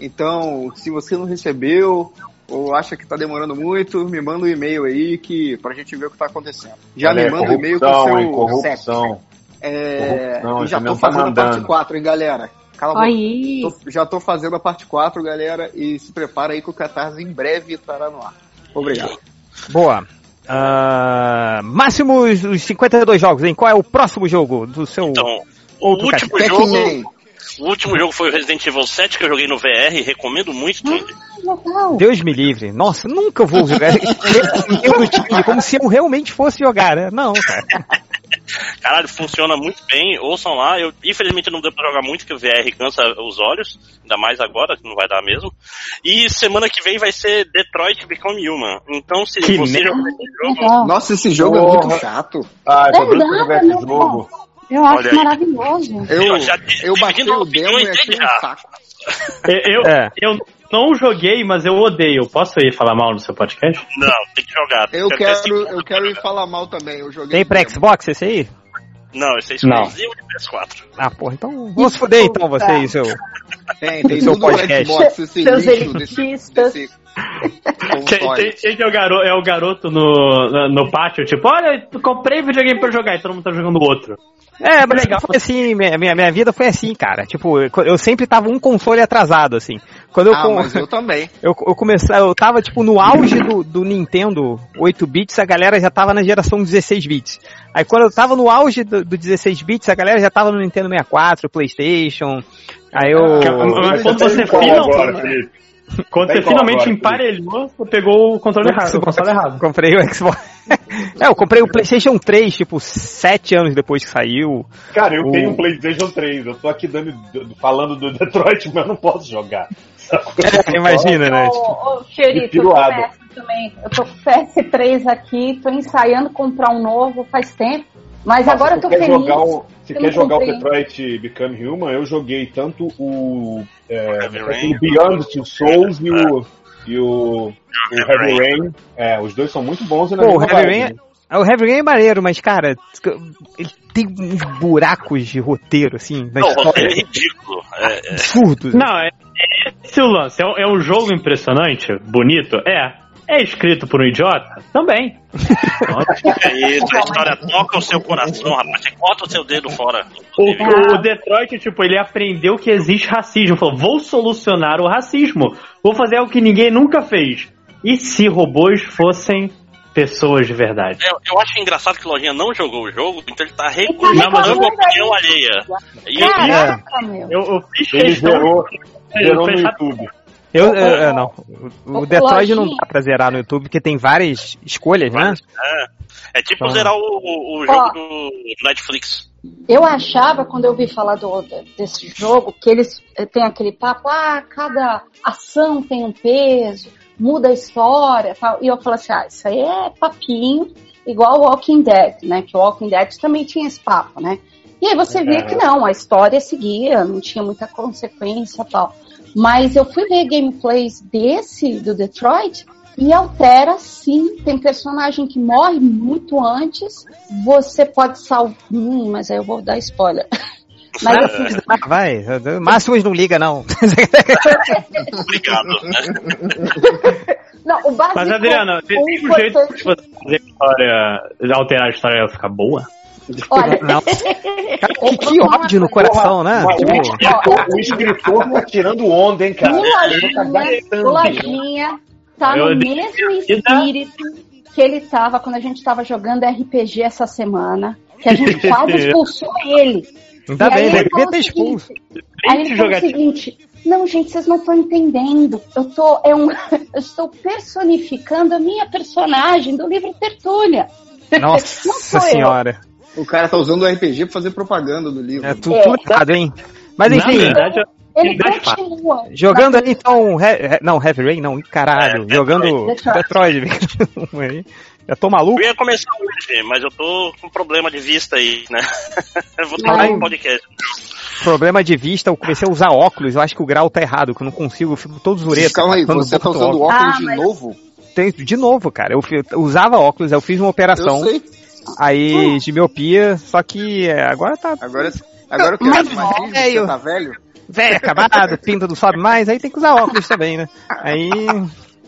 Speaker 9: Então, se você não recebeu ou acha que tá demorando muito, me manda um e-mail aí que pra gente ver o que tá acontecendo. Já
Speaker 8: Olha,
Speaker 9: me manda um e-mail com o
Speaker 8: corrupção,
Speaker 9: seu
Speaker 8: corrupção.
Speaker 9: CEP. É,
Speaker 8: Corrupção,
Speaker 9: e já tô
Speaker 8: tá
Speaker 9: fazendo a parte
Speaker 8: mandando.
Speaker 9: 4, hein, galera? Cala. Tô- já tô fazendo a parte 4, galera, e se prepara aí que o Catarse em breve estará no ar. Obrigado.
Speaker 6: Boa. Ah, máximos os 52 jogos, hein? Qual é o próximo jogo do seu
Speaker 7: Então, o
Speaker 6: outro
Speaker 7: último
Speaker 6: cachorro?
Speaker 7: jogo. O último jogo foi o Resident Evil 7 que eu joguei no VR, recomendo muito.
Speaker 11: Legal.
Speaker 6: Deus me livre. Nossa, nunca vou jogar. Time, como se eu realmente fosse jogar, né? Não, cara.
Speaker 7: Caralho, funciona muito bem. Ouçam lá. Eu, infelizmente não deu pra jogar muito, porque o VR cansa os olhos. Ainda mais agora, que não vai dar mesmo. E semana que vem vai ser Detroit Become Human. Então, se
Speaker 10: Que
Speaker 7: você jogar esse jogo.
Speaker 9: Nossa, esse jogo é
Speaker 8: Porra.
Speaker 9: muito chato.
Speaker 8: Ah, eu tô
Speaker 11: É
Speaker 8: pra jogar esse
Speaker 11: não.
Speaker 8: jogo.
Speaker 11: Eu acho
Speaker 7: Olha
Speaker 11: maravilhoso.
Speaker 9: Eu,
Speaker 7: Eu já
Speaker 9: eu bati o demo e achei
Speaker 7: desde
Speaker 9: um
Speaker 7: já.
Speaker 9: saco.
Speaker 10: Eu,
Speaker 6: É.
Speaker 10: eu não joguei, mas eu odeio. Posso ir falar mal no seu podcast?
Speaker 7: não, tem que jogar.
Speaker 9: Eu quero, eu quero ir falar mal também. Eu joguei
Speaker 6: Tem pra. Xbox esse aí?
Speaker 7: Não, esse é
Speaker 10: Não.
Speaker 7: exclusivo de PS4.
Speaker 6: Ah, porra, então vamos foder então vocês, seu.
Speaker 9: Tem, tem
Speaker 6: Seu podcast.
Speaker 9: Xbox, esse
Speaker 11: Seus
Speaker 9: lixo
Speaker 11: elitistas.
Speaker 9: desse
Speaker 10: Quem, quem que é o garoto, é o garoto no, no pátio, tipo, olha, eu comprei videogame pra jogar e todo mundo tá jogando outro.
Speaker 6: É, mas
Speaker 10: Legal.
Speaker 6: foi assim, minha, minha, minha vida foi assim, cara. Tipo, eu, eu sempre tava um console atrasado, assim. Quando eu,
Speaker 9: Ah,
Speaker 6: com-
Speaker 9: mas eu também.
Speaker 6: eu, eu comecei, eu tava tipo no auge do, do Nintendo 8 bits, a galera já tava na geração 16 bits. Aí quando eu tava no auge do, do 16 bits, a galera já tava no Nintendo 64, PlayStation. Aí eu
Speaker 10: Mas quando você, final-
Speaker 8: agora, Felipe?
Speaker 10: Quando
Speaker 8: Tá
Speaker 10: você finalmente
Speaker 8: agora,
Speaker 10: emparelhou, você pegou o controle errado, o console errado.
Speaker 6: comprei o Xbox. é, eu comprei o PlayStation 3, tipo, 7 anos depois que saiu.
Speaker 8: Cara, eu
Speaker 6: O-
Speaker 8: tenho um PlayStation 3. Eu tô aqui dando, falando do Detroit, mas eu não posso jogar.
Speaker 6: Imagina, né?
Speaker 11: Ô,
Speaker 8: Que
Speaker 11: eu tô
Speaker 8: piruada.
Speaker 11: nessa também. Eu tô com o PS3 aqui, tô ensaiando comprar um novo faz tempo. Mas agora eu tô
Speaker 8: quer
Speaker 11: feliz.
Speaker 8: jogar o,
Speaker 11: eu
Speaker 8: quer jogar o
Speaker 11: comprei.
Speaker 8: Detroit Become Human? Eu joguei tanto o, é,
Speaker 7: Heavy Rain.
Speaker 8: o Beyond Two Souls e o, e o, o Heavy Rain. É, os dois são muito bons. e
Speaker 6: Pô, o Heavy
Speaker 8: vibe,
Speaker 6: Rain,
Speaker 8: né?
Speaker 6: é- o Heavy Rain é maneiro, mas, cara, ele tem uns buracos de roteiro, assim, na
Speaker 7: Não, o roteiro é ridículo. É, é,
Speaker 6: Absurdos.
Speaker 10: Não, é, é esse o lance. É um, é um jogo impressionante, bonito, é. É escrito por um idiota? Também.
Speaker 7: é isso, a história toca o seu coração, rapaz. Você corta o seu dedo fora.
Speaker 10: O, o Detroit, tipo, ele aprendeu que existe racismo. Falou, vou solucionar o racismo. Vou fazer algo que ninguém nunca fez. E se robôs fossem pessoas de verdade?
Speaker 7: Eu, eu acho engraçado que o Lojinha não jogou o jogo, então ele tá recusando
Speaker 10: eu-
Speaker 7: a opinião alheia. E
Speaker 11: Caraca, meu.
Speaker 10: Eu, eu fiz
Speaker 8: Ele
Speaker 10: questão.
Speaker 8: zerou,
Speaker 10: eu
Speaker 8: zerou no YouTube.
Speaker 6: Eu, eu- eu não. O, o Detroit não dá pra zerar no YouTube, porque tem várias escolhas, né?
Speaker 7: é, é tipo
Speaker 6: Então-
Speaker 7: zerar o, o, o jogo
Speaker 11: Ó.
Speaker 7: do Netflix.
Speaker 11: Eu achava, quando eu ouvi falar do, desse jogo, que eles eh, têm aquele papo, ah, cada ação tem um peso, muda a história tal. E eu falei assim, ah, isso aí é papinho, igual o Walking Dead, né? Que o Walking Dead também tinha esse papo, né? E aí você via que não, a história seguia, não tinha muita consequência tal. Mas eu fui ver gameplays desse, do Detroit, e altera sim. Tem personagem que morre muito antes. Você pode salvar. Hum, mas aí eu vou dar spoiler. Mas assim,
Speaker 6: vai. Máximos não liga, não.
Speaker 7: Obrigado.
Speaker 11: Não, o básico.
Speaker 10: Mas, Adriana, tem
Speaker 11: o
Speaker 10: tem um jeito
Speaker 11: importante-
Speaker 10: de você fazer a história, alterar a história e ela ficar boa?
Speaker 11: Olha,
Speaker 6: Não. Cara, que, que ódio no coração, né?
Speaker 8: Mas
Speaker 6: Tipo,
Speaker 8: o, escritor, o escritor tá tirando onda, hein, cara?
Speaker 11: O
Speaker 8: Ele tá
Speaker 11: Lojinha, Lojinha tá no mesmo espírito que ele tava quando a gente tava jogando RPG essa semana. Que a gente quase expulsou ele.
Speaker 6: ainda
Speaker 11: E
Speaker 6: bem,
Speaker 11: ele
Speaker 6: devia
Speaker 11: falou
Speaker 6: ter expulso.
Speaker 11: Aí ele falou o seguinte: Não, gente, vocês não estão entendendo. Eu tô. É um, eu estou personificando a minha personagem do livro Tertúlia. Não
Speaker 6: Nossa senhora.
Speaker 9: O cara tá usando o RPG pra fazer propaganda do livro.
Speaker 6: É tudo, tudo errado, hein? Mas
Speaker 10: Na
Speaker 6: enfim,
Speaker 10: verdade,
Speaker 11: Ele
Speaker 10: eu
Speaker 11: continua.
Speaker 6: jogando aí então. He- he- não, Heavy Rain, não, caralho.
Speaker 7: É,
Speaker 6: jogando
Speaker 11: Detroit.
Speaker 6: Detroit. Já tô maluco?
Speaker 7: Eu ia começar hoje, mas eu tô com problema de vista aí, né? eu vou falar no podcast.
Speaker 6: Problema de vista, eu comecei a usar óculos, eu acho que o grau tá errado, que eu não consigo, eu fico todo zureta.
Speaker 9: Calma aí,
Speaker 6: quando
Speaker 9: você tá usando
Speaker 6: óculos.
Speaker 9: óculos
Speaker 11: Ah,
Speaker 9: de
Speaker 11: mas-
Speaker 9: novo?
Speaker 6: Tem- De novo, cara, eu, eu usava óculos, eu fiz uma
Speaker 9: Eu
Speaker 6: operação,
Speaker 9: sei.
Speaker 6: Aí de miopia, só que é, agora tá
Speaker 9: Agora, agora que
Speaker 6: Mas,
Speaker 9: é mais
Speaker 6: velho.
Speaker 9: tá velho?
Speaker 6: velho, acabado, pinta não sobe mais, aí tem que usar óculos também, né? Aí,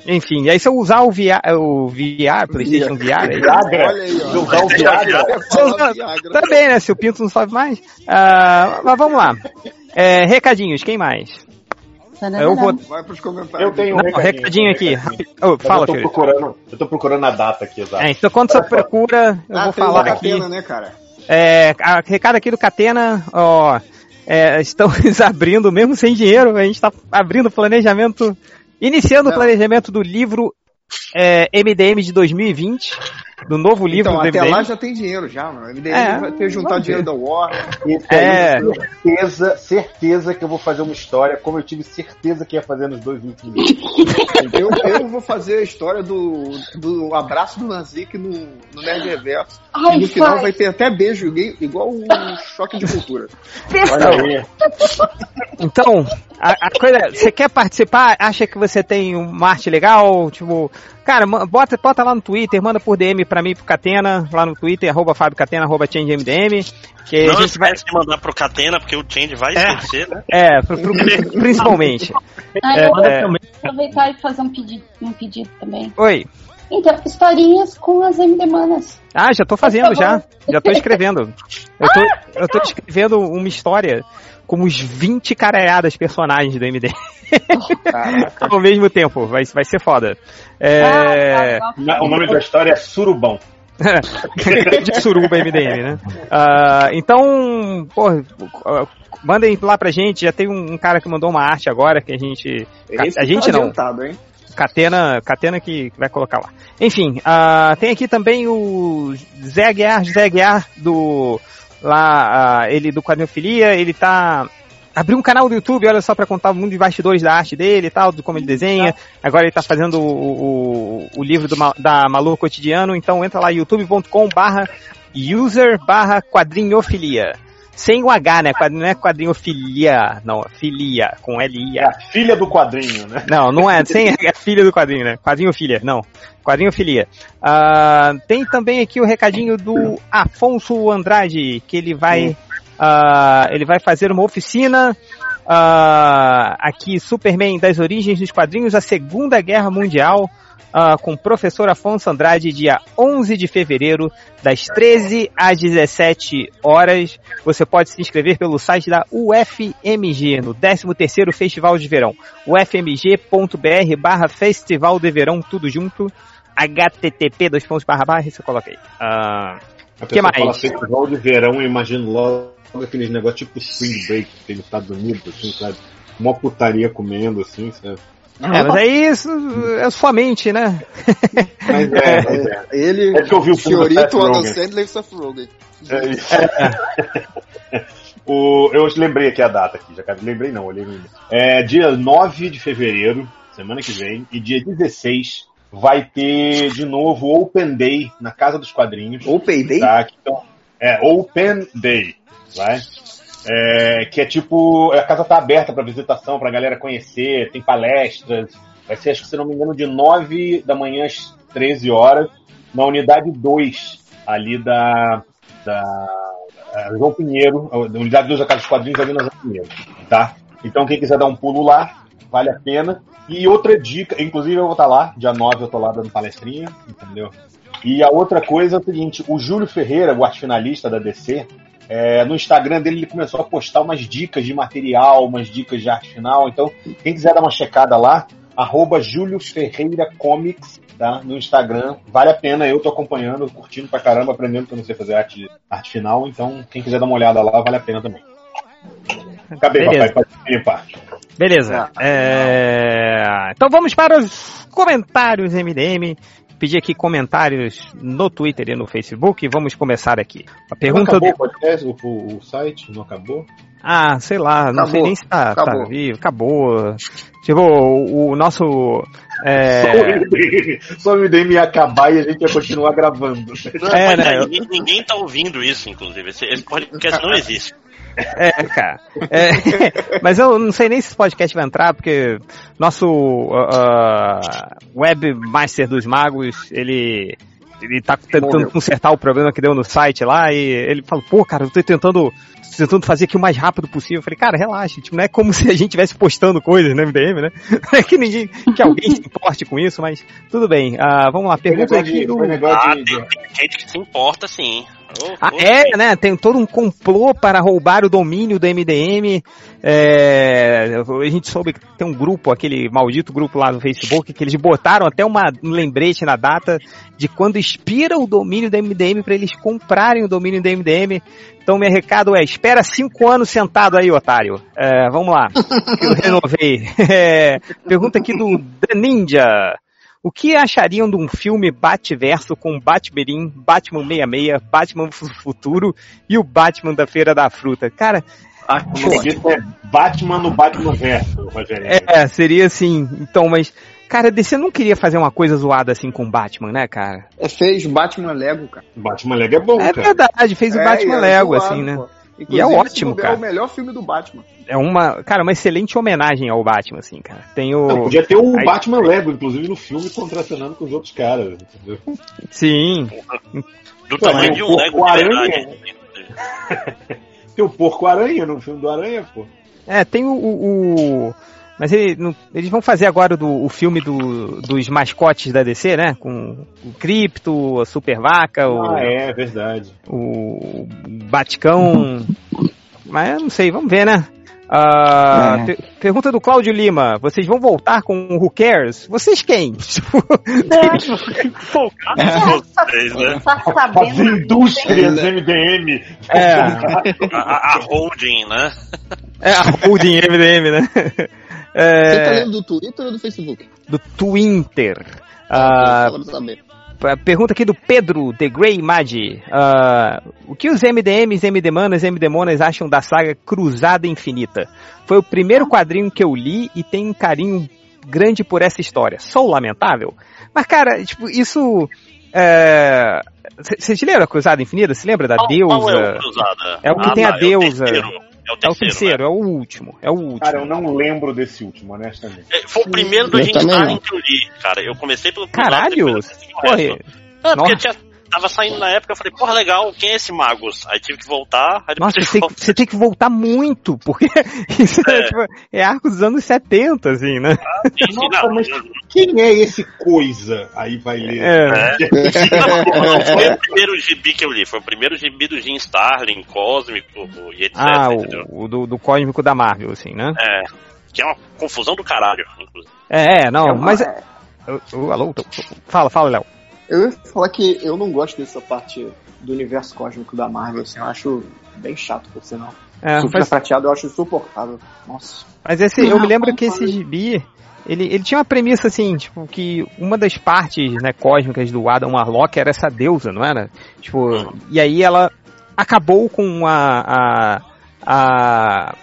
Speaker 6: enfim, aí se eu usar o VR, o VR Playstation VR, aí.
Speaker 9: Olha aí, ó.
Speaker 8: Usar o Viagra.
Speaker 6: também, né? Se o pinto não sobe mais. Ah, mas vamos lá. É, recadinhos, quem mais? Eu vou.
Speaker 9: Vai pros comentários.
Speaker 8: Eu tenho um
Speaker 6: Não,
Speaker 8: recadinho,
Speaker 6: recadinho aqui. rapi- Oh, fala,
Speaker 8: eu tô procurando, eu tô procurando a data aqui, exato.
Speaker 6: É, então quando você procura, eu
Speaker 9: Ah,
Speaker 6: vou falar aqui.
Speaker 9: catena, né, cara?
Speaker 6: É, a- recado aqui do Catena, ó. é, estamos abrindo, mesmo sem dinheiro, a gente está abrindo o planejamento, iniciando o
Speaker 9: Não.
Speaker 6: planejamento do livro é, MDM de 2020, do novo livro
Speaker 9: Então,
Speaker 6: do
Speaker 9: até
Speaker 6: MDM.
Speaker 9: lá já tem dinheiro já, mano. O MDM
Speaker 6: É,
Speaker 9: vai ter juntado
Speaker 6: vamos
Speaker 9: dinheiro da Warner.
Speaker 6: É.
Speaker 8: aí, certeza, certeza que eu vou fazer uma história como eu tive certeza que ia fazer nos dois últimos livros.
Speaker 9: Eu, eu vou fazer a história do, do abraço do Nazik no, no Nerd Reverso.
Speaker 11: Ai,
Speaker 9: e no final
Speaker 11: faz.
Speaker 9: vai ter até beijo gay, igual o choque de cultura.
Speaker 8: Olha aí.
Speaker 6: Então, a, a coisa, você quer participar, acha que você tem uma arte legal, tipo, cara, bota, bota lá no Twitter, manda por DM pra mim, pro Catena, lá no Twitter, arroba Fábio Catena, arroba ChangeMDM, que
Speaker 7: Não
Speaker 6: a gente vai,
Speaker 7: de mandar pro Catena, porque o Change vai
Speaker 6: É.
Speaker 7: esquecer, né?
Speaker 6: é, pro- pro- principalmente.
Speaker 11: Ah,
Speaker 6: É,
Speaker 11: eu vou
Speaker 6: é.
Speaker 11: aproveitar e fazer um pedido, um pedido também.
Speaker 6: Oi.
Speaker 11: Então, historinhas com as MD Manas.
Speaker 6: Ah, já tô fazendo
Speaker 11: Por
Speaker 6: já. Já tô escrevendo. Eu tô, eu tô escrevendo uma história com uns 20 caralhadas personagens do MD. Ao mesmo tempo. Vai, vai ser foda. É...
Speaker 11: Ah, tá, tá.
Speaker 8: O nome da história é Surubão.
Speaker 6: de suruba MDM, né? Ah, então, pô, ah, mandem lá pra gente. Já tem um, um cara que mandou uma arte agora que a gente.
Speaker 9: Esse
Speaker 6: a gente
Speaker 9: tá
Speaker 6: não.
Speaker 9: hein?
Speaker 6: Catena, Catena que vai colocar lá. Enfim, ah, tem aqui também o Zé Aguiar, Zé Aguiar do lá, ah, ele do Quadrinhofilia, ele tá abriu um canal do YouTube, olha só, pra contar o mundo de bastidores da arte dele e tal, de como ele desenha. Agora ele tá fazendo o, o, o livro do, da Malu Cotidiano, então entra lá youtube.com barra user barra quadrinhofilia. Sem o H, né? Não é quadrinhofilia, não, filia, com
Speaker 8: É
Speaker 6: L-I-A.
Speaker 8: a filha do quadrinho, né?
Speaker 6: Não, não é. Sem é filha do quadrinho, né? Quadrinho filha, não. Quadrinho filia. Ah, tem também aqui o recadinho do Afonso Andrade, que ele vai. ah, ele vai fazer uma oficina. ah, aqui, Superman das origens dos quadrinhos, a Segunda Guerra Mundial. ah, com o professor Afonso Andrade, dia 11 de fevereiro, das 13 às 17 horas. Você pode se inscrever pelo site da UFMG, no 13º Festival de Verão. ufmg.br barra Festival de Verão, tudo junto. Http, dois pontos, barra, barra, você coloca aí. Ah,
Speaker 8: A
Speaker 6: que mais?
Speaker 8: fala festival de verão, eu imagino logo aqueles negócios tipo Spring Break que tem nos Estados Unidos, assim, sabe? Uma putaria comendo, assim, sabe?
Speaker 6: é, mas aí isso é sua mente, né?
Speaker 8: Mas é, mas é.
Speaker 9: Ele,
Speaker 8: É que eu vi o
Speaker 9: Fiorito, Adam. Sandler e Seth Rogen.
Speaker 8: É isso. o, eu lembrei aqui a data aqui, já lembrei não, olhei no. É dia 9 de fevereiro, semana que vem, e dia 16 vai ter de novo Open Day na Casa dos Quadrinhos.
Speaker 9: Open Day?
Speaker 8: Tá? Então, é Open Day, vai? É, que é tipo, a casa tá aberta para visitação, pra galera conhecer, tem palestras. Vai ser, acho que se não me engano, de 9 da manhã às 13 horas, na unidade 2, ali da, da João Pinheiro, a unidade 2 da Casa dos Quadrinhos ali na João Pinheiro, tá? Então quem quiser dar um pulo lá, vale a pena. E outra dica, inclusive eu vou estar lá, dia 9 eu tô lá dando palestrinha, entendeu? E a outra coisa é o seguinte, o Júlio Ferreira, o finalista da DC, é, no Instagram dele ele começou a postar umas dicas de material, umas dicas de arte final. Então, quem quiser dar uma checada lá, arroba Júlio Ferreira Comics, tá? No Instagram. Vale a pena, eu tô acompanhando, curtindo pra caramba, aprendendo que eu não sei fazer arte, arte final. Então, quem quiser dar uma olhada lá, vale a pena também. Acabei,
Speaker 6: Beleza.
Speaker 8: papai, pode limpar.
Speaker 6: Beleza. É, Então vamos para os comentários MDM. Pedir aqui comentários no Twitter e no Facebook. Vamos começar aqui. A pergunta
Speaker 8: não acabou
Speaker 6: do.
Speaker 8: o podcast, o, o- site? Não acabou?
Speaker 6: Ah, sei lá, não sei
Speaker 8: Acabou.
Speaker 6: nem se tá, tá
Speaker 8: Acabou.
Speaker 6: vivo. Acabou. Tipo, o, o nosso.
Speaker 8: Só
Speaker 6: É...
Speaker 8: o MDM Só o MDM ia acabar e a gente ia continuar gravando.
Speaker 6: É, né,
Speaker 7: ninguém, ninguém tá ouvindo isso, inclusive. Esse, esse podcast não existe.
Speaker 6: É, cara. É, mas eu não sei nem se esse podcast vai entrar, porque nosso ah, ah, webmaster dos magos, ele. Ele tá tentando
Speaker 9: Morreu.
Speaker 6: consertar o problema que deu no site lá e ele falou, pô, cara, eu tô tentando, tentando fazer aqui o mais rápido possível. Eu falei, cara, relaxa, tipo, não é como se a gente estivesse postando coisas no MDM, né? Não é que ninguém, que alguém se importe com isso, mas tudo bem. Ah, vamos lá, pergunta aqui
Speaker 8: de-
Speaker 6: do...
Speaker 7: Ah, tem, tem gente que se importa, sim. Ô,
Speaker 6: Ah, é, né? Tem todo um complô para roubar o domínio do MDM. É, a gente soube que tem um grupo, aquele maldito grupo lá no Facebook, que eles botaram até uma, um lembrete na data de quando expira o domínio do MDM para eles comprarem o domínio do MDM. Então, meu recado é: espera cinco anos sentado aí, otário. É, vamos lá. que eu renovei. É, pergunta aqui do The Ninja. O que achariam de um filme Batverso com Batmirim, Batman 66, Batman Fu- Futuro e o Batman da Feira da Fruta? Cara,
Speaker 8: O nome disso é Batman no Batman Verso, Rogério.
Speaker 6: é, seria assim. Então, mas, cara, DC não queria fazer uma coisa zoada assim com o Batman, né, cara?
Speaker 9: É, fez Batman Lego, cara.
Speaker 8: Batman Lego é bom,
Speaker 6: É
Speaker 8: cara.
Speaker 6: verdade, fez o
Speaker 9: É,
Speaker 6: Batman
Speaker 9: e é
Speaker 6: Lego,
Speaker 9: zoado,
Speaker 6: assim, né?
Speaker 9: pô.
Speaker 6: E é
Speaker 9: Inclusive,
Speaker 6: ótimo, cara.
Speaker 9: É o melhor filme do Batman.
Speaker 6: É uma, cara, uma excelente homenagem ao Batman, assim, cara. Tem o.
Speaker 8: Não, podia ter o
Speaker 6: Aí-
Speaker 8: Batman Lego, inclusive, no filme, contracenando com os outros caras, entendeu?
Speaker 6: Sim.
Speaker 7: Do
Speaker 8: Pô,
Speaker 7: tamanho de
Speaker 8: o
Speaker 7: um Lego verdade.
Speaker 8: Tem o Porco-Aranha no filme do Aranha, pô.
Speaker 6: É, tem o. o- o- mas ele, não- eles vão fazer agora do, o filme do- dos mascotes da DC, né? Com o Crypto, a Super Vaca, o,
Speaker 8: Ah, é, verdade.
Speaker 6: o Baticão. Mas eu não sei, vamos ver, né? Ah,
Speaker 12: É.
Speaker 6: per- pergunta do Cláudio Lima: vocês vão voltar com o Who Cares? Vocês quem?
Speaker 7: Folgado vocês, né?
Speaker 8: As
Speaker 11: sabendo?
Speaker 8: indústrias MDM.
Speaker 6: É,
Speaker 7: A, a- a holding, né?
Speaker 6: é a Holding MDM, né?
Speaker 13: Você tá
Speaker 6: É,
Speaker 13: lendo do Twitter ou do Facebook?
Speaker 6: do Twitter. Ah,
Speaker 13: Só pra saber.
Speaker 6: A Pergunta aqui do Pedro, The Grey Magi. Ah, o que os MDMs, MDmanas e MDmonas acham da saga Cruzada Infinita? Foi o primeiro quadrinho que eu li e tenho um carinho grande por essa história. Sou lamentável? Mas, cara, tipo, isso. Você te lembra da Cruzada Infinita? Se lembra da
Speaker 7: Qual-
Speaker 6: deusa?
Speaker 7: qual é?
Speaker 6: É o que
Speaker 7: Ah,
Speaker 6: tem a
Speaker 7: tá,
Speaker 6: deusa.
Speaker 7: É o terceiro. É o
Speaker 6: É o
Speaker 7: terceiro.
Speaker 6: terceiro, é o último. É o último.
Speaker 8: Cara, eu não lembro desse último, honestamente.
Speaker 7: É, Foi o primeiro do
Speaker 13: Eu
Speaker 7: Jim
Speaker 13: também
Speaker 7: Starlin
Speaker 13: não.
Speaker 7: que eu li, cara. Eu comecei pelo
Speaker 6: Caralho!
Speaker 7: depois eu assisti o
Speaker 6: Porra,
Speaker 7: resto. Ah, porque
Speaker 6: Nossa.
Speaker 7: tinha, tava saindo na época, eu falei, porra, legal, quem é esse Magus? Aí tive que voltar,
Speaker 6: Nossa, você tem, você tem que voltar muito, porque isso é, tipo, é arco dos anos 70, assim, né?
Speaker 8: Nossa, mas quem é esse coisa? Aí vai ler.
Speaker 6: É.
Speaker 7: Não, não foi o primeiro gibi que eu li, foi o primeiro gibi do Jim Starlin, Cósmico e etc.
Speaker 6: Ah, o, o do, do cósmico da Marvel, assim, né?
Speaker 7: É, que é uma confusão do caralho, inclusive.
Speaker 6: É, é, não,
Speaker 9: É uma-
Speaker 6: mas. Ô, ô, alô, tô- fala, fala, Léo.
Speaker 9: Eu ia falar que eu não gosto dessa parte do universo cósmico da Marvel, assim, eu acho bem chato, por sinal.
Speaker 6: É,
Speaker 9: Super
Speaker 6: mas,
Speaker 9: prateado eu acho insuportável. Nossa.
Speaker 6: mas esse, eu me lembro que esse gibi. Ele, ele tinha uma premissa assim, tipo, que uma das partes né, cósmicas do Adam Warlock era essa deusa, não era? Tipo, e aí ela acabou com a, a, a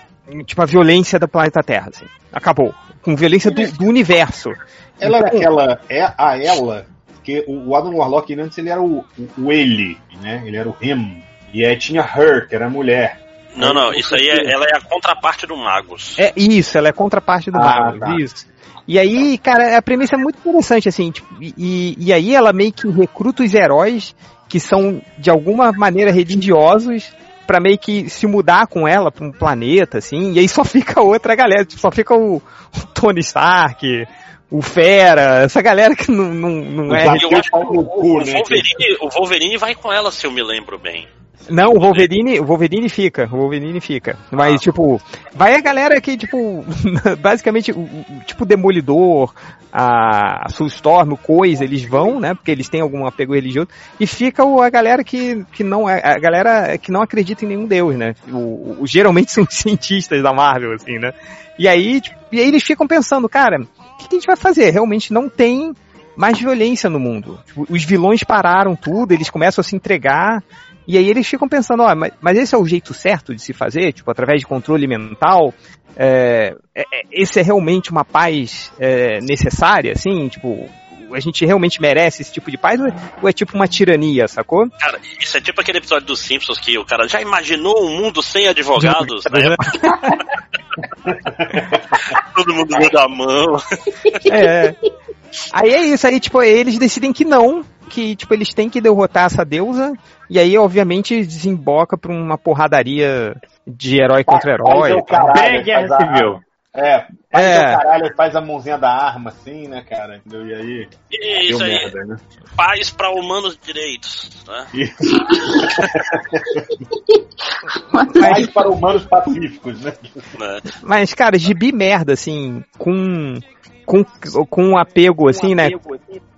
Speaker 6: tipo, a violência do planeta Terra, assim. Acabou. Com violência do, do universo.
Speaker 8: Ela era
Speaker 6: Então,
Speaker 8: aquela. É a ela. Porque o o Adam Warlock antes ele era o, o, o ele, né? Ele era o him. E aí tinha her, que era a mulher.
Speaker 7: Não, não, isso aí é, ela é a contraparte do Magus.
Speaker 6: É isso, ela é contraparte do
Speaker 8: Ah,
Speaker 6: Magus,
Speaker 8: tá.
Speaker 6: isso. E aí, cara, a premissa é muito interessante, assim, tipo, e, e aí ela meio que recruta os heróis que são, de alguma maneira, religiosos pra meio que se mudar com ela pra um planeta, assim, e aí só fica outra galera, tipo, só fica o, o Tony Stark, o Fera, essa galera que não, não, não é.
Speaker 7: Eu acho que o, o Wolverine, o Wolverine vai com ela, se eu me lembro bem.
Speaker 6: Não, o Wolverine, o Wolverine fica, o Wolverine fica. Mas, tipo, vai a galera que, tipo, basicamente, o, o- tipo, Demolidor, a, a Soul Storm, o Coisa, eles vão, né, porque eles têm algum apego religioso, e fica a galera que, que não é, a galera que não acredita em nenhum deus, né, o, o- geralmente são os cientistas da Marvel, assim, né, e aí, tipo, e aí eles ficam pensando, cara, que, que a gente vai fazer? Realmente não tem mais violência no mundo. Tipo, os vilões pararam tudo, eles começam a se entregar, e aí eles ficam pensando, ó, mas, mas esse é o jeito certo de se fazer, tipo, através de controle mental? É, é- é- esse é realmente uma paz é, necessária, assim, tipo, a gente realmente merece esse tipo de paz ou é, ou é tipo uma tirania, sacou?
Speaker 7: Cara, isso é tipo aquele episódio dos Simpsons que o cara já imaginou um mundo sem advogados, né? Todo mundo dando a mão.
Speaker 6: É. Aí é isso, aí tipo, eles decidem que não, que tipo, eles têm que derrotar essa deusa, e aí obviamente desemboca pra uma porradaria de herói contra herói.
Speaker 10: Bem guerra
Speaker 8: a-
Speaker 10: civil.
Speaker 8: É, faz
Speaker 6: É.
Speaker 8: o caralho, faz a mãozinha da arma assim, né, cara? Entendeu? E aí.
Speaker 7: Isso aí.
Speaker 8: merda, né?
Speaker 7: Paz para humanos direitos, né?
Speaker 8: Paz para humanos pacíficos, né?
Speaker 7: Né?
Speaker 6: Mas, cara, gibi merda, assim, com. com, com um apego, assim, né?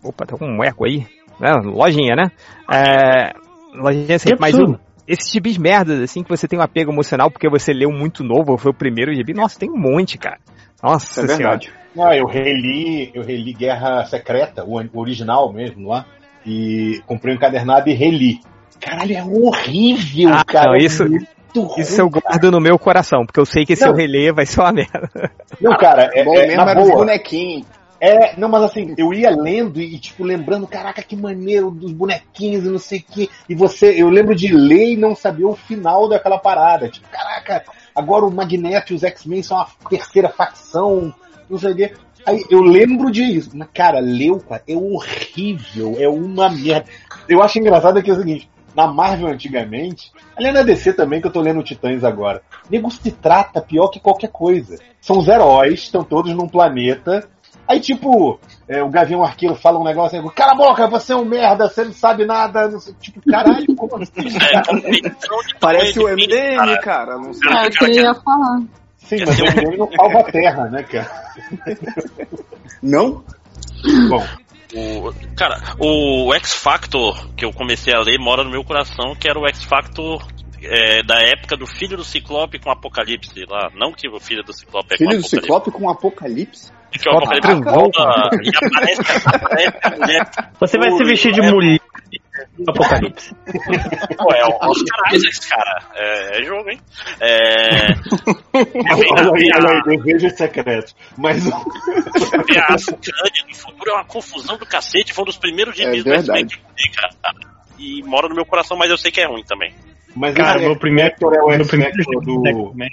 Speaker 6: Opa, tá com um eco aí. É, lojinha, né? É, lojinha assim, mas
Speaker 10: absurdo.
Speaker 6: o- esses gibis merdas, assim, que você tem um apego emocional porque você leu muito novo, ou foi o primeiro gibi, nossa, tem um monte, cara. Nossa
Speaker 9: É
Speaker 6: senhora.
Speaker 9: verdade.
Speaker 8: Não, eu reli, eu reli Guerra Secreta, o original mesmo lá, e comprei um encadernado e reli. Caralho, é horrível,
Speaker 6: Ah,
Speaker 8: cara.
Speaker 6: não,
Speaker 8: é
Speaker 6: isso-
Speaker 8: muito ruim,
Speaker 6: Isso eu guardo no meu coração, porque eu sei que se
Speaker 8: Não.
Speaker 6: eu reler vai ser uma merda.
Speaker 8: Não, cara, é,
Speaker 9: Bom
Speaker 8: é,
Speaker 9: mesmo
Speaker 8: na
Speaker 9: era os
Speaker 8: boa.
Speaker 9: bonequinhos.
Speaker 8: É, não, mas assim, eu ia lendo e, tipo, lembrando, caraca, que maneiro dos bonequinhos e não sei o que. E você, eu lembro de ler e não saber o final daquela parada. Tipo, caraca, agora o Magneto e os X-Men são a terceira facção, não sei o quê. Aí eu lembro disso. Mas, cara, leu, cara, é horrível, é uma merda. Eu acho engraçado que é o seguinte, na Marvel antigamente, aliás na DC também, que eu tô lendo Titãs agora, nego se trata pior que qualquer coisa. São os heróis, estão todos num planeta, Aí, tipo, é, o Gavião Arqueiro fala um negócio assim, cala a boca, você é um merda, você não sabe nada. Não sei, tipo, caralho, como assim?
Speaker 9: Parece o MDM, cara. Não sei.
Speaker 11: É o que eu ia falar.
Speaker 8: Sim, mas o MDM não salva a Terra, né, cara?
Speaker 9: Não?
Speaker 8: Bom,
Speaker 7: O, cara, o X Factor que eu comecei a ler mora no meu coração, que era o X Factor é, da época do filho do Ciclope com Apocalipse lá. Não que o filho do Ciclope é
Speaker 9: Filho
Speaker 7: com
Speaker 9: do
Speaker 7: Apocalipse.
Speaker 9: Ciclope com apocalipse?
Speaker 7: Que o Apocalipse e aparece, aparece a mulher.
Speaker 10: Você vai se vestir de
Speaker 7: É,
Speaker 10: mulher. Apocalipse.
Speaker 7: Pô, é o Oscar Isaacs, cara. É, é jogo, hein? É.
Speaker 8: Olha aí, desejos secretos. Mas o-
Speaker 7: vem a Afrânia do futuro é uma confusão do cacete. Foi um dos primeiros
Speaker 9: É
Speaker 7: gibis do X-Men
Speaker 9: verdade.
Speaker 7: que eu cara. E mora no meu coração, mas eu sei que é ruim também.
Speaker 8: Mas
Speaker 10: Cara,
Speaker 8: esse
Speaker 10: meu primeiro-
Speaker 8: X-Factor é o
Speaker 10: meu primeiro
Speaker 8: do...
Speaker 10: X-Men.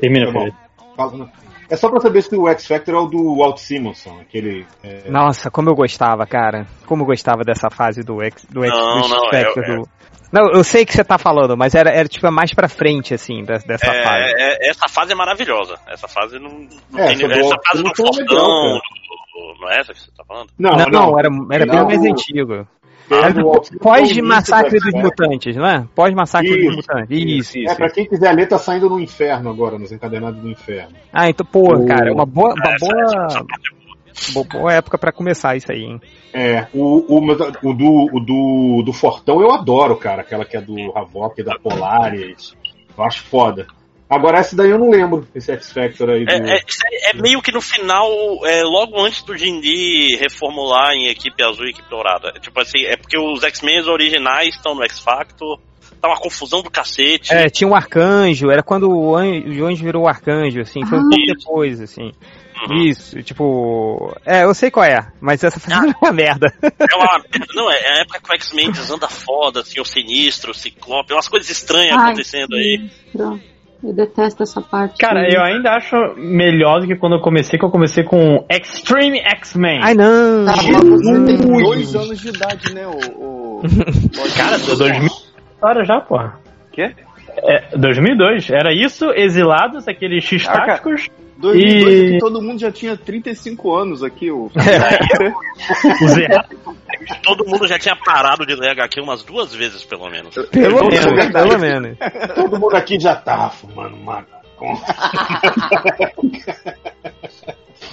Speaker 10: Termina.
Speaker 8: Fala, não. É só pra saber se o X-Factor é o do Walt Simonson, aquele... é,
Speaker 6: Nossa, como eu gostava, cara. Como eu gostava dessa fase do X, do X,
Speaker 7: Não,
Speaker 6: do
Speaker 7: não,
Speaker 6: Spectre,
Speaker 7: é- é-
Speaker 6: do... Não, eu sei que você tá falando, mas era, era tipo mais pra frente, assim, da- dessa
Speaker 7: É,
Speaker 6: fase.
Speaker 7: é- essa fase é maravilhosa. Essa fase não, não
Speaker 8: É,
Speaker 7: tem.
Speaker 8: essa
Speaker 7: Essa fase do
Speaker 8: é legal,
Speaker 7: Fortão.
Speaker 8: cara.
Speaker 7: do- do- Não é essa que você tá falando?
Speaker 8: Não,
Speaker 6: não, não, era, era bem
Speaker 8: Não,
Speaker 6: mais
Speaker 8: o-
Speaker 6: antigo.
Speaker 8: É
Speaker 6: Pós-massacre dos mutantes, não é? Pós-massacre dos
Speaker 8: Isso,
Speaker 6: mutantes. Isso,
Speaker 8: É,
Speaker 6: isso.
Speaker 8: pra quem quiser ler, tá saindo no inferno agora, nos encadenados do inferno.
Speaker 6: Ah, então, pô,
Speaker 8: O-
Speaker 6: cara, é uma boa, uma boa,
Speaker 7: é boa.
Speaker 6: boa, época pra começar isso aí, hein?
Speaker 8: É, o, o, o do, o do, do Fortão eu adoro, cara. Aquela que é do Havok, da Polaris. Eu acho foda. Agora, essa daí eu não lembro, esse X-Factor aí do.
Speaker 7: É, é- isso aí é meio que no final, é, logo antes do Jindy reformular em equipe azul e equipe dourada. É, Tipo assim, é porque os X-Men originais estão no X-Factor, tá uma confusão do cacete.
Speaker 6: É, tinha um arcanjo, era quando o anjo, o anjo virou arcanjo, assim, foi um
Speaker 11: Ah.
Speaker 6: pouco depois, assim.
Speaker 7: Uhum.
Speaker 6: Isso, tipo. É, eu sei qual é, mas essa foi uma merda.
Speaker 7: É uma merda. Não, é a época que o X-Men desanda foda, assim, o sinistro, o ciclope, umas coisas estranhas
Speaker 11: Ai,
Speaker 7: acontecendo aí.
Speaker 11: Pronto. Eu detesto essa parte.
Speaker 10: Cara, eu ainda acho melhor do que quando eu comecei, que eu comecei com Extreme X-Men.
Speaker 6: Ai não!
Speaker 9: Ah, tem dois anos de idade, né, o... o...
Speaker 10: Cara, tô 2000 história já, porra.
Speaker 9: Quê?
Speaker 10: É, 2002. Era isso, exilados, aqueles x-táticos.
Speaker 9: 2002
Speaker 10: E-
Speaker 9: é que todo mundo já tinha 35 anos aqui. O...
Speaker 7: Todo mundo já tinha parado de ler HQ umas duas vezes, pelo menos.
Speaker 6: Pelo menos,
Speaker 8: mundo-
Speaker 6: pelo menos.
Speaker 8: Todo mundo aqui já tá fumando maconha.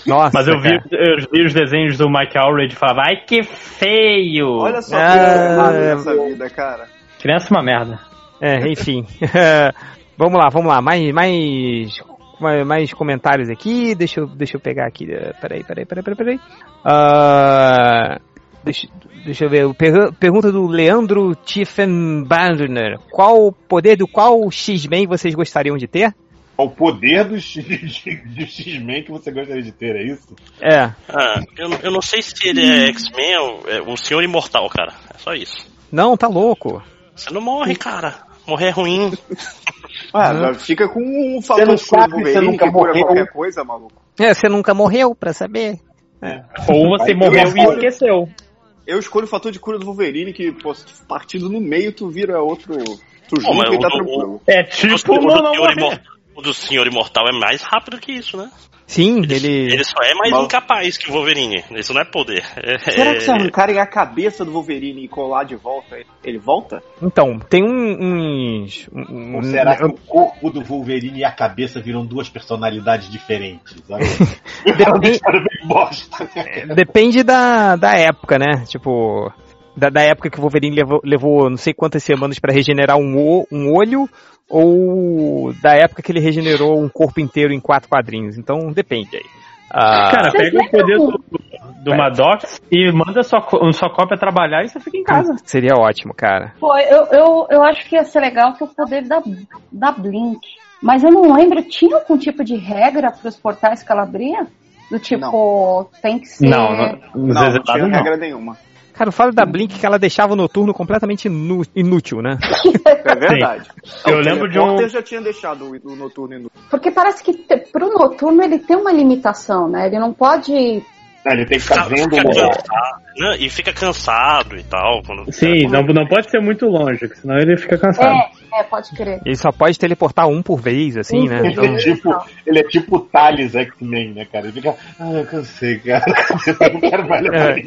Speaker 6: Nossa,
Speaker 10: Mas eu vi, eu vi os desenhos do Mike Allred e falava, ai que feio!
Speaker 9: Olha só
Speaker 6: Ah,
Speaker 9: que errado nessa vida, cara.
Speaker 10: Criança é uma merda.
Speaker 6: É, enfim. vamos lá, vamos lá. Mais, mais, mais, mais comentários aqui. Deixa eu, deixa eu pegar aqui. eh, Peraí, peraí, peraí, peraí. peraí. Ah, deixa, deixa eu ver. Per- Pergunta do Leandro Tiefenbandner. Qual o poder do qual X-Men vocês gostariam de ter?
Speaker 8: O poder do X-Men que você gostaria de ter, é isso?
Speaker 6: É.
Speaker 7: Ah, eu, eu não sei se ele é X-Men ou é um senhor imortal, cara. É só isso.
Speaker 6: Não, tá louco.
Speaker 7: Você não morre, cara. Morrer é ruim.
Speaker 9: Ah, fica com um fator do
Speaker 8: você
Speaker 9: Wolverine
Speaker 8: nunca morreu.
Speaker 9: qualquer coisa, maluco.
Speaker 6: É, você nunca morreu pra saber.
Speaker 10: Ou você
Speaker 9: Eu
Speaker 10: morreu e esqueceu.
Speaker 9: Eu escolho o fator de cura do Wolverine, que, pô, partido no meio, tu vira outro. Tu junta e tá
Speaker 7: o do-
Speaker 9: tranquilo.
Speaker 10: É
Speaker 7: O
Speaker 10: tipo
Speaker 7: do,
Speaker 10: não, não
Speaker 7: senhor
Speaker 10: morrer.
Speaker 7: imor- o do senhor imortal é mais rápido que isso, né?
Speaker 6: Sim, ele.
Speaker 7: Ele só é mais
Speaker 9: Mas-
Speaker 7: incapaz que o Wolverine. Isso não é poder. É-
Speaker 9: Será que se arrancarem a cabeça do Wolverine e colar de volta, ele volta?
Speaker 6: Então, tem um- uns. um-
Speaker 8: Ou
Speaker 6: um-
Speaker 8: será que o corpo do Wolverine e a cabeça viram duas personalidades diferentes? É bem bosta.
Speaker 6: Depende da, da época, né? Tipo, da, da época que o Wolverine levou, levou não sei quantas semanas pra regenerar um, o- um olho, ou da época que ele regenerou um corpo inteiro em quatro quadrinhos. Então, depende aí. Ah,
Speaker 10: Cara, pega o poder do, do Maddox e manda sua, sua cópia trabalhar e você fica em casa.
Speaker 6: seria ótimo, cara.
Speaker 11: Pô, eu, eu, eu acho que ia ser legal ter o poder da, da Blink. Mas eu não lembro, tinha algum tipo de regra para os portais que ela abria? Do tipo, tem que ser.
Speaker 10: Não, não, nos
Speaker 9: Não, não tinha
Speaker 10: não.
Speaker 9: regra nenhuma.
Speaker 6: Cara, eu falo da Blink que ela deixava o noturno completamente inútil, né?
Speaker 9: É verdade.
Speaker 10: Eu
Speaker 9: O
Speaker 10: lembro de um-
Speaker 9: Teleporter já tinha deixado o, o noturno inútil.
Speaker 11: Porque parece que te, pro noturno ele tem uma limitação, né? Ele não pode.
Speaker 8: Ele tem que ficar vendo o
Speaker 7: né? E fica cansado e tal. Quando...
Speaker 10: Sim, não, não pode ser muito longe, que senão ele fica cansado.
Speaker 11: É, é, pode crer.
Speaker 6: Ele só pode teleportar um por vez, assim, né?
Speaker 8: Ele é tipo, ele é tipo o Thales X-Men, né, cara? Ele fica, ah, eu cansei, cara. Eu não quero mais levar
Speaker 6: É.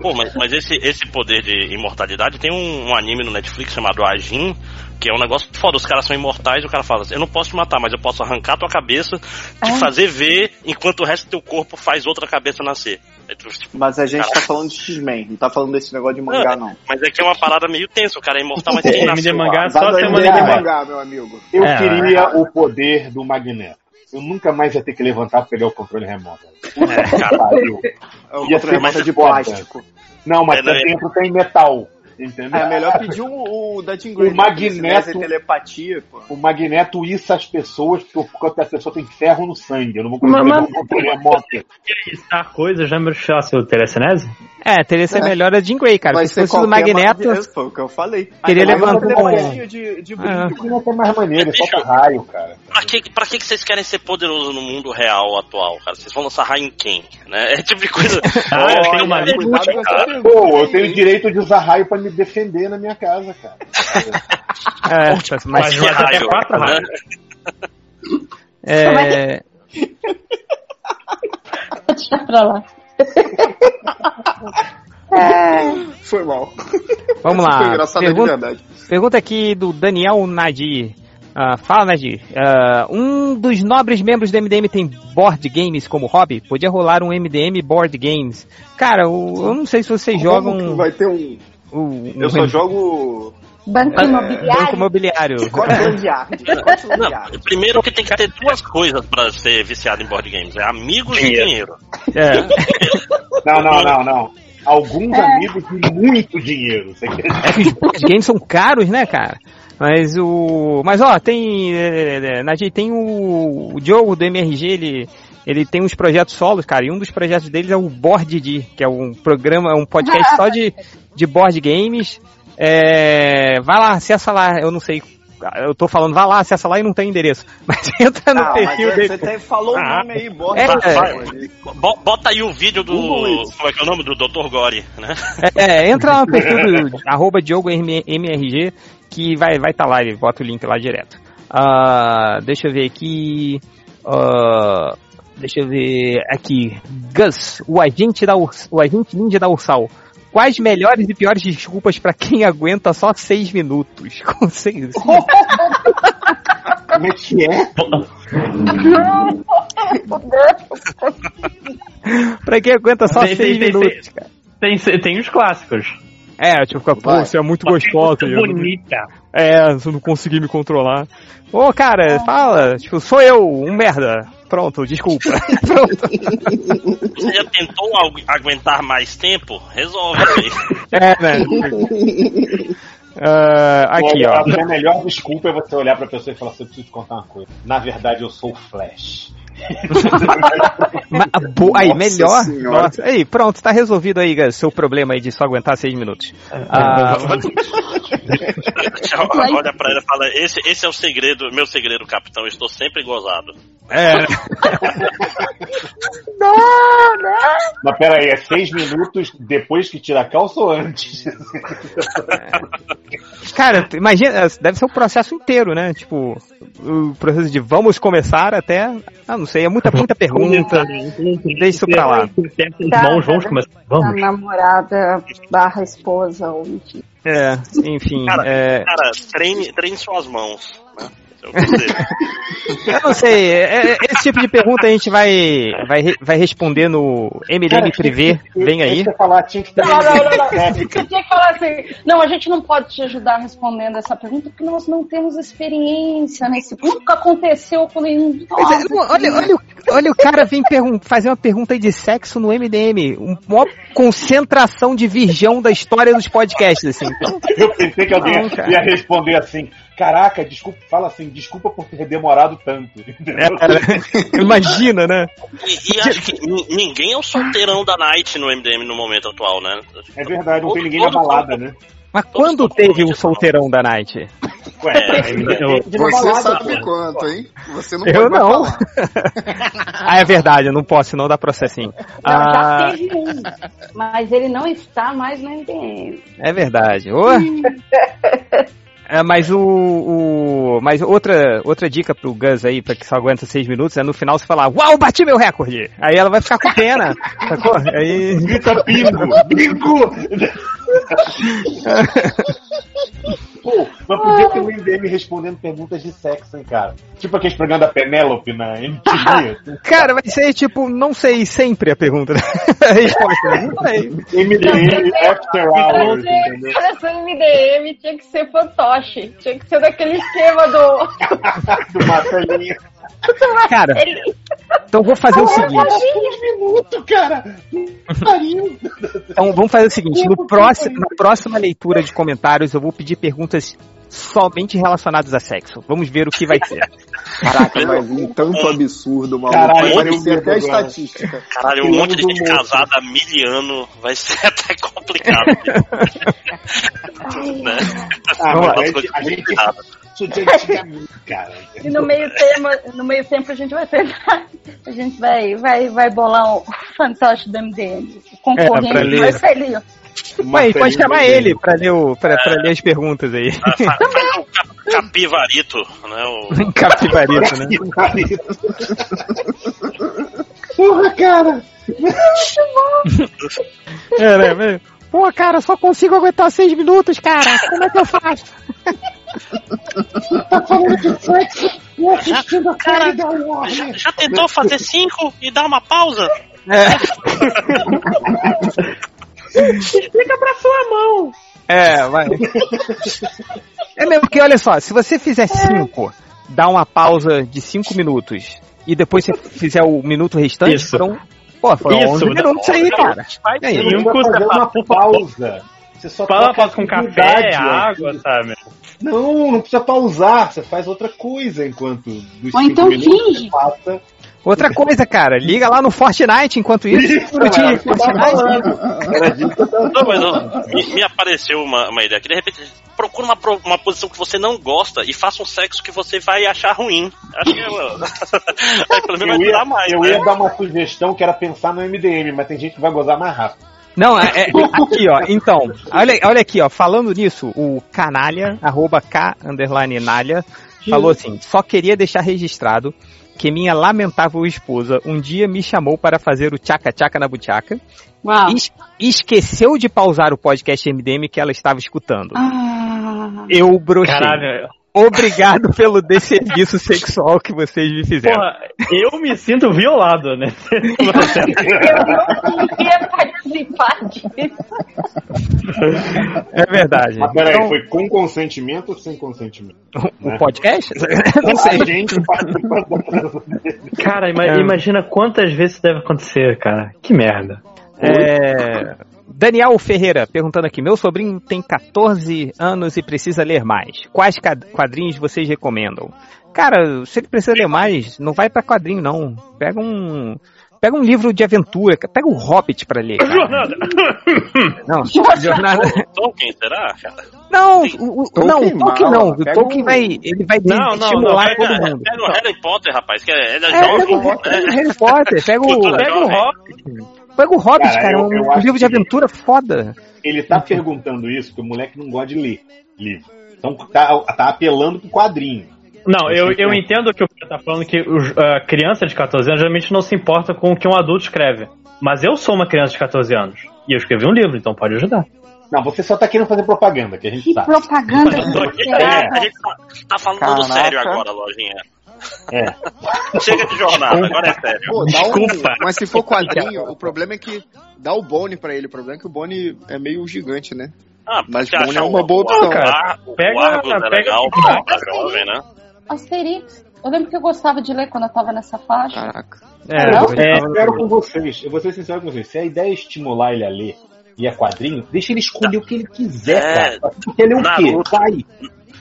Speaker 7: Pô, mas, mas esse, esse poder de imortalidade tem um, um anime no Netflix chamado Ajin, que é um negócio foda. Os caras são imortais e o cara fala assim: Eu não posso te matar, mas eu posso arrancar tua cabeça, te fazer ver, enquanto o resto do teu corpo faz outra cabeça nascer. É, tipo,
Speaker 9: Mas a gente tá falando de X-Men, não tá falando desse negócio de mangá, não.
Speaker 7: Mas é que é uma parada meio tensa. O cara é imortal, mas quem
Speaker 10: MD
Speaker 7: nasceu
Speaker 10: mangá
Speaker 7: lá?
Speaker 10: só
Speaker 9: MD
Speaker 10: vem.
Speaker 9: mangá, meu amigo.
Speaker 8: Eu
Speaker 6: É,
Speaker 8: queria o poder do Magneto. Eu nunca mais ia ter que levantar pra pegar o controle remoto.
Speaker 7: É, cara,
Speaker 8: Pariu.
Speaker 9: É o
Speaker 8: Ia
Speaker 9: controle de plástico.
Speaker 8: Não, mas
Speaker 7: É,
Speaker 8: dentro tem metal. Entendeu?
Speaker 9: É melhor pedir o, o da Jean Grey.
Speaker 8: O? Magneto-
Speaker 9: telepatia, pô.
Speaker 8: O Magneto issa as pessoas porque a pessoa tem ferro no sangue. Eu não vou
Speaker 10: Mas-
Speaker 8: conseguir
Speaker 10: mas-
Speaker 8: controle remoto.
Speaker 10: Estar coisa já me chamasse o telecinese?
Speaker 6: É, teria ser melhor a Jean Grey, cara.
Speaker 9: Vai
Speaker 6: Porque se
Speaker 9: ser
Speaker 6: fosse do Magneto.
Speaker 9: Magneto. Foi o que eu falei.
Speaker 6: Levantar
Speaker 9: uma
Speaker 6: um-
Speaker 9: de, de
Speaker 6: É.
Speaker 9: brinco.
Speaker 8: Não é mais maneiro, é só por raio, cara.
Speaker 7: Pra que, pra que que vocês querem ser poderosos no mundo real atual, cara? Vocês vão lançar raio em quem? Né? É tipo de coisa.
Speaker 10: Ah, eu tenho uma
Speaker 7: cara.
Speaker 8: Pô, eu tenho direito de usar raio pra me defender na minha casa, cara.
Speaker 6: É, mas,
Speaker 10: Mas
Speaker 7: que raio,
Speaker 10: quatro
Speaker 7: né?
Speaker 10: raios.
Speaker 6: é,
Speaker 11: Deixa pra lá. É,
Speaker 9: Foi mal.
Speaker 6: vamos lá.
Speaker 9: de
Speaker 6: Pergunta,
Speaker 9: verdade.
Speaker 6: pergunta aqui do Daniel Nadir. Ah, fala, Nadir. Ah, um dos nobres membros do MDM tem board games como hobby? Podia rolar um MDM board games. Cara, o- eu não sei se vocês
Speaker 9: Como que
Speaker 6: jogam.
Speaker 9: vai ter um...
Speaker 6: um
Speaker 9: Eu só jogo...
Speaker 11: banco
Speaker 6: Banco
Speaker 11: imobiliário.
Speaker 6: imobiliário.
Speaker 9: Yard. Scotland
Speaker 7: Não, primeiro que tem que ter duas coisas pra ser viciado em board games: é amigos
Speaker 10: Dinheiro.
Speaker 7: e dinheiro.
Speaker 6: É.
Speaker 8: Não, não, não, não. Alguns amigos de muito dinheiro.
Speaker 6: É que os board games são caros, né, cara? Mas o. Mas ó, tem. É, é, Nadir, tem o, o Diogo do MRG, ele. Ele tem uns projetos solos, cara, e um dos projetos deles é o Board D, que é um programa, um podcast só de, de board games. É, vai lá, acessa lá, eu não sei eu tô falando, vá lá, acessa lá e não tem endereço. Mas entra no
Speaker 9: Ah, mas
Speaker 6: perfil
Speaker 9: é-
Speaker 6: dele.
Speaker 9: você tem- falou o
Speaker 6: Ah.
Speaker 9: nome aí, bota.
Speaker 6: É,
Speaker 7: Vai,
Speaker 6: é.
Speaker 7: vai. Bo- Bota aí o vídeo do.
Speaker 9: Google isso.
Speaker 7: Como é que é o nome? Do Dr. Gore, né?
Speaker 6: É, é, entra lá no perfil do arroba Diogo M- MRG que vai vai tá lá, ele bota o link lá direto. Ah, deixa eu ver aqui. ah, deixa eu ver aqui. Gus, o agente da o agente ninja da Ursal. Quais melhores e piores desculpas pra quem aguenta só seis minutos? Com seis,
Speaker 8: Como é que é?
Speaker 6: pra quem aguenta só
Speaker 10: Tem-
Speaker 6: seis
Speaker 10: tem- tem-
Speaker 6: minutos, cara.
Speaker 10: Tem, tem os clássicos.
Speaker 6: É, tipo, fica, pô, você é muito gostosa.
Speaker 10: Muito
Speaker 6: eu não-
Speaker 10: bonita.
Speaker 6: É, eu não consegui me controlar. Ô, cara, fala, tipo, sou eu, um merda. Pronto, desculpa. Pronto.
Speaker 7: Você já tentou agu- aguentar mais tempo? Resolve aí.
Speaker 6: É, né? Ah, aqui,
Speaker 8: Olha,
Speaker 6: ó.
Speaker 8: A melhor desculpa é você olhar pra pessoa e falar assim, eu preciso te contar uma coisa. Na verdade, eu sou o Flash.
Speaker 6: Aí,
Speaker 9: Nossa
Speaker 6: melhor.
Speaker 9: senhora.
Speaker 6: Nossa, aí, pronto, tá resolvido aí, seu problema aí de só aguentar seis minutos. Ah,
Speaker 7: Olha pra ela e fala: esse, esse é o segredo, meu segredo, capitão. Eu estou sempre gozado.
Speaker 6: é.
Speaker 8: Mas pera aí, é seis minutos depois que tira a calça ou antes?
Speaker 6: Cara, imagina, deve ser o processo inteiro, né? Tipo, o processo de vamos começar até. Ah, não sei, é muita, muita pergunta. Deixa isso pra lá.
Speaker 10: Vamos, vamos começar.
Speaker 11: A
Speaker 10: Vamos.
Speaker 11: namorada barra esposa, ou enfim.
Speaker 6: É, enfim.
Speaker 7: Cara,
Speaker 6: é,
Speaker 7: cara treine, treine suas mãos. Né? É conselho.
Speaker 6: eu não sei, é- é- esse tipo de pergunta a gente vai, vai, vai responder no MDM Privé. Vem aí.
Speaker 8: Deixa eu falar, tinha que ter
Speaker 11: Não, não, não, não.
Speaker 8: É,
Speaker 11: Você tinha que falar assim. Não, a gente não pode te ajudar respondendo essa pergunta porque nós não temos experiência nesse. Nunca aconteceu com nenhum nós.
Speaker 6: é, olha, olha, o- olha o cara vem fazer uma pergunta aí de sexo no MDM. Um, maior concentração de virgão da história dos podcasts, assim. Então,
Speaker 8: Eu pensei que alguém ia responder assim, caraca, desculpa, fala assim, desculpa por ter demorado tanto.
Speaker 6: é, imagina, né?
Speaker 7: E, e acho que ni- ninguém é o solteirão da Night no MDM no momento atual, né?
Speaker 8: É verdade, não tem ninguém na balada, né?
Speaker 6: Mas quando teve o solteirão da Night?
Speaker 8: Ué,
Speaker 10: Eu-
Speaker 8: de uma
Speaker 9: Você
Speaker 8: balada,
Speaker 9: sabe quanto, hein? Você não
Speaker 6: Eu não. ah, é verdade, eu não posso, senão dá processinho.
Speaker 11: Não,
Speaker 6: Ah,
Speaker 11: já teve um, mas ele não está mais no MDM.
Speaker 6: é verdade. Ô. É, mas o, o- Mas outra, outra dica pro Gus aí, pra que só aguenta seis minutos, é no final você falar, uau, bati meu recorde! Aí ela vai ficar com pena. sacou? Aí.
Speaker 8: Grita bingo! Bingo! Pô, mas podia ter um MDM respondendo perguntas de sexo, hein, cara? Tipo aqueles programas da Penélope na MTV.
Speaker 6: Cara, vai ser tipo, não sei sempre a pergunta. a resposta. né? Não sei.
Speaker 8: MDM After Hours?
Speaker 11: Pra ser MDM tinha que ser fantoche. Tinha que ser daquele esquema do.
Speaker 8: Do Marcelinho.
Speaker 6: Cara, então vou fazer o seguinte.
Speaker 8: minutos, cara!
Speaker 6: Então vamos fazer o seguinte, no próximo, na próxima leitura de comentários eu vou pedir perguntas somente relacionadas a sexo. Vamos ver o que vai ser.
Speaker 9: Caraca, vai vir tanto absurdo, maluco.
Speaker 8: Caralho,
Speaker 9: vai parecer até
Speaker 8: agora.
Speaker 9: estatística.
Speaker 7: Caralho, um monte de gente casada há mil anos vai ser até complicado. né?
Speaker 8: Ah, a gente- a gente- cara.
Speaker 11: E no meio, tema, no meio tempo a gente vai tentar. A gente vai, vai, vai bolar um fantoche do MDM. O
Speaker 6: É,
Speaker 11: concorrente
Speaker 6: ler.
Speaker 11: Marcelinho.
Speaker 6: Mãe, pode chamar ele pra ler, o, pra, pra ler as perguntas aí.
Speaker 7: Ah, fa- Faz o cap- capivarito, né? O...
Speaker 6: Capivarito, né?
Speaker 8: Porra, cara!
Speaker 6: É, né? mas- Pô, cara, só consigo aguentar seis minutos, cara. Como é que eu faço?
Speaker 8: Tá falando de sexo e assistindo a
Speaker 7: Cara,
Speaker 8: da Warner.
Speaker 7: já, já tentou fazer cinco e dar uma pausa?
Speaker 10: Explica pra sua mão.
Speaker 6: É, vai. É mesmo que, olha só, se você fizer cinco, dá uma pausa de cinco minutos e depois você fizer o minuto restante,
Speaker 10: Isso.
Speaker 6: então. Pô, foram
Speaker 10: Isso,
Speaker 6: 11 minutos aí, cara.
Speaker 7: Vai
Speaker 6: E aí?
Speaker 8: Você fazer uma pausa. Você só
Speaker 10: faz com café,
Speaker 8: ó.
Speaker 10: água, sabe?
Speaker 8: Não, não precisa pausar. Você faz outra coisa enquanto
Speaker 11: Ou então finge.
Speaker 8: passa.
Speaker 6: Outra coisa, cara, liga lá no Fortnite enquanto isso.
Speaker 8: Isso, eu tava
Speaker 6: Fortnite.
Speaker 8: Eu
Speaker 7: Não, mas ó, me, me apareceu uma, uma ideia que de repente procura uma, uma posição que você não gosta e faça um sexo que você vai achar ruim. Acho que é, aí pelo menos vai
Speaker 8: Eu ia,
Speaker 7: mais,
Speaker 8: eu
Speaker 7: né?
Speaker 8: ia dar uma sugestão que era pensar no MDM, mas tem gente que vai gozar mais rápido.
Speaker 6: Não, é, é- aqui, ó. Então, olha, olha aqui, ó. Falando nisso, o canalha, arroba K underline nalha, falou assim: só queria deixar registrado que minha lamentável esposa um dia me chamou para fazer o tchaca-tchaca na buchaca.
Speaker 11: Uau.
Speaker 6: Es- esqueceu de pausar o podcast MDM que ela estava escutando.
Speaker 11: Ah,
Speaker 6: Eu brochei.
Speaker 10: Caralho.
Speaker 6: Obrigado pelo desserviço sexual que vocês me fizeram.
Speaker 10: Porra, eu me sinto violado, né?
Speaker 11: eu não queria participar disso.
Speaker 6: É verdade.
Speaker 8: Mas peraí,
Speaker 6: Então,
Speaker 8: foi com consentimento ou sem consentimento?
Speaker 6: o podcast? Não
Speaker 8: A
Speaker 6: sei.
Speaker 8: gente participa da
Speaker 10: Cara, ima-
Speaker 6: É.
Speaker 10: imagina quantas vezes isso deve acontecer, cara. Que merda.
Speaker 6: É, Daniel Ferreira perguntando aqui: Meu sobrinho tem 14 anos e precisa ler mais. Quais quadrinhos vocês recomendam? Cara, se ele precisa ler mais, não vai pra quadrinho, não. Pega um. Pega um livro de aventura, pega o Hobbit pra ler. cara.
Speaker 10: Jornada.
Speaker 6: Não, jornada.
Speaker 7: Tolkien, será, cara?
Speaker 6: Não, o, o, não, o Tolkien não. O Tolkien
Speaker 9: um-
Speaker 6: vai, ele vai
Speaker 10: Não, não, não,
Speaker 6: estimular todo
Speaker 7: Pega,
Speaker 6: mundo.
Speaker 7: pega o Harry Potter, rapaz, que é, ele é,
Speaker 6: É, pega
Speaker 7: jovem.
Speaker 6: o, pega o Harry Potter, pega o, pega o. Hobbit. Pega o Hobbit,
Speaker 8: Cara,
Speaker 6: cara,
Speaker 8: eu-
Speaker 6: um,
Speaker 8: eu
Speaker 6: um livro de aventura foda.
Speaker 8: Ele tá perguntando isso porque o moleque não gosta de ler livro. Então tá, tá apelando pro quadrinho.
Speaker 10: Não, eu, eu entendo que o cara tá falando que a criança de 14 anos geralmente não se importa com o que um adulto escreve. Mas eu sou uma criança de 14 anos. E eu escrevi um livro, então pode ajudar.
Speaker 8: Não, você só tá querendo fazer propaganda, que a gente
Speaker 11: Que
Speaker 8: sabe.
Speaker 11: propaganda
Speaker 7: A
Speaker 11: desesperada.
Speaker 7: gente tá, tá falando
Speaker 9: Caraca.
Speaker 7: sério agora, lojinha.
Speaker 8: É.
Speaker 7: Chega de jornada, agora é sério.
Speaker 9: Pô, dá um,
Speaker 10: Desculpa.
Speaker 9: mas se for quadrinho, o problema é que dá o Bone pra ele. O problema é que o Bone é meio gigante, né?
Speaker 7: Ah,
Speaker 9: Mas Bone é uma boa opção.
Speaker 7: Ar- O
Speaker 10: Pega-
Speaker 7: Argos é
Speaker 10: pega-
Speaker 7: legal pra jovem, né?
Speaker 11: Asterix. Eu lembro que eu gostava de ler quando eu tava nessa faixa.
Speaker 9: Caraca.
Speaker 6: É,
Speaker 11: Não?
Speaker 6: eu vou te
Speaker 8: Eu
Speaker 6: falar-
Speaker 8: quero com vocês, eu vou ser sincero com vocês. Se a ideia é estimular ele a ler e a quadrinho, deixa ele escolher o que ele quiser,
Speaker 7: É.
Speaker 8: cara. Porque ele é o quê?
Speaker 7: Naruto.
Speaker 8: Vai.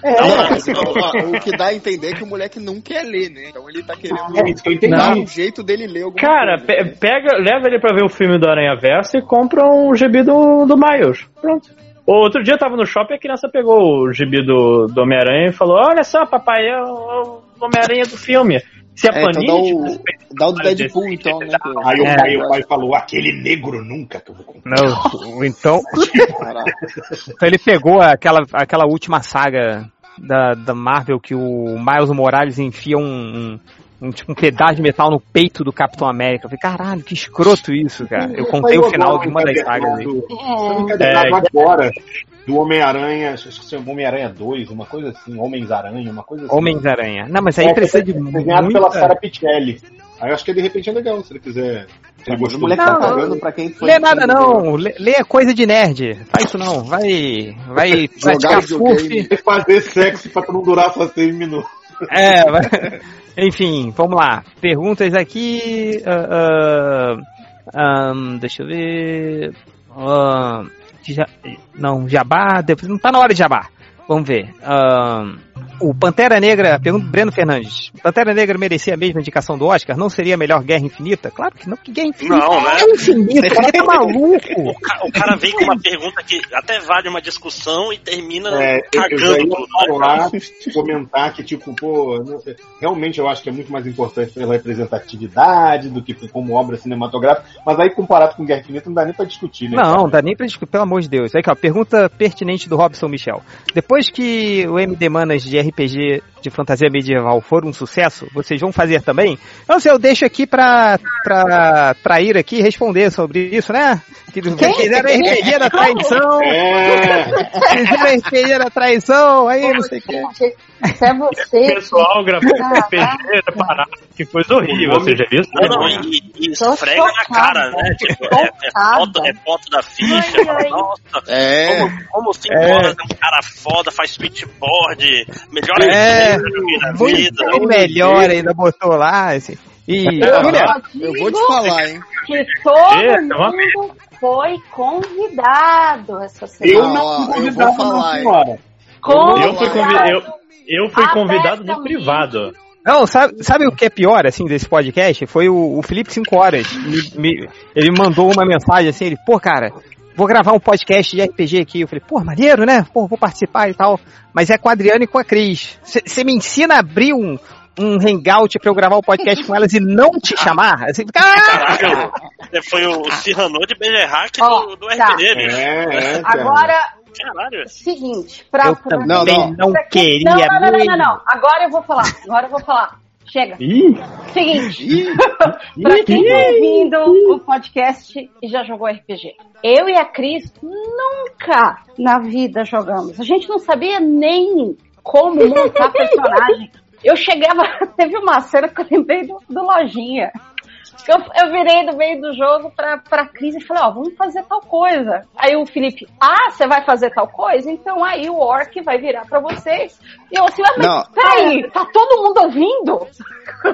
Speaker 8: É,
Speaker 7: Não,
Speaker 9: ó, o que dá a entender é que o moleque não quer ler, né? Então ele tá querendo
Speaker 8: é isso que eu entendi.
Speaker 9: dar um jeito dele ler alguma
Speaker 10: Cara,
Speaker 9: coisa.
Speaker 10: pe- pega, leva ele pra ver o filme do Aranha Verso e compra um gibi do, do Miles. Pronto. Outro dia eu tava no shopping e a criança pegou o gibi do, do Homem-Aranha e falou: Olha só, papai, é o, o Homem-Aranha do filme. Se a
Speaker 9: É, então
Speaker 10: Panini.
Speaker 9: dá o,
Speaker 10: tivesse feito
Speaker 9: dá o do Deadpool,
Speaker 10: desse,
Speaker 9: então, né?
Speaker 8: Aí, o
Speaker 6: É.
Speaker 8: pai, o pai falou, aquele negro nunca que eu vou comprar.
Speaker 6: Não, então, então ele pegou aquela, aquela última saga da, da Marvel que o Miles Morales enfia um, um, um, tipo, um pedaço de metal no peito do Capitão América. Eu falei, caralho, que escroto isso, cara. Eu contei o final de uma das sagas aí.
Speaker 11: É.
Speaker 10: É.
Speaker 8: agora do Homem-Aranha, acho que é Homem-Aranha 2, uma coisa assim, Homens-Aranha, uma coisa assim.
Speaker 6: Homens-Aranha. Não, mas aí
Speaker 8: É,
Speaker 6: precisa de
Speaker 8: desenhado pela
Speaker 6: muita...
Speaker 8: Sarah Pichelli. Aí eu acho que de repente é legal, se ele quiser. Se ele gostou.
Speaker 9: moleque tá pagando pra quem foi.
Speaker 6: Lê nada não, lê, lê coisa de nerd. Faz isso não, vai, vai praticar surf.
Speaker 8: Fazer sexo pra não durar só seis minutos.
Speaker 6: É, enfim, vamos lá. Perguntas aqui. ah, ah, ahn, deixa eu ver. Ahn, ja- não, Jabá. depois- Não tá na hora de Jabá. Vamos ver. Ahn, o Pantera Negra, pergunta Breno Fernandes. Pantera Negra merecia a mesma indicação do Oscar? Não seria melhor Guerra Infinita? Claro que não, porque Guerra Infinita
Speaker 7: Não, né?
Speaker 6: é infinito, cara tá maluco.
Speaker 7: O, ca- o cara vem com uma pergunta que até vale uma discussão e termina
Speaker 8: É, eu
Speaker 7: cagando
Speaker 8: ia
Speaker 7: tudo. né,
Speaker 8: falar, comentar que, tipo, pô, não- realmente eu acho que é muito mais importante pela representatividade do que como obra cinematográfica, mas aí comparado com Guerra Infinita não dá nem pra discutir, né?
Speaker 6: Não, dá nem pra discutir, pelo amor de Deus. Aqui, ó, pergunta pertinente do Robson Michel. Depois que o MD Manas de RPG de fantasia medieval for um sucesso, vocês vão fazer também? Não sei, eu deixo aqui pra, pra trair aqui responder sobre isso, né? Que fizeram RPG da traição,
Speaker 8: É,
Speaker 6: fizeram RPG da traição, aí não sei o que.
Speaker 11: Isso é
Speaker 10: O
Speaker 11: você.
Speaker 10: pessoal gravou
Speaker 11: Ah,
Speaker 10: RPG separado, que coisa horrível, você já viu isso?
Speaker 7: Não, não, e, e esfrega na cara, né? Tipo, é, é, foto, é foto da ficha,
Speaker 11: Ai,
Speaker 7: fala,
Speaker 11: ai.
Speaker 7: nossa,
Speaker 9: É.
Speaker 7: como, como cinco
Speaker 6: É.
Speaker 7: horas é um cara foda, faz switchboard, melhor
Speaker 6: É,
Speaker 7: Eu joguei na vida.
Speaker 6: Muito melhor ainda botou lá, assim. E,
Speaker 9: Eu,
Speaker 6: Julia,
Speaker 9: eu vou te falar, hein?
Speaker 11: Que todo
Speaker 10: É, é uma
Speaker 11: mundo foi convidado essa semana.
Speaker 8: eu não
Speaker 9: eu
Speaker 8: fui
Speaker 9: vou
Speaker 8: convidado,
Speaker 9: falar,
Speaker 8: não, senhora.
Speaker 10: Eu fui, convi- eu, eu fui convidado no privado.
Speaker 6: Não, sabe, sabe o que é pior, assim, desse podcast? Foi o, o Felipe 5 Horas. Me- me- ele mandou uma mensagem assim, ele, pô, cara, vou gravar um podcast de RPG aqui. Eu falei, pô, maneiro, né? Pô, vou participar e tal. Mas é com a Adriana e com a Cris. Você me ensina a abrir um, um hangout pra eu gravar o podcast com elas e não te chamar? Assim, caraca!
Speaker 7: Caralho, foi o Cyrano de Bergerac
Speaker 11: Ó,
Speaker 7: do, do
Speaker 11: tá.
Speaker 7: RPG, bicho.
Speaker 8: É, é,
Speaker 11: Agora,
Speaker 7: Caralho.
Speaker 11: seguinte, pra,
Speaker 6: Eu
Speaker 11: pra-
Speaker 6: também
Speaker 9: Não,
Speaker 6: não,
Speaker 9: não.
Speaker 11: pra quem-
Speaker 6: queria
Speaker 11: Não, não, não, não, não. Agora eu vou falar. Agora eu vou falar. Chega.
Speaker 10: Ih,
Speaker 11: Seguinte, pra quem tá ouvindo o podcast e já jogou RPG, eu e a Cris nunca na vida jogamos. A gente não sabia nem como montar personagem. Eu chegava, teve uma cena que eu lembrei do, do Lojinha. Eu, eu virei do meio do jogo pra, pra Cris e falei, ó, vamos fazer tal coisa. Aí o Felipe, ah, você vai fazer tal coisa? Então aí o Orc vai virar pra vocês. E eu assim, ah, mas
Speaker 9: Não.
Speaker 11: peraí, tá todo mundo ouvindo?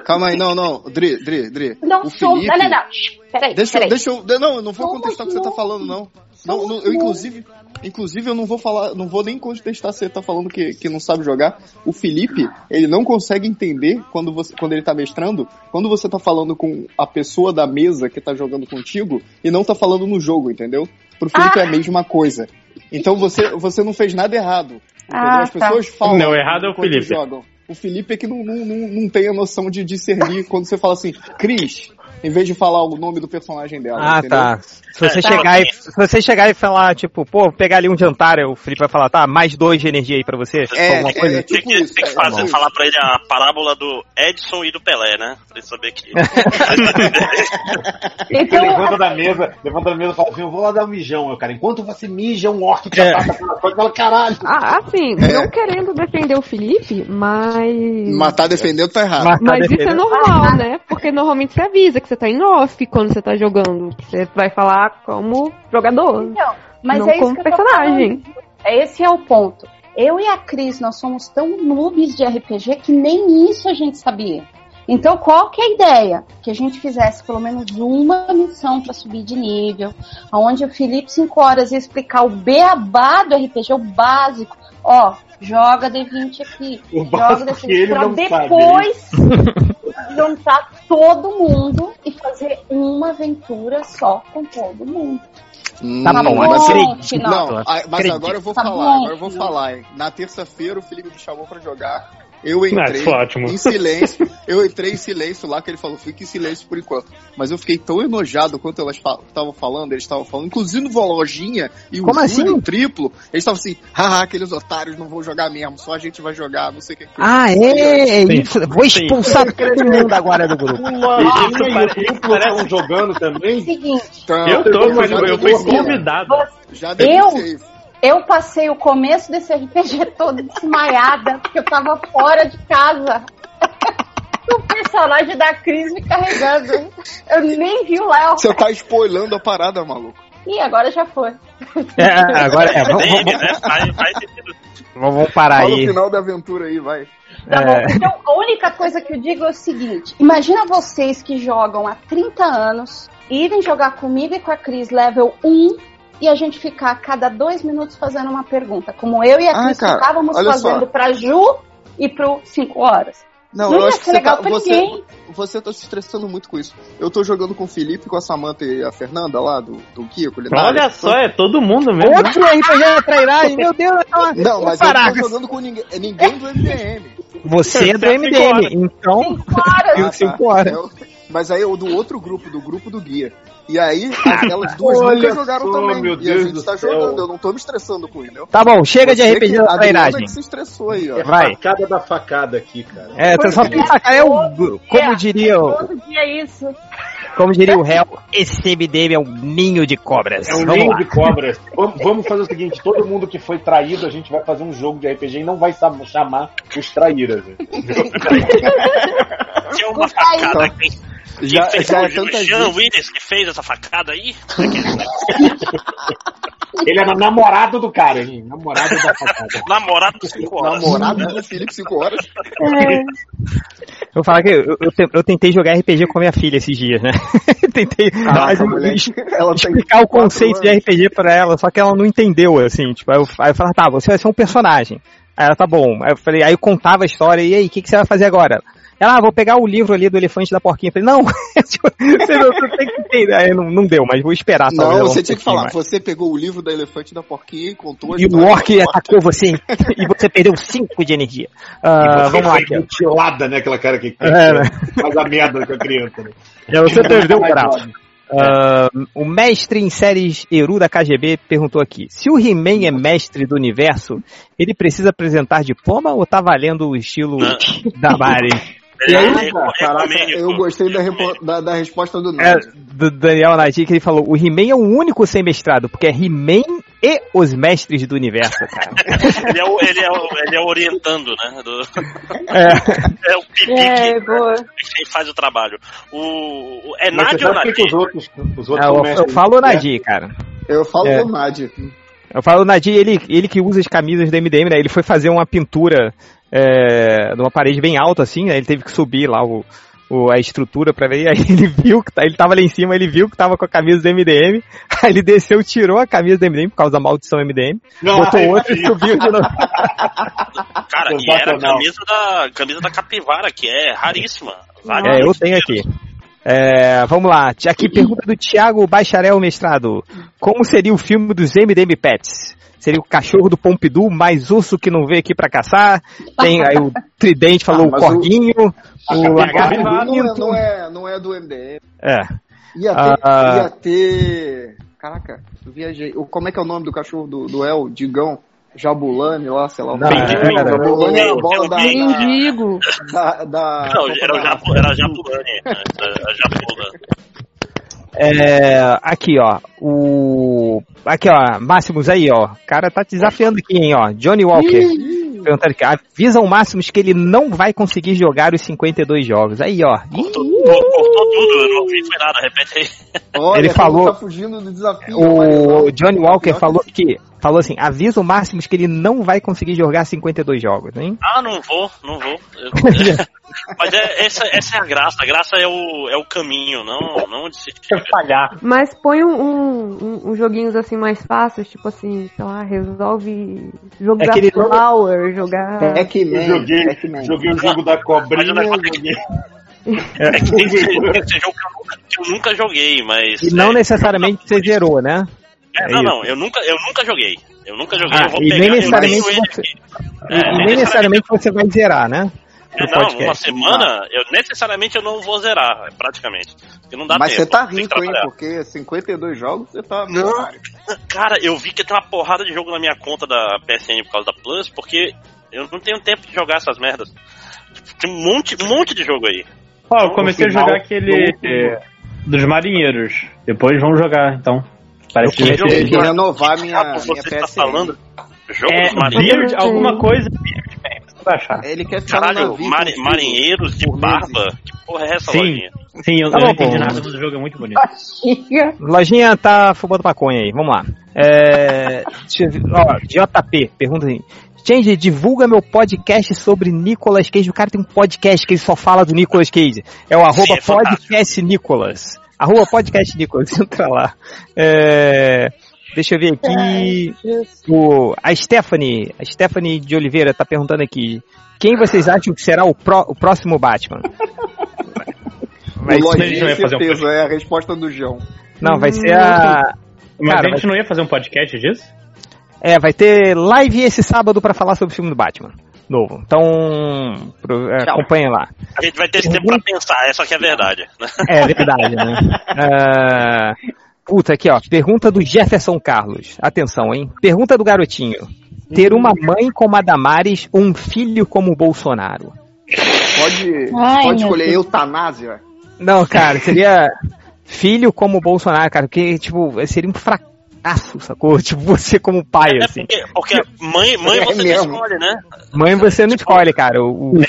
Speaker 9: Calma aí, não, não. Dri, Dri, Dri.
Speaker 11: Não
Speaker 9: o
Speaker 11: sou.
Speaker 9: Felipe...
Speaker 11: Não, não, não. Peraí,
Speaker 9: Deixa,
Speaker 11: peraí.
Speaker 9: eu- deixa eu. Não, eu não vou contestar o que você tá
Speaker 11: nós.
Speaker 9: falando, não. Não, não, eu inclusive, inclusive eu não vou falar, não vou nem contestar se você tá falando que, que não sabe jogar. O Felipe, ele não consegue entender quando você, quando ele tá mestrando, quando você tá falando com a pessoa da mesa que tá jogando contigo e não tá falando no jogo, entendeu? Pro Felipe
Speaker 11: Ah.
Speaker 9: é a mesma coisa. Então você, você não fez nada errado.
Speaker 11: Ah,
Speaker 9: As
Speaker 11: tá.
Speaker 9: pessoas falam
Speaker 10: Não, errado é o Felipe.
Speaker 9: jogam. O Felipe é que não, não, não, não tem a noção de discernir quando você fala assim, Cris, em vez de falar o nome do personagem dela.
Speaker 6: Ah,
Speaker 9: entendeu?
Speaker 6: tá. Se você,
Speaker 7: É, tá.
Speaker 6: chegar e, se você chegar e falar, tipo, pô, vou pegar ali um jantar, o Felipe vai falar, tá, mais dois de energia aí pra você.
Speaker 9: É, é,
Speaker 6: coisa.
Speaker 9: é
Speaker 7: Tem
Speaker 9: tipo
Speaker 7: que,
Speaker 9: isso.
Speaker 7: tem que
Speaker 9: é,
Speaker 7: fazer,
Speaker 9: tipo
Speaker 7: falar pra ele a parábola do Edson e do Pelé, né? Pra ele saber que.
Speaker 8: Ele
Speaker 11: Então,
Speaker 8: levanta da mesa, levanta da mesa e fala assim, eu vou lá dar um mijão, meu cara. Enquanto você mija, um orc te
Speaker 6: É.
Speaker 8: ataca pela coisa, fala, caralho.
Speaker 14: Ah, assim,
Speaker 9: É.
Speaker 14: não querendo defender o Felipe, mas.
Speaker 9: Mas tá defendendo, tá errado.
Speaker 6: Mas tá
Speaker 14: Mas isso é normal, né? Porque normalmente você avisa que você tá em off quando você tá jogando. Você vai falar como jogador.
Speaker 11: Então, mas
Speaker 14: não
Speaker 11: é isso
Speaker 14: como
Speaker 11: que eu tô
Speaker 14: personagem.
Speaker 11: falando. Esse é o ponto. Eu e a Cris, nós somos tão noobs de RPG que nem isso a gente sabia. Então, qual que é a ideia? Que a gente fizesse pelo menos uma missão para subir de nível, onde o Felipe 5 horas ia explicar o beabá do RPG, o básico. Ó, joga D20 aqui,
Speaker 8: O
Speaker 11: joga
Speaker 8: básico
Speaker 11: D20
Speaker 8: que ele
Speaker 11: pra
Speaker 8: sabe,
Speaker 11: depois juntar todo mundo e fazer uma aventura só com todo mundo.
Speaker 9: Hum,
Speaker 6: Tá bom,
Speaker 9: mas,
Speaker 6: acredito.
Speaker 11: Não,
Speaker 9: não, a- mas
Speaker 6: Acredito.
Speaker 9: agora eu vou
Speaker 11: Tá
Speaker 9: falar,
Speaker 11: bom,
Speaker 9: agora eu vou
Speaker 11: filho.
Speaker 9: falar. Na terça-feira o Felipe me chamou pra jogar. Eu entrei em silêncio. Eu entrei em silêncio lá, que ele falou, fique em silêncio por enquanto. Mas eu fiquei tão enojado quanto elas estavam falando, eles estavam falando, inclusive no Lojinha e o
Speaker 6: Como assim?
Speaker 9: O triplo, eles estavam assim, haha, aqueles otários não vão jogar mesmo, só a gente vai jogar, não sei o que.
Speaker 6: Ah, é, é isso. Vou expulsar todo mundo agora do grupo.
Speaker 8: O Lojinha e o Triplo estão jogando também.
Speaker 11: Seguinte,
Speaker 9: Então,
Speaker 10: Eu tô, mas eu, eu fui convidado.
Speaker 9: Já
Speaker 11: Eu? Eu passei o começo desse RPG todo desmaiada, porque eu tava fora de casa. O personagem da Cris me carregando. Eu nem vi o Léo.
Speaker 9: Você tá spoilando a parada, maluco.
Speaker 11: Ih, agora já foi.
Speaker 6: É, agora, é, vamos,
Speaker 7: Dele,
Speaker 6: vamos,
Speaker 7: né? Sentido.
Speaker 6: vamos- vamos parar
Speaker 9: Fala o
Speaker 6: aí.
Speaker 9: final da aventura aí, vai.
Speaker 11: Tá
Speaker 6: É.
Speaker 11: bom. Então, a única coisa que eu digo é o seguinte: imagina vocês que jogam há 30 anos, irem jogar comigo e com a Cris level 1 e a gente ficar a cada dois minutos fazendo uma pergunta. Como eu e a
Speaker 9: Ah,
Speaker 11: Cris ficávamos
Speaker 9: olha
Speaker 11: fazendo pra Ju e pro 5 horas.
Speaker 9: Não,
Speaker 11: Não
Speaker 9: eu
Speaker 11: ia
Speaker 9: acho que
Speaker 11: ser
Speaker 9: você
Speaker 11: legal
Speaker 9: tá,
Speaker 11: pra
Speaker 9: você,
Speaker 11: ninguém.
Speaker 9: você tá se estressando muito com isso. Eu tô jogando com o Felipe, com a Samantha e a Fernanda lá, do, do Guia Culinário.
Speaker 10: Olha só, é todo mundo mesmo. né?
Speaker 6: Outro RPG da trairagem, meu Deus.
Speaker 9: Não, mas eu não tô jogando com ninguém, é ninguém do MDM.
Speaker 6: Você é do
Speaker 10: horas.
Speaker 6: MDM, então...
Speaker 11: Horas.
Speaker 9: Ah,
Speaker 6: cinco
Speaker 9: tá.
Speaker 6: horas.
Speaker 9: Mas aí eu do outro grupo, do grupo do Guia. E aí, aquelas duas
Speaker 8: Olha
Speaker 9: nunca jogaram
Speaker 8: só,
Speaker 9: também.
Speaker 8: meu
Speaker 9: e a gente tá
Speaker 8: céu.
Speaker 9: jogando, eu não tô me estressando com ele.
Speaker 6: Tá bom, chega de RPG da trairagem.
Speaker 9: que se estressou aí, ó.
Speaker 6: Vai.
Speaker 8: Facada da facada aqui, cara.
Speaker 6: É, tá só é o... Como diria, o-
Speaker 11: Todo dia é isso.
Speaker 6: como diria o réu, esse MDM é um ninho de cobras.
Speaker 8: É um
Speaker 6: Vamos
Speaker 8: ninho
Speaker 6: lá.
Speaker 8: de cobras. Vamos, fazer o seguinte: todo mundo que foi traído, a gente vai fazer um jogo de RPG e não vai chamar os traíras.
Speaker 7: Tinha uma facada aqui.
Speaker 9: Já,
Speaker 7: fez
Speaker 9: já é
Speaker 7: o Jean
Speaker 9: gente.
Speaker 7: Willis que fez essa facada aí?
Speaker 8: Ele era namorado do cara, hein? Namorado da facada.
Speaker 7: Namorado dos 5 horas.
Speaker 9: Namorado do Felipe 5 horas.
Speaker 6: Eu vou falar que eu, eu, eu tentei jogar RPG com a minha filha esses dias, né? tentei
Speaker 9: Caraca,
Speaker 6: mas eu-
Speaker 9: Ela tem
Speaker 6: explicar o conceito de
Speaker 9: anos.
Speaker 6: RPG pra ela, só que ela não entendeu, assim, tipo, aí eu, aí eu falava, tá, você vai ser um personagem. Aí ela, tá bom. Aí eu falei, aí eu contava a história, e aí, o que, que você vai fazer agora? Ela, ah, vou pegar o livro ali do elefante da porquinha. Eu falei, não, você, não, você tem que entender. Aí não, não deu, mas vou esperar.
Speaker 9: Não, você tinha que falar.
Speaker 6: mais.
Speaker 9: Você pegou o livro da Elefante da Porquinha e contou
Speaker 6: E o orc atacou você e você perdeu 5 de energia. Ah,
Speaker 8: Você
Speaker 6: vamos lá, aqui. ó.
Speaker 8: mutilada, né? Aquela cara que, que
Speaker 6: É, né?
Speaker 8: faz a merda com a criança. Né?
Speaker 6: É, você perdeu o grau. Ah, o mestre em séries Eru da KGB perguntou aqui: se o He-Man é mestre do universo, ele precisa apresentar diploma ou tá valendo o estilo da Mari?
Speaker 9: E aí,
Speaker 7: É,
Speaker 9: cara, caraca, eu gostei da, da, da resposta do
Speaker 6: É,
Speaker 9: Nerd.
Speaker 6: do Daniel Nadir, que ele falou: o He-Man é o único sem mestrado, porque é He-Man e os mestres do universo, cara.
Speaker 7: Ele é, o, ele, é o, ele é o orientando, né? do-
Speaker 6: É.
Speaker 7: é o pipi
Speaker 14: É,
Speaker 7: que,
Speaker 14: boa.
Speaker 7: quem faz o trabalho. O, o- é Nádia ou Nadir?
Speaker 8: os outros, os outros
Speaker 6: É, eu,
Speaker 8: mestres?
Speaker 6: eu falo Nadir, cara.
Speaker 9: Eu falo
Speaker 6: É.
Speaker 9: Nadir.
Speaker 6: Eu falo Nadir, ele, ele que usa as camisas do MDM, né? Ele foi fazer uma pintura é, numa parede bem alta, assim, né? Ele teve que subir lá o, o- a estrutura pra ver, aí ele viu que tá, ele tava lá em cima, ele viu que tava com a camisa do MDM, aí ele desceu, tirou a camisa do MDM por causa da maldição MDM,
Speaker 8: Não,
Speaker 6: botou outra e subiu de novo.
Speaker 7: Cara, e era a camisa da, camisa da capivara, que é raríssima. Vários
Speaker 6: É, eu tenho aqui. É, vamos lá, aqui pergunta do Thiago Bacharel Mestrado. Como seria o filme dos MDM Pets? Seria o cachorro do Pompidou, mais urso que não veio aqui pra caçar. Tem aí o Tridente falou
Speaker 9: Ah,
Speaker 6: o
Speaker 9: o-
Speaker 6: corguinho, o
Speaker 9: Capivara
Speaker 6: lagarto
Speaker 9: não, é, não, é, não é do MDM.
Speaker 6: É.
Speaker 9: Ia ter,
Speaker 6: Ah.
Speaker 9: ia ter. Caraca, eu viajei. O- Como é que é o nome do cachorro do, do El? Digão? Jabulani lá, sei lá. o
Speaker 6: Não,
Speaker 9: nome.
Speaker 6: era-
Speaker 9: Jabulani era a bola da.
Speaker 14: Mendigo.
Speaker 9: da, da
Speaker 7: Não, era o Japu, era a Japulani. né? A Japula.
Speaker 6: É, aqui, ó. O. Aqui, ó. Máximos aí, ó. O cara tá te desafiando aqui, hein, ó. Johnny Walker. Perguntando aqui. Avisa o Máximos que ele não vai conseguir jogar os 52 jogos. Aí, ó.
Speaker 7: Cortou, cortou tudo, eu não ouvi foi nada, repete aí.
Speaker 9: Olha,
Speaker 6: Ele falou-
Speaker 9: Tá fugindo do desafio. mas
Speaker 6: O
Speaker 9: não.
Speaker 6: Johnny Walker falou que. Falou assim, avisa o Máximos que ele não vai conseguir jogar 52 jogos, hein?
Speaker 7: Ah, não vou, não vou. Eu- Mas é, essa, essa é a graça, a graça é o, é o caminho, não, não onde se chega.
Speaker 10: falhar.
Speaker 14: Mas põe um, um, um- joguinhos assim mais fáceis, tipo assim, sei lá, resolve jogar
Speaker 6: É aquele jogo-
Speaker 14: Flower, jogar.
Speaker 9: Pac-Man.
Speaker 8: Eu joguei, joguei o jogo da
Speaker 7: Mas
Speaker 8: cobrinha.
Speaker 7: é que-
Speaker 8: joguei-
Speaker 7: É que tem que ser, jogo que eu, nunca, que eu nunca joguei, mas.
Speaker 6: E não
Speaker 7: é,
Speaker 6: necessariamente você zerou, né?
Speaker 7: É,
Speaker 6: É
Speaker 7: não, não, eu nunca, eu nunca joguei. Eu nunca joguei,
Speaker 6: Ah,
Speaker 7: eu vou
Speaker 6: e
Speaker 7: pegar
Speaker 6: nem necessariamente você-
Speaker 7: aqui.
Speaker 6: E,
Speaker 7: É,
Speaker 6: e nem necessariamente você vai zerar, né?
Speaker 7: É, não,
Speaker 6: podcast.
Speaker 7: uma semana, eu necessariamente eu não vou zerar, praticamente. Porque não dá
Speaker 9: Mas
Speaker 7: tempo.
Speaker 9: você tá rico, hein? Porque 52 jogos você tá.
Speaker 7: Não. Cara, eu vi que tem uma porrada de jogo na minha conta da PSN por causa da Plus, porque eu não tenho tempo de jogar essas merdas. Tem um monte, um monte de jogo aí.
Speaker 10: Ó, eu comecei a jogar aquele é, dos marinheiros. Depois vamos jogar, então. Parece que vai
Speaker 7: Eu
Speaker 10: ser.
Speaker 9: renovar minha,
Speaker 7: Ah,
Speaker 9: minha
Speaker 7: você está
Speaker 9: PSN.
Speaker 7: falando? Jogo
Speaker 10: É,
Speaker 7: dos marinheiros?
Speaker 10: Beard, alguma coisa Beard, você vai achar.
Speaker 9: Ele quer ficar
Speaker 7: Caralho,
Speaker 9: navio
Speaker 7: mari-
Speaker 9: contigo.
Speaker 7: marinheiros de barba? Que porra é essa,
Speaker 10: Sim.
Speaker 7: lojinha?
Speaker 10: Sim, eu,
Speaker 6: Tá
Speaker 10: eu não entendi nada, mas o jogo é muito bonito.
Speaker 11: Chega.
Speaker 6: Lojinha tá fumando maconha aí, vamos lá. É, deixa eu ver, ó, JP, pergunta assim. Change, divulga meu podcast sobre Nicolas Cage. O cara tem um podcast que ele só fala do Nicolas Cage. É o arroba
Speaker 7: é
Speaker 6: podcast Nicolas. Arroba podcast Nicolas, entra lá. É, deixa eu ver aqui. O, a Stephanie, a Stephanie de Oliveira tá perguntando aqui. Quem vocês acham que será o, pró- o próximo Batman? Vai
Speaker 9: O
Speaker 6: ser-
Speaker 10: a gente não
Speaker 9: Lojinha,
Speaker 10: ia fazer um
Speaker 9: certeza, é a resposta do João.
Speaker 6: não, vai ser a.
Speaker 10: Mas
Speaker 6: Cara,
Speaker 10: a gente não ia fazer um podcast disso?
Speaker 6: É, vai ter live esse sábado pra falar sobre o filme do Batman. Novo. Então, pro, é, acompanha lá.
Speaker 7: A gente vai ter esse tempo pra pensar, essa que é a verdade.
Speaker 6: É verdade, né? Ah, puta, aqui ó. Pergunta do Jefferson Carlos. Atenção, hein? Pergunta do garotinho. Ter uma mãe como a Damares ou um filho como o Bolsonaro?
Speaker 9: Pode,
Speaker 11: Ai,
Speaker 9: pode escolher
Speaker 11: Deus.
Speaker 9: eutanásia.
Speaker 6: Não, cara, seria filho como o Bolsonaro, cara, porque, tipo, seria um fracasso, sacou? Tipo, você como pai,
Speaker 7: É
Speaker 6: assim.
Speaker 7: porque, porque mãe, mãe
Speaker 9: É
Speaker 7: você não escolhe, né?
Speaker 6: Mãe você não escolhe, cara. O, o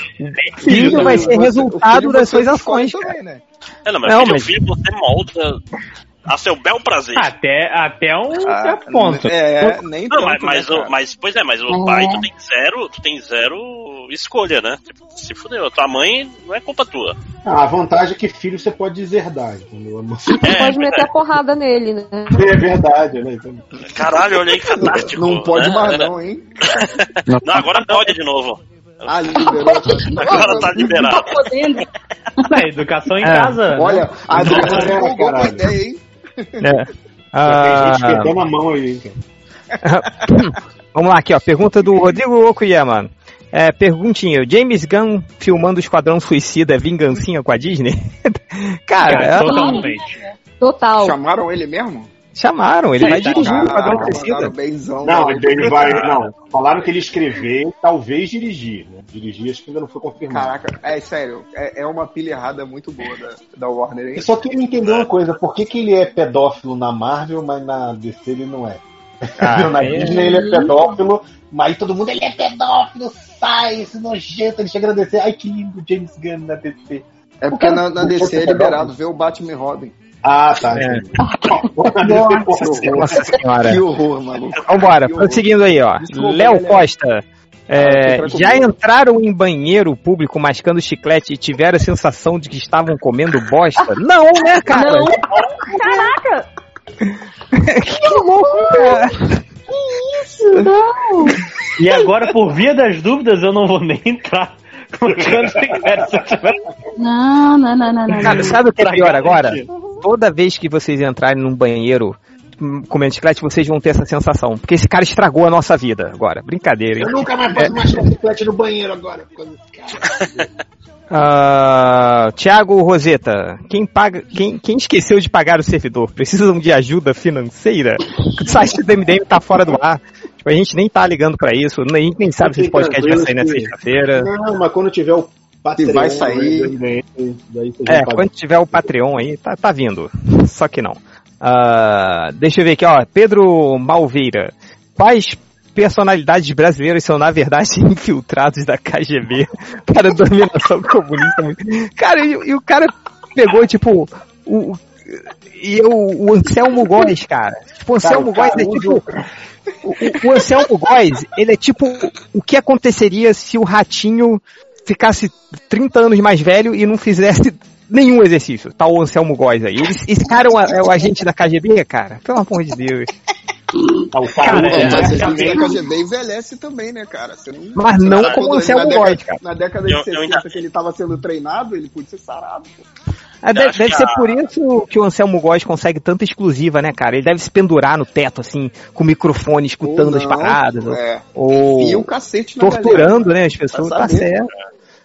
Speaker 6: filho vai ser resultado das suas ações,
Speaker 9: também, né?
Speaker 7: É, não, mas
Speaker 6: Não,
Speaker 7: filho,
Speaker 6: mas-
Speaker 7: filho você molda a seu bel prazer.
Speaker 10: Até, até um
Speaker 9: Ah,
Speaker 10: certo ponto.
Speaker 9: É, nem
Speaker 7: Não,
Speaker 9: tanto,
Speaker 7: mas, mas,
Speaker 9: né,
Speaker 7: o-
Speaker 9: cara?
Speaker 7: mas, pois é, mas o
Speaker 11: É.
Speaker 7: pai tu tem zero, tu tem zero escolha, né? Tipo, se fudeu, tua mãe não é culpa tua.
Speaker 8: Ah, a vantagem é que filho você pode deserdar, entendeu?
Speaker 14: Você
Speaker 7: É,
Speaker 14: pode meter
Speaker 7: é.
Speaker 14: a porrada nele, né?
Speaker 8: É verdade, né? Então,
Speaker 7: Caralho, olha aí que fantástico.
Speaker 9: Não pode
Speaker 7: né?
Speaker 9: mais não, hein?
Speaker 7: Não, agora pode de novo.
Speaker 9: Ah, liberou.
Speaker 7: Agora tá liberado.
Speaker 11: Tá podendo.
Speaker 10: É, educação em
Speaker 6: É.
Speaker 10: casa.
Speaker 9: Olha, a Adriana
Speaker 8: Não,
Speaker 9: empolgou com a
Speaker 8: caralho.
Speaker 9: ideia, hein?
Speaker 6: É.
Speaker 8: A gente
Speaker 6: Ah,
Speaker 8: perdeu na mão aí, cara.
Speaker 6: Vamos lá aqui, ó. Pergunta do Rodrigo Okuyama. É, perguntinha, o James Gunn filmando o Esquadrão Suicida é vingancinha com a Disney? Cara, é-
Speaker 10: totalmente.
Speaker 14: Total.
Speaker 9: Chamaram ele mesmo?
Speaker 6: chamaram, ele vai dirigir o Esquadrão Suicida.
Speaker 9: benzão,
Speaker 8: Não, ele vai. Não, falaram que ele escrever e talvez dirigir. Né? Dirigir acho que ainda não foi confirmado.
Speaker 9: Caraca, é sério, é, é uma pilha errada muito boa da, da Warner, hein?
Speaker 8: Eu só queria entender uma coisa, por que, que ele é pedófilo na Marvel, mas na DC ele não é?
Speaker 6: Ah,
Speaker 8: na
Speaker 6: é.
Speaker 8: Disney ele é pedófilo, mas todo mundo, ele é pedófilo, sai, esse nojento, ele chega a DC, ai que lindo James Gunn na DC.
Speaker 9: É porque na, na DC é liberado ver o Batman e Robin.
Speaker 8: Ah, tá.
Speaker 6: É. Nossa senhora.
Speaker 9: Que horror, maluco.
Speaker 6: Vambora,
Speaker 9: horror.
Speaker 6: prosseguindo aí, ó. Léo. Costa. é,
Speaker 9: Ah, fica
Speaker 6: já entraram em banheiro público mascando chiclete e tiveram a sensação de que estavam comendo bosta? Não, né, cara?
Speaker 14: Não. Caraca!
Speaker 6: Que loucura!
Speaker 14: Isso, não!
Speaker 10: E agora, por via das dúvidas, eu não vou nem entrar.
Speaker 11: Não, não, não, não, não.
Speaker 6: Sabe, sabe o que é pior agora?
Speaker 10: garantir.
Speaker 6: Toda vez que vocês entrarem num banheiro hum, comendo chiclete, vocês vão ter essa sensação. Porque esse cara estragou a nossa vida agora. Brincadeira, hein?
Speaker 8: Eu nunca mais posso mais chiclete no banheiro agora. por causa desse cara.
Speaker 6: Ah, Tiago Roseta, quem, paga, quem, quem esqueceu de pagar o servidor? Precisam de ajuda financeira? O site do MDM tá fora do ar. Tipo, a gente nem tá ligando pra isso, a gente nem sabe se esse podcast vai sair na sexta-feira.
Speaker 8: Não, mas quando tiver o Patreon,
Speaker 9: vai sair.
Speaker 8: daí vocês
Speaker 6: É, quando tiver o Patreon aí, tá, tá vindo. Só que não. Ah, deixa eu ver aqui, ó. Pedro Malveira. Quais personalidades brasileiras são, na verdade, infiltrados da KGB para a dominação comunista? Cara, e, e o cara pegou, tipo, o, o- e o, o Anselmo Góes, cara. Tipo, o
Speaker 8: Cara,
Speaker 6: Anselmo
Speaker 8: o
Speaker 6: Góes é tipo. O, o- o Anselmo Góes, ele é tipo o que aconteceria se o Ratinho ficasse 30 anos mais velho e não fizesse nenhum exercício. Tá o Anselmo Góes aí. Ele- esse cara é o, agente da KGB, cara? Pelo amor de Deus.
Speaker 8: Ah, o
Speaker 10: Cara,
Speaker 8: Caruso,
Speaker 10: é,
Speaker 9: Mas
Speaker 8: mas
Speaker 9: da KGB envelhece também, né, cara? Você não,
Speaker 6: Mas
Speaker 9: você
Speaker 6: não
Speaker 9: sabe
Speaker 6: como o Anselmo
Speaker 9: na década-
Speaker 6: Góes, cara.
Speaker 9: Na década de
Speaker 7: Eu- eu
Speaker 9: 60
Speaker 7: ainda-
Speaker 9: que ele tava sendo treinado, ele podia ser sarado. pô.
Speaker 6: É, deve deve ser
Speaker 7: a-
Speaker 6: por isso que o Anselmo Góes consegue tanta exclusiva, né, cara? Ele deve se pendurar no teto, assim, com o microfone, escutando
Speaker 9: Ou
Speaker 6: as
Speaker 9: não,
Speaker 6: paradas.
Speaker 9: É.
Speaker 6: Ou
Speaker 9: E o cacete na
Speaker 6: torturando,
Speaker 9: galera.
Speaker 6: né, as pessoas. Tá
Speaker 9: saber.
Speaker 6: certo.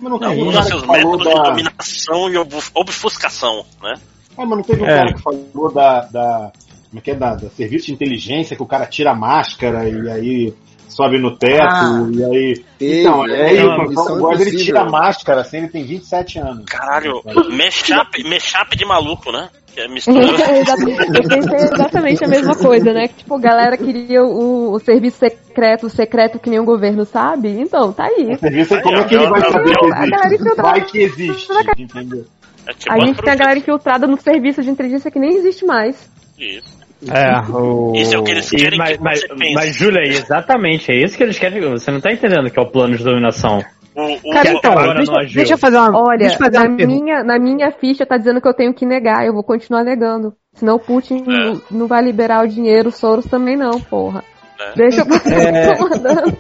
Speaker 8: Mas não
Speaker 6: É
Speaker 8: teve um cara
Speaker 7: seus
Speaker 8: que falou
Speaker 7: métodos de
Speaker 8: da...
Speaker 7: dominação e obf- obfuscação, né?
Speaker 8: Ah, mas não teve um
Speaker 6: É.
Speaker 8: cara que falou da, da, como é que é, da, da serviço de inteligência, que o cara tira a máscara e aí sobe no teto,
Speaker 11: Ah.
Speaker 8: e aí...
Speaker 9: Teve,
Speaker 8: então, é,
Speaker 9: é,
Speaker 8: isso,
Speaker 9: uma
Speaker 8: o Tom Cruise, ele tira a máscara, assim, ele tem 27 anos.
Speaker 7: Caralho, mashup, mashup de maluco, né? Que é mistura.
Speaker 14: Exatamente. Eu pensei exatamente a mesma coisa, né? Que, tipo, a galera queria o, o serviço secreto, secreto que nenhum governo sabe. Então, tá aí.
Speaker 8: O serviço,
Speaker 7: Aí,
Speaker 8: como é que ele vai saber que
Speaker 14: a galera
Speaker 8: existe?
Speaker 14: infiltrada.
Speaker 8: Vai que existe, entendeu?
Speaker 7: É tipo
Speaker 14: A gente tem a galera infiltrada no serviço de inteligência que nem existe mais.
Speaker 7: Isso.
Speaker 6: É, o...
Speaker 7: Isso é o que eles
Speaker 10: E-
Speaker 7: querem
Speaker 10: mas,
Speaker 7: que
Speaker 10: mas, mas, Júlia, exatamente, é isso que eles querem. Você não tá entendendo que é o plano de dominação.
Speaker 7: O, o,
Speaker 6: Cara, então, deixa, deixa eu fazer uma,
Speaker 14: Olha,
Speaker 6: deixa eu fazer
Speaker 14: na
Speaker 6: uma
Speaker 14: minha, na minha ficha tá dizendo que eu tenho que negar, eu vou continuar negando. Senão o Putin
Speaker 7: É.
Speaker 14: não, não vai liberar o dinheiro, o Soros também não, porra.
Speaker 7: É.
Speaker 14: Deixa eu
Speaker 6: É.
Speaker 14: mandando.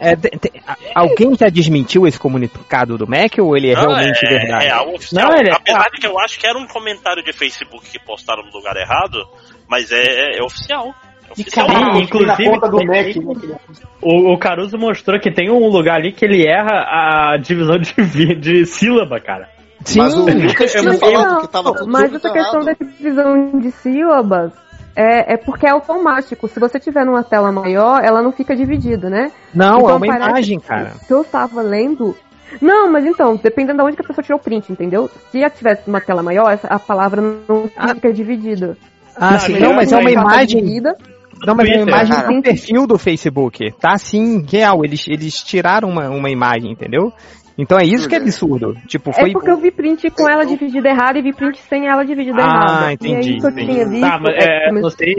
Speaker 6: É, te- te- a- alguém já desmentiu esse comunicado do Mac ou ele é
Speaker 7: Não,
Speaker 6: realmente
Speaker 7: é,
Speaker 6: verdade?
Speaker 7: É algo oficial.
Speaker 10: Não, ele é-
Speaker 7: Apesar de que eu acho que era um comentário de Facebook que postaram no lugar errado, mas é, é, é oficial. É
Speaker 8: Ah,
Speaker 10: inclusive,
Speaker 8: na do Mac, né?
Speaker 10: O, o Caruso mostrou que tem um lugar ali que ele erra a divisão de, de sílaba, cara.
Speaker 6: Sim,
Speaker 9: Mas o Lucas
Speaker 10: Eu
Speaker 9: tinha falado que tava tudo
Speaker 14: mas essa questão
Speaker 9: errado.
Speaker 14: da divisão de sílabas é, é porque é automático. Se você tiver numa tela maior, ela não fica dividida, né?
Speaker 6: não,
Speaker 14: Então
Speaker 6: é uma imagem, cara.
Speaker 14: Se eu tava lendo. Não, mas então, dependendo de onde que a pessoa tirou o print, entendeu? Se já tivesse uma tela maior, a palavra não fica dividida.
Speaker 6: Ah,
Speaker 10: Não,
Speaker 6: sim, não, mas é uma
Speaker 14: tá
Speaker 6: imagem.
Speaker 14: dividida.
Speaker 6: Não, mas é uma
Speaker 10: Twitter,
Speaker 6: imagem
Speaker 14: cara.
Speaker 6: do perfil do Facebook. Tá sim, real. Eles, eles tiraram uma, uma imagem, entendeu? Então é isso que é absurdo. Tipo, foi.
Speaker 14: É porque eu vi print com ela dividida errada e vi print sem ela dividida
Speaker 6: Ah,
Speaker 14: errada.
Speaker 6: entendi,
Speaker 14: E aí
Speaker 6: entendi.
Speaker 14: tinha visto.
Speaker 10: Tá, mas
Speaker 14: é,
Speaker 10: é, não sei.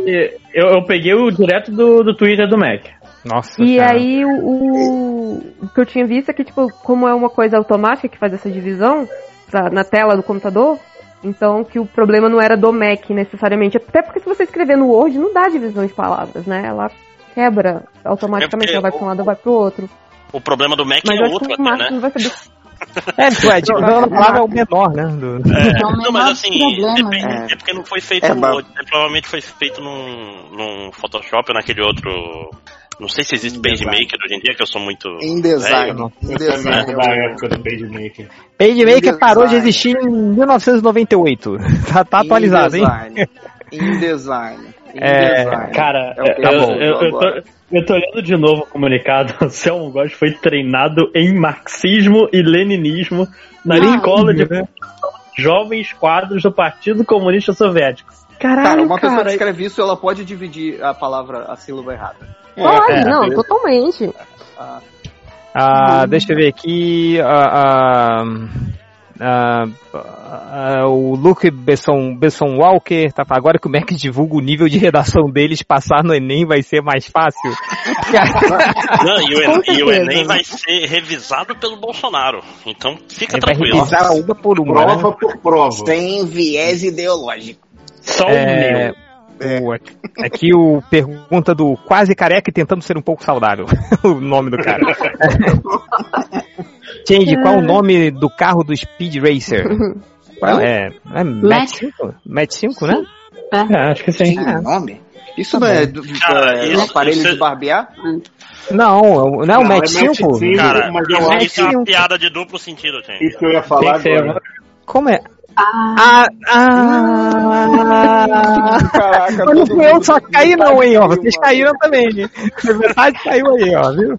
Speaker 10: Eu, eu peguei o direto do, do Twitter do Mac.
Speaker 6: Nossa.
Speaker 14: E
Speaker 6: cara.
Speaker 14: aí o, o- o que eu tinha visto é que, tipo, como é uma coisa automática que faz essa divisão pra- na tela do computador, então que o problema não era do Mac necessariamente. Até porque se você escrever no Word, não dá divisão de palavras, né? Ela quebra automaticamente,
Speaker 7: É
Speaker 14: ela vai pra um lado ou vai pro outro.
Speaker 7: O problema do Mac
Speaker 14: Mas
Speaker 7: é outro
Speaker 14: que o
Speaker 7: até, né?
Speaker 14: não vai saber.
Speaker 6: É, ué, tipo, a palavra é o menor, né? do-
Speaker 7: É,
Speaker 11: É o
Speaker 7: não,
Speaker 11: menor
Speaker 7: mas assim,
Speaker 11: problema,
Speaker 7: depende-
Speaker 9: né?
Speaker 7: é porque não foi feito,
Speaker 9: É,
Speaker 7: no,
Speaker 9: ba-
Speaker 7: provavelmente foi feito num, num Photoshop ou naquele outro. Não sei se existe PageMaker hoje em dia, que eu sou muito.
Speaker 9: Em design.
Speaker 7: velho.
Speaker 9: Em design.
Speaker 8: da época do PageMaker.
Speaker 6: PageMaker parou de existir em 1998. Tá, tá atualizado, hein?
Speaker 9: Em design. Em
Speaker 6: É,
Speaker 9: design.
Speaker 10: Cara,
Speaker 9: É
Speaker 10: eu,
Speaker 9: eu
Speaker 10: eu, tô, eu tô olhando de novo o comunicado. O Selmo Góes foi treinado em marxismo e leninismo na
Speaker 14: Ah,
Speaker 10: escola de
Speaker 6: né?
Speaker 10: jovens quadros do Partido Comunista Soviético.
Speaker 9: Cara,
Speaker 14: Caralho,
Speaker 9: uma pessoa que
Speaker 14: cara.
Speaker 9: escreve isso, ela pode dividir a palavra, a sílaba errada.
Speaker 14: Pode,
Speaker 8: é,
Speaker 14: não,
Speaker 8: é.
Speaker 14: totalmente.
Speaker 9: Ah,
Speaker 6: Ah, deixa eu ver aqui. ah, ah, ah, ah, o Luke Besson, Besson Walker, tá, agora que o Mac divulga o nível de redação deles, passar no Enem vai ser mais fácil.
Speaker 7: Não, e o, Enem, e o Enem
Speaker 14: né?
Speaker 7: vai ser revisado pelo Bolsonaro. Então fica
Speaker 6: Ele vai
Speaker 7: tranquilo.
Speaker 6: revisar uma por uma,
Speaker 8: Prova
Speaker 6: né?
Speaker 8: por prova.
Speaker 9: sem viés ideológico.
Speaker 10: Só o
Speaker 6: É,
Speaker 10: meu.
Speaker 6: O- aqui o pergunta do quase careca e tentando ser um pouco saudável. o nome do cara. Change, qual o nome do carro do Speed Racer? Qual é? É Match 5? Match 5, né?
Speaker 10: É, acho que sim.
Speaker 9: Tem nome? Isso
Speaker 6: Tá
Speaker 9: não é, do,
Speaker 7: Cara,
Speaker 9: é
Speaker 7: isso-
Speaker 9: um aparelho
Speaker 7: isso-
Speaker 9: de barbear?
Speaker 6: Não, não é o Match
Speaker 8: é Match
Speaker 6: 5?
Speaker 8: 5.
Speaker 7: Cara,
Speaker 8: mas eu
Speaker 7: isso, isso é uma piada de duplo sentido, gente.
Speaker 8: Isso que eu ia falar agora.
Speaker 6: Como é?
Speaker 11: Ah,
Speaker 6: Ah, ah,
Speaker 9: Caraca,
Speaker 6: Mas não fui eu só caí não, hein, ó. Vocês caíram também. Metade caiu aí, ó, viu?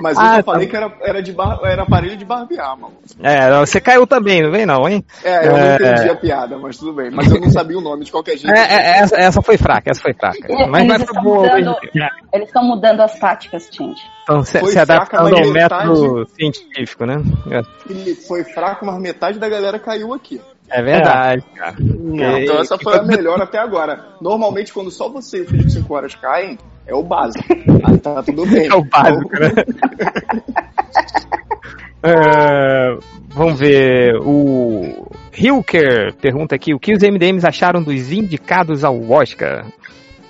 Speaker 9: Mas eu
Speaker 6: Ah,
Speaker 9: só
Speaker 6: tá.
Speaker 9: falei que era, era, de bar, era aparelho de barbear, mano.
Speaker 6: É, não, você caiu também, não vem não, hein?
Speaker 9: É, eu
Speaker 6: É.
Speaker 9: não entendi a piada, mas tudo bem. Mas eu não sabia o nome de qualquer jeito.
Speaker 6: É, é, essa, essa foi fraca, essa foi fraca.
Speaker 11: É,
Speaker 6: Mas
Speaker 11: eles
Speaker 6: vai
Speaker 11: estão
Speaker 6: pra boa.
Speaker 11: mudando- eles estão mudando as táticas, gente.
Speaker 6: Então, se,
Speaker 9: Foi
Speaker 6: se adaptando
Speaker 9: fraca,
Speaker 6: ao
Speaker 9: metade-
Speaker 6: método científico, né?
Speaker 9: Ele foi fraco, mas metade da galera caiu aqui.
Speaker 6: É verdade, cara.
Speaker 9: Então essa foi a melhor até agora. Normalmente, quando só você e o Felipe 5 horas caem, é o básico. Aí tá tudo bem.
Speaker 6: É o básico, né? É, vamos ver. O Hilker pergunta aqui: o que os MDMs acharam dos indicados ao Oscar?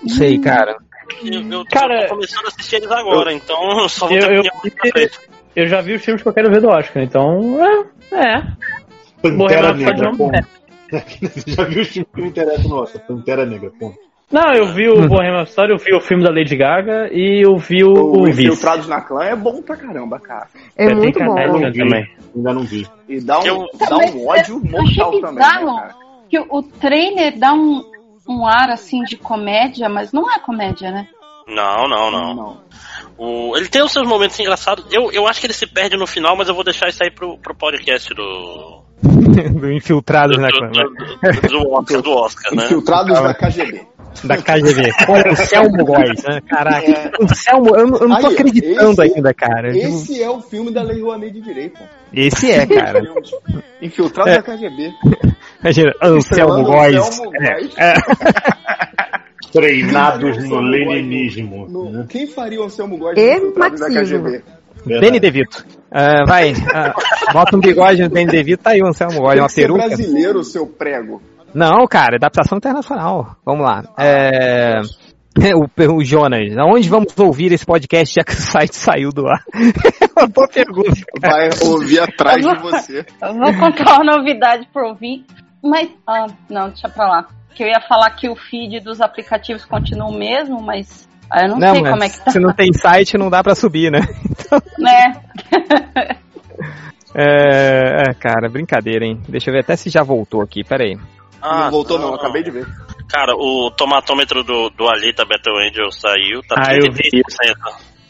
Speaker 6: Não sei, cara.
Speaker 7: Eu, eu
Speaker 10: Cara,
Speaker 7: tô começando a assistir eles agora, então eu só vou
Speaker 10: Eu,
Speaker 7: ter
Speaker 10: eu,
Speaker 7: frente.
Speaker 10: eu já vi os filmes que eu quero ver do Oscar, então. É. é.
Speaker 8: Pantera Negra, Já viu o filme que me interessa? Nossa, Pantera Negra, ponto.
Speaker 10: Não, eu vi o Bohemian Rhapsody, eu vi o filme da Lady Gaga e eu vi o,
Speaker 9: O
Speaker 10: o.
Speaker 9: Infiltrados na Clã é bom pra caramba, cara.
Speaker 14: É
Speaker 10: Tem
Speaker 14: muito bom.
Speaker 10: Canadian
Speaker 8: Não
Speaker 10: também.
Speaker 8: Ainda não vi.
Speaker 9: E dá um,
Speaker 7: Eu-
Speaker 9: dá um ódio
Speaker 11: Eu
Speaker 9: mortal também, né, cara?
Speaker 11: que o, trailer dá um, um ar assim de comédia, mas não é comédia, né?
Speaker 7: Não, não, não.
Speaker 9: Não.
Speaker 7: O- ele tem os seus momentos engraçados. Eu, eu acho que ele se perde no final, mas eu vou deixar isso aí pro, pro podcast do.
Speaker 6: Do Infiltrados
Speaker 7: Do,
Speaker 6: na
Speaker 7: do,
Speaker 6: Clã.
Speaker 7: do, do Oscar, do Oscar, né?
Speaker 9: Infiltrados da KGB.
Speaker 6: Da KGB. Olha, o Selmo Góes, né? Caraca.
Speaker 9: É.
Speaker 6: O Selmo, eu, não- eu não tô
Speaker 9: Aí,
Speaker 6: acreditando
Speaker 9: esse-
Speaker 6: ainda, cara.
Speaker 9: Esse é o filme da Lei Rouanet de Direita.
Speaker 6: Esse é, cara.
Speaker 9: Infiltrados
Speaker 6: É.
Speaker 9: da KGB.
Speaker 6: Imagina, Anselmo Góes.
Speaker 9: Anselmo
Speaker 6: É,
Speaker 9: Góes.
Speaker 6: é.
Speaker 8: Treinados no leninismo.
Speaker 9: No- quem faria o Anselmo Góes
Speaker 14: E
Speaker 9: Infiltrados da. KGB?
Speaker 6: Danny DeVito. Ah, vai, ah, bota um bigode no Danny DeVito, tá aí o Anselmo Góes, uma peruca.
Speaker 9: brasileiro, seu prego.
Speaker 6: Não, cara, adaptação internacional. Vamos lá. É... O, o Jonas, aonde vamos ouvir esse podcast já que o site saiu do ar? É uma boa pergunta. cara.
Speaker 9: Vai ouvir atrás de você.
Speaker 11: Eu vou contar uma novidade pro ouvir, mas. Ah, não, deixa pra lá. Que eu ia falar que o feed dos aplicativos continua o mesmo, mas. ah, eu não, sei
Speaker 6: mas
Speaker 11: como é que tá.
Speaker 6: se não tem site, não dá pra subir, né?
Speaker 11: Né?
Speaker 6: É, é, cara, brincadeira, hein? Deixa eu ver até se já voltou aqui, peraí.
Speaker 7: Ah,
Speaker 9: não voltou não, acabei de ver.
Speaker 7: Cara, o tomatômetro do, do Alita Battle Angel saiu, tá
Speaker 10: Ah, eu vi
Speaker 7: 33%.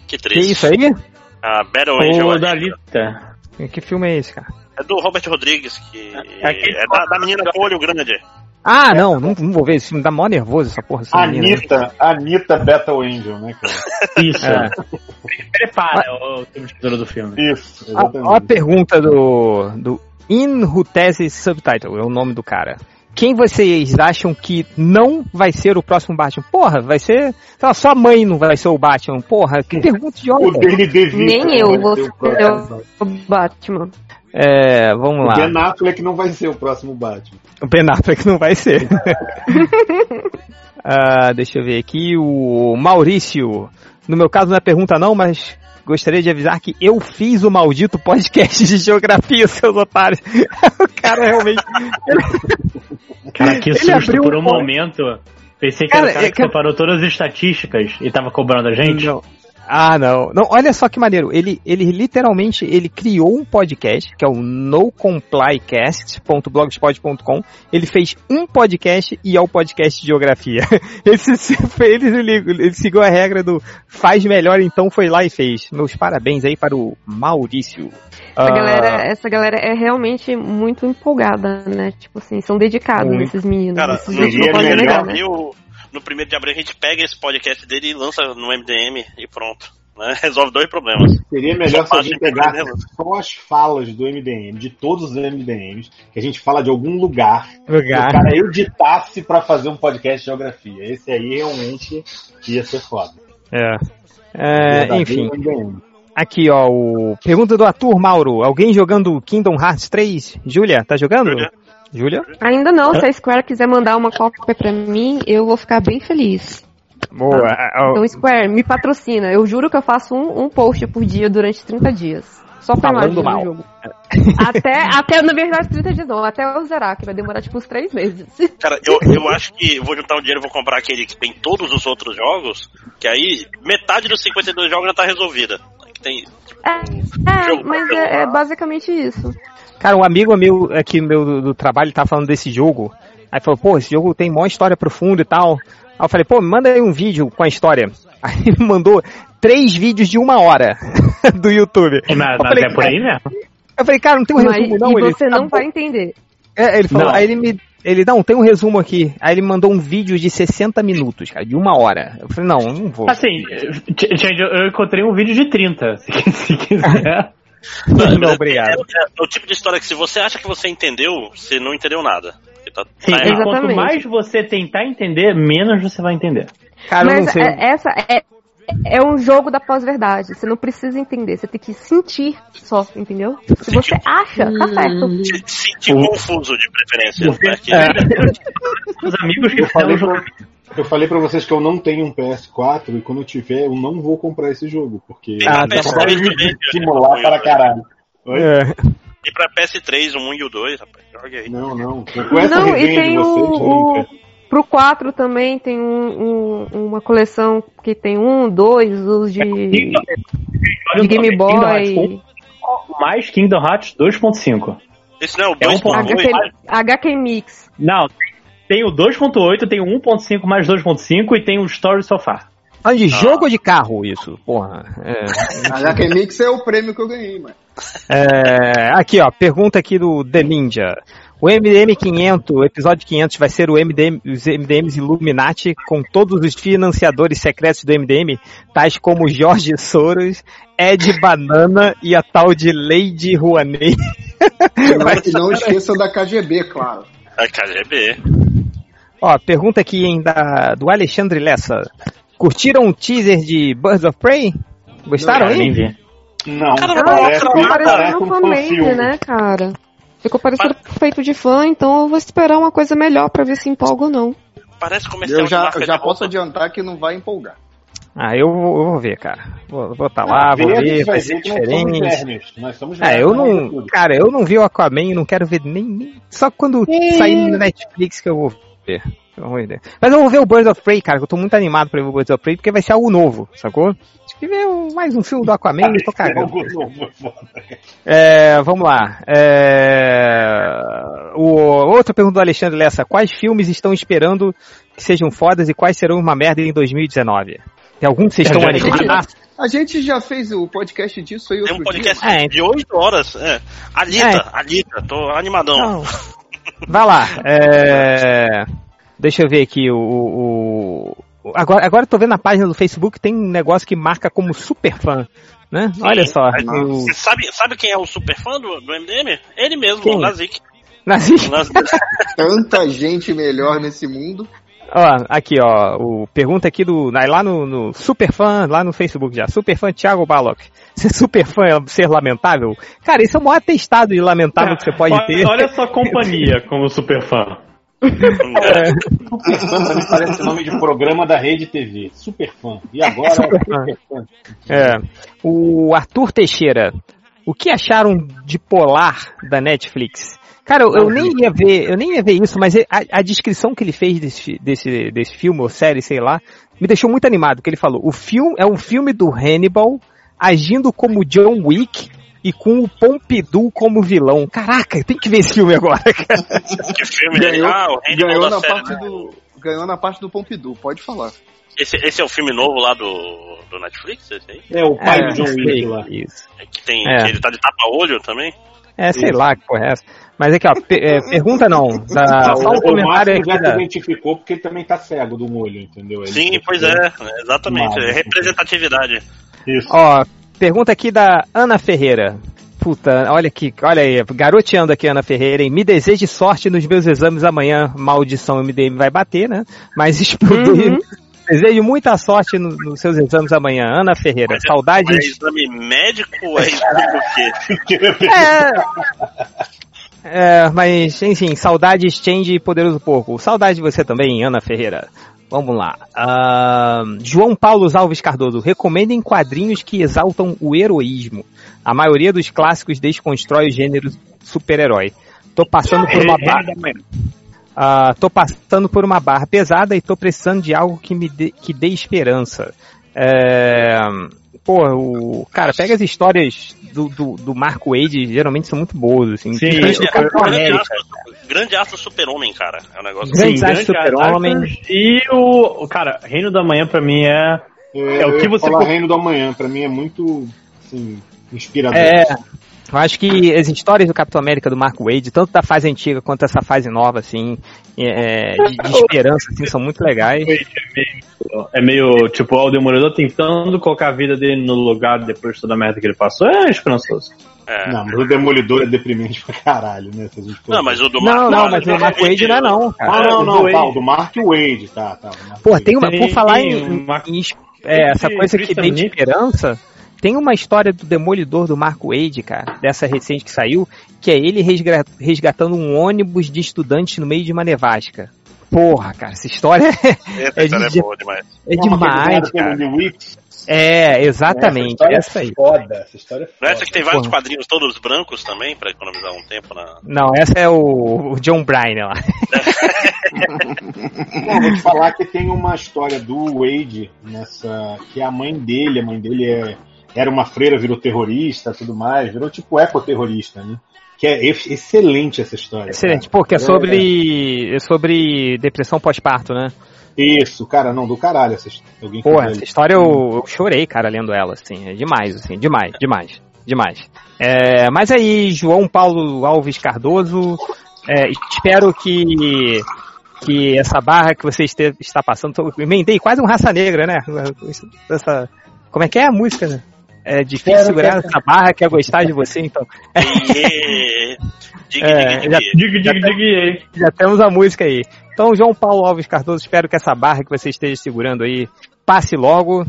Speaker 7: Que
Speaker 6: Que
Speaker 7: triste.
Speaker 6: isso aí?
Speaker 7: A Battle Angel
Speaker 10: O
Speaker 7: Alita.
Speaker 10: da Lita.
Speaker 6: Que filme é esse, cara?
Speaker 7: É do Robert Rodrigues, que
Speaker 10: Aquele-
Speaker 7: é da, da menina com olho grande.
Speaker 6: Ah, não, não, não vou ver esse filme, dá mó nervoso essa porra. Essa menina.
Speaker 8: Anitta, Anitta Battle Angel, né, cara?
Speaker 10: Isso.
Speaker 6: É.
Speaker 10: Prepara o título do filme.
Speaker 8: Isso,
Speaker 6: A, a
Speaker 8: exatamente.
Speaker 6: pergunta do, do In Rutese Subtitle, é o nome do cara. Quem vocês acham que não vai ser o próximo Batman? Porra, vai ser. sei lá, sua mãe não vai ser o Batman. Porra, que pergunta
Speaker 8: O
Speaker 6: idiota.
Speaker 8: Danny DeVito.
Speaker 14: Nem eu vou
Speaker 8: ser o próximo
Speaker 14: o Batman.
Speaker 6: É, vamos
Speaker 8: O
Speaker 6: lá.
Speaker 8: Ben Affleck não vai ser o próximo Batman.
Speaker 6: O Ben Affleck não vai ser. Ah, deixa eu ver aqui. O Maurício. No meu caso não é pergunta não, mas gostaria de avisar que eu fiz o maldito podcast de geografia, seus otários. o cara realmente.
Speaker 10: Cara, que
Speaker 6: Ele
Speaker 10: susto
Speaker 6: abriu
Speaker 10: por um
Speaker 6: um
Speaker 10: momento. Pensei que era o
Speaker 6: Cara,
Speaker 10: cara
Speaker 6: é
Speaker 10: que separou todas as estatísticas e tava cobrando a gente.
Speaker 6: Não. Ah, não. Não, olha só que maneiro. Ele, ele literalmente ele criou um podcast, que é o nocomplycast.blogspot.com. Ele fez um podcast e é o podcast de geografia. Ele, se- ele, ele, ele seguiu a regra do faz melhor, então foi lá e fez. Meus parabéns aí para o Maurício.
Speaker 14: Essa,
Speaker 6: Ah,
Speaker 14: galera, essa galera é realmente muito empolgada, né? Tipo assim, são dedicados
Speaker 7: Muito.
Speaker 14: esses meninos.
Speaker 7: Cara,
Speaker 14: esses
Speaker 7: no, no, no primeiro de abril a gente pega esse podcast dele e lança no MDM e pronto. né? Resolve dois problemas.
Speaker 8: Seria melhor se a gente pegasse só as falas do MDM, de todos os MDMs, que a gente fala de algum lugar,
Speaker 6: Lugar.
Speaker 8: e o cara editasse pra fazer um podcast de geografia. Esse aí realmente ia ser foda.
Speaker 6: É. É, enfim. Aqui, ó, o pergunta do Atur Mauro. Alguém jogando Kingdom Hearts 3? Júlia, tá jogando? Júlia?
Speaker 14: Ainda não, se a Square quiser mandar uma cópia pra mim, eu vou ficar bem feliz.
Speaker 6: Boa. Ah,
Speaker 14: Então, Square, me patrocina. Eu juro que eu faço um, um post por dia durante 30 dias. Só pra
Speaker 6: Falando mal.
Speaker 14: do jogo. Até, até, na verdade, 30 dias não, até eu zerar, que vai demorar tipo uns 3 meses.
Speaker 7: Cara, eu, eu acho que vou juntar um dinheiro e vou comprar aquele que tem todos os outros jogos, que aí metade dos 52 jogos já tá resolvida. Tem
Speaker 14: É,
Speaker 7: Jogo
Speaker 14: mas
Speaker 7: pra
Speaker 14: é, é basicamente isso.
Speaker 6: Cara, um amigo meu aqui meu, do, do trabalho tá falando desse jogo. Aí falou, pô, esse jogo tem mó história profunda e tal. Aí eu falei, pô, me manda aí um vídeo com a história. Aí ele mandou três vídeos de uma hora do YouTube.
Speaker 10: Mas
Speaker 6: falei,
Speaker 10: é por aí mesmo?
Speaker 6: Eu falei, cara, não tem um
Speaker 14: Mas-
Speaker 6: resumo não?
Speaker 14: e
Speaker 6: Ele,
Speaker 14: você
Speaker 6: "Tá
Speaker 14: não
Speaker 6: bom."
Speaker 14: vai entender.
Speaker 6: É, ele falou,
Speaker 10: Não.
Speaker 6: aí ele me. Ele, não, tem um resumo aqui. Aí ele mandou um vídeo de 60 minutos, cara, de uma hora. Eu falei, não, não vou.
Speaker 10: Assim, Ch- Change, eu encontrei um vídeo de 30, se, se quiser.
Speaker 6: Não, obrigado.
Speaker 7: É, é- é o tipo de história que se você acha que você entendeu, você não entendeu nada. Tá-
Speaker 10: Sim,
Speaker 7: tá
Speaker 10: e
Speaker 7: errado.
Speaker 10: quanto mais você tentar entender, menos você vai entender.
Speaker 6: Cara, eu não
Speaker 14: Mas
Speaker 6: sei.
Speaker 14: é- essa é, é um jogo da pós-verdade. Você não precisa entender, você tem que sentir só, entendeu? Se você acha, tá certo.
Speaker 7: Se sentir confuso de preferência. né? Que-
Speaker 10: Os amigos que
Speaker 8: pra, eu falei pra vocês que eu não tenho um PS4 e quando eu tiver, eu não vou comprar esse jogo, porque ah,
Speaker 7: PS3
Speaker 8: vai me estimular para caralho. Oi?
Speaker 6: É.
Speaker 7: E pra PS3, o 1 e o 2, rapaz. Joga aí.
Speaker 8: Não, não. Com essa
Speaker 14: Não, e tem o,
Speaker 8: vocês,
Speaker 14: o-
Speaker 8: nunca.
Speaker 14: Pro 4 também tem um- um- uma coleção que tem um, dois, os de, de Game Boy.
Speaker 10: Mais Kingdom Hearts 2.5.
Speaker 7: Esse não é o
Speaker 10: É um
Speaker 7: 2.8?
Speaker 14: HQ, HQ Mix.
Speaker 10: Não, tem o 2.8, tem o 1.5 mais 2.5 e tem o Story So Far.
Speaker 6: Falando de jogo ou de carro, isso? Porra. É.
Speaker 9: A HQ Mix é o prêmio que eu ganhei, mano.
Speaker 6: É, aqui, ó, pergunta aqui do The Ninja. O MDM 500, o episódio 500 vai ser o MDM, os MDMs Illuminati com todos os financiadores secretos do MDM, tais como Jorge Soros, Ed Banana e a tal de Lady Rouanet.
Speaker 9: E não esqueça da KGB, claro.
Speaker 7: É KGB.
Speaker 6: Ó, pergunta aqui hein, da, do Alexandre Lessa. Curtiram o teaser de Birds of Prey? Gostaram,
Speaker 10: nem
Speaker 6: hein?
Speaker 8: Não,
Speaker 7: Cara,
Speaker 14: Ah,
Speaker 8: parece,
Speaker 14: ficou
Speaker 8: parece
Speaker 14: parecendo
Speaker 8: um
Speaker 14: fan-made, né, cara? Ficou parecendo feito de fã, então eu vou esperar uma coisa melhor pra ver se empolga ou não.
Speaker 7: Parece comercial
Speaker 9: Eu já, eu já
Speaker 7: de
Speaker 9: posso adiantar que não vai empolgar.
Speaker 6: Ah, eu, vou- eu vou ver, cara. Vou, vou tá lá, vou
Speaker 8: Ver,
Speaker 6: vai ser diferente.
Speaker 8: Nós somos
Speaker 6: É,
Speaker 8: vermes,
Speaker 6: eu não. Cara, eu não vi o Aquaman e não quero ver nem. nem- só quando sair no Netflix que eu vou ver. Deus. Mas eu vou ver o Birds of Prey, cara, que eu tô muito animado pra ver o Birds of Prey, porque vai ser algo novo, sacou? Acho que ver um- mais um filme do Aquaman e tô cagando.
Speaker 8: Algo novo, foda.
Speaker 6: É, vamos lá. É, o, outra pergunta do Alexandre Lessa. Quais filmes estão esperando que sejam fodas e quais serão uma merda em 2019? Tem algum que vocês estão animados?
Speaker 9: A gente já fez o podcast disso aí
Speaker 7: Tem
Speaker 9: outro
Speaker 7: um podcast
Speaker 9: dia.
Speaker 6: É,
Speaker 7: de 8 horas. É. Alita,
Speaker 6: É.
Speaker 7: Alita, tô animadão.
Speaker 6: Não. Vai lá. é, Deixa eu ver aqui o. o- o- Agora, agora eu tô vendo na página do Facebook tem um negócio que marca como super fã. Né? Olha só. O-
Speaker 7: Você sabe, sabe quem é o super fã do, do MDM? Ele mesmo,
Speaker 6: Quem?
Speaker 7: o Nazik.
Speaker 6: Nazi-
Speaker 7: Nazik.
Speaker 9: Tanta gente melhor nesse mundo.
Speaker 6: Ó, aqui, ó, o pergunta aqui do, lá no, no super fã, lá no Facebook já, super fã Thiago Balok. Ser super fã é ser lamentável? Cara, isso é o maior atestado de lamentável que você pode
Speaker 10: olha,
Speaker 6: ter.
Speaker 10: olha sua companhia como super fã.
Speaker 8: Super fã também parece nome de programa da Rede TV. Super fã. E agora,
Speaker 6: Super
Speaker 8: super,
Speaker 6: fã.
Speaker 8: fã.
Speaker 6: É. O Arthur Teixeira. O que acharam de Polar da Netflix? Cara, eu, eu nem ia ver, eu nem ia ver isso, mas a, a descrição que ele fez desse, desse, desse filme ou série, sei lá, me deixou muito animado, porque ele falou, o filme é um filme do Hannibal agindo como John Wick e com o Pompidou como vilão. Caraca, tem que ver esse filme agora, cara.
Speaker 7: Que filme
Speaker 9: Ganhou,
Speaker 7: ah, o Hannibal
Speaker 9: ganhou, na
Speaker 7: série,
Speaker 9: parte
Speaker 7: né?
Speaker 9: do, ganhou na parte do Pompidou, pode falar.
Speaker 7: Esse, esse é o filme novo lá do, do Netflix, esse aí?
Speaker 8: É o pai
Speaker 6: É,
Speaker 8: do John
Speaker 6: sei,
Speaker 8: Wick lá.
Speaker 6: Isso.
Speaker 7: Que tem,
Speaker 6: É.
Speaker 7: que ele tá de tapa-olho também?
Speaker 6: É, sei
Speaker 8: Isso.
Speaker 6: lá que porra é essa. Mas aqui, ó, pe- é, pergunta não. Da, só um
Speaker 8: o, o
Speaker 6: comentário
Speaker 8: Márcio já
Speaker 6: aqui
Speaker 8: se
Speaker 6: da,
Speaker 8: identificou porque ele também tá cego do molho, entendeu? Ele
Speaker 7: Sim, pois é, exatamente.
Speaker 8: Mas-
Speaker 7: É representatividade.
Speaker 8: Isso.
Speaker 6: Ó, pergunta aqui da Ana Ferreira. Puta, olha aqui, olha aí, garoteando aqui Ana Ferreira, hein? Me deseje sorte nos meus exames amanhã. Maldição MDM vai bater, né? Mas explodir. Desejo muita sorte no- nos seus exames amanhã. Ana Ferreira,
Speaker 7: É
Speaker 6: saudades.
Speaker 7: exame médico ou é exame do quê?
Speaker 6: É, mas, enfim, saudades, Change e Poderoso Porco. Saudade de você também, Ana Ferreira. Vamos lá. Ah, João Paulo Alves Cardoso. Recomendem quadrinhos que exaltam o heroísmo. A maioria dos clássicos desconstrói o gênero super-herói. Tô passando por uma barra. Ah, tô passando por uma barra pesada e tô precisando de algo que me dê, que dê esperança. É, pô, o, cara, pega as histórias do, do, do Marco Wade, geralmente são muito boas, assim.
Speaker 10: Sim,
Speaker 6: Capitão
Speaker 10: eu-
Speaker 6: América.
Speaker 7: Grande astro super-homem, cara. É um negócio
Speaker 6: Grande
Speaker 10: Sim,
Speaker 6: Astro
Speaker 10: grande
Speaker 6: Super-Homem.
Speaker 10: E o, o. Cara, Reino da Manhã pra mim é. É o que você.
Speaker 8: falar Reino do Amanhã, pra mim é muito assim, inspirador.
Speaker 6: É, eu acho que as histórias do Capitão América do Marco Wade, tanto da fase antiga quanto essa fase nova, assim, é, de, de esperança, assim, são muito legais.
Speaker 10: É meio tipo, ó, o Demolidor tentando colocar a vida dele no lugar depois de toda a merda que ele passou. É esperançoso.
Speaker 7: É.
Speaker 8: Não, mas o Demolidor é deprimente pra caralho, né? Se a gente for-
Speaker 7: Não, mas o do
Speaker 6: Não,
Speaker 7: Marco
Speaker 6: não,
Speaker 7: Wade-
Speaker 6: mas o Marco Wade não é não, cara.
Speaker 8: Ah, não,
Speaker 10: o
Speaker 8: não,
Speaker 10: do
Speaker 8: o do Mark Wade, tá, tá. Mark
Speaker 6: Pô, tem uma, por falar em,
Speaker 10: uma-
Speaker 6: em- é, essa coisa que tem de esperança, tem uma história do Demolidor do Marco Wade, cara, dessa recente que saiu, que é ele resga- resgatando um ônibus de estudantes no meio de uma nevasca. Porra, cara, essa história
Speaker 7: Essa
Speaker 6: é,
Speaker 7: história
Speaker 6: de-
Speaker 7: é boa demais.
Speaker 6: é
Speaker 8: é
Speaker 6: demais, cara. É, exatamente,
Speaker 8: Essa história
Speaker 6: essa aí.
Speaker 8: é foda, essa história é
Speaker 7: Não
Speaker 8: foda.
Speaker 7: é essa que tem vários
Speaker 6: Porra.
Speaker 7: quadrinhos todos brancos também, pra economizar um tempo na.
Speaker 6: Não, essa é o, o John Bryan lá.
Speaker 8: Não, vou te falar que tem uma história do Wade nessa. que é a mãe dele, a mãe dele é, era uma freira, virou terrorista tudo mais, virou tipo ecoterrorista, né? Que é ex- excelente essa história.
Speaker 6: Excelente,
Speaker 8: cara.
Speaker 6: pô, que é sobre, é sobre depressão pós-parto, né?
Speaker 8: Isso, cara, não, do caralho essa história. Quiser-
Speaker 6: essa história eu, eu chorei, cara, lendo ela, assim, é demais, assim, demais, demais, demais. É, mas aí, João Paulo Alves Cardoso, é, espero que que essa barra que você este- está passando, tô- emendei quase um raça negra, né? Essa, como é que é a música, né? É difícil
Speaker 8: Espero
Speaker 6: segurar essa barra que é gostar de você, então. É.
Speaker 10: Diga, diga, diga aí.
Speaker 6: Já temos a música aí. Então, João Paulo Alves Cardoso, espero que essa barra que você esteja segurando aí passe logo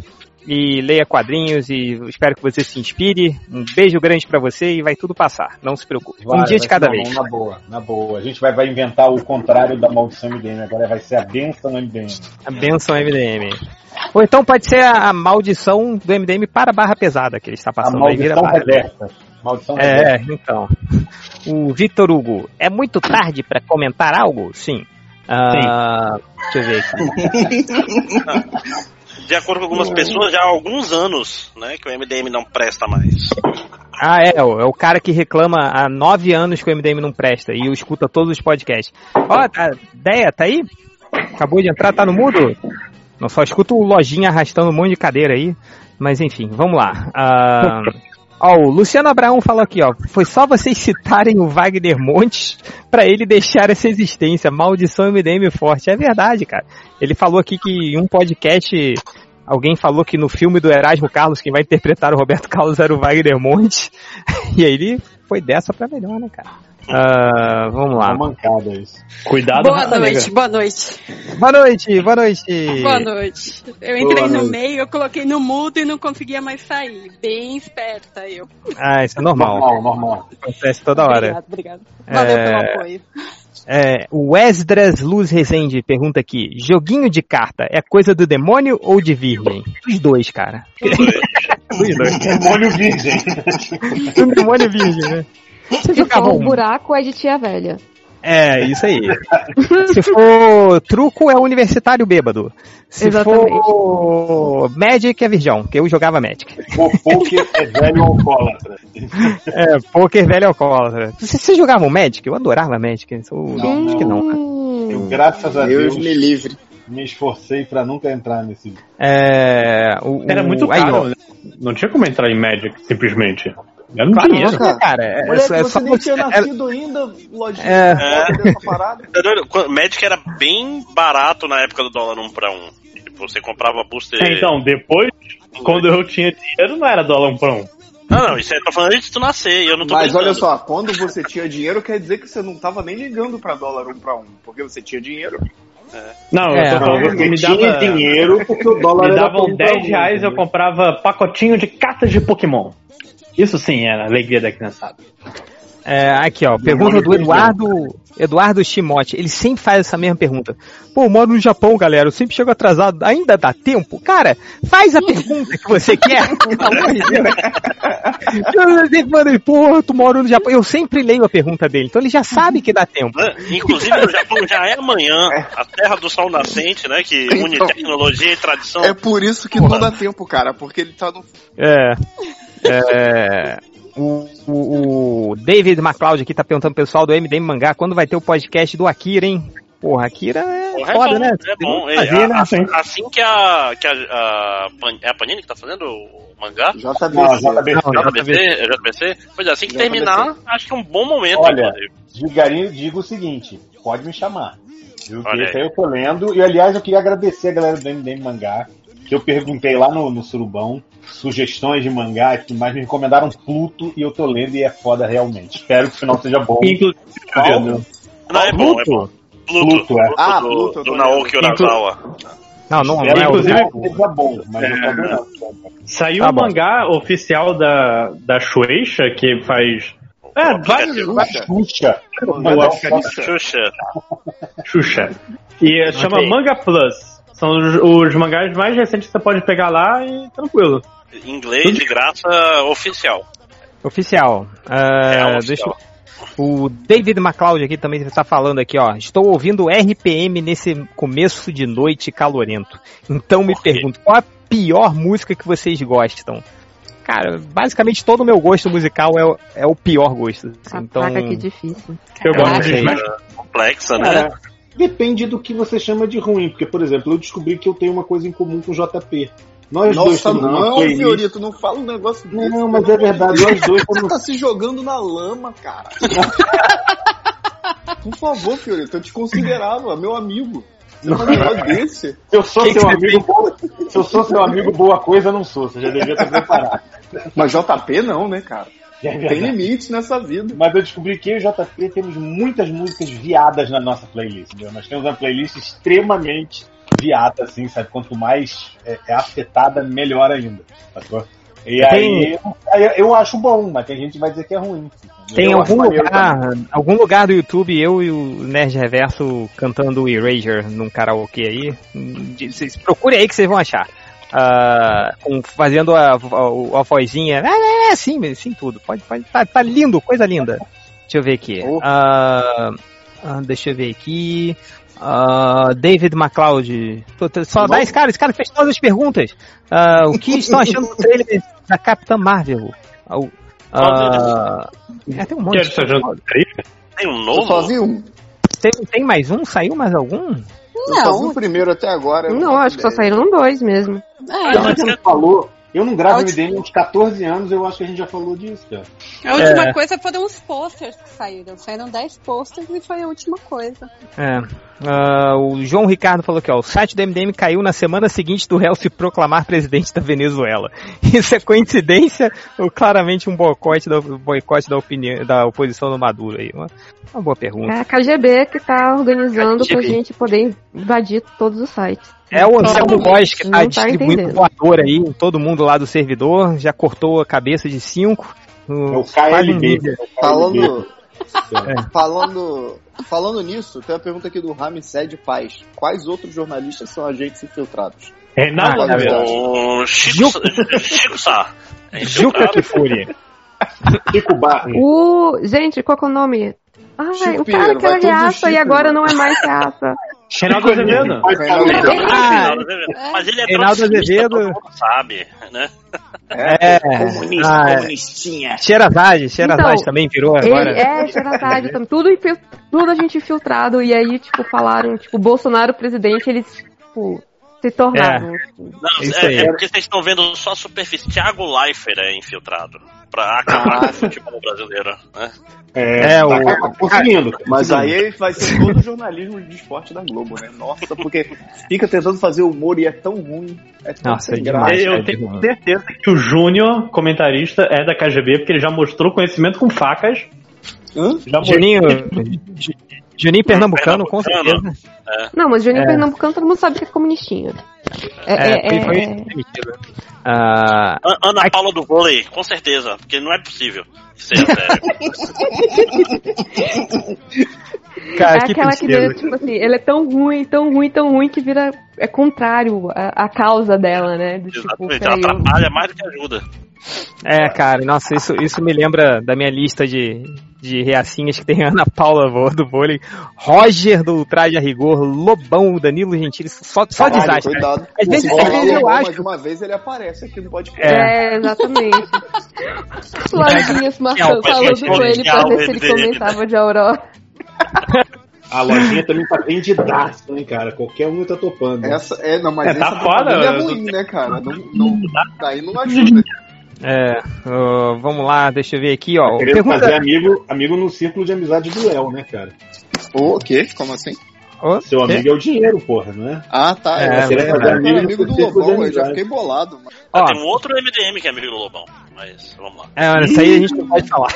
Speaker 6: e leia quadrinhos e espero que você se inspire. Um beijo grande pra você e vai tudo passar. Não se preocupe.
Speaker 8: Vai,
Speaker 6: um dia de cada vez.
Speaker 8: Na boa, na boa. A gente vai, vai inventar o contrário da maldição MDM, agora vai ser a benção MDM.
Speaker 6: A benção MDM. Ou então pode ser a, a maldição do MDM para a barra pesada que ele está
Speaker 8: A
Speaker 6: passando aí. Vira
Speaker 8: maldição reversa. Maldição reversa.
Speaker 6: É, então. O Victor Hugo, é muito tarde para comentar algo? Sim. Ah, Deixa eu ver aqui.
Speaker 7: De acordo com algumas pessoas, já há alguns anos, né, que o MDM não presta mais.
Speaker 6: Ah, é, é o cara que reclama há nove anos que o MDM não presta e escuta todos os podcasts. Ó, tá, Deia, tá aí? Acabou de entrar, tá no mudo? Não só escuto o Lojinha arrastando um monte de cadeira aí. Mas enfim, vamos lá. Ah, ó, o Luciano Abraão falou aqui, ó. Foi só vocês citarem o Wagner Montes pra ele deixar essa existência. Maldição MDM forte. É verdade, cara. Ele falou aqui que em um podcast Alguém falou que no filme do Erasmo Carlos, quem vai interpretar o Roberto Carlos era o Wagner Monte. E aí ele foi dessa pra melhor, né, cara? Ah, vamos lá.
Speaker 8: Uma mancada isso.
Speaker 10: Cuidado,
Speaker 4: Boa
Speaker 10: Raça
Speaker 4: noite,
Speaker 10: Negra.
Speaker 4: boa noite.
Speaker 6: Boa noite, boa noite.
Speaker 4: Boa noite. Eu entrei
Speaker 8: Boa
Speaker 4: no
Speaker 8: noite.
Speaker 4: meio, eu coloquei no mudo e não conseguia mais sair. Bem esperta eu.
Speaker 6: Ah, isso é normal.
Speaker 8: Normal, normal.
Speaker 6: Acontece toda hora.
Speaker 4: Obrigado, obrigado. Valeu
Speaker 6: É,
Speaker 4: pelo apoio.
Speaker 6: É, o Esdras Luz Rezende pergunta aqui: joguinho de carta é coisa do demônio ou de virgem? Os dois, cara. Os dois.
Speaker 8: Demônio virgem.
Speaker 6: Demônio virgem, né?
Speaker 14: Se for
Speaker 6: um?
Speaker 14: o buraco, é de tia velha.
Speaker 6: É, isso aí. Se for truco, é universitário bêbado. Se
Speaker 14: Exatamente.
Speaker 6: for Magic, é virgão, que eu jogava Magic.
Speaker 8: O poker é velho alcoólatra.
Speaker 6: É, poker velho alcoólatra. Você, você jogava um Magic? Eu adorava Magic. Eu sou-
Speaker 8: Não,
Speaker 6: acho que não. cara.
Speaker 8: Eu, graças a
Speaker 9: Deus
Speaker 8: Deus,
Speaker 9: me livre.
Speaker 8: me esforcei pra nunca entrar nesse.
Speaker 6: É, o-
Speaker 10: Era muito
Speaker 6: aí,
Speaker 10: caro,
Speaker 6: ó.
Speaker 10: né? Não tinha como entrar em Magic, simplesmente. Era um
Speaker 6: Claro,
Speaker 10: dinheiro.
Speaker 6: cara. cara. É,
Speaker 9: Moleque,
Speaker 6: é
Speaker 9: você
Speaker 6: só
Speaker 9: nem tinha
Speaker 6: é-
Speaker 9: nascido ainda, lojinha
Speaker 6: É.
Speaker 9: dessa parada.
Speaker 7: Tá Magic era bem barato na época do dólar 1 pra 1. Tipo, você comprava booster.
Speaker 10: É, Então, depois, quando eu tinha dinheiro, não era dólar um pão.
Speaker 7: Não, não, isso aí eu tô falando antes de tu nascer, eu não tô
Speaker 9: Mas
Speaker 7: brincando.
Speaker 9: olha só, quando você tinha dinheiro, quer dizer que você não tava nem ligando pra dólar um pra um, porque você tinha dinheiro.
Speaker 10: Não,
Speaker 6: É,
Speaker 10: eu tô falando que me
Speaker 8: tinha
Speaker 10: dava,
Speaker 8: dinheiro porque o dólar
Speaker 10: me
Speaker 8: era
Speaker 10: davam
Speaker 8: pra
Speaker 10: 10
Speaker 8: um,
Speaker 10: reais eu comprava pacotinho de cartas de Pokémon. Isso sim era a alegria da criançada.
Speaker 6: É, aqui, ó, pergunta do Eduardo, Eduardo Shimote. Ele sempre faz essa mesma pergunta. Pô, eu moro no Japão, galera. Eu sempre chego atrasado. Ainda dá tempo? Cara, faz a pergunta que você quer. Pelo amor de Deus. Eu sempre mando, Pô, tu mora no Japão. Eu sempre leio a pergunta dele. Então ele já sabe que dá tempo.
Speaker 7: Inclusive no Japão já é amanhã, a terra do sol nascente, né? Que une
Speaker 9: Então.
Speaker 7: tecnologia e tradição.
Speaker 9: É por isso que não dá tempo, cara, porque ele tá no.
Speaker 6: É. É. O, o, o David MacLeod aqui tá perguntando pro pessoal do MDM Mangá quando vai ter o podcast do Akira, hein? Porra, Akira é
Speaker 7: Porra, é
Speaker 6: foda,
Speaker 7: bom,
Speaker 6: né?
Speaker 7: É bom. É,
Speaker 6: Fazer, né?
Speaker 7: assim, assim que a. Que a, a é a Panini que tá fazendo o mangá?
Speaker 9: JBC.
Speaker 8: Não, JBC.
Speaker 6: Não,
Speaker 7: JBC? É JBC? Pois é, assim que
Speaker 9: JBC.
Speaker 7: terminar, acho que é um bom momento.
Speaker 8: Olha, devagarinho digo o seguinte: pode me chamar. Viu? Esse
Speaker 7: aí
Speaker 8: eu tô lendo. E aliás, eu queria agradecer a galera do MDM Mangá. Que eu perguntei lá no, no Surubão sugestões de mangá e tudo mais. Me recomendaram Pluto e eu tô lendo e é foda realmente. Espero que o final seja bom.
Speaker 10: Inclusive,
Speaker 8: Entendeu?
Speaker 7: Não, é bom, é bom. Pluto,
Speaker 8: Pluto, é.
Speaker 9: Ah,
Speaker 7: do,
Speaker 9: Pluto,
Speaker 7: do
Speaker 9: tô
Speaker 7: Naoki. Urasawa.
Speaker 6: Não, não, não é
Speaker 8: final seja bom, mas tô adorando.
Speaker 10: Saiu
Speaker 6: Tá
Speaker 10: o
Speaker 6: bom.
Speaker 10: mangá oficial da, da Shueisha, que faz. É, vários.
Speaker 8: Xuxa.
Speaker 10: É de
Speaker 7: Xuxa.
Speaker 10: Xuxa. E é, chama. Manga Plus. São os, os mangás mais recentes que você pode pegar lá e tranquilo.
Speaker 7: Inglês de graça oficial.
Speaker 6: Oficial. Deixa
Speaker 7: oficial.
Speaker 6: eu- O David MacLeod aqui também está falando aqui, ó. Estou ouvindo RPM nesse começo de noite calorento. Então me pergunto, qual a pior música que vocês gostam? Cara, basicamente todo o meu gosto musical é, o- é o pior gosto. assim. então,
Speaker 14: Caraca, que difícil.
Speaker 10: Eu gosto de. Smash.
Speaker 7: Complexa, né?
Speaker 8: Cara, depende do que você chama de ruim, porque, por exemplo, eu descobri que eu tenho uma coisa em comum com o JP. Nós dois
Speaker 9: Nossa,
Speaker 8: temos uma
Speaker 9: não,
Speaker 8: playlist-
Speaker 9: Fiorito, não fala um negócio desse.
Speaker 8: Não, mas é verdade, nós dois
Speaker 9: Você
Speaker 8: temos.
Speaker 9: tá se jogando na lama, cara. Por favor, Fiorito, eu te considerava meu amigo. Você é um negócio desse.
Speaker 8: Se eu sou seu
Speaker 6: você
Speaker 8: amigo, boa... se eu sou seu amigo, boa coisa não sou. Você já devia estar preparado.
Speaker 9: Mas JP não, né, cara?
Speaker 8: É
Speaker 9: Tem limites nessa vida.
Speaker 8: Mas eu descobri que eu e o JP temos muitas músicas viadas na nossa playlist. Entendeu? Nós temos uma playlist extremamente viada, assim, sabe? Quanto mais é, é afetada, melhor ainda. sacou? E aí, aí eu acho bom, mas tem gente que vai dizer que é ruim. entendeu?
Speaker 6: Tem
Speaker 8: Eu
Speaker 6: algum lugar,
Speaker 8: também.
Speaker 6: algum lugar do YouTube, eu e o Nerd Reverso cantando Erasure num karaokê aí. Vocês procurem aí que vocês vão achar. Ah, com- fazendo a, a, a vozinha. É, é, assim, assim tudo. Pode, pode, tá, tá lindo, coisa linda. Deixa eu ver aqui.
Speaker 9: Oh.
Speaker 6: Ah, ah, deixa eu ver aqui. Ah, David tô- Só dá esse cara, esse cara fez todas as perguntas. Ah, o que estão achando do trailer da Capitã Marvel? Ah, ah, é, tem um monte.
Speaker 10: Quer estar junto?
Speaker 7: Tem um novo?
Speaker 9: só vi um.
Speaker 6: Tem, tem mais um? Saiu mais algum?
Speaker 9: Eu só vi o primeiro até agora. eu
Speaker 14: Não, acho que só saíram dois mesmo.
Speaker 4: É,
Speaker 8: Mas você não falou. Eu não gravo
Speaker 4: A
Speaker 8: MDM há uns 14 anos, eu acho que a gente já falou disso, cara.
Speaker 4: a última
Speaker 6: É.
Speaker 4: coisa foram os posters que saíram. Saíram 10 posters e foi a última coisa.
Speaker 6: É. Ah, o João Ricardo falou aqui, ó. O site do MDM caiu na semana seguinte do réu se proclamar presidente da Venezuela. Isso é coincidência ou claramente um boicote da, boicote da, opinião, da oposição do Maduro aí? Uma, uma boa pergunta.
Speaker 14: É a KGB que tá organizando pra
Speaker 6: KGB.
Speaker 14: gente poder invadir todos os sites.
Speaker 6: É o Anselmo Góes que tá
Speaker 14: tá
Speaker 6: distribuindo
Speaker 14: entendendo.
Speaker 6: voador aí em todo mundo lá do servidor, já cortou a cabeça de cinco.
Speaker 8: É o
Speaker 6: Quase um
Speaker 8: KLB.
Speaker 6: nível.
Speaker 9: Falando,
Speaker 8: cara.
Speaker 9: Falando, falando nisso, tem uma pergunta aqui do Ramsed Paz. Quais outros jornalistas são agentes infiltrados?
Speaker 10: Reinaldo
Speaker 9: Ah.
Speaker 7: O Chico, Chico Sá. É
Speaker 6: Juca. Kifuri.
Speaker 8: Chico Barney.
Speaker 14: O. Gente, qual que é o nome? Ai,
Speaker 9: Chico
Speaker 14: o cara
Speaker 9: Pinheiro,
Speaker 14: que era reaça e agora
Speaker 9: né?
Speaker 14: não é mais reaça.
Speaker 10: Reinaldo Azevedo.
Speaker 9: Azevedo.
Speaker 7: Ah, Reinaldo Azevedo. Mas ele é
Speaker 6: Reinaldo Azevedo.
Speaker 7: sabe, né?
Speaker 6: É,
Speaker 5: Comunista,
Speaker 6: ah, é.
Speaker 5: comunistinha.
Speaker 6: Xerazade, Xerazade
Speaker 14: Então,
Speaker 6: também virou agora.
Speaker 14: é Xerazade, também. tudo, tudo a gente infiltrado. E aí, tipo, falaram, tipo, Bolsonaro presidente, eles, tipo, se tornaram. tipo,
Speaker 7: Não,
Speaker 6: aí.
Speaker 7: é, é porque vocês estão vendo só a superfície. Thiago Leifert é infiltrado. Pra acabar com o futebol brasileiro. Né?
Speaker 8: É,
Speaker 6: É, o-
Speaker 8: tá, conseguindo.
Speaker 9: Mas aí vai ser todo o jornalismo de esporte da Globo, né? Nossa, porque fica tentando fazer humor e é tão ruim. É tão
Speaker 6: Nossa, é
Speaker 9: graça.
Speaker 6: demais.
Speaker 10: Eu tenho certeza que o Júnior, comentarista, é da KGB, porque ele já mostrou conhecimento com facas.
Speaker 9: Hã?
Speaker 10: Já.
Speaker 6: Juninho, Ju- Juninho Pernambucano, com
Speaker 7: Pernambucano.
Speaker 6: certeza.
Speaker 14: Não, mas Juninho
Speaker 6: É.
Speaker 14: Pernambucano todo mundo sabe que é comunistinha. É,
Speaker 6: É,
Speaker 14: é,
Speaker 6: ele foi
Speaker 14: é-
Speaker 6: demitido. Ah,
Speaker 7: An- Ana Paula do vôlei, com certeza. Porque não é possível seja sério.
Speaker 6: cara,
Speaker 14: é
Speaker 6: que
Speaker 14: aquela que vira, tipo assim, ele é tão ruim, tão ruim, tão ruim que vira. É contrário à, à causa dela, né? Do tipo,
Speaker 7: Exatamente. Ela atrapalha mais do que ajuda.
Speaker 6: É, cara, nossa, isso, isso me lembra da minha lista de, de reacinhas que tem Ana Paula do vôlei, Roger do Traje a Rigor, Lobão, Danilo Gentili, só, só
Speaker 9: Caralho,
Speaker 6: desastre.
Speaker 9: Cuidado.
Speaker 6: Às vezes, às vezes eu acho.
Speaker 9: Mais uma vez ele aparece aqui no podcast.
Speaker 14: É, exatamente. Lojinhas marcando,
Speaker 7: mas
Speaker 14: falando com ele pra ver se ele
Speaker 7: né?
Speaker 14: comentava de Aurora.
Speaker 8: A lojinha também tá vendidaço, hein, cara? Qualquer um tá topando.
Speaker 9: Essa, é, não, mas
Speaker 10: É, tá
Speaker 9: essa brincadeira é ruim, né, cara? Não, não, daí não ajuda.
Speaker 6: É, ó, vamos lá, deixa eu ver aqui, ó.
Speaker 8: Querendo
Speaker 6: Pergunta.
Speaker 8: fazer amigo, amigo no círculo de amizade do Léo, né, cara?
Speaker 9: O quê? Como assim?
Speaker 8: Seu
Speaker 6: quê?
Speaker 8: amigo é o dinheiro, porra, não é?
Speaker 9: Ah, tá.
Speaker 6: É,
Speaker 9: que
Speaker 6: é
Speaker 9: era
Speaker 8: amigo
Speaker 9: amigo do Lobão, eu já fiquei bolado. Mano.
Speaker 6: Ó,
Speaker 7: Tem um outro MDM que é amigo do Lobão. Mas vamos lá.
Speaker 6: é, olha, isso aí a gente não pode falar.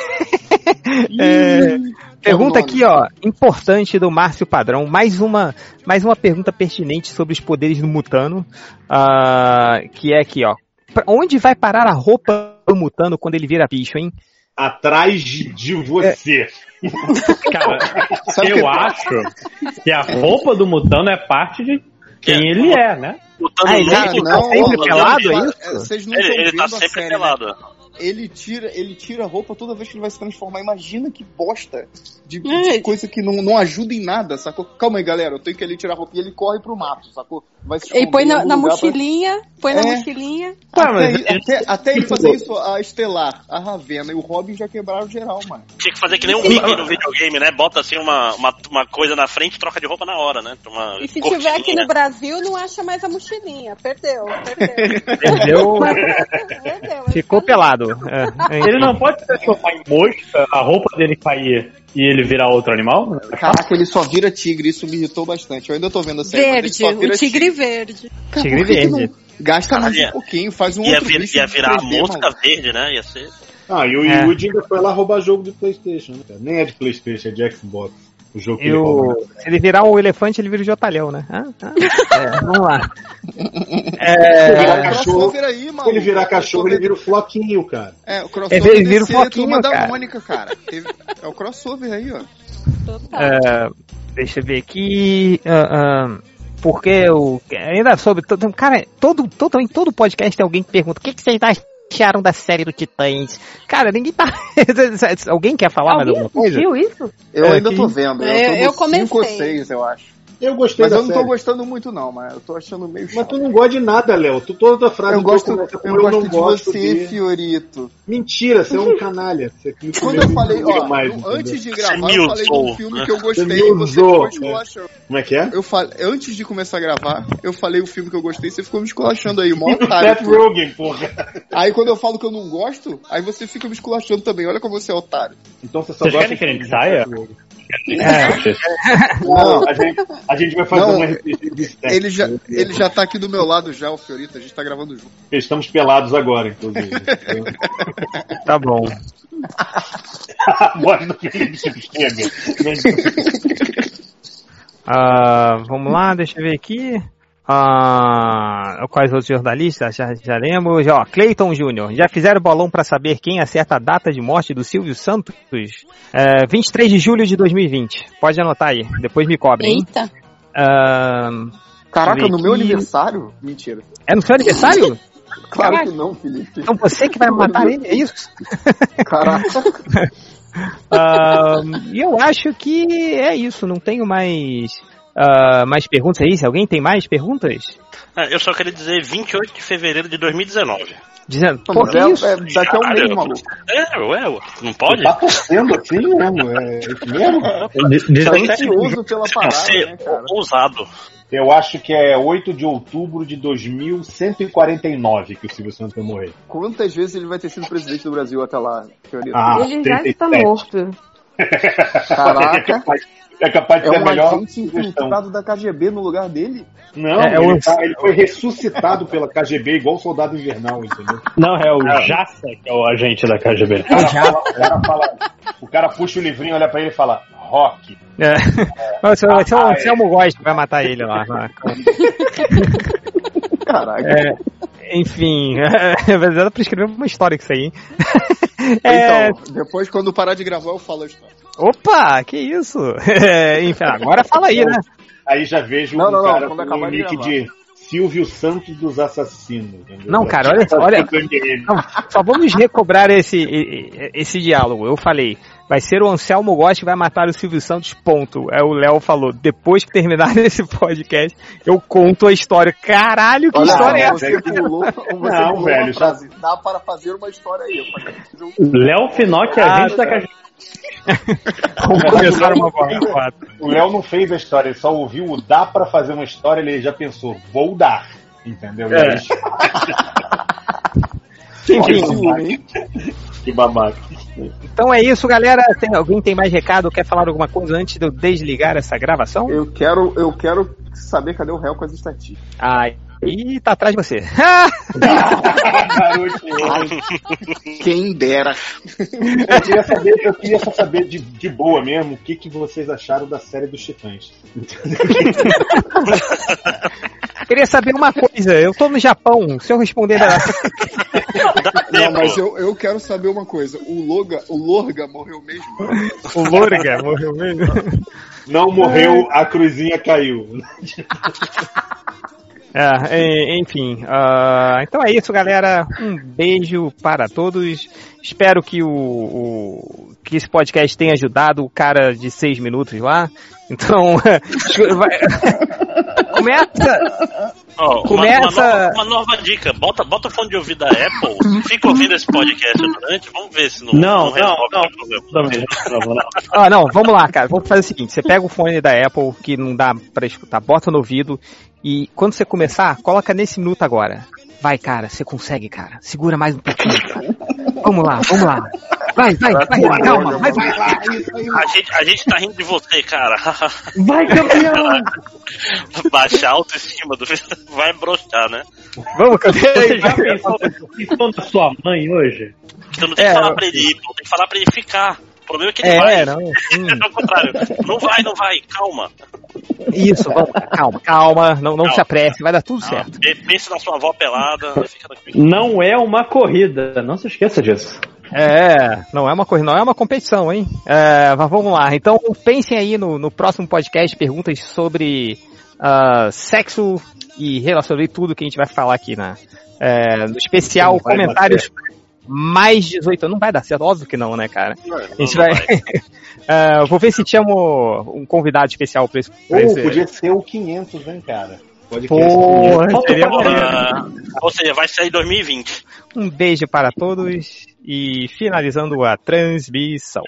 Speaker 6: É, pergunta aqui, ó, importante do Márcio Padrão. Mais uma, mais uma pergunta pertinente sobre os poderes do Mutano. ah, que é aqui, ó. Onde vai parar a roupa do Mutano quando ele vira bicho, hein?
Speaker 8: Atrás de, você.
Speaker 10: Cara,
Speaker 9: Sabe
Speaker 10: eu
Speaker 9: que-
Speaker 10: acho que a roupa do Mutano é parte de quem ele é, né?
Speaker 7: Lutando
Speaker 6: Ah, ele é
Speaker 9: Cara,
Speaker 7: mundo,
Speaker 6: tá
Speaker 9: não,
Speaker 6: sempre pelado,
Speaker 9: ele-
Speaker 6: é isso?
Speaker 9: é, Vocês não
Speaker 7: Ele,
Speaker 9: estão
Speaker 7: ele tá sempre
Speaker 9: série, né?
Speaker 7: pelado.
Speaker 9: Ele tira, ele tira a roupa toda vez que ele vai se transformar. Imagina que bosta de, de
Speaker 4: É.
Speaker 9: coisa que não, não ajuda em nada, sacou? Calma aí, galera, eu tenho que ali tirar a roupa. E ele corre pro mato, sacou? Vai se
Speaker 4: Ele põe na, na
Speaker 9: lugar pra-
Speaker 4: mochilinha, põe na
Speaker 9: É.
Speaker 4: mochilinha.
Speaker 9: Até,
Speaker 10: mas
Speaker 9: aí- até, até ele fazer isso, a Estelar, a Ravena e o Robin já quebraram geral, mano.
Speaker 7: Tinha que fazer que nem um Mickey no videogame, né? Bota assim uma, uma, uma coisa na frente e troca de roupa na hora, né? Uma
Speaker 4: E se
Speaker 7: cortininha.
Speaker 4: tiver aqui no Brasil, não acha mais a mochilinha. Perdeu, perdeu.
Speaker 6: Perdeu,
Speaker 4: perdeu.
Speaker 6: ficou pelado. É,
Speaker 10: Ele não pode transformar em mosca, a roupa dele cair e ele virar outro animal?
Speaker 9: Caraca, ele só vira tigre, isso me irritou bastante. Eu ainda tô vendo a série. mas ele
Speaker 4: Verde,
Speaker 9: só vira
Speaker 4: o tigre verde.
Speaker 9: Cara,
Speaker 6: Tigre verde.
Speaker 9: Gasta mais
Speaker 7: Caralho,
Speaker 9: um pouquinho, faz um
Speaker 7: Ia,
Speaker 9: outro
Speaker 7: vir-
Speaker 9: bicho
Speaker 7: ia virar a
Speaker 9: 3D,
Speaker 7: mosca verde, né? Ia ser.
Speaker 8: Ah, e o
Speaker 6: É.
Speaker 8: Yudi ainda foi lá roubar jogo de Playstation, né? Nem é de Playstation, é de Xbox. O jogo que
Speaker 6: E
Speaker 8: ele
Speaker 6: o, se ele virar um elefante, ele vira o Jotalhão, né? Ah, ah. É, vamos lá. É,
Speaker 8: Se virar
Speaker 9: É,
Speaker 8: cachorro,
Speaker 9: crossover aí,
Speaker 8: se ele virar cachorro, ele vira o floquinho, cara.
Speaker 9: É, o crossover
Speaker 6: Ele vira o
Speaker 9: Turma
Speaker 6: Floquinho,
Speaker 9: da
Speaker 6: cara.
Speaker 9: Mônica, cara. Teve- É o crossover aí, ó.
Speaker 6: É, deixa eu ver aqui. ah, ah, porque o. Ainda sobre. todo- Cara, todo, todo, em todo podcast tem alguém que pergunta: o que, que vocês acharam da série do Titãs? Cara, ninguém tá. alguém quer falar mais alguma coisa?
Speaker 14: isso?
Speaker 9: Eu
Speaker 6: É,
Speaker 9: ainda
Speaker 6: que-
Speaker 9: tô vendo. Eu,
Speaker 4: Eu-
Speaker 9: tô
Speaker 4: eu comecei.
Speaker 9: cinco ou seis, eu acho.
Speaker 8: Eu gostei
Speaker 9: Mas
Speaker 8: da
Speaker 9: eu não tô
Speaker 8: série.
Speaker 9: gostando muito, não, mas eu tô achando meio
Speaker 8: Mas
Speaker 9: chato.
Speaker 8: tu não gosta de nada, Léo. Tu toda a frase
Speaker 9: Eu
Speaker 8: tua
Speaker 9: gosto,
Speaker 8: com
Speaker 9: eu
Speaker 8: eu
Speaker 9: gosto
Speaker 8: não
Speaker 9: de
Speaker 8: gosto
Speaker 9: você,
Speaker 8: de...
Speaker 9: Fiorito.
Speaker 8: Mentira, você é um canalha. Você me
Speaker 9: Quando eu falei, ó, eu-
Speaker 8: entendeu?
Speaker 9: antes de
Speaker 7: Você
Speaker 9: gravar, eu falei de um filme
Speaker 7: né?
Speaker 9: que eu gostei
Speaker 8: Você
Speaker 9: e você ficou
Speaker 8: é.
Speaker 9: esculachando.
Speaker 8: Como é que é?
Speaker 9: Eu falei, antes de começar a gravar, eu falei o filme que eu gostei, você ficou me esculachando aí, mó
Speaker 8: O
Speaker 9: otário.
Speaker 8: Seth. Rogen, porra.
Speaker 9: Aí quando eu falo que eu não gosto, aí você fica me esculachando também. Olha como você é otário.
Speaker 8: Então você só
Speaker 10: Vocês
Speaker 8: gosta
Speaker 10: querem que gente saia?
Speaker 6: É,
Speaker 8: Não, a gente, a gente vai fazer
Speaker 9: Não,
Speaker 8: um RPG de.
Speaker 9: Ele já, ele já tá aqui do meu lado já, o Fiorito, a gente tá gravando junto.
Speaker 8: Estamos pelados agora, inclusive.
Speaker 6: tá bom.
Speaker 8: a voz do Felipe chega.
Speaker 6: Ah, vamos lá, deixa eu ver aqui. Ah, quais outros jornalistas? Já, já lemos. Ó, Cleiton Júnior. Já fizeram bolão pra saber quem acerta a data de morte do Silvio Santos? É, 23 de julho de 2020. Pode anotar aí. Depois me cobrem.
Speaker 11: Eita.
Speaker 6: Ah,
Speaker 9: Caraca, no meu aniversário? Mentira.
Speaker 6: É no seu aniversário?
Speaker 9: Claro
Speaker 6: Caraca.
Speaker 9: que não, Felipe.
Speaker 6: Então você que vai matar ele, é isso?
Speaker 9: Caraca.
Speaker 6: Ah, E eu acho que é isso. Não tenho mais, ah, mais perguntas aí. Se alguém tem mais perguntas?
Speaker 7: Ah, Eu só queria dizer 28 de fevereiro de 2019.
Speaker 6: Dizendo, pô, que
Speaker 9: é-
Speaker 6: isso?
Speaker 9: é daqui a um mês, maluco.
Speaker 7: É, ué, ué, não pode?
Speaker 8: Tá torcendo assim mesmo? É isso mesmo?
Speaker 9: Tá ansioso pela parada, né, cara?
Speaker 7: ousado.
Speaker 8: Eu acho que é 8 de outubro de 2149 que o Silvio Santos vai morrer.
Speaker 9: Quantas vezes ele vai ter sido presidente do Brasil até lá?
Speaker 8: Ah,
Speaker 14: Ele já
Speaker 8: 37.
Speaker 14: está morto.
Speaker 9: Caraca.
Speaker 8: É capaz, é de
Speaker 9: É
Speaker 8: ser
Speaker 9: um
Speaker 8: melhor
Speaker 9: agente infiltrado da KGB no lugar dele?
Speaker 8: Não,
Speaker 6: É,
Speaker 8: ele,
Speaker 6: eu-
Speaker 8: tá- ele foi ressuscitado pela KGB igual o soldado invernal, entendeu?
Speaker 10: Não, é o Jassa que é o agente da KGB.
Speaker 8: O cara, fala- o cara fala- o cara puxa o livrinho, olha pra ele e fala, rock.
Speaker 6: É. Vai ser, vai ser o Anselmo Góes que vai matar ele lá. lá.
Speaker 9: Caraca.
Speaker 6: É, enfim, é verdade pra escrever uma história com isso aí. hein? É,
Speaker 9: Então, depois quando parar de gravar eu falo a história.
Speaker 6: Opa, que isso? É, enfim, agora fala aí, né?
Speaker 8: Aí já vejo
Speaker 9: Não,
Speaker 8: um
Speaker 9: não, não,
Speaker 8: cara
Speaker 9: quando
Speaker 8: com
Speaker 9: de
Speaker 8: nick de Silvio Santos dos Assassinos. entendeu?
Speaker 6: Não, cara, olha, olha,
Speaker 8: Ele.
Speaker 6: Não, só vamos recobrar esse, esse diálogo. Eu falei, vai ser o Anselmo Gotti que vai matar o Silvio Santos, ponto. É o Léo falou, depois que terminar esse podcast, eu conto a história. Caralho, que
Speaker 9: Olha,
Speaker 6: história é essa?
Speaker 9: você pulou, você
Speaker 8: Não,
Speaker 9: pulou
Speaker 8: velho,
Speaker 9: frase. Dá para fazer uma história aí.
Speaker 10: Léo Finock é
Speaker 6: Ah,
Speaker 10: agente da
Speaker 6: tá.
Speaker 10: KGB.
Speaker 6: Vamos começar uma forma
Speaker 8: O Léo não fez a história, ele só ouviu o dá pra fazer uma história, ele já pensou, vou dar. Entendeu?
Speaker 10: É.
Speaker 6: Enfim,
Speaker 8: Que babaca.
Speaker 6: então é isso, galera. Tem, alguém tem mais recado? Quer falar alguma coisa antes de eu desligar essa gravação?
Speaker 9: Eu quero, eu quero saber cadê o réu com as estatísticas.
Speaker 6: Ai, e tá atrás de você.
Speaker 9: Quem dera.
Speaker 8: Eu queria saber, eu queria só saber de, de boa mesmo o que, que vocês acharam da série dos Titãs.
Speaker 6: Queria saber uma coisa. Eu tô no Japão. Se eu responder da
Speaker 9: Não, mas eu, eu quero saber uma coisa. O Loga, o Lorga morreu mesmo?
Speaker 6: o Lorga morreu mesmo.
Speaker 8: Não morreu, a cruzinha caiu.
Speaker 6: É, enfim, ah, então é isso, galera. Um beijo para todos. Espero que o, o- que esse podcast tenha ajudado o cara de seis minutos lá. Então, vai- começa.
Speaker 7: Ó, uma-
Speaker 6: Começa-
Speaker 7: Uma, nova, uma nova dica. Bota, bota o fone de ouvido da Apple, fica ouvindo esse podcast durante, vamos ver se não,
Speaker 10: Não,
Speaker 7: resolve
Speaker 10: não,
Speaker 7: o problema.
Speaker 10: Também, não, não, não.
Speaker 6: Ah, não, vamos lá, cara. Vamos fazer o seguinte: você pega o fone da Apple que não dá pra escutar, bota no ouvido e quando você começar, coloca nesse minuto agora. Vai, cara, você consegue, cara. Segura mais um pouquinho, cara. Vamos lá, vamos lá. Vai, vai, vai, calma, vai, vai.
Speaker 7: A gente, a gente tá rindo de você, cara.
Speaker 10: Vai, campeão!
Speaker 7: Baixar a autoestima do vai broxar, né?
Speaker 6: Vamos,
Speaker 10: Você já pensou, pensou na sua mãe hoje?
Speaker 7: Então não tem
Speaker 6: É,
Speaker 7: que falar
Speaker 6: eu-
Speaker 7: pra ele ir, pô, tem que falar pra ele ficar. O problema é que ele
Speaker 6: É,
Speaker 7: vai.
Speaker 6: não, hum.
Speaker 7: É o contrário. Não vai, não vai, calma.
Speaker 6: Isso, vamos, calma, calma, não, não se
Speaker 7: Calma.
Speaker 6: apresse, vai dar tudo certo.
Speaker 7: Pe- Pense na sua avó pelada, fica tranquilo.
Speaker 10: Não é uma corrida, não se esqueça disso.
Speaker 6: É, não é uma coisa, não é uma competição, hein? É, mas vamos lá. Então pensem aí no, no próximo podcast perguntas sobre ah, sexo e relacionamento, tudo que a gente vai falar aqui na, é, no especial
Speaker 8: Não vai
Speaker 6: comentários mais 18 anos. Não vai dar certo, óbvio que não, né, cara? A gente
Speaker 7: não
Speaker 6: vai. É, vou ver se chamo um convidado especial pra esse. pra
Speaker 8: Ou
Speaker 6: esse-
Speaker 8: podia ser o 500, hein, cara? Podcast
Speaker 6: Pô,
Speaker 8: 500.
Speaker 6: seria
Speaker 7: ou seja, vai sair em 2020.
Speaker 6: Um beijo para todos e finalizando a transmissão.